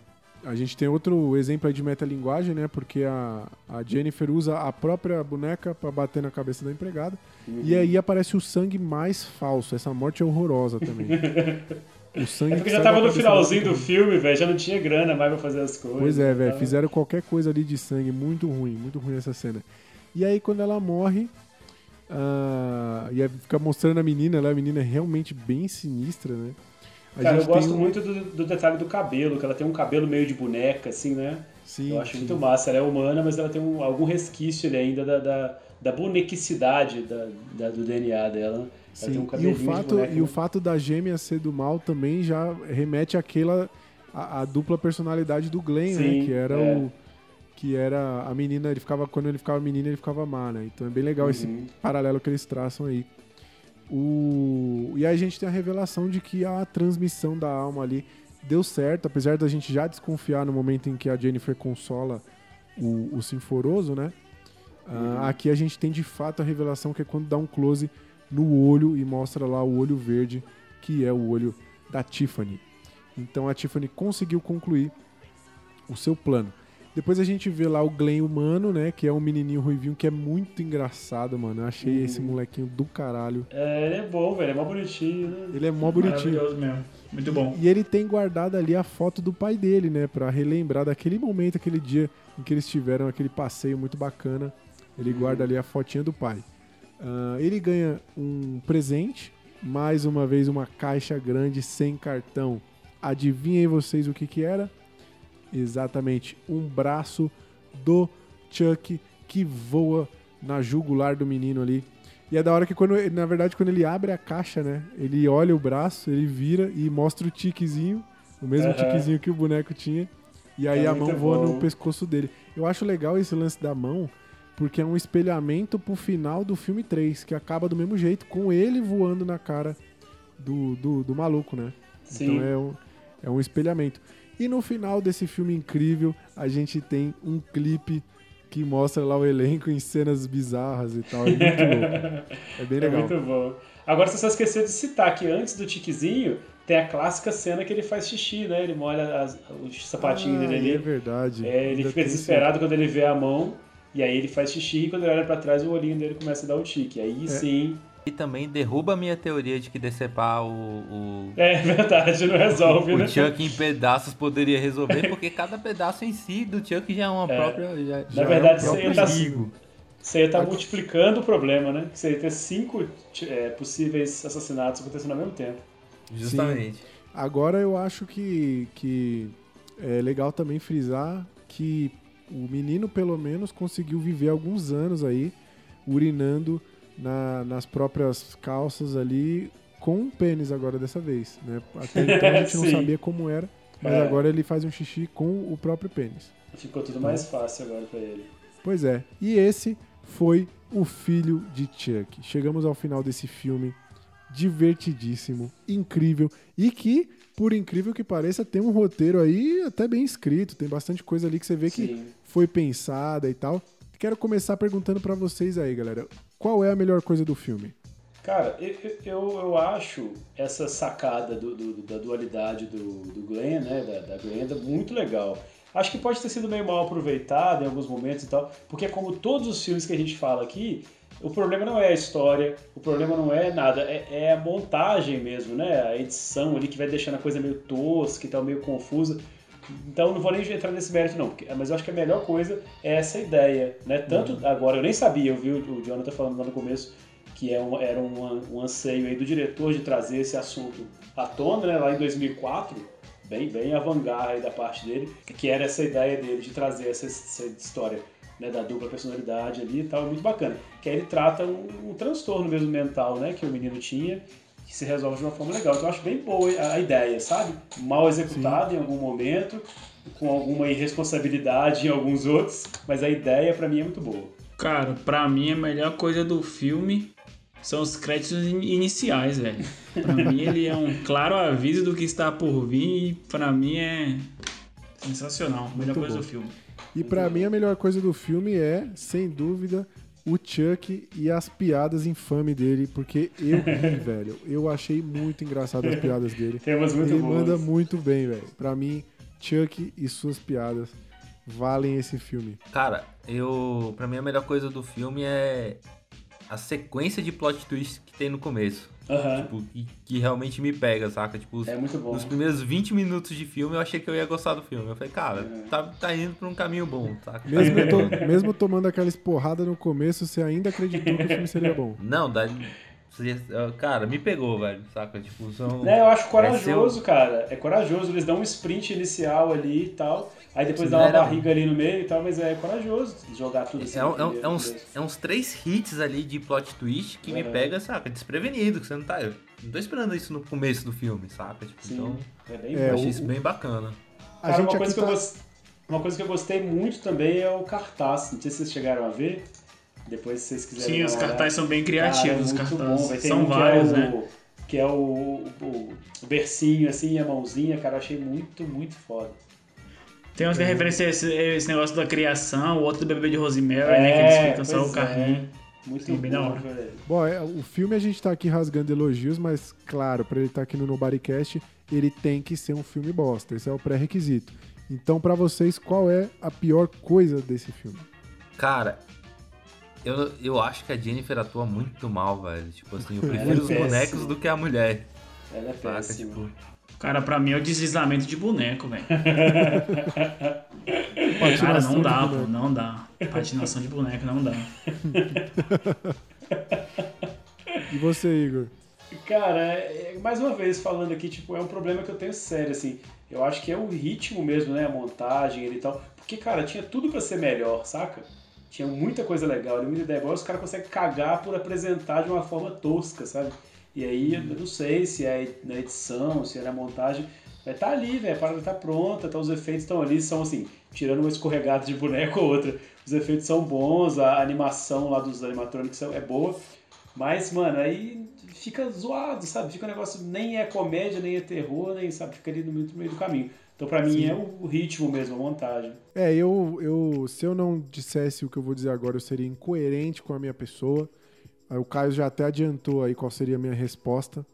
a, a gente tem outro exemplo aí de metalinguagem, né? Porque a, a Jennifer usa a própria boneca pra bater na cabeça da empregada. E aí aparece o sangue mais falso. Essa morte é horrorosa também. O sangue É que porque já tava no finalzinho do filme, velho. Já não tinha grana mais pra fazer as coisas. Pois é, velho. Fizeram qualquer coisa ali de sangue. Muito ruim, muito ruim essa cena. E aí, quando ela morre, ah, e aí fica mostrando a menina, ela, a menina é realmente bem sinistra, né? A Cara, eu gosto um- muito do, do detalhe do cabelo, que ela tem um cabelo meio de boneca, assim, né? Sim, eu acho sim. muito massa. Ela é humana, mas ela tem um- algum resquício ali ainda da, da, da bonequicidade da, da- do DNA dela. Ela tem Sim, um e, o fato, boneca, e o né? fato da gêmea ser do mal também já remete àquela a, a dupla personalidade do Glenn, né? Sim, Que era é. o que era a menina, ele ficava quando ele ficava menina, ele ficava má, né? Então é bem legal esse Uhum. paralelo que eles traçam aí. O... E aí a gente tem a revelação de que a transmissão da alma ali deu certo, apesar da gente já desconfiar no momento em que a Jennifer consola o, o Sinforoso, né? Ah, aqui a gente tem de fato a revelação que é quando dá um close no olho e mostra lá o olho verde, que é o olho da Tiffany. Então a Tiffany conseguiu concluir o seu plano. Depois a gente vê lá o Glenn humano, né? Que é um menininho ruivinho que é muito engraçado, mano. Eu achei esse molequinho do caralho. É, ele é bom, velho. É mó bonitinho, né? Ele é mó bonitinho. Maravilhoso mesmo. Muito bom. E ele tem guardado ali a foto do pai dele, né? Pra relembrar daquele momento, aquele dia em que eles tiveram aquele passeio muito bacana. Ele guarda ali a fotinha do pai. Ah, ele ganha um presente, mais uma vez uma caixa grande sem cartão. Adivinhem vocês o que que era? Exatamente, um braço do Chuck que voa na jugular do menino ali. E é da hora que quando, na verdade, quando ele abre a caixa, né? Ele olha o braço, ele vira e mostra o tiquezinho, o mesmo tiquezinho que o boneco tinha. E aí É a mão voa bom. no pescoço dele. Eu acho legal esse lance da mão, porque é um espelhamento pro final do filme 3, que acaba do mesmo jeito, com ele voando na cara do, do, do maluco, né? Sim. Então é um, é um espelhamento. E no final desse filme incrível, a gente tem um clipe que mostra lá o elenco em cenas bizarras e tal. É muito louco. É bem É legal. muito bom. Agora você só esqueceu de citar que antes do tiquezinho tem a clássica cena que ele faz xixi, né? Ele molha as- os sapatinhos Ah, dele É ali. verdade. É, ele Ainda fica desesperado quando ele vê a mão, e aí ele faz xixi, e quando ele olha pra trás, o olhinho dele começa a dar o tique. Aí É. sim, E também derruba a minha teoria de que decepar o, o, É verdade, não resolve, né? o Chuck em pedaços poderia resolver, porque cada pedaço em si do Chuck já é uma É. própria. Já, Na já verdade, é um você próprio tá-. Você ia estar multiplicando o problema, né? Você ia ter cinco é, possíveis assassinatos acontecendo ao mesmo tempo. Justamente. Agora eu acho que, que é legal também frisar que o menino, pelo menos, conseguiu viver alguns anos aí urinando na- nas próprias calças ali com um pênis agora dessa vez, né? Até então a gente não sabia como era, mas É. agora ele faz um xixi com o próprio pênis. Ficou tudo mais fácil agora pra ele. Pois é, e esse foi o filho de Chuck. Chegamos ao final desse filme divertidíssimo, incrível e que, por incrível que pareça, tem um roteiro aí até bem escrito, tem bastante coisa ali que você vê que Sim. foi pensada e tal. Quero começar perguntando pra vocês aí, galera. Qual é a melhor coisa do filme? Cara, eu, eu, eu acho essa sacada do, do- da dualidade do, do Glenn, né, da, da Glenda, muito legal. Acho que pode ter sido meio mal aproveitado em alguns momentos e tal, porque como todos os filmes que a gente fala aqui, o problema não é a história, o problema não é nada, é, é a montagem mesmo, né, a edição ali que vai deixando a coisa meio tosca e tal, meio confusa. Então não vou nem entrar nesse mérito não, porque- mas eu acho que a melhor coisa é essa ideia, né? Tanto agora, eu nem sabia, eu vi o Jonathan falando lá no começo que é um- era um, um anseio aí do diretor de trazer esse assunto à tona, né? Lá em 2004, bem, bem avant-garde aí da parte dele, que era essa ideia dele de trazer essa, essa história né, da dupla personalidade ali e tal, muito bacana. Que aí ele trata um, um transtorno mesmo mental, né? Que o menino tinha que se resolve de uma forma legal. Então eu acho bem boa a, ideia, sabe? Mal executada em algum momento, com alguma irresponsabilidade em alguns outros, mas a ideia pra mim é muito boa. Cara, pra mim a melhor coisa do filme são os créditos in- iniciais, velho. Pra mim ele é um claro aviso do que está por vir e pra mim é sensacional. A melhor Muito coisa bom. do filme. E pra mim a melhor coisa do filme é, sem dúvida, o Chuck e as piadas infames dele, porque eu ri, velho. Eu achei muito engraçado as piadas dele. Tem umas muito Ele boas. manda muito bem, velho. Pra mim, Chuck e suas piadas valem esse filme. Cara, eu. Pra mim a melhor coisa do filme é a sequência de plot twists que tem no começo. Aham. Tipo, que, que realmente me pega, saca? Tipo, os, É muito bom. nos primeiros 20 minutos de filme eu achei que eu ia gostar do filme. Eu falei, cara, É. tá, tá indo pra um caminho bom, saca? Mesmo, to- mesmo tomando aquelas porradas no começo, você ainda acreditou que o filme seria bom. Não, dá. você- Cara, me pegou, velho, saca? Tipo, são. Né, eu acho é corajoso, seu- cara. É corajoso. Eles dão um sprint inicial ali e tal. Aí depois dá uma era- barriga ali no meio e tal, mas é corajoso jogar tudo assim. É, um- é é uns, é uns três hits ali de plot twist que me Aham. pega, saca? Desprevenido, que você não tá. Eu não tô esperando isso no começo do filme, saca? Tipo, Sim, então. é bem É, eu achei o- isso bem bacana. A Cara, gente uma coisa, que eu tá... gos- uma coisa que eu gostei muito também é o cartaz. Não sei se vocês chegaram a ver. Depois, se vocês quiserem. Sim, os cartazes são bem Cara, criativos, é os muito cartazes. bom. Vai ter São um que vários, é o, né? Que é o, o, o bercinho, assim, a mãozinha. Cara, eu achei muito, muito foda. Tem uns que referência a esse, esse negócio da criação, o outro do bebê de Rosemary, É, né? Que eles ficam só o carrinho. Muito Sim, bem da bom, hora. velho. Bom, é, o filme a gente tá aqui rasgando elogios, mas claro, pra ele estar aqui no Nobodycast, ele tem que ser um filme bosta. Esse é o pré-requisito. Então, pra vocês, qual é a pior coisa desse filme? Cara, eu, eu acho que a Jennifer atua muito mal, velho. Tipo assim, eu Ela é prefiro os bonecos do que a mulher. Ela é Saca? péssima. Tipo, Cara, pra mim é o deslizamento de boneco, velho. Cara, não dá, pô, boneco. não dá. Patinação de boneco não dá. E você, Igor? Cara, é- é- mais uma vez falando aqui, tipo, é um problema que eu tenho sério, assim. Eu acho que é o ritmo mesmo, né? A montagem ele e tal. Porque, cara, tinha tudo pra ser melhor, saca? Tinha muita coisa legal, muita ideia boa. Os caras conseguem cagar por apresentar de uma forma tosca, sabe? E aí, eu não sei se é na edição, se é na montagem. Mas tá ali, velho. A parada tá pronta, tá, os efeitos estão ali, são assim, tirando uma escorregada de boneco ou outra. Os efeitos são bons, a animação lá dos animatrônicos é boa. Mas, mano, aí fica zoado, sabe? Fica um negócio, nem é comédia, nem é terror, nem, sabe? Fica ali no meio, no meio do caminho. Então, pra mim, Sim. é o ritmo mesmo, a montagem. É, eu, eu. Se eu não dissesse o que eu vou dizer agora, eu seria incoerente com a minha pessoa. Aí O Caio já até adiantou aí qual seria a minha resposta.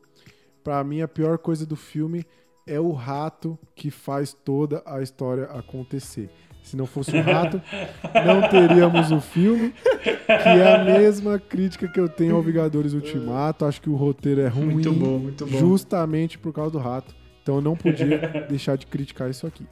Pra mim, a pior coisa do filme é o rato que faz toda a história acontecer. Se não fosse o rato, não teríamos o filme, que é a mesma crítica que eu tenho ao Vingadores Ultimato. Acho que o roteiro é ruim Muito bom, muito bom. justamente por causa do rato. Então eu não podia deixar de criticar isso aqui.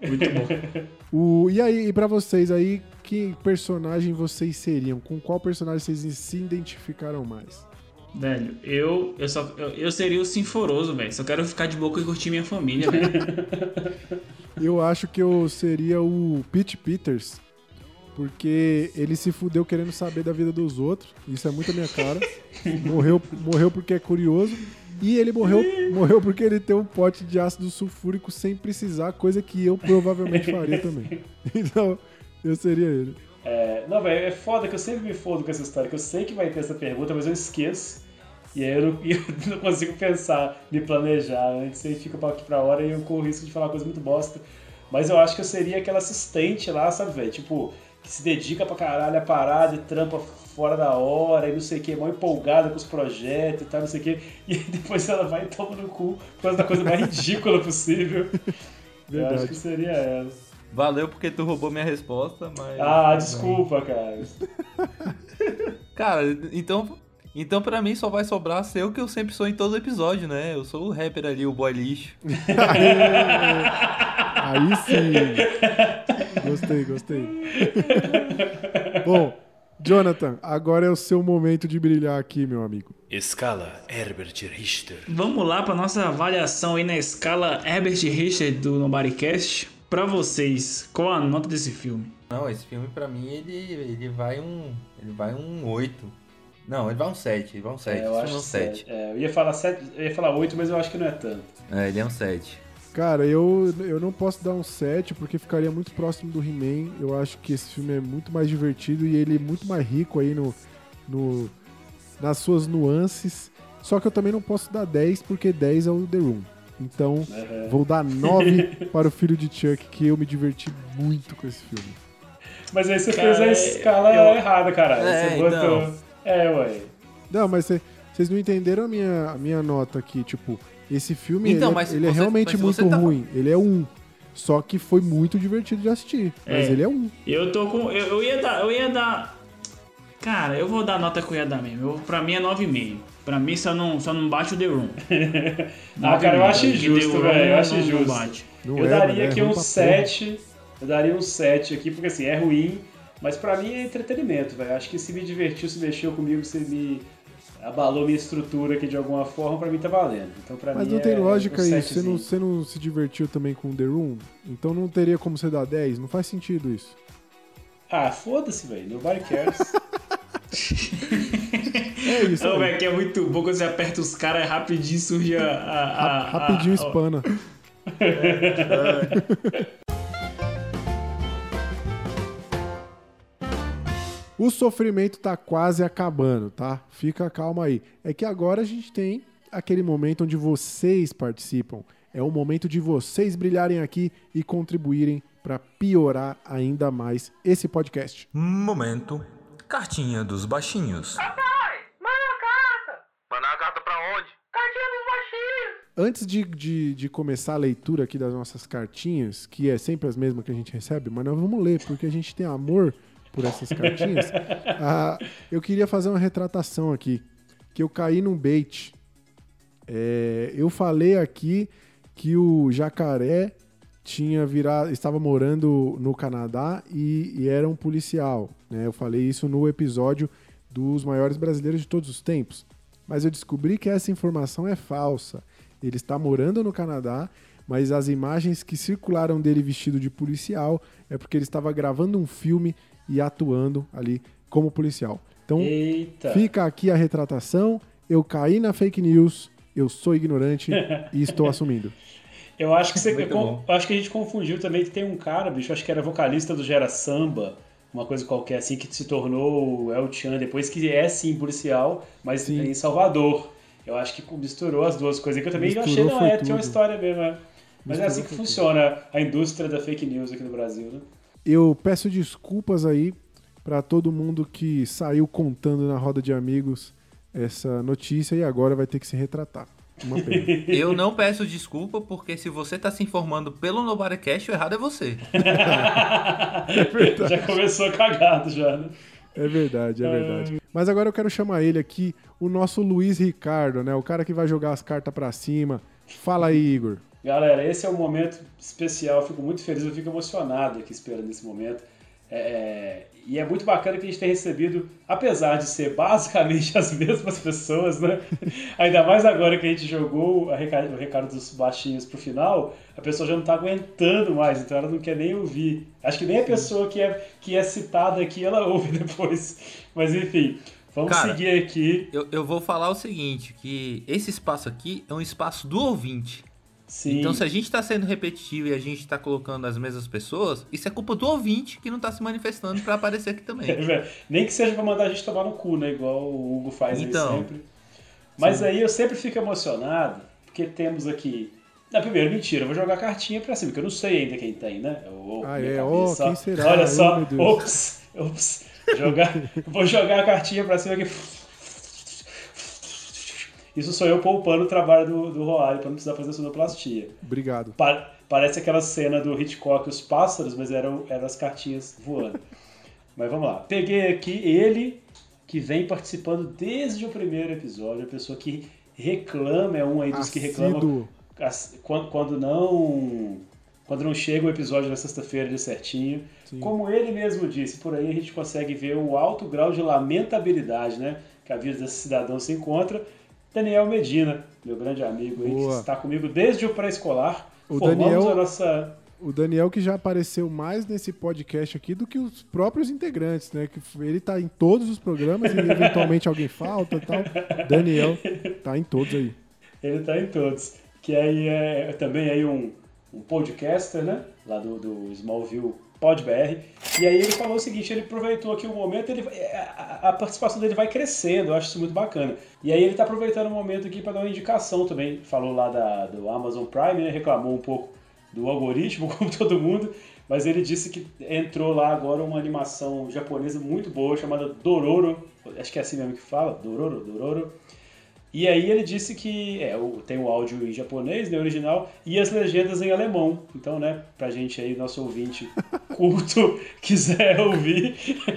Muito bom. O, e aí, e pra vocês aí, que personagem vocês seriam? Com qual personagem vocês se identificaram mais? Velho, eu, eu, só, eu, eu seria o Sinforoso, velho. Só quero ficar de boca e curtir minha família, velho. Eu acho que eu seria o Pete Peters, porque ele se fudeu querendo saber da vida dos outros. Isso é muito a minha cara. morreu, morreu porque é curioso. E ele morreu, morreu porque ele tem um pote de ácido sulfúrico sem precisar, coisa que eu provavelmente faria também. Então, eu seria ele. É, não, velho, é foda que eu sempre me fodo com essa história, que eu sei que vai ter essa pergunta, mas eu esqueço. E aí eu não, eu não consigo pensar, me planejar antes, aí fica aqui pra hora e eu corro risco de falar coisa muito bosta. Mas eu acho que eu seria aquela assistente lá, sabe, velho? Tipo, que se dedica pra caralho a parada e trampa fora da hora e não sei o que, mal empolgada com os projetos e tal, não sei o que. E depois ela vai e toma no cu por causa da coisa mais ridícula possível. Eu Verdade. acho que seria ela. Valeu porque tu roubou minha resposta, mas. Ah, desculpa, cara. Cara, então. Então pra mim só vai sobrar ser o que eu sempre sou em todo episódio, né? Eu sou o rapper ali, o boy lixo. Aí sim. Gostei, gostei. Bom, Jonathan, agora é o seu momento de brilhar aqui, meu amigo. Escala Herbert Richter. Vamos lá pra nossa avaliação aí na escala Herbert Richter do Nobodycast. Pra vocês, qual a nota desse filme? Não, esse filme pra mim ele, ele vai um. Ele vai um 8. Não, ele vai um 7. Ele vai um 7. É, eu acho é um sete. 7. É, eu ia falar sete, eu ia falar 8, mas eu acho que não é tanto. É, ele é um 7. Cara, eu, eu não posso dar um 7 porque ficaria muito próximo do He-Man. Eu acho que esse filme é muito mais divertido e ele é muito mais rico aí no, no, nas suas nuances. Só que eu também não posso dar 10 porque 10 é o The Room. Então, Uhum. vou dar 9 para o filho de Chuck, que eu me diverti muito com esse filme. Mas aí você Cara, fez a escala eu- errada, caralho. É, você botou. então. É, ué. Não, mas cê- vocês não entenderam a minha, a minha nota aqui. Tipo, esse filme Então, ele, é- mas ele é você- realmente mas muito tá- ruim. Ele é um. Só que foi muito divertido de assistir. Mas É. ele é um. Eu tô com. Eu, eu ia dar. Eu ia dar. Cara, eu vou dar a nota que eu ia dar mesmo. Eu, pra mim é 9,5. Pra mim só não, só não bate o The Room. Ah, cara, eu acho 9,5, porque injusto, The Room velho. Eu acho não- não injusto. bate. Não eu é, daria mano, é aqui um pra 7. Eu daria um 7 aqui, porque assim, é ruim, mas pra mim é entretenimento, velho. Acho que se me divertiu, se mexeu comigo, se me abalou minha estrutura aqui de alguma forma, pra mim tá valendo. Então pra Mas mim não tem é lógica um isso. Você não, você não se divertiu também com The Room? Então não teria como você dar 10? Não faz sentido isso. Ah, foda-se, velho. Nobody cares. É isso. Não, velho, que é muito bom quando você aperta os caras rapidinho surge a. a- a- Ra- Rapidinho a- espana. O sofrimento tá quase acabando, tá? Fica calma aí. É que agora a gente tem aquele momento onde vocês participam. É o momento de vocês brilharem aqui e contribuírem para piorar ainda mais esse podcast. Momento. Cartinha dos baixinhos. Antes de, de, de começar a leitura aqui das nossas cartinhas, que é sempre as mesmas que a gente recebe, mas nós vamos ler, porque a gente tem amor por essas cartinhas. ah, eu queria fazer uma retratação aqui, que eu caí num bait. É, eu falei aqui que o jacaré tinha virado, estava morando no Canadá e, e era um policial. Né? Eu falei isso no episódio dos maiores brasileiros de todos os tempos. Mas eu descobri que essa informação é falsa. Ele está morando no Canadá, mas as imagens que circularam dele vestido de policial é porque ele estava gravando um filme e atuando ali como policial. Então, Eita. fica aqui a retratação. Eu caí na fake news, eu sou ignorante e estou assumindo. Eu acho que você, eu acho que a gente confundiu também que tem um cara, bicho, acho que era vocalista do Gera Samba, uma coisa qualquer assim, que se tornou o El Chan depois, que é sim policial, mas Sim. em Salvador. Eu acho que misturou as duas coisas, que eu também Misturou achei, não, é, tinha uma tudo. história mesmo, é. Mas é Misturou assim que funciona a indústria da fake news aqui no Brasil, né? Eu peço desculpas aí para todo mundo que saiu contando na roda de amigos essa notícia e agora vai ter que se retratar. Uma pena. Eu não peço desculpa, porque se você tá se informando pelo Nobodycast, o errado é você. já começou cagado já, né? É verdade, é verdade. Mas agora eu quero chamar ele aqui, o nosso Luiz Ricardo, né? O cara que vai jogar as cartas pra cima. Fala aí, Igor. Galera, esse é um momento especial, eu fico muito feliz, eu fico emocionado aqui esperando esse momento. É, é, e é muito bacana que a gente tenha recebido, apesar de ser basicamente as mesmas pessoas, né? Ainda mais agora que a gente jogou reca- o recado dos baixinhos pro final, a pessoa já não tá aguentando mais, então ela não quer nem ouvir. Acho que nem a pessoa que é, que é citada aqui, ela ouve depois. Mas enfim, vamos Cara, seguir aqui. Eu, eu vou falar o seguinte, que esse espaço aqui é um espaço do ouvinte. Sim. Então se a gente tá sendo repetitivo e a gente tá colocando as mesmas pessoas, isso é culpa do ouvinte que não tá se manifestando pra aparecer aqui também. Nem que seja pra mandar a gente tomar no cu, né? Igual o Hugo faz aí Então. sempre. Mas aí eu sempre fico emocionado, porque temos aqui. Na primeira, mentira, eu vou jogar a cartinha pra cima, porque eu não sei ainda quem tem, né? Eu, Ah, é? Cabeça, quem será? Olha Ai, só, ops, ops. Jogar, vou jogar a cartinha pra cima aqui. Isso sou eu poupando o trabalho do, do Roário pra não precisar fazer sonoplastia. Obrigado. Pa- parece aquela cena do Hitchcock, os pássaros, mas eram, eram as cartinhas voando. mas vamos lá. Peguei aqui ele, que vem participando desde o primeiro episódio, a pessoa que reclama, é um aí dos que reclamam quando, quando não quando não chega o episódio na sexta-feira ali certinho. Sim. Como ele mesmo disse, por aí a gente consegue ver o alto grau de lamentabilidade né, que a vida desse cidadão se encontra. Daniel Medina, meu grande amigo, aí, que está comigo desde o pré-escolar. O Formamos Daniel- a nossa. O Daniel que já apareceu mais nesse podcast aqui do que os próprios integrantes, né? Que ele tá em todos os programas e eventualmente alguém falta e tal. Daniel tá em todos aí. Ele está em todos. Que aí é também aí um, um podcaster, né? Lá do, do Smallville PodBR. E aí ele falou o seguinte, ele aproveitou aqui o momento, ele, vai- a, a participação dele vai crescendo, eu acho isso muito bacana. E aí ele está aproveitando o momento aqui para dar uma indicação também. Falou lá da, do Amazon Prime, né? Reclamou um pouco do algoritmo, como todo mundo. Mas ele disse que entrou lá agora uma animação japonesa muito boa chamada Dororo. Acho que é assim mesmo que fala, Dororo, Dororo. E aí ele disse que é, tem o áudio em japonês, né, original, e as legendas em alemão. Então, né, pra gente aí, nosso ouvinte culto, quiser ouvir,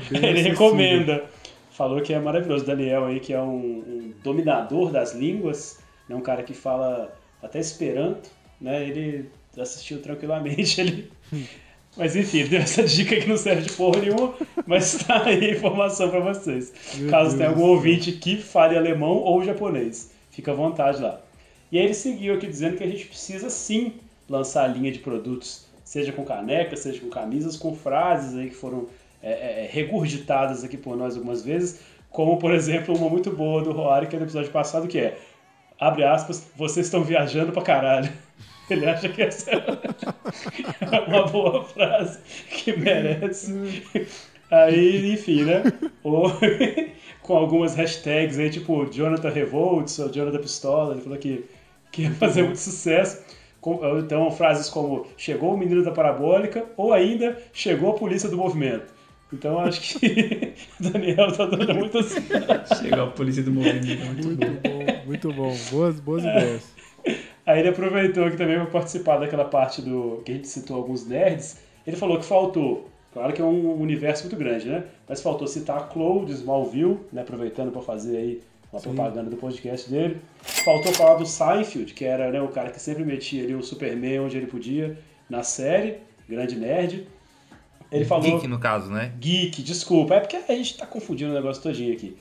Bem ele recomenda. Falou que é maravilhoso. Daniel aí, que é um, um dominador das línguas, né, um cara que fala até esperanto, né, ele assistiu tranquilamente. Ele... Mas enfim, deu essa dica que não serve de porra nenhuma, mas tá aí a informação pra vocês. Meu Caso Deus tenha algum ouvinte que fale alemão ou japonês. Fica à vontade lá. E aí ele seguiu aqui dizendo que a gente precisa sim lançar a linha de produtos, seja com canecas, seja com camisas, com frases aí que foram é, é, regurgitadas aqui por nós algumas vezes, como por exemplo uma muito boa do Roari, que é no episódio passado, que é abre aspas, vocês estão viajando pra caralho. Ele acha que essa é uma boa frase que merece. Aí, enfim, né? Ou com algumas hashtags aí, tipo Jonathan Revolts ou Jonathan Pistola, ele falou que, que ia fazer muito sucesso. Então, frases como chegou o menino da parabólica ou ainda chegou a polícia do movimento. Então, acho que o Daniel tá dando muitas. Chegou a polícia do movimento. é Muito, Muito bom. bom, muito bom. Boas, boas ideias. Aí ele aproveitou aqui também para participar daquela parte do que a gente citou alguns nerds. Ele falou que faltou, claro que é um universo muito grande, né? Mas faltou citar a Chloe de Smallville, né? aproveitando para fazer aí uma Sim. propaganda do podcast dele. Faltou falar do Seinfeld, que era né, o cara que sempre metia ali o Superman onde ele podia na série, grande nerd. Ele falou Geek, no caso, né? Geek, desculpa, é porque a gente tá confundindo o negócio todinho aqui.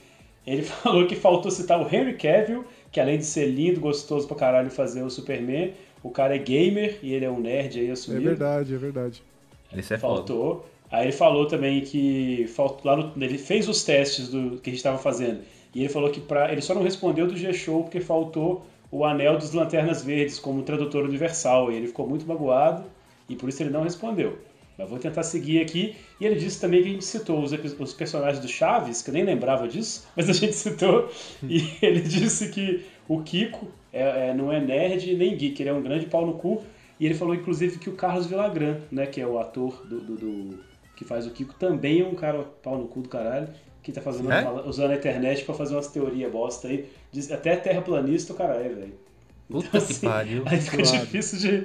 Ele falou que faltou citar o Henry Cavill, que além de ser lindo, gostoso pra caralho fazer o Superman, o cara é gamer e ele é um nerd aí É assumido. verdade, é verdade. Esse é foda. Faltou. Aí ele falou também que faltou, lá no- ele fez os testes do que a gente estava fazendo. E ele falou que pra, ele só não respondeu do G-Show porque faltou o anel dos Lanternas Verdes como tradutor universal. E ele ficou muito magoado e por isso ele não respondeu. Mas vou tentar seguir aqui. E ele disse também que a gente citou os, os personagens do Chaves, que eu nem lembrava disso, mas a gente citou. E ele disse que o Kiko é- é- não é nerd nem geek, ele é um grande pau no cu. E ele falou, inclusive, que o Carlos Villagrán, né, que é o ator do, do- do- que faz o Kiko, também é um cara pau no cu do caralho, que tá fazendo É? usando a internet pra fazer umas teorias bosta aí. Diz- até terraplanista o cara é, velho. Puta que Assim, pariu. Aí fica Suado. difícil de.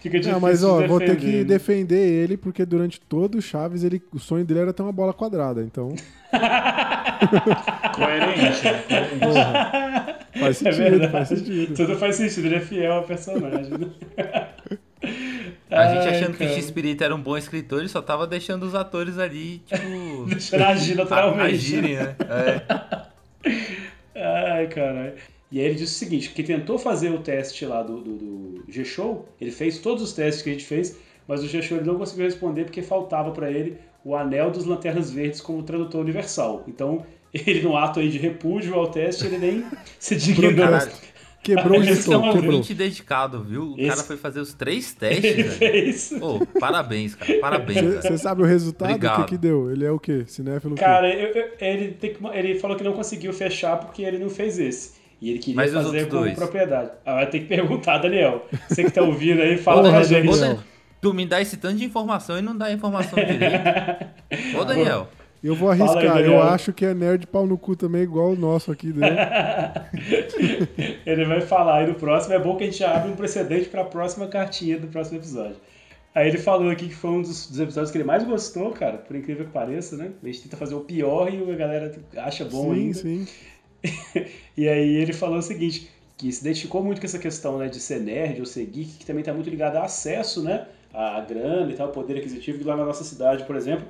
Fica difícil Não, mas ó, de vou ter que defender, né? ele, porque durante todo o Chaves, ele, o sonho dele era ter uma bola quadrada, então Coerente. coerente. porra, faz É sentido, verdade. faz sentido. Tudo faz sentido, ele é fiel ao personagem. né? A gente Ai, achando que o cara. X-Espírito era um bom escritor, ele só tava deixando os atores ali, tipo. Deixando agir naturalmente. a- agirem, né? É. Ai, caralho. E aí ele disse o seguinte, que tentou fazer o teste lá do, do, do G-Show, ele fez todos os testes que a gente fez, mas o G-Show ele não conseguiu responder porque faltava pra ele o anel dos Lanternas Verdes como tradutor universal. Então, ele no ato aí de repúdio ao teste, ele nem se dignou. Quebrou o Esse é gestor, uma quebrou. Ouvinte dedicado, viu? O Esse- cara foi fazer os três Ele testes, velho. fez. Pô, parabéns, cara. Parabéns. Você sabe o resultado? O que, que deu? Ele é o quê? Cinéfilo? Cara, eu- eu- ele, tem que- ele falou que não conseguiu fechar porque ele não fez esse. E ele queria Mas fazer com dois? propriedade. Ah, vai ter que perguntar, Daniel. Você que tá ouvindo aí, fala Porra, pra gente. Daniel. Tu me dá esse tanto de informação e não dá informação direito. Ô, Daniel. Eu vou arriscar, aí, eu acho que é nerd pau no cu também, igual o nosso aqui dele. Ele vai falar aí no próximo. É bom que a gente abre um precedente pra próxima cartinha do próximo episódio. Aí ele falou aqui que foi um dos, dos episódios que ele mais gostou, cara, por incrível que pareça, né? A gente tenta fazer o pior e a galera acha bom sim, ainda. sim. E aí ele falou o seguinte, que se identificou muito com essa questão né, de ser nerd ou ser geek, que também está muito ligado a acesso, né? A grana e tal, poder aquisitivo, que lá na nossa cidade, por exemplo,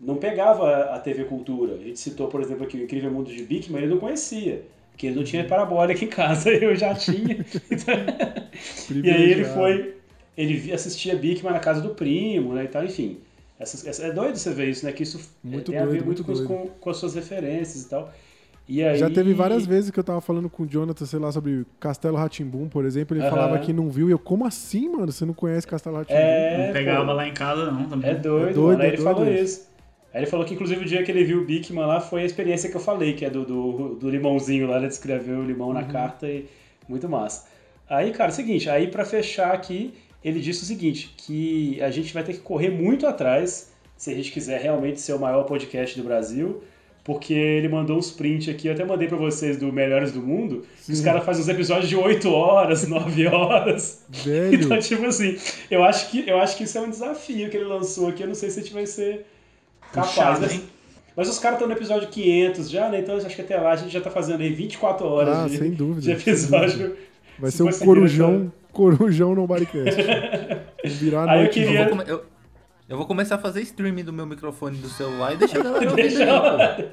não pegava a TV Cultura. A gente citou, por exemplo, aqui o Incrível Mundo de Bic, mas ele não conhecia. Porque ele não tinha parabólica em casa, eu já tinha. e aí ele foi, ele assistia Bigman na casa do primo, né, e tal, enfim. Essas- essa- é doido você ver isso, né, que isso Muito tem a ver doido, muito, muito doido. com, com as suas referências e tal. E aí... Já teve várias vezes que eu tava falando com o Jonathan, sei lá, sobre Castelo Ratimbum, por exemplo. Ele Aham. falava que não viu. E eu, como assim, mano? Você não conhece Castelo Ratimbum? É, Não pegava pô. lá em casa, não, também. É doido, É doido, mano. Aí é ele doido falou isso. isso. Aí ele falou que, inclusive, o dia que ele viu o Bigman lá foi a experiência que eu falei, que é do, do, do limãozinho lá, ele descreveu o limão Uhum. na carta e muito massa. Aí, cara, é o seguinte, aí pra fechar aqui, ele disse o seguinte, que a gente vai ter que correr muito atrás se a gente quiser realmente ser o maior podcast do Brasil, porque ele mandou uns prints aqui, eu até mandei pra vocês do Melhores do Mundo, que os caras fazem uns episódios de 8 horas, 9 horas. Velho. Então, tipo assim, eu acho, que, eu acho que isso é um desafio que ele lançou aqui. Eu não sei se a gente vai ser capaz. Puxado, mas, hein? mas os caras estão no episódio 500 já, né? Então eu acho que até lá a gente já tá fazendo aí 24 horas Ah, de, sem dúvida, de sem episódio. Vai Se ser o Corujão, Corujão no Bodycast. Virar a Aí eu noite. Eu queria- vou, come- eu- eu vou começar a fazer streaming do meu microfone do celular e deixar a galera ouvir Deixa rolando.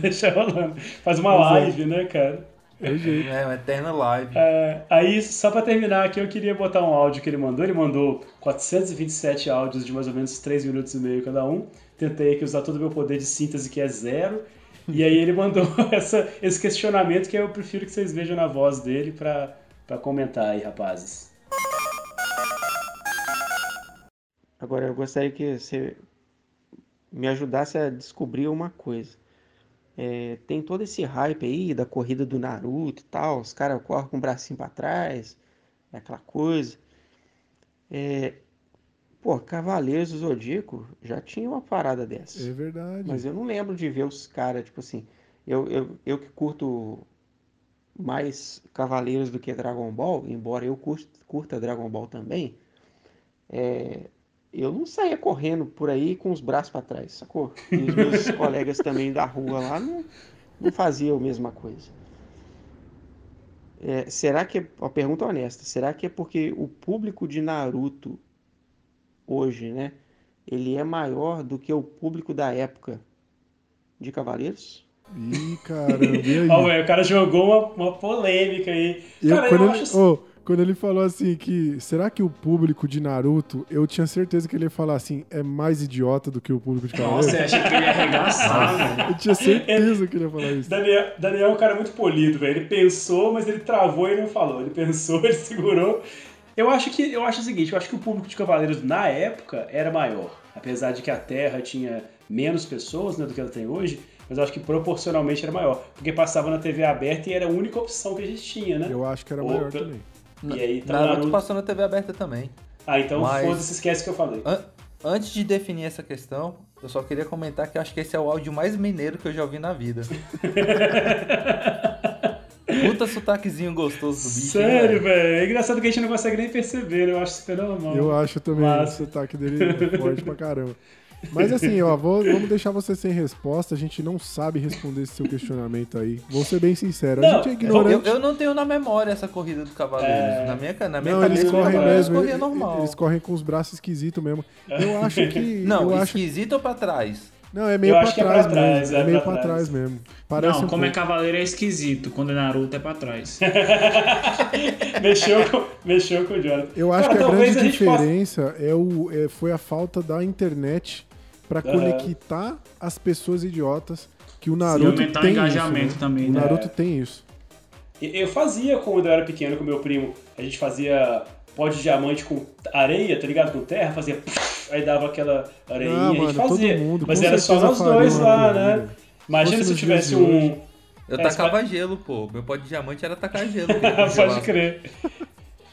Deixa rolando. Faz uma Pois é. live, né, cara? É. É, uma eterna live. É, aí, só pra terminar aqui, eu queria botar um áudio que ele mandou. Ele mandou 427 áudios de mais ou menos 3 minutos e meio cada um. Tentei aqui usar todo o meu poder de síntese, que é zero. E aí ele mandou essa, esse questionamento que eu prefiro que vocês vejam na voz dele pra, pra comentar aí, rapazes. Agora, eu gostaria que você me ajudasse a descobrir uma coisa. É, tem todo esse hype aí da corrida do Naruto e tal, os caras correm com o bracinho pra trás, é aquela coisa. É, pô, Cavaleiros do Zodíaco já tinha uma parada dessa. É verdade. Mas eu não lembro de ver os caras, tipo assim, eu, eu, eu que curto mais Cavaleiros do que Dragon Ball, embora eu curta, curta Dragon Ball também, é, eu não saía correndo por aí com os braços para trás, sacou? E os meus colegas também da rua lá não, não faziam a mesma coisa. É, será que, uma pergunta honesta, será que é porque o público de Naruto hoje, né, ele é maior do que o público da época de Cavaleiros? Ih, caramba, e aí? Ó, velho, o cara jogou uma, uma polêmica aí. Eu, cara, eu acho. ô, quando ele falou assim que será que o público de Naruto, eu tinha certeza que ele ia falar assim, é mais idiota do que o público de Cavaleiros. Nossa, eu achei que ele ia arregaçar, velho. Eu tinha certeza que ele ia falar isso. Daniel, Daniel é um cara muito polido, velho. Ele pensou, mas ele travou e não falou. Ele pensou, ele segurou. Eu acho que eu acho o seguinte, eu acho que o público de Cavaleiros na época era maior. Apesar de que a Terra tinha menos pessoas né, do que ela tem hoje, mas eu acho que proporcionalmente era maior. Porque passava na TV aberta e era a única opção que a gente tinha, né? Eu acho que era Ou maior pe- também. E aí, Naruto, Naruto- passou na TV aberta também. Ah, então Mas- foda-se, esquece o que eu falei. An- antes de definir essa questão, eu só queria comentar que eu acho que esse é o áudio mais mineiro que eu já ouvi na vida. Puta sotaquezinho gostoso do bicho. hein, Sério, velho. É engraçado que a gente não consegue nem perceber, né? Eu acho super normal. Eu acho também Mas- o sotaque dele forte pra caramba. Mas assim, ó, vou- vamos deixar você sem resposta. A gente não sabe responder esse seu questionamento aí. Vou ser bem sincero. A Não, gente é Eu, ignorante. eu não tenho na memória essa corrida do Cavaleiros. É. Na minha, na minha Não, cabeça, eles correm Cavaleiros mesmo. Eles, normal. eles correm com os braços esquisitos mesmo. Eu acho que. Não, eu acho, esquisito ou pra trás? não, é meio Eu pra acho que é trás pra trás, mesmo. é É meio pra pra trás. trás mesmo. Parece não, um como é pouco. cavaleiro é esquisito. Quando é Naruto é pra trás. mexeu, com, mexeu com o Jonathan. Eu acho Cara, que a grande a gente possa- diferença é o, é- foi a falta da internet pra Aham. conectar as pessoas idiotas. Que o Naruto aumentar o tem engajamento isso, né? também, O né? Naruto tem isso. Eu fazia quando eu era pequeno com meu primo. A gente fazia pó de diamante com areia, tá ligado? Com terra, fazia. aí dava aquela areinha, Ah, a gente mano, fazia. todo mundo, mas era só nós dois lá, né? Imagina se eu tivesse um. Eu É, tacava gelo, pô. Meu pó de diamante era tacar gelo. Pode crer.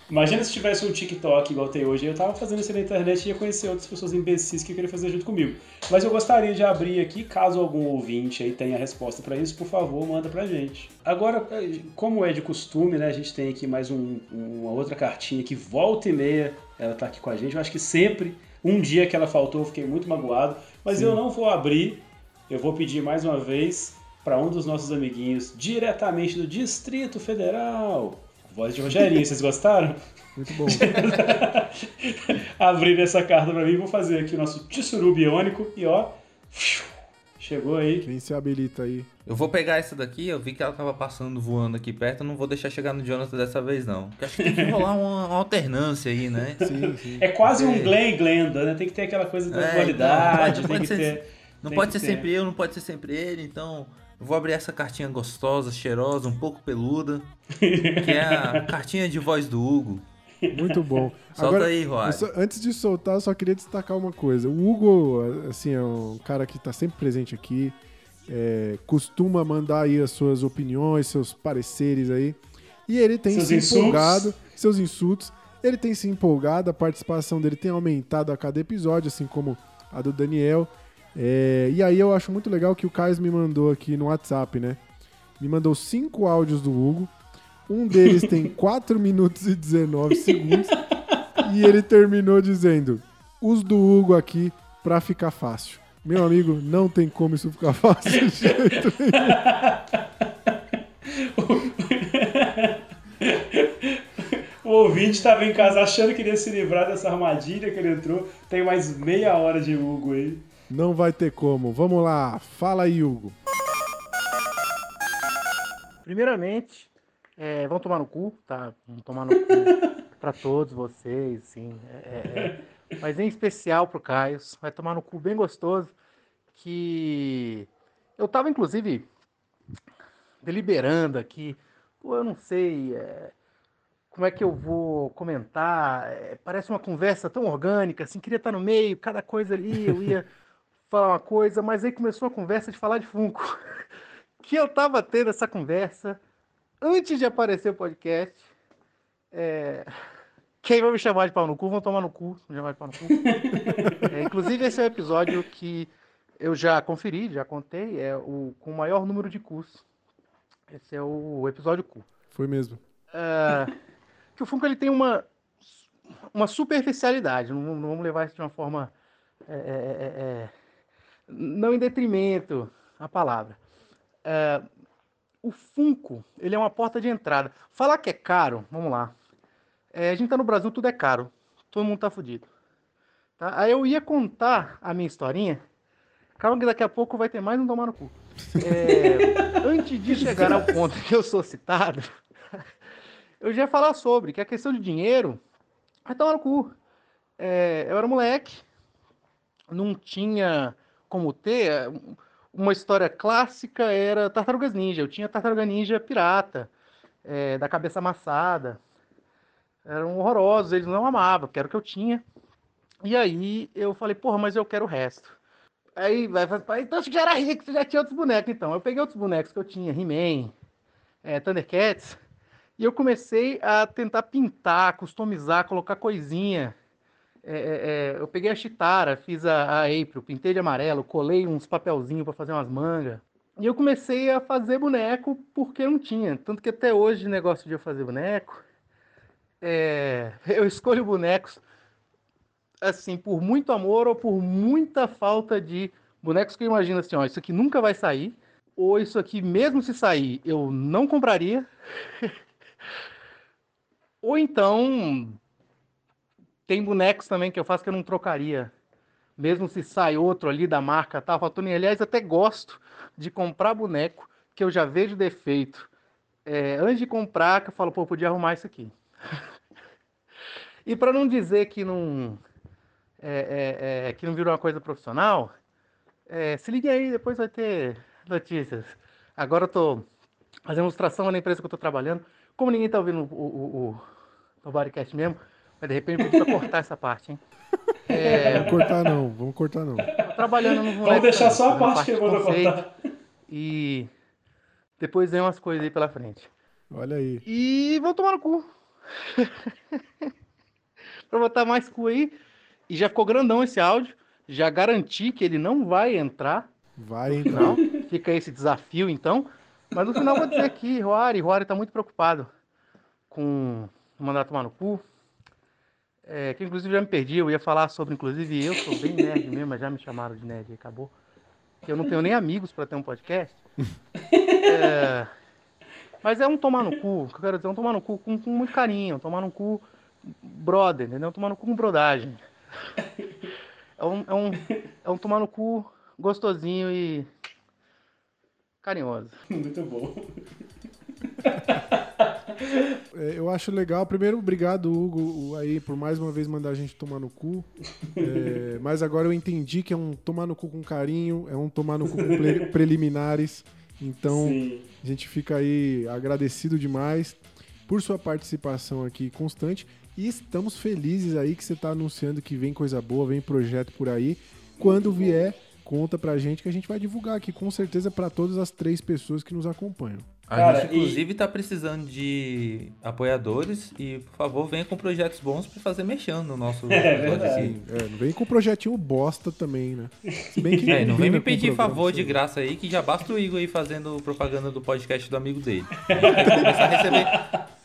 Imagina se tivesse um TikTok igual tem hoje. Eu tava fazendo isso na internet e ia conhecer outras pessoas imbecis que queriam fazer junto comigo. Mas eu gostaria de abrir aqui, caso algum ouvinte aí tenha resposta pra isso, por favor, manda pra gente. Agora, como é de costume, né? A gente tem aqui mais um- uma outra cartinha que volta e meia ela tá aqui com a gente. Eu acho que sempre, um dia que ela faltou, eu fiquei muito magoado. Mas eu não vou abrir. Eu vou pedir mais uma vez para um dos nossos amiguinhos, diretamente do Distrito Federal. Voz de Rogerinho, vocês gostaram? Muito bom. Abrir essa carta para mim, vou fazer aqui o nosso tissuru biônico e ó, chegou aí. Quem se habilita aí? Eu vou pegar essa daqui, eu vi que ela tava passando, voando aqui perto, eu não vou deixar chegar no Jonathan dessa vez, não. Porque acho que tem que rolar uma, uma alternância aí, né? Sim, sim. É quase um É. Glenn e Glenda, né? Tem que ter aquela coisa da É, dualidade, então, tem pode que ser- ter. Não tem pode ser ter. sempre eu, não pode ser sempre ele, então vou abrir essa cartinha gostosa, cheirosa, um pouco peluda, que é a cartinha de voz do Hugo. Muito bom. Solta aí, Roy. só- antes de soltar, eu só queria destacar uma coisa. O Hugo, assim, é um cara que tá sempre presente aqui. é, costuma mandar aí as suas opiniões, seus pareceres aí. E ele tem Seus se insultos. empolgado, seus insultos. Ele tem se empolgado, a participação dele tem aumentado a cada episódio, assim como a do Daniel. É, e aí eu acho muito legal que o Caio me mandou aqui no WhatsApp, né? Me mandou cinco áudios do Hugo. Um deles tem 4 minutos e 19 segundos. e ele terminou dizendo: Os do Hugo aqui pra ficar fácil. Meu amigo, não tem como isso ficar fácil de jeito. O ouvinte estava em casa achando que iria se livrar dessa armadilha que ele entrou. Tem mais meia hora de Hugo aí. Não vai ter como. Vamos lá, fala aí, Hugo. Primeiramente, é, vão tomar no cu, tá? Vão tomar no cu pra todos vocês, sim. É, é, é. Mas em especial pro Caio, vai tomar no cu bem gostoso. Que eu tava, inclusive, deliberando aqui. Pô, eu não sei é, como é que eu vou comentar. é, parece uma conversa tão orgânica, assim, queria estar no meio, cada coisa ali, eu ia falar uma coisa, mas aí começou a conversa de falar de Funko. que eu tava tendo essa conversa antes de aparecer o podcast. É, Quem vai me chamar de pau no cu, vão tomar no cu. Me chamar de pau no cu. É, inclusive, esse é o episódio que eu já conferi, já contei, é o com o maior número de cus. Esse é o episódio cu. Foi mesmo. É, que o Funko ele tem uma, uma superficialidade, não, não vamos levar isso de uma forma. é, é, é, é, não em detrimento a palavra. É, o Funko, ele é uma porta de entrada. Falar que é caro, vamos lá. É, a gente tá no Brasil, tudo é caro. Todo mundo tá fudido. Tá? Aí eu ia contar a minha historinha. Calma que daqui a pouco vai ter mais um tomar no cu. É, antes de chegar ao ponto que eu sou citado, eu já ia falar sobre que a questão de dinheiro vai tomar no cu. É, eu era moleque, não tinha como ter. Uma história clássica era Tartarugas Ninja. Eu tinha Tartaruga Ninja pirata, é, da cabeça amassada. Eram horrorosos, eles não amavam, porque era o que eu tinha. E aí eu falei, porra, mas eu quero o resto. Aí vai então você já era rico, você já tinha outros bonecos. Então, eu peguei outros bonecos que eu tinha, He-Man, é, Thundercats, e eu comecei a tentar pintar, customizar, colocar coisinha. É, é, é, eu peguei a Chitara, fiz a, a April, pintei de amarelo, colei uns papelzinhos para fazer umas mangas. E eu comecei a fazer boneco porque não tinha. Tanto que até hoje, negócio de eu fazer boneco, é, eu escolho bonecos assim, por muito amor ou por muita falta de bonecos que eu imagino assim, ó, isso aqui nunca vai sair, ou isso aqui, mesmo se sair, eu não compraria. ou então, tem bonecos também que eu faço que eu não trocaria. Mesmo se sai outro ali da marca tal, tá? Tony, aliás, até gosto de comprar boneco que eu já vejo defeito. É, antes de comprar, que eu falo, pô, podia arrumar isso aqui. e para não dizer que não, é, é, é, que não virou uma coisa profissional, é, se ligue aí, depois vai ter notícias. Agora eu tô fazendo ilustração na empresa que eu tô trabalhando. Como ninguém tá ouvindo o, o, o, o Bodycast mesmo, mas de repente eu vou cortar essa parte, hein? É... Vamos cortar não, vamos cortar não. Tô trabalhando no Vamos deixar só a parte que eu vou cortar. E depois vem umas coisas aí pela frente. Olha aí. E vou tomar no cu. pra botar mais cu aí. E já ficou grandão esse áudio. Já garanti que ele não vai entrar. Vai entrar. Fica esse desafio, então. Mas no final vou dizer aqui, Roari, Roari tá muito preocupado com mandar tomar no cu. É, que inclusive já me perdi, eu ia falar sobre, inclusive, eu sou bem nerd mesmo, mas já me chamaram de nerd e acabou. Que eu não tenho nem amigos para ter um podcast. É, mas é um tomar no cu, o que eu quero dizer, é um tomar no cu com, com muito carinho, um tomar no cu brother, entendeu? Um tomar no cu com brodagem. É um, é um, é um tomar no cu gostosinho e carinhoso. Muito bom. É, eu acho legal. Primeiro, obrigado, Hugo, aí, por mais uma vez mandar a gente tomar no cu. É, mas agora eu entendi que é um tomar no cu com carinho, é um tomar no cu com pre preliminares. Então, Sim. a gente fica aí agradecido demais por sua participação aqui constante. E estamos felizes aí que você está anunciando que vem coisa boa, vem projeto por aí. Quando vier, conta pra gente que a gente vai divulgar aqui com certeza para todas as três pessoas que nos acompanham. A Cara, gente, inclusive, está e... precisando de apoiadores e, por favor, venha com projetos bons para fazer mexendo no nosso. É, verdade. É, não vem com projetinho bosta também, né? Se bem que é, não vem me pedir favor de graça aí, que já basta o Igor aí fazendo propaganda do podcast do amigo dele. A gente quer começar a receber,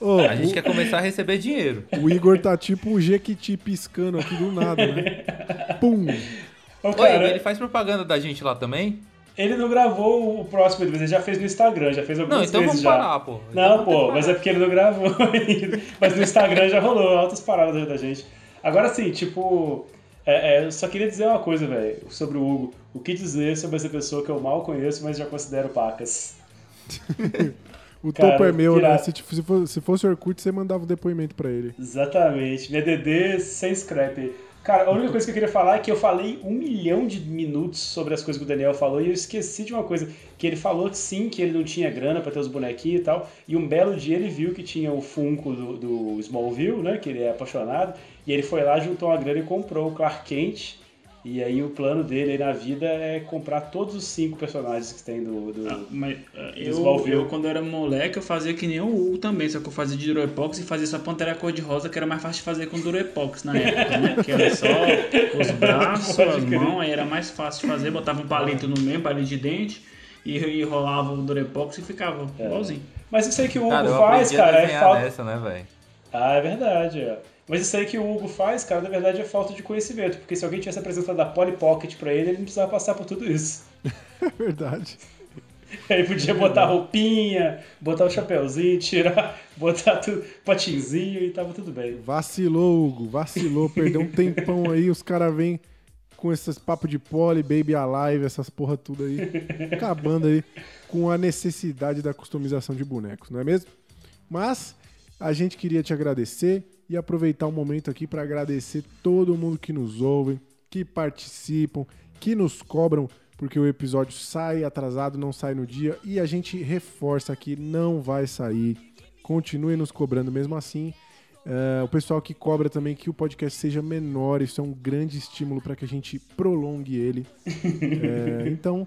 oh, a gente o... quer começar a receber dinheiro. O Igor tá tipo o Jequiti piscando aqui do nada, né? Pum! Ô, Oi, ele faz propaganda da gente lá também? Ele não gravou o próximo, mas ele já fez no Instagram, já fez algumas não, então vezes vamos já. Parar, pô. Então não, pô, mas é porque ele não gravou ainda. Mas no Instagram já rolou altas paradas da gente. Agora sim, tipo, é, é, eu só queria dizer uma coisa, velho, sobre o Hugo. O que dizer sobre essa pessoa que eu mal conheço, mas já considero pacas? o Cara, topo é meu, né? Se, se, fosse, se fosse Orkut, você mandava o um depoimento pra ele. Exatamente. Minha DD sem scrap. Cara, a única coisa que eu queria falar é que eu falei um milhão de minutos sobre as coisas que o Daniel falou e eu esqueci de uma coisa. Que ele falou sim, que ele não tinha grana para ter os bonequinhos e tal. E um belo dia ele viu que tinha o Funko do, do Smallville, né? Que ele é apaixonado. E ele foi lá, juntou uma grana e comprou o Clark Kent e aí o plano dele na vida é comprar todos os cinco personagens que tem do, do, ah, mas, uh, eu, eu, quando era moleque, eu fazia que nem o Hugo também, só que eu fazia de Durepox e fazia só Pantera Cor-de-Rosa, que era mais fácil de fazer com Durepox na época, né? Que era só os braços, as mãos, aí era mais fácil de fazer, botava um palito no meio, palito de dente, e, e rolava o Durepox e ficava é. igualzinho. Mas isso aí que o Hugo cara, faz, cara, é falta... Nessa, né, ah, é verdade, é. Mas isso aí que o Hugo faz, cara, na verdade é falta de conhecimento. Porque se alguém tivesse apresentado a Polly Pocket pra ele, ele não precisava passar por tudo isso. É verdade. Aí podia botar roupinha, botar o chapéuzinho, tirar, botar tudo, patinzinho e tava tudo bem. Vacilou, Hugo, vacilou, perdeu um tempão aí, os caras vêm com esses papos de Polly, Baby Alive, essas porra tudo aí, acabando aí com a necessidade da customização de bonecos, não é mesmo? Mas a gente queria te agradecer e aproveitar o momento aqui para agradecer todo mundo que nos ouve, que participam, que nos cobram, porque o episódio sai atrasado, não sai no dia e a gente reforça aqui, não vai sair. Continue nos cobrando mesmo assim. Uh, o pessoal que cobra também que o podcast seja menor, isso é um grande estímulo para que a gente prolongue ele. uh, então,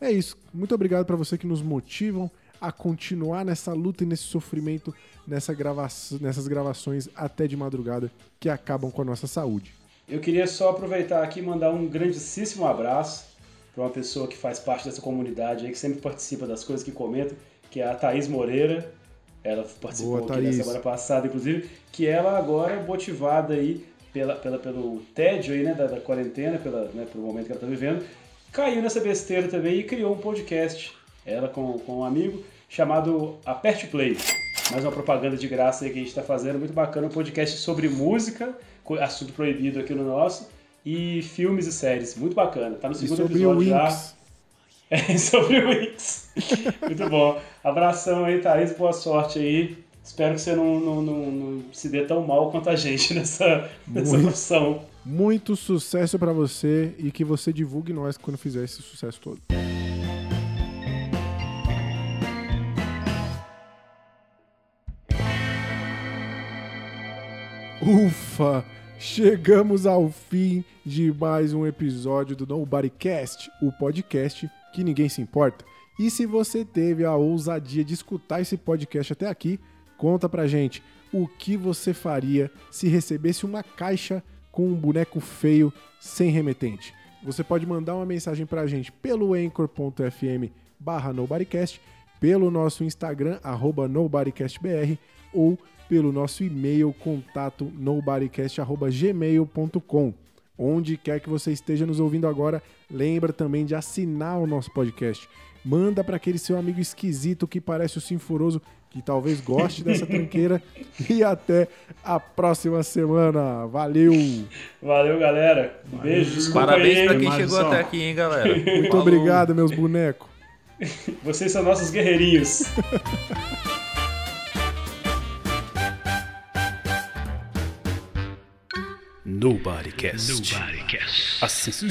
é isso. Muito obrigado para você que nos motivam a continuar nessa luta e nesse sofrimento nessa grava nessas gravações até de madrugada que acabam com a nossa saúde. Eu queria só aproveitar aqui e mandar um grandíssimo abraço para uma pessoa que faz parte dessa comunidade aí, que sempre participa das coisas que comenta, que é a Thaís Moreira. Ela participou Boa, aqui na semana passada, inclusive, que ela agora, motivada aí pela, pela, pelo tédio aí, né, da, da quarentena, pela, né, pelo momento que ela está vivendo, caiu nessa besteira também e criou um podcast, ela com, com um amigo, chamado Aperte Play. Mais uma propaganda de graça aí que a gente está fazendo, muito bacana, um podcast sobre música, assunto proibido aqui no nosso, e filmes e séries, muito bacana. Tá no segundo episódio já. É, sobre o Wix. Muito bom. Abração aí, Thaís. Boa sorte aí. Espero que você não, não, não, não se dê tão mal quanto a gente nessa, nessa Muito. profissão. Muito sucesso pra você e que você divulgue nós quando fizer esse sucesso todo. Ufa! Chegamos ao fim de mais um episódio do Nobodycast, o podcast que ninguém se importa. E se você teve a ousadia de escutar esse podcast até aqui, conta pra gente o que você faria se recebesse uma caixa com um boneco feio sem remetente. Você pode mandar uma mensagem pra gente pelo anchor.fm barra nobodycast, pelo nosso Instagram, arroba nobodycastbr, ou pelo nosso e-mail, contato nobodycast.gmail.com. Onde quer que você esteja nos ouvindo agora, lembra também de assinar o nosso podcast. Manda para aquele seu amigo esquisito que parece o Sinforoso, que talvez goste dessa tranqueira. E até a próxima semana. Valeu! Valeu, galera. Um beijo. Desculpa Parabéns aí, pra hein? quem chegou até aqui, hein, galera. Muito Falou. obrigado, meus bonecos. Vocês são nossos guerreirinhos. Nobody Cast. Nobody Cast. A sensação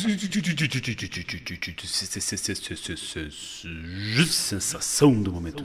do momento.